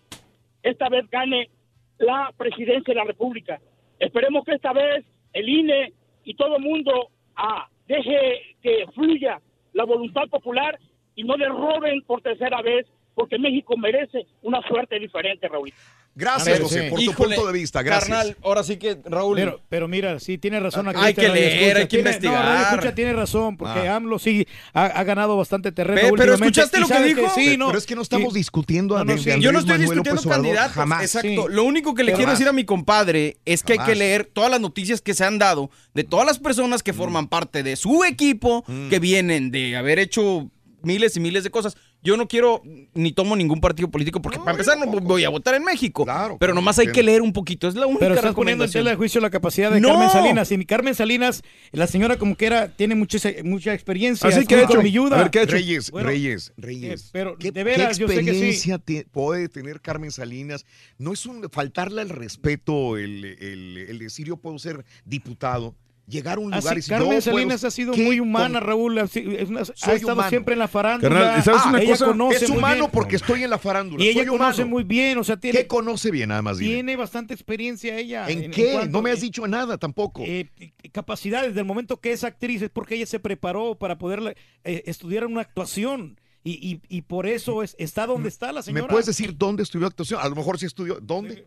esta vez gane la presidencia de la República. Esperemos que esta vez el INE y todo el mundo ah, deje que fluya la voluntad popular y no le roben por tercera vez, porque México merece una suerte diferente, Raúl. Gracias, ver, José, sí. por tu Híjole, punto de vista. Gracias. Carnal, ahora sí que, Raúl. Pero, pero mira, sí tiene razón aquí. Hay que leer, escucha. hay que Tiene- investigar. No, radio escucha tiene razón, porque Ah. AMLO sí ha, ha ganado bastante terreno. Ve, pero. ¿escuchaste ¿Y lo que dijo? Sí, no. Pero es que no estamos Sí. discutiendo a No, de- Yo no estoy Manuel discutiendo López Obrador, candidatos. Jamás. Exacto. Sí. Lo único que le Pero quiero jamás. decir a mi compadre es que hay que leer todas las noticias que se han dado de todas las personas que forman parte de su equipo, Mm. que vienen de haber hecho miles y miles de cosas. Yo no quiero ni tomo ningún partido político porque para empezar no voy a votar en México. Claro, pero nomás hay que leer un poquito. Es la única Pero estás poniendo en tela de juicio la capacidad de No. Carmen Salinas. Y Carmen Salinas, la señora como que era, tiene mucha, mucha experiencia. Así que ha hecho. colmilluda. A ver, ¿qué ha hecho? Reyes, Bueno, Reyes, Reyes. eh, pero ¿Qué, de veras, qué yo sé que sí. experiencia puede tener Carmen Salinas? No es un faltarle al respeto el, el, el decir yo puedo ser diputado, llegar a un lugar Así, y decir Carmen yo Salinas puedo- ha sido ¿Qué muy humana, con- Raúl. Ha, una- ha estado humano. siempre en la farándula. Carnal, ¿y sabes Ah, una ella cosa? conoce Es muy humano bien. porque estoy en la farándula. Y ella soy conoce humano. muy bien, o sea, tiene, ¿Qué conoce bien nada más? dime? tiene bastante experiencia ella. ¿En, qué? no me has dicho nada tampoco. eh, capacidades del momento que es actriz es porque ella se preparó para poder eh, estudiar una actuación y, y- y por eso es, está donde está la ¿Me señora. puedes decir dónde estudió actuación? A lo mejor sí estudió. ¿Dónde?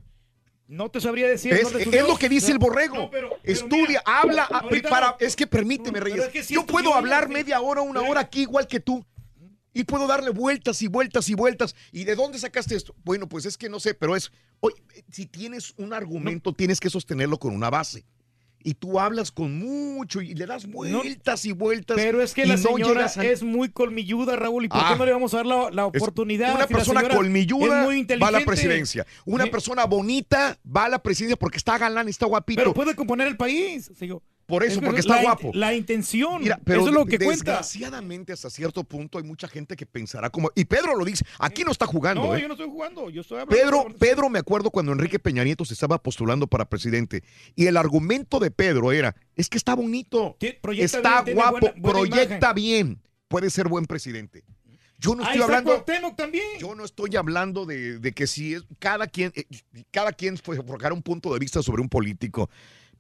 No te sabría decir. Es, dónde es estudió. lo que dice No, el borrego. no, pero- pero Estudia, mira, habla. ahorita para, no. es que permíteme, Reyes. es que sí Yo puedo hablar media hora, una Pero- hora aquí igual que tú. Y puedo darle vueltas y vueltas y vueltas. ¿Y de dónde sacaste esto? Bueno, pues es que no sé, pero es, oye, si tienes un argumento, tienes que sostenerlo con una base. Y tú hablas con mucho y le das vueltas y vueltas. Pero es que la no señora a- es muy colmilluda, Raúl. ¿Y por Ah. qué no le vamos a dar la, la oportunidad? Una si persona colmilluda es muy va a la presidencia. Una persona bonita va a la presidencia porque está galán, está guapito. Pero puede componer el país. señor. Por eso, Es que porque está la guapo. La intención. Mira, pero eso es lo que cuenta. desgraciadamente hasta cierto punto hay mucha gente que pensará como y Pedro lo dice, aquí no está jugando, No, ¿eh? yo no estoy jugando. Yo estoy hablando. Pedro, Pedro, me acuerdo cuando Enrique Peña Nieto se estaba postulando para presidente y el argumento de Pedro era, es que está bonito, proyecta está bien, guapo, buena- buena proyecta imagen. bien, puede ser buen presidente. Yo no Ahí estoy hablando, también. yo no estoy hablando de, de que si es cada quien, eh, cada quien puede forjar un punto de vista sobre un político.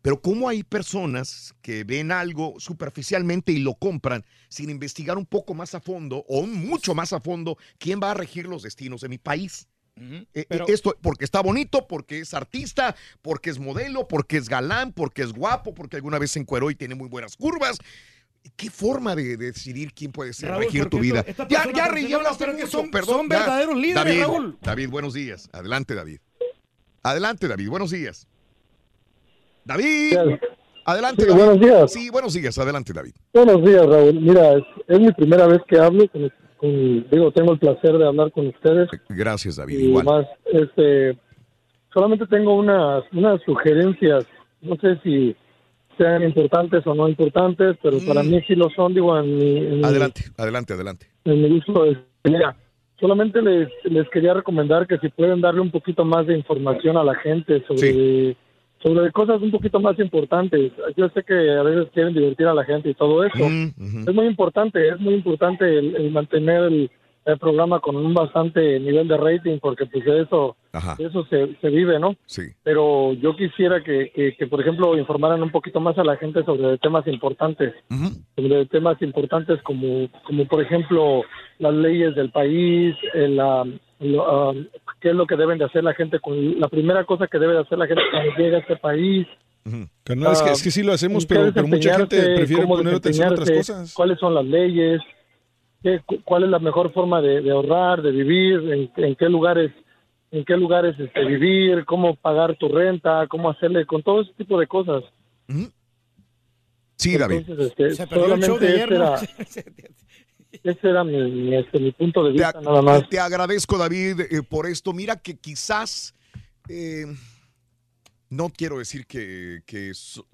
Pero cómo hay personas que ven algo superficialmente y lo compran sin investigar un poco más a fondo o mucho más a fondo quién va a regir los destinos de mi país. Eh, eh, Pero- esto porque está bonito, porque es artista, porque es modelo, porque es galán, porque es guapo, porque alguna vez se encueró y tiene muy buenas curvas. ¿Qué forma de, de decidir quién puede ser, Raúl, regir tu vida? esto- ya, ya, Rey, ya hablaste mucho, son- perdón. son ya. verdaderos líderes, David, Raúl. David, buenos días. Adelante, David. Adelante, David, buenos días. David. Adelante, Sí, David. buenos días. Sí, buenos días. Adelante, David. Buenos días, Raúl. Mira, es, es mi primera vez que hablo. Con, con- digo, tengo el placer de hablar con ustedes. Gracias, David. Y Igual. más, este, solamente tengo unas, unas sugerencias. No sé si sean importantes o no importantes, pero para mí sí lo son. Digo, en mi, en mi- Mm. Adelante, adelante, adelante. en mi gusto. es- Mira, solamente les, les quería recomendar que si pueden darle un poquito más de información a la gente sobre, sobre cosas un poquito más importantes. Yo sé que a veces quieren divertir a la gente y todo eso. Mm, Es muy importante, es muy importante el, el mantener el, el programa con un bastante nivel de rating porque pues de eso, de eso se, se vive, ¿no? Sí. Pero yo quisiera que, que, que, por ejemplo, informaran un poquito más a la gente sobre temas importantes, sobre temas importantes como, como por ejemplo, las leyes del país, el, ah, lo, ah, qué es lo que deben de hacer la gente, con la primera cosa que debe de hacer la gente cuando llega a este país. Carnal, es, que, Ah, es que sí lo hacemos, pero, pero mucha gente prefiere poner atención a otras cosas. ¿Cuáles son las leyes? ¿Qué- cu- ¿Cuál es la mejor forma de, de ahorrar, de vivir? ¿En, en qué lugares en qué lugares este, vivir? ¿Cómo pagar tu renta? ¿Cómo hacerle? Con todo ese tipo de cosas. Sí, David. Entonces, este, Se perdió el show de ayer, ¿no? era, <laughs> <laughs> ese era mi, mi, este, mi punto de Te, vista, nada más. te agradezco, David, eh, por esto. Mira que quizás, eh, no quiero decir que, que so-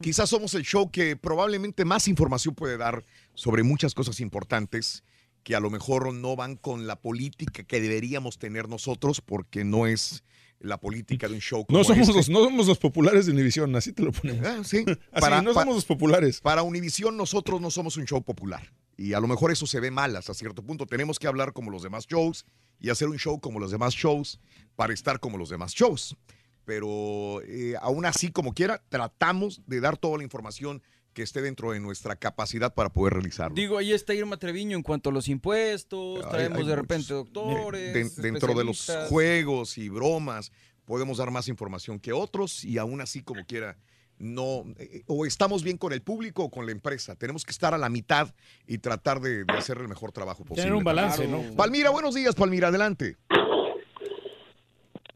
quizás somos el show que probablemente más información puede dar sobre muchas cosas importantes que a lo mejor no van con la política que deberíamos tener nosotros porque no es la política de un show como No somos, este. los, no somos los populares de Univisión, así te lo ponemos. Ah, sí. <laughs> Así, no pa- somos los populares. Para Univisión nosotros no somos un show popular. Y a lo mejor eso se ve mal hasta cierto punto. Tenemos que hablar como los demás shows y hacer un show como los demás shows para estar como los demás shows. Pero eh, aún así, como quiera, tratamos de dar toda la información que esté dentro de nuestra capacidad para poder realizarlo. Digo, ahí está Irma Treviño en cuanto a los impuestos, Hay- traemos hay de repente doctores. Den- dentro de los juegos y bromas podemos dar más información que otros y aún así como quiera no eh, o estamos bien con el público o con la empresa tenemos que estar a la mitad y tratar de, de hacer el mejor trabajo posible un balance, Claro. ¿no? Palmira buenos días Palmira adelante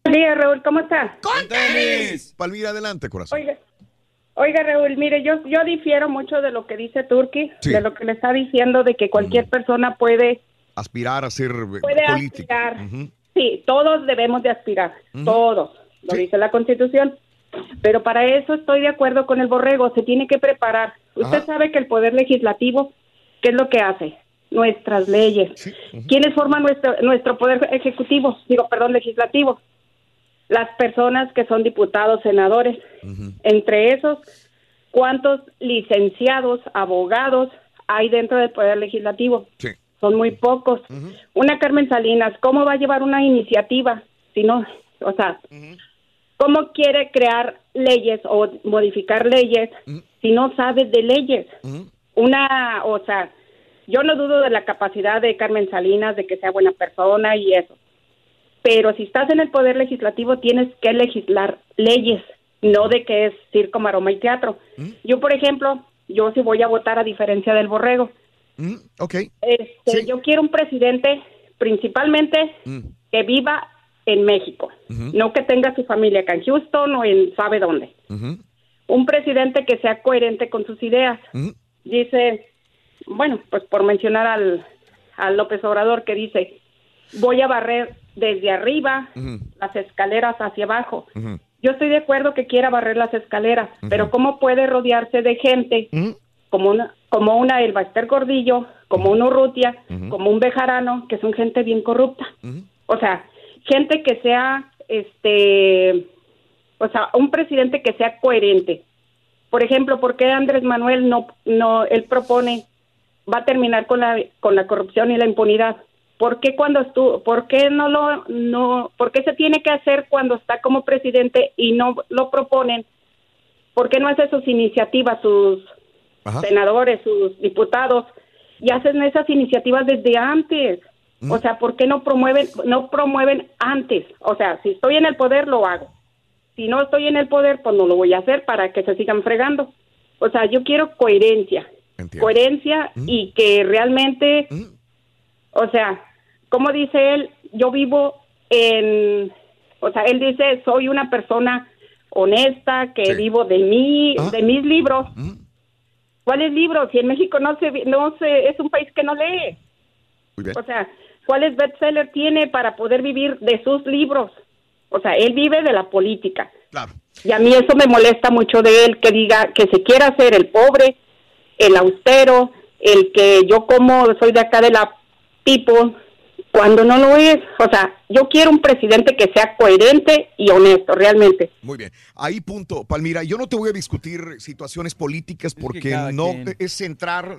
Buenos días, Raúl, ¿cómo está? Palmira adelante corazón Oiga, oiga, Raúl, mire, yo yo difiero mucho de lo que dice Turki, Sí. de lo que le está diciendo de que cualquier persona puede, aspirar a ser eh, puede político aspirar. Sí, todos debemos de aspirar, Ujú. todos, lo dice la Constitución. Pero para eso estoy de acuerdo con el borrego, se tiene que preparar. Usted Ajá. sabe que el Poder Legislativo, ¿qué es lo que hace? Nuestras leyes. ¿Quiénes forman nuestro, nuestro Poder Ejecutivo? Digo, perdón, Legislativo. Las personas que son diputados, senadores. Entre esos, ¿cuántos licenciados, abogados hay dentro del Poder Legislativo? Sí. Son muy pocos. Una Carmen Salinas, ¿cómo va a llevar una iniciativa si no, o sea, cómo quiere crear leyes o modificar leyes si no sabe de leyes? Una, o sea, yo no dudo de la capacidad de Carmen Salinas, de que sea buena persona y eso. Pero si estás en el poder legislativo tienes que legislar leyes, no de que es circo, maroma y teatro. Yo, por ejemplo, yo sí voy a votar a diferencia del borrego. ok. Este, Yo quiero un presidente principalmente que viva en México, no que tenga su familia acá en Houston o en sabe dónde. Un presidente que sea coherente con sus ideas. Dice, bueno, pues por mencionar al, al López Obrador que dice, voy a barrer desde arriba las escaleras hacia abajo. Yo estoy de acuerdo que quiera barrer las escaleras, pero ¿cómo puede rodearse de gente como una como una Elba Ester Gordillo, como un Urrutia, como un Bejarano, que son gente bien corrupta? O sea, gente que sea, este, o sea, un presidente que sea coherente. Por ejemplo, ¿por qué Andrés Manuel no, no, él propone, va a terminar con la, con la corrupción y la impunidad? ¿Por qué cuando estuvo, por qué no lo, no, por qué se tiene que hacer cuando está como presidente y no lo proponen? ¿Por qué no hace sus iniciativas, sus senadores, sus diputados, y hacen esas iniciativas desde antes? O sea, ¿por qué no promueven, no promueven antes? O sea, si estoy en el poder, lo hago. Si no estoy en el poder, pues no lo voy a hacer para que se sigan fregando. O sea, yo quiero coherencia. Coherencia y que realmente, o sea, como dice él, yo vivo en, o sea, él dice, soy una persona honesta, que vivo de mí, de mis libros. ¿Cuáles libros? Si en México no se, no se, es un país que no lee. O sea, ¿cuáles bestseller tiene para poder vivir de sus libros? O sea, él vive de la política. Claro. Y a mí eso me molesta mucho de él, que diga que se quiera hacer el pobre, el austero, el que yo como soy de acá de la people, cuando no lo es. O sea, yo quiero un presidente que sea coherente y honesto, realmente. Muy bien. Ahí punto, Palmira. Yo no te voy a discutir situaciones políticas porque no es centrar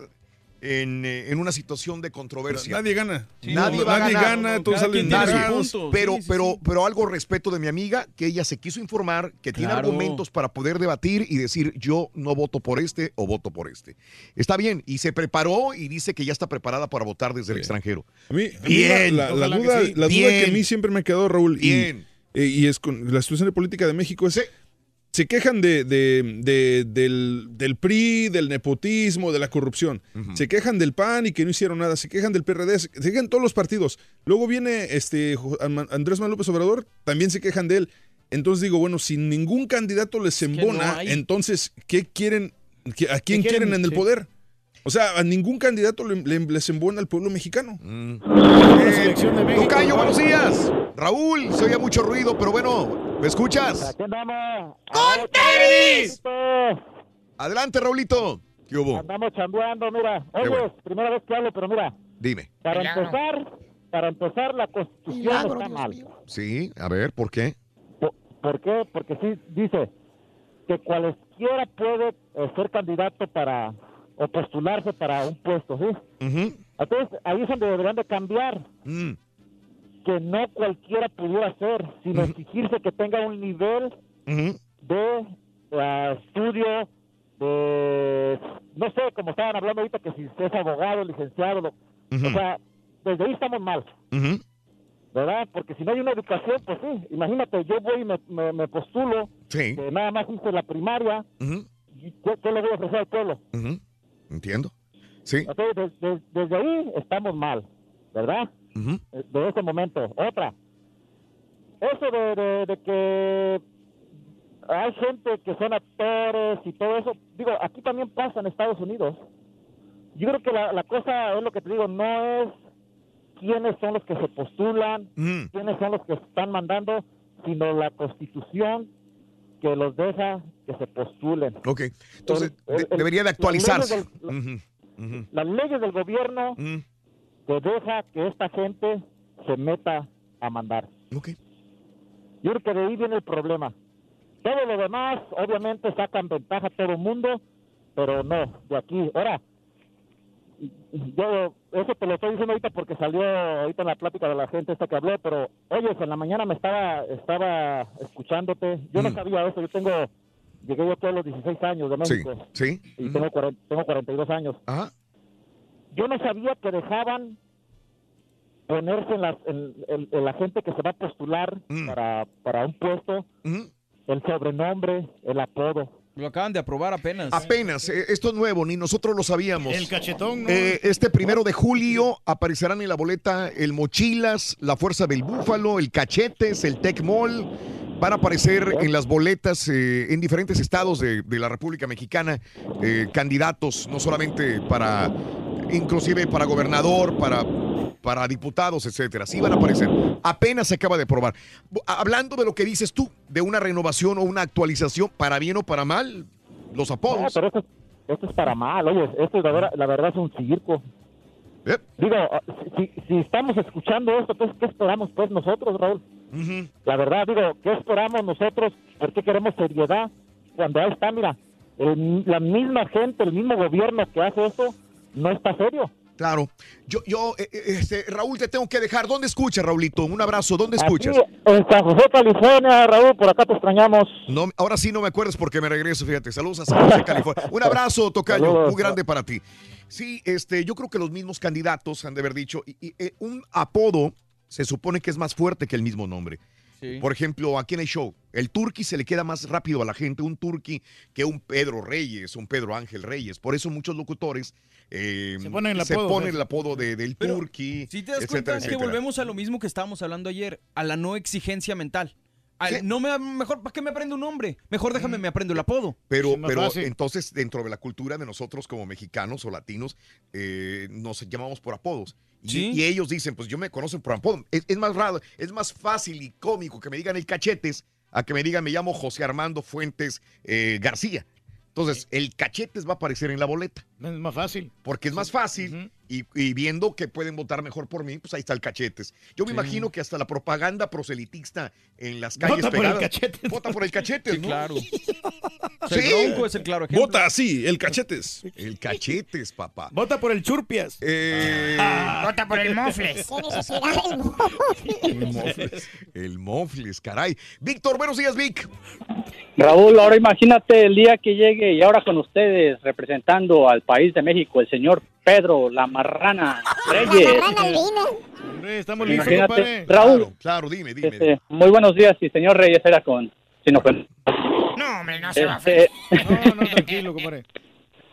en, eh, en una situación de controversia. Nadie gana. nadie no, va a nadie ganar. gana, todos salen. Pero, Sí, sí, pero, pero algo respeto de mi amiga, que ella se quiso informar, que tiene argumentos para poder debatir y decir yo no voto por este o voto por este. Está bien, y se preparó y dice que ya está preparada para votar desde el extranjero. A mí, a mí Bien. la, que duda, sí. la duda que a mí siempre me ha quedado, Raúl, Bien. eh, Y, es con la situación de política de México, es, se quejan de, de- de- del, del PRI, del nepotismo, de la corrupción. Se quejan del PAN y que no hicieron nada. Se quejan del PRD, se quejan todos los partidos. Luego viene este Andrés Manuel López Obrador, también se quejan de él. Entonces digo, bueno, si ningún candidato les que no embona, entonces, ¿qué quieren? ¿Qué- ¿A quién ¿Qué quieren? quieren en el Sí. poder? O sea, a ningún candidato le- le- les embona al pueblo mexicano. Eh, Tocayo, buenos días. Raúl, se oye mucho ruido, pero bueno, ¿me escuchas? ¡Con tenis! Adelante, Raulito. ¿Qué hubo? Andamos chambeando, mira. Oye, bueno. primera vez que hablo, pero mira, Dime. para Milagro. empezar, para empezar la constitución Milagro, está Dios mal. Sí, a ver, ¿por qué? ¿Por qué? Porque sí dice que cualesquiera puede eh, ser candidato para o postularse para un puesto, ¿sí? Entonces, ahí es donde deberían de cambiar. Mm. Que no cualquiera pudiera ser, sino exigirse que tenga un nivel de eh, estudio, de, no sé, como estaban hablando ahorita, que si es abogado, licenciado, lo- o sea, desde ahí estamos mal, ¿verdad? Porque si no hay una educación, pues sí, imagínate, yo voy y me, me- me postulo, Sí. que nada más hice la primaria, y ¿qué, qué le voy a ofrecer al pueblo? Entiendo. Sí. Entonces, des- des- desde ahí estamos mal, ¿verdad? De ese momento. Otra, eso de, de- de que hay gente que son actores y todo eso, digo, aquí también pasa en Estados Unidos. Yo creo que la, la cosa es lo que te digo, no es quiénes son los que se postulan, quiénes son los que están mandando, sino la constitución que los deja que se postulen. Ok. Entonces, El- de- el- debería de las actualizarse. leyes del- las leyes del gobierno que deja que esta gente se meta a mandar. Ok. Yo creo que de ahí viene el problema. Todo lo demás, obviamente, sacan ventaja a todo el mundo, pero no, de aquí. Ahora, yo eso te lo estoy diciendo ahorita porque salió ahorita en la plática de la gente esta que habló, pero oyes, en la mañana me estaba estaba escuchándote. Yo no Mm. sabía eso, yo tengo, llegué yo a los 16 años de Sí, México. sí. Y tengo, cuaren- tengo 42 años. Yo no sabía que dejaban ponerse en, las, en, en- en la gente que se va a postular Mm. para, para un puesto el sobrenombre, el apodo. Lo acaban de aprobar apenas. Apenas, eh, esto es nuevo, ni nosotros lo sabíamos. El cachetón, ¿no? Eh, este primero de julio aparecerán en la boleta el Mochilas, la Fuerza del Búfalo, el Cachetes, el Tecmol. Van a aparecer en las boletas eh, en diferentes estados de, de la República Mexicana eh, candidatos, no solamente para, inclusive para gobernador, para, para diputados, etcétera. Sí van a aparecer. Apenas se acaba de probar. Hablando de lo que dices tú, de una renovación o una actualización, para bien o para mal, los No, apodos. pero esto, esto es para mal, oye, esto es la, verdad- la verdad es un circo. Digo, ah, si, si estamos escuchando esto, pues, ¿qué esperamos pues nosotros, Raúl? La verdad, digo, ¿qué esperamos nosotros? ¿Por qué queremos seriedad? Cuando ahí está, mira, el- la misma gente, el mismo gobierno que hace esto, no está serio. Claro. Yo, yo, eh, eh, este, Raúl, te tengo que dejar. ¿Dónde escuchas, Raulito? Un abrazo. ¿Dónde escuchas? Aquí, en San José, California, Raúl, por acá te extrañamos. No, ahora sí no me acuerdas porque me regreso, fíjate. Saludos a San José, <laughs> California. Un abrazo, Tocayo, Saludos. muy grande para ti. Sí, este, yo creo que los mismos candidatos han de haber dicho, y, y, eh, un apodo se supone que es más fuerte que el mismo nombre. Por ejemplo, aquí en el show, el turqui se le queda más rápido a la gente, un turqui, que un Pedro Reyes, un Pedro Ángel Reyes. Por eso muchos locutores eh, Se ponen el apodo, pues. el apodo de- del turqui. Si te das etcétera, cuenta que etcétera. volvemos a lo mismo que estábamos hablando ayer, a la no exigencia mental. Al- No me mejor para qué me aprendo un nombre, mejor déjame me aprendo el apodo. Pero, pero fácil. entonces, dentro de la cultura de nosotros como mexicanos o latinos, eh, nos llamamos por apodos. Y, Sí. y ellos dicen, pues yo me conocen por apodo. Es, es más raro, es más fácil y cómico que me digan el cachetes a que me digan me llamo José Armando Fuentes eh, García. Entonces, el cachetes va a aparecer en la boleta. Es más fácil. Porque es más fácil y, y viendo que pueden votar mejor por mí, pues ahí está el cachetes. Yo me Sí. imagino que hasta la propaganda proselitista en las calles Vota por el pegadas- cachetes. Vota por el cachetes, ¿no? claro. <laughs> Sí. El es el claro ejemplo. Vota así, el cachetes. El cachetes, papá. Vota por el churpias. Eh, Vota por el mofles. ¿Qué necesidad del El mofles. El mofles, caray. Víctor, buenos días, Vic. Raúl, ahora imagínate el día que llegue y ahora con ustedes representando al país de México, el señor Pedro La Marrana Reyes. Hombre, estamos listos, Imagínate, compadre. Raúl. Claro, dime, dime. Este, muy buenos días, y señor Reyes era con... Sin ofender. No, hombre, no se va a Este, No, no, tranquilo, compadre.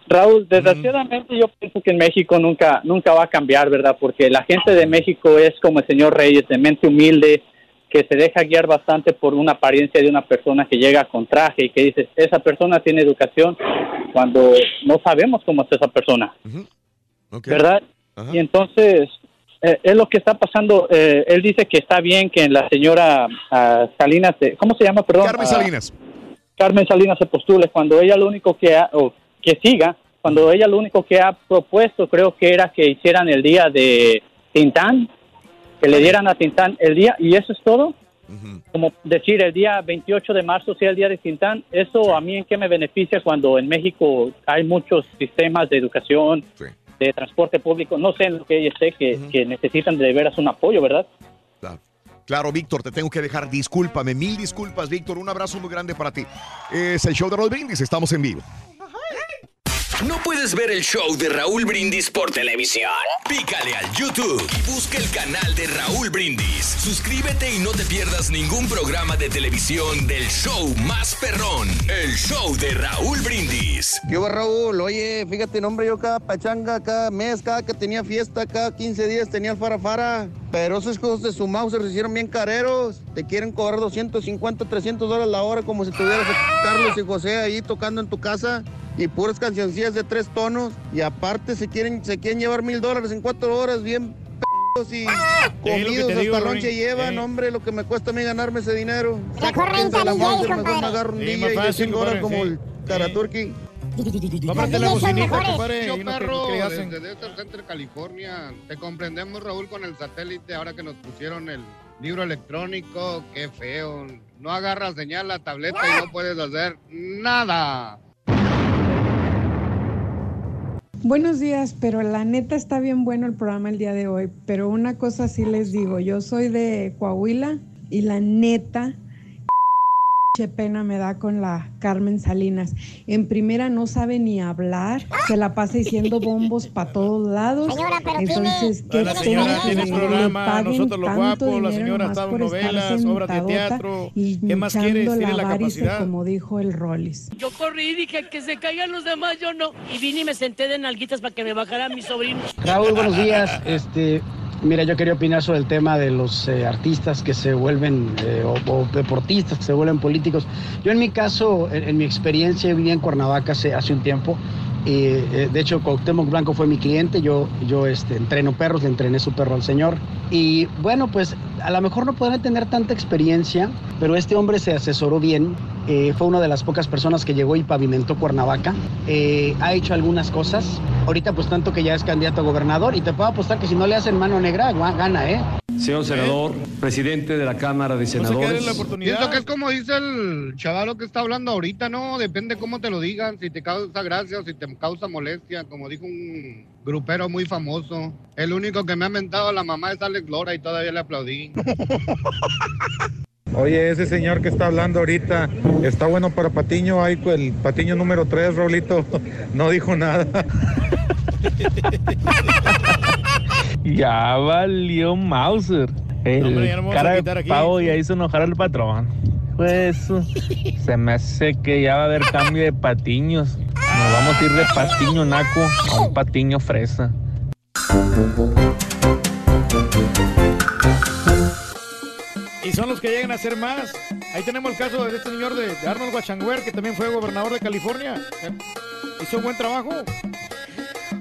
Raúl, desgraciadamente yo pienso que en México nunca, nunca va a cambiar, ¿verdad? Porque la gente de México es como el señor Reyes, de mente humilde, que se deja guiar bastante por una apariencia de una persona que llega con traje y que dices, esa persona tiene educación cuando no sabemos cómo es esa persona, ¿verdad? Y entonces, eh, es lo que está pasando. eh, él dice que está bien que la señora ah, Salinas, se- ¿cómo se llama? Perdón. Carmen Ah, Salinas. Carmen Salinas se postule cuando ella lo único que ha, o que siga, cuando ella lo único que ha propuesto creo que era que hicieran el día de Tintán, que le dieran a Tintán el día y eso es todo. Como decir el día 28 de marzo sea el día de Tintán, eso a mí en qué me beneficia cuando en México hay muchos sistemas de educación, de transporte público, no sé en lo que ella esté, que, que necesitan de veras un apoyo, ¿verdad? Claro, Víctor, te tengo que dejar. Discúlpame, mil disculpas, Víctor. Un abrazo muy grande para ti. Es el show de Raúl Brindis. Estamos en vivo. ¿No puedes ver el show de Raúl Brindis por televisión? Pícale al YouTube y busca el canal de Raúl Brindis. Suscríbete y no te pierdas ningún programa de televisión del show más perrón, el show de Raúl Brindis. ¿Qué hubo, Raúl? Oye, fíjate, nombre, yo cada pachanga, cada mes, cada que tenía fiesta, cada 15 días tenía el farafara. Pero esos hijos de su mouse se hicieron bien careros. Te quieren cobrar 250, 300 dólares la hora como si tuvieras a Carlos y José ahí tocando en tu casa. Y puras cancioncillas de tres tonos. Y aparte se quieren, se quieren llevar mil dólares en cuatro horas, bien p***os y que comidos digo, hasta Rory. lonche llevan, Eh. hombre, lo que me cuesta a mí ganarme ese dinero. Sáquense renta la DJ, Monster, mejor me compadre. agarro un Sí, DJ más de fácil, 100 dólares como compadre, el sí. Karaturki. Cómprate la bocinita, compadre. Yo, perro, que le hacen. desde Desert Center, California. Te comprendemos, Raúl, con el satélite. Ahora que nos pusieron el libro electrónico, qué feo. No agarra señal la tableta y no puedes hacer nada. Buenos días, pero la neta está bien bueno el programa el día de hoy. Pero una cosa sí les digo, yo soy de Coahuila y la neta pena me da con la Carmen Salinas. En primera no sabe ni hablar, se la pasa diciendo bombos para todos lados. Entonces, qué La señora tiene que programa, le paguen nosotros los tanto guapos, la dinero señora está en por estar novelas, obras de teatro. y ¿Qué más quieres? Tiene la varice, capacidad. como dijo el Rollis. Yo corrí y dije que se caigan los demás, yo no. Y vine y me senté de nalguitas para que me bajaran mis sobrinos. Raúl, buenos días. Este, mira, yo quería opinar sobre el tema de los eh, artistas que se vuelven eh, o, deportistas que se vuelven políticos. Yo en mi caso, en, mi experiencia, yo vivía en Cuernavaca hace, hace un tiempo. Eh, de hecho, Cuauhtémoc Blanco fue mi cliente. Yo, yo este, entreno perros, le entrené su perro al señor. Y bueno, pues a lo mejor no podrán tener tanta experiencia, pero este hombre se asesoró bien. Eh, fue una de las pocas personas que llegó y pavimentó Cuernavaca. Eh, ha hecho algunas cosas. Ahorita, pues tanto que ya es candidato a gobernador. Y te puedo apostar que si no le hacen mano negra, gana, ¿eh? Señor senador, presidente de la Cámara de Senadores. Pienso que es como dice el chavalo que está hablando ahorita, ¿no? Depende cómo te lo digan, si te causa gracia o si te causa molestia, como dijo un grupero muy famoso. El único que me ha mentado a la mamá es Alex Lora y todavía le aplaudí. <laughs> Oye, ese señor que está hablando ahorita, está bueno para Patiño, hay el Patiño número 3, Rolito, <laughs> no dijo nada. <laughs> Ya valió Mauser. El Hombre, ya no cara de quitar aquí. pavo ya hizo enojar al patrón. Pues se me hace que ya va a haber cambio de patiños. Nos vamos a ir de patiño naco a un patiño fresa. Y son los que llegan a ser más. Ahí tenemos el caso de este señor de, de Arnold Guachanguer, que también fue gobernador de California. Hizo un buen trabajo.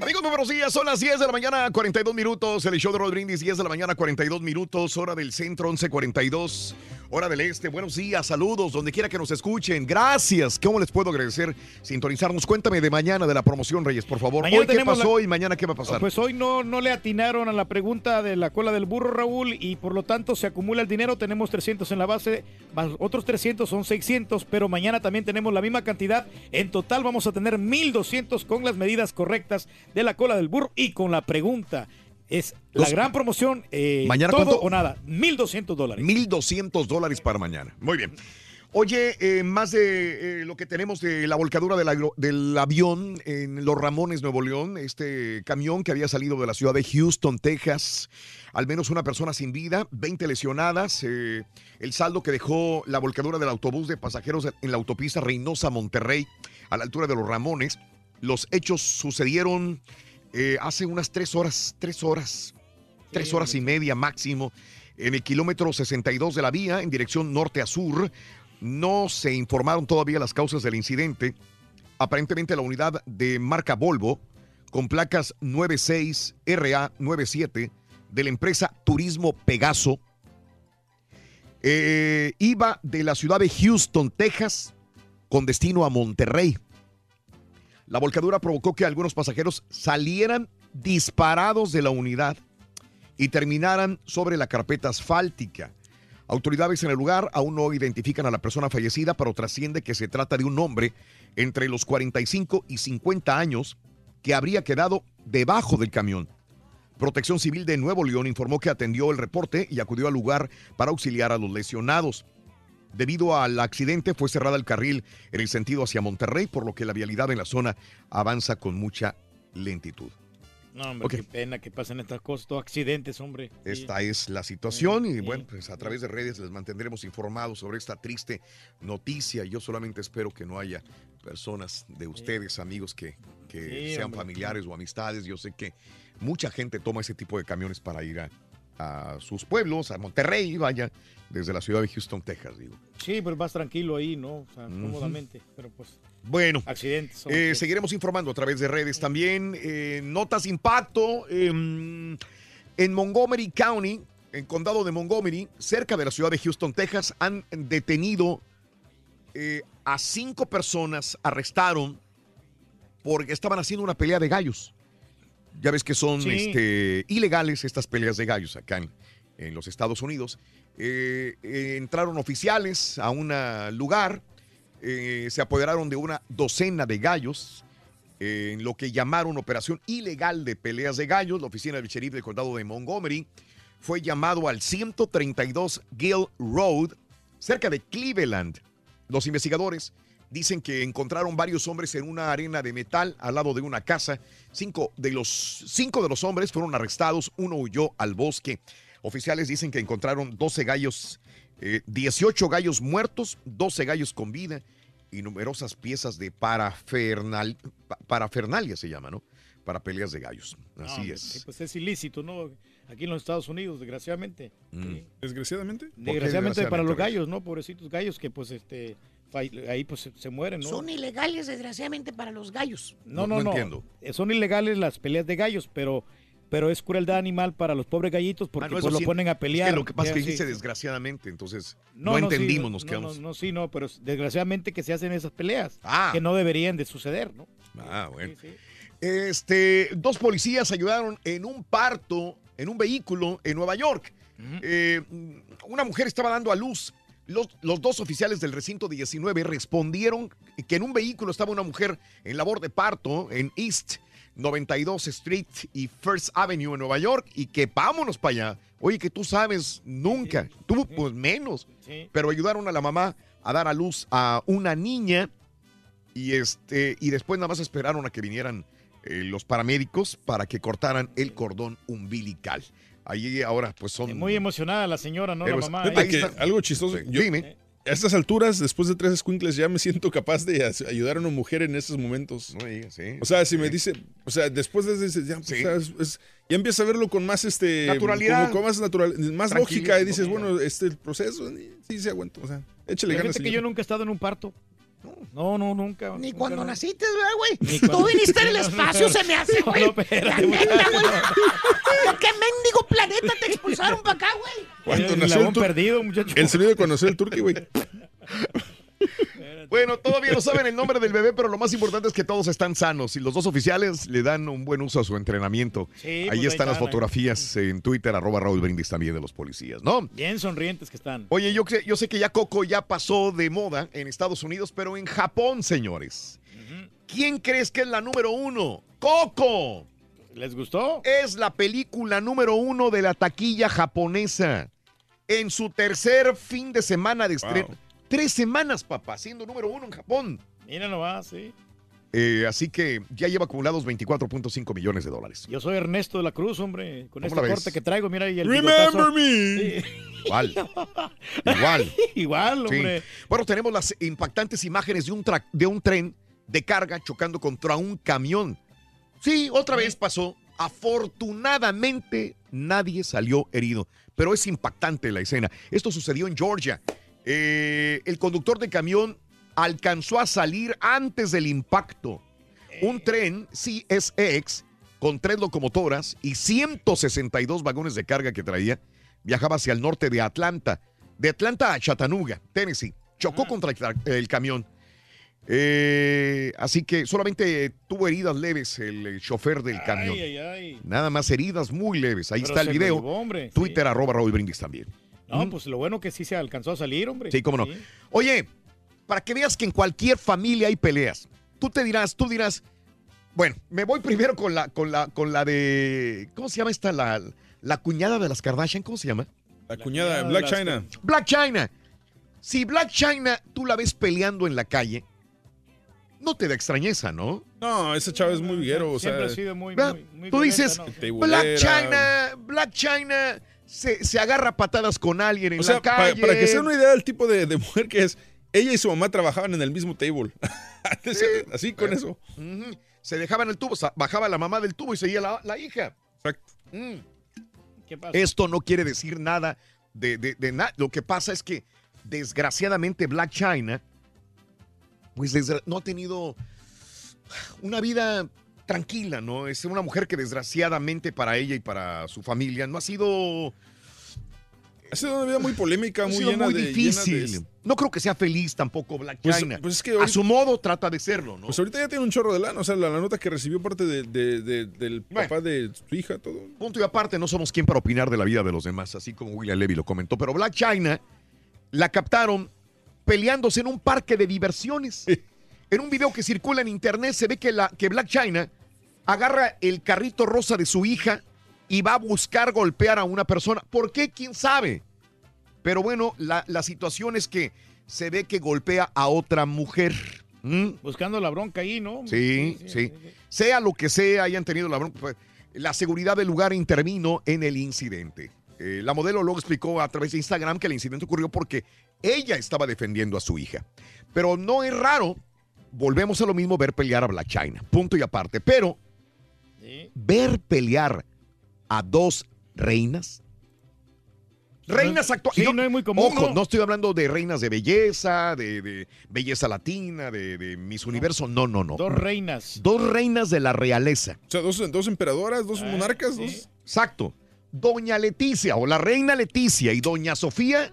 Amigos, muy buenos días. Son las 10 de la mañana, 42 minutos. El show de Brindis, 10 de la mañana, 42 minutos. Hora del centro, 11.42. Hora del este. Buenos días, saludos, donde quiera que nos escuchen. Gracias. ¿Cómo les puedo agradecer sintonizarnos? Cuéntame de mañana de la promoción, Reyes, por favor. Mañana Hoy qué pasó la- y mañana qué va a pasar. Pues hoy no, no le atinaron a la pregunta de la cola del burro, Raúl, y por lo tanto se acumula el dinero. Tenemos 300 en la base, más otros 300 son 600, pero mañana también tenemos la misma cantidad. En total vamos a tener 1200 con las medidas correctas de la cola del burro y con la pregunta. Es la Los- gran promoción, eh, ¿Mañana todo cuánto? o nada, 1200 dólares. 1.200 dólares para mañana. Muy bien. Oye, eh, más de eh, lo que tenemos de la volcadura del, avión en Los Ramones, Nuevo León, este camión que había salido de la ciudad de Houston, Texas, al menos una persona sin vida, 20 lesionadas, eh, el saldo que dejó la volcadura del autobús de pasajeros en la autopista Reynosa-Monterrey, a la altura de Los Ramones. Los hechos sucedieron eh, hace unas tres horas, tres horas, tres horas y media máximo, en el kilómetro 62 de la vía, en dirección norte a sur. No se informaron todavía las causas del incidente. Aparentemente la unidad de marca Volvo, con placas 96RA97 de la empresa Turismo Pegaso, eh, iba de la ciudad de Houston, Texas, con destino a Monterrey. La volcadura provocó que algunos pasajeros salieran disparados de la unidad y terminaran sobre la carpeta asfáltica. Autoridades en el lugar aún no identifican a la persona fallecida, pero trasciende que se trata de un hombre entre los 45 y 50 años que habría quedado debajo del camión. Protección Civil de Nuevo León informó que atendió el reporte y acudió al lugar para auxiliar a los lesionados. Debido al accidente fue cerrada el carril en el sentido hacia Monterrey, por lo que la vialidad en la zona avanza con mucha lentitud. No, hombre, qué pena que pasen estas cosas, todos accidentes, hombre. Sí. Esta es la situación y bueno, pues a través de redes les mantendremos informados sobre esta triste noticia. Yo solamente espero que no haya personas de ustedes, amigos, que, que sean hombre. familiares o amistades. Yo sé que mucha gente toma ese tipo de camiones para ir a, a sus pueblos, a Monterrey, vaya, desde la ciudad de Houston, Texas, digo. Sí, pues más tranquilo ahí, ¿no? O sea, cómodamente, pero pues Bueno, accidentes. Eh, seguiremos informando a través de redes también. eh, notas impacto em, en Montgomery County, en condado de Montgomery, cerca de la ciudad de Houston, Texas, han detenido eh, a cinco personas, arrestaron porque estaban haciendo una pelea de gallos. Ya ves que son Sí. este, ilegales estas peleas de gallos acá en, en los Estados Unidos. Eh, eh, entraron oficiales a un lugar, eh, se apoderaron de una docena de gallos en lo que llamaron operación ilegal de peleas de gallos. La oficina del sheriff del condado de Montgomery fue llamado al 132 Gill Road, cerca de Cleveland, Los investigadores dicen que encontraron varios hombres en una arena de metal al lado de una casa. Cinco de los, cinco de los hombres fueron arrestados, uno huyó al bosque. Oficiales dicen que encontraron 12 gallos, eh, 18 gallos muertos, 12 gallos con vida y numerosas piezas de parafernal, pa- parafernalia se llama, ¿no? Para peleas de gallos. Así No, es. Pues es ilícito, ¿no? Aquí en los Estados Unidos, desgraciadamente. Mm. ¿Desgraciadamente? Desgraciadamente para los gallos, ¿no? Pobrecitos gallos que pues este ahí pues se, mueren, ¿no? Son ilegales, desgraciadamente, para los gallos. No, no, no. Eh, Son ilegales las peleas de gallos, pero pero es crueldad animal para los pobres gallitos porque Ah, no, pues lo sí. ponen a Es pelear. que lo que pasa es que sí, sí. desgraciadamente, entonces no, entendimos, nos no, quedamos. No, no, sí, no, pero es- desgraciadamente que se hacen esas peleas Ah. que no deberían de suceder, ¿no? Ah, bueno. Este, dos policías ayudaron en un parto, en un vehículo en Nueva York. Eh, una mujer estaba dando a luz. Los, los dos oficiales del recinto 19 respondieron que en un vehículo estaba una mujer en labor de parto en East 92 Street y First Avenue en Nueva York y que vámonos para allá. Oye, que tú sabes, nunca. Tú, pues menos. Sí. Pero ayudaron a la mamá a dar a luz a una niña y este y después nada más esperaron a que vinieran eh, los paramédicos para que cortaran el cordón umbilical. Allí ahora pues son Muy emocionada la señora, ¿no? La mamá. Ahí. que algo chistoso. Yo, Dime. A estas alturas, después de tres escuincles, ya me siento capaz de ayudar a una mujer en esos momentos. O sea, si me dice, o sea, después de ese, ya, pues, o sea, es- es- ya empieza a verlo con más este Naturalidad. como con más natural, más Tranquilo, lógica y dices, bueno, este el proceso sí se aguanta, o sea, échale Fíjate ganas. que yo nunca he estado en un parto. No, no, nunca. Ni nunca, cuando no. naciste, ¿verdad, güey? Tú viniste en el <laughs> espacio, se me hace, <laughs> güey. No, La güey. neta, güey. ¿De qué mendigo planeta te expulsaron para acá, güey? Cuando El nació el tur- perdido, muchacho. El sonido de cuando nació el turqui, güey. <laughs> Bueno, todavía no saben el nombre del bebé, pero lo más importante es que todos están sanos y los dos oficiales le dan un buen uso a su entrenamiento. Sí, ahí pues ahí están las fotografías en Twitter, arroba Raúl Brindis también de los policías, ¿no? Bien sonrientes que están. Oye, yo, sé- yo sé que ya Coco ya pasó de moda en Estados Unidos, pero en Japón, señores. ¿Quién crees que es la número uno? ¡Coco! ¿Les gustó? Es la película número uno de la taquilla japonesa. En su tercer fin de semana de estreno. Wow. Tres semanas, papá, siendo número uno en Japón. Mira nomás, sí. Eh, así que ya lleva acumulados 24.5 millones de dólares. Yo soy Ernesto de la Cruz, hombre. Con ¿Cómo este corte que traigo, mira ahí el Remember bigotazo. me. Sí. Igual. <laughs> Igual. <laughs> Igual, Sí. hombre. Bueno, tenemos las impactantes imágenes de un, tra- de un tren de carga chocando contra un camión. Sí, otra vez pasó. Afortunadamente nadie salió herido, pero es impactante la escena. Esto sucedió en Georgia. Eh, el conductor de camión alcanzó a salir antes del impacto. Un tren CSX con tres locomotoras y 162 vagones de carga que traía viajaba hacia el norte de Atlanta. De Atlanta a Chattanooga, Tennessee. Chocó contra el, camión. Eh, así que solamente tuvo heridas leves el, chofer del camión. Ay, ay, ay. Nada más heridas muy leves. Ahí Pero está el video. hombre, Twitter arroba Raúl Brindis también. No, pues lo bueno que sí se alcanzó a salir, hombre. Sí, cómo no. Oye, para que veas que en cualquier familia hay peleas. Tú te dirás, tú dirás, bueno, me voy <laughs> primero con la, con la, con la de, ¿cómo se llama esta? La, la cuñada de las Kardashian, ¿cómo se llama? La cuñada, Black China. Black China. Si Black China tú la ves peleando en la calle, no te da extrañeza, ¿no? No, ese chavo es muy viguero, o sea. Siempre ha sido muy, muy, muy Tú violenta, dices. Black China, Black China se, se agarra patadas con alguien en O sea, la calle. para que sea una idea del tipo de, de mujer que es, ella y su mamá trabajaban en el mismo table. <laughs> Así con eso. Ujú. Se dejaba en el tubo, bajaba la mamá del tubo y seguía la, la hija. Exacto. Mm. ¿Qué pasa? Esto no quiere decir nada de, de, de nada. Lo que pasa es que, desgraciadamente, Black China, pues no ha tenido una vida tranquila, ¿no? Es una mujer que desgraciadamente para ella y para su familia no ha sido... Ha sido una vida muy polémica, ha muy sido llena muy de. difícil. llena de- No creo que sea feliz tampoco Black Pues- China. pues es que A su modo trata de serlo, ¿no? Pues ahorita ya tiene un chorro de lana, o sea, la, la nota que recibió parte de- de- de- del papá de su hija, todo. Punto y aparte, no somos quien para opinar de la vida de los demás, así como William Levy lo comentó. Pero Black China la captaron peleándose en un parque de diversiones. En un video que circula en internet se ve que, la, que Black China agarra el carrito rosa de su hija y va a buscar golpear a una persona. ¿Por qué? ¿Quién sabe? Pero bueno, la, la situación es que se ve que golpea a otra mujer. ¿Mm? Buscando la bronca ahí, ¿no? Sí, sí. Sea lo que sea, hayan tenido la bronca. pues, La seguridad del lugar intervino en el incidente. Eh, la modelo luego explicó a través de Instagram que el incidente ocurrió porque ella estaba defendiendo a su hija. Pero no es raro, volvemos a lo mismo, ver pelear a Black China. Punto y aparte. Pero ver pelear a dos reinas. Reinas actuales. sí, no es muy común, Ojo, ¿no? no estoy hablando de reinas de belleza, de, de belleza latina, de, de Miss Universo. No, no, no. Dos reinas. Dos reinas de la realeza. O sea, dos, dos emperadoras, dos monarcas, dos. Exacto. Doña Leticia o la reina Leticia y Doña Sofía,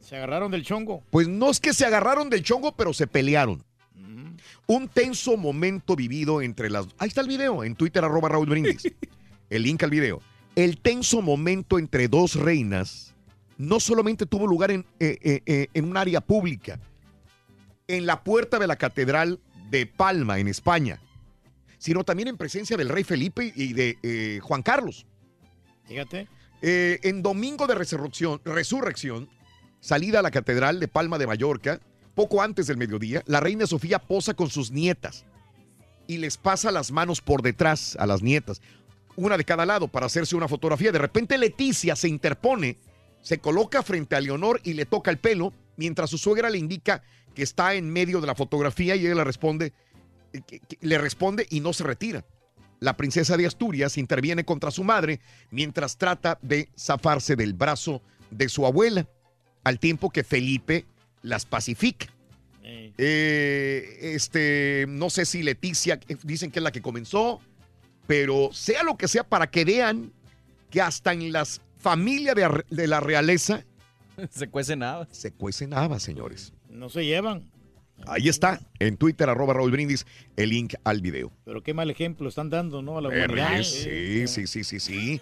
Se agarraron del chongo. pues no es que se agarraron del chongo, pero se pelearon. Un tenso momento vivido entre las... Ahí está el video, en Twitter, arroba Raúl Brindis. <laughs> el link al video. El tenso momento entre dos reinas no solamente tuvo lugar en, eh, eh, eh, en un área pública, en la puerta de la Catedral de Palma, en España, sino también en presencia del rey Felipe y de eh, Juan Carlos. Fíjate. Eh, en domingo de resurrección, resurrección, salida a la Catedral de Palma de Mallorca, poco antes del mediodía, la reina Sofía posa con sus nietas y les pasa las manos por detrás a las nietas, una de cada lado para hacerse una fotografía. De repente Leticia se interpone, se coloca frente a Leonor y le toca el pelo, mientras su suegra le indica que está en medio de la fotografía y ella le responde, eh, le responde y no se retira. La princesa de Asturias interviene contra su madre mientras trata de zafarse del brazo de su abuela, al tiempo que Felipe las pacifica. Eh, este, no sé si Leticia, eh, dicen que es la que comenzó, pero sea lo que sea, para que vean que hasta en las familias de, la realeza <laughs> Se cuece nada. se cuecen habas, señores. No se llevan. Ahí está, en Twitter, arroba Raúl Brindis, el link al video. Pero qué mal ejemplo están dando, ¿no? A la humanidad. Sí, sí, sí, sí, sí.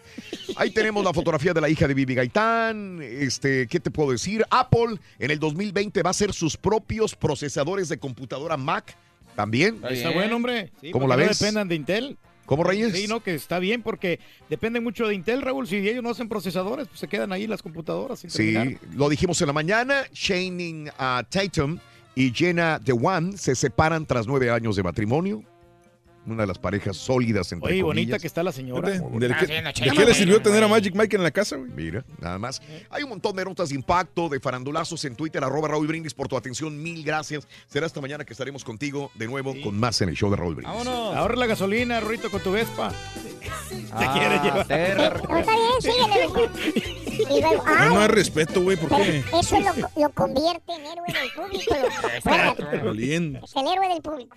Ahí tenemos la fotografía de la hija de Bibi Gaitán. Este, ¿qué te puedo decir? Apple en el 2020 va a hacer sus propios procesadores de computadora Mac también. Está bueno, hombre. Sí, ¿Cómo la ves? No dependan de Intel. ¿Cómo, Reyes? Sí, no, que está bien porque depende mucho de Intel, Raúl. Si ellos no hacen procesadores, pues se quedan ahí las computadoras sin Sí, terminar. lo dijimos en la mañana. Shannon ah, Tatum y Jenna DeWan se separan tras nueve años de matrimonio. Una de las parejas sólidas entre Oye, bonita comillas. que está la señora. ¿De, qué, de qué le sirvió tener a Magic Mike en la casa, güey? Mira, nada más. Hay un montón de notas de impacto, de farandulazos en Twitter, arroba Raúl Brindis por tu atención. Mil gracias. Será esta mañana que estaremos contigo de nuevo con más en el show de Raúl Brindis. Ahorra la gasolina, Rorito, con tu Vespa. Te Ah, quieres llevar. No, está bien, síguele. <laughs> Luego, No, ah, no hay respeto, güey, ¿por qué? eso lo, lo convierte en héroe del público. Valiente. Es el héroe del público.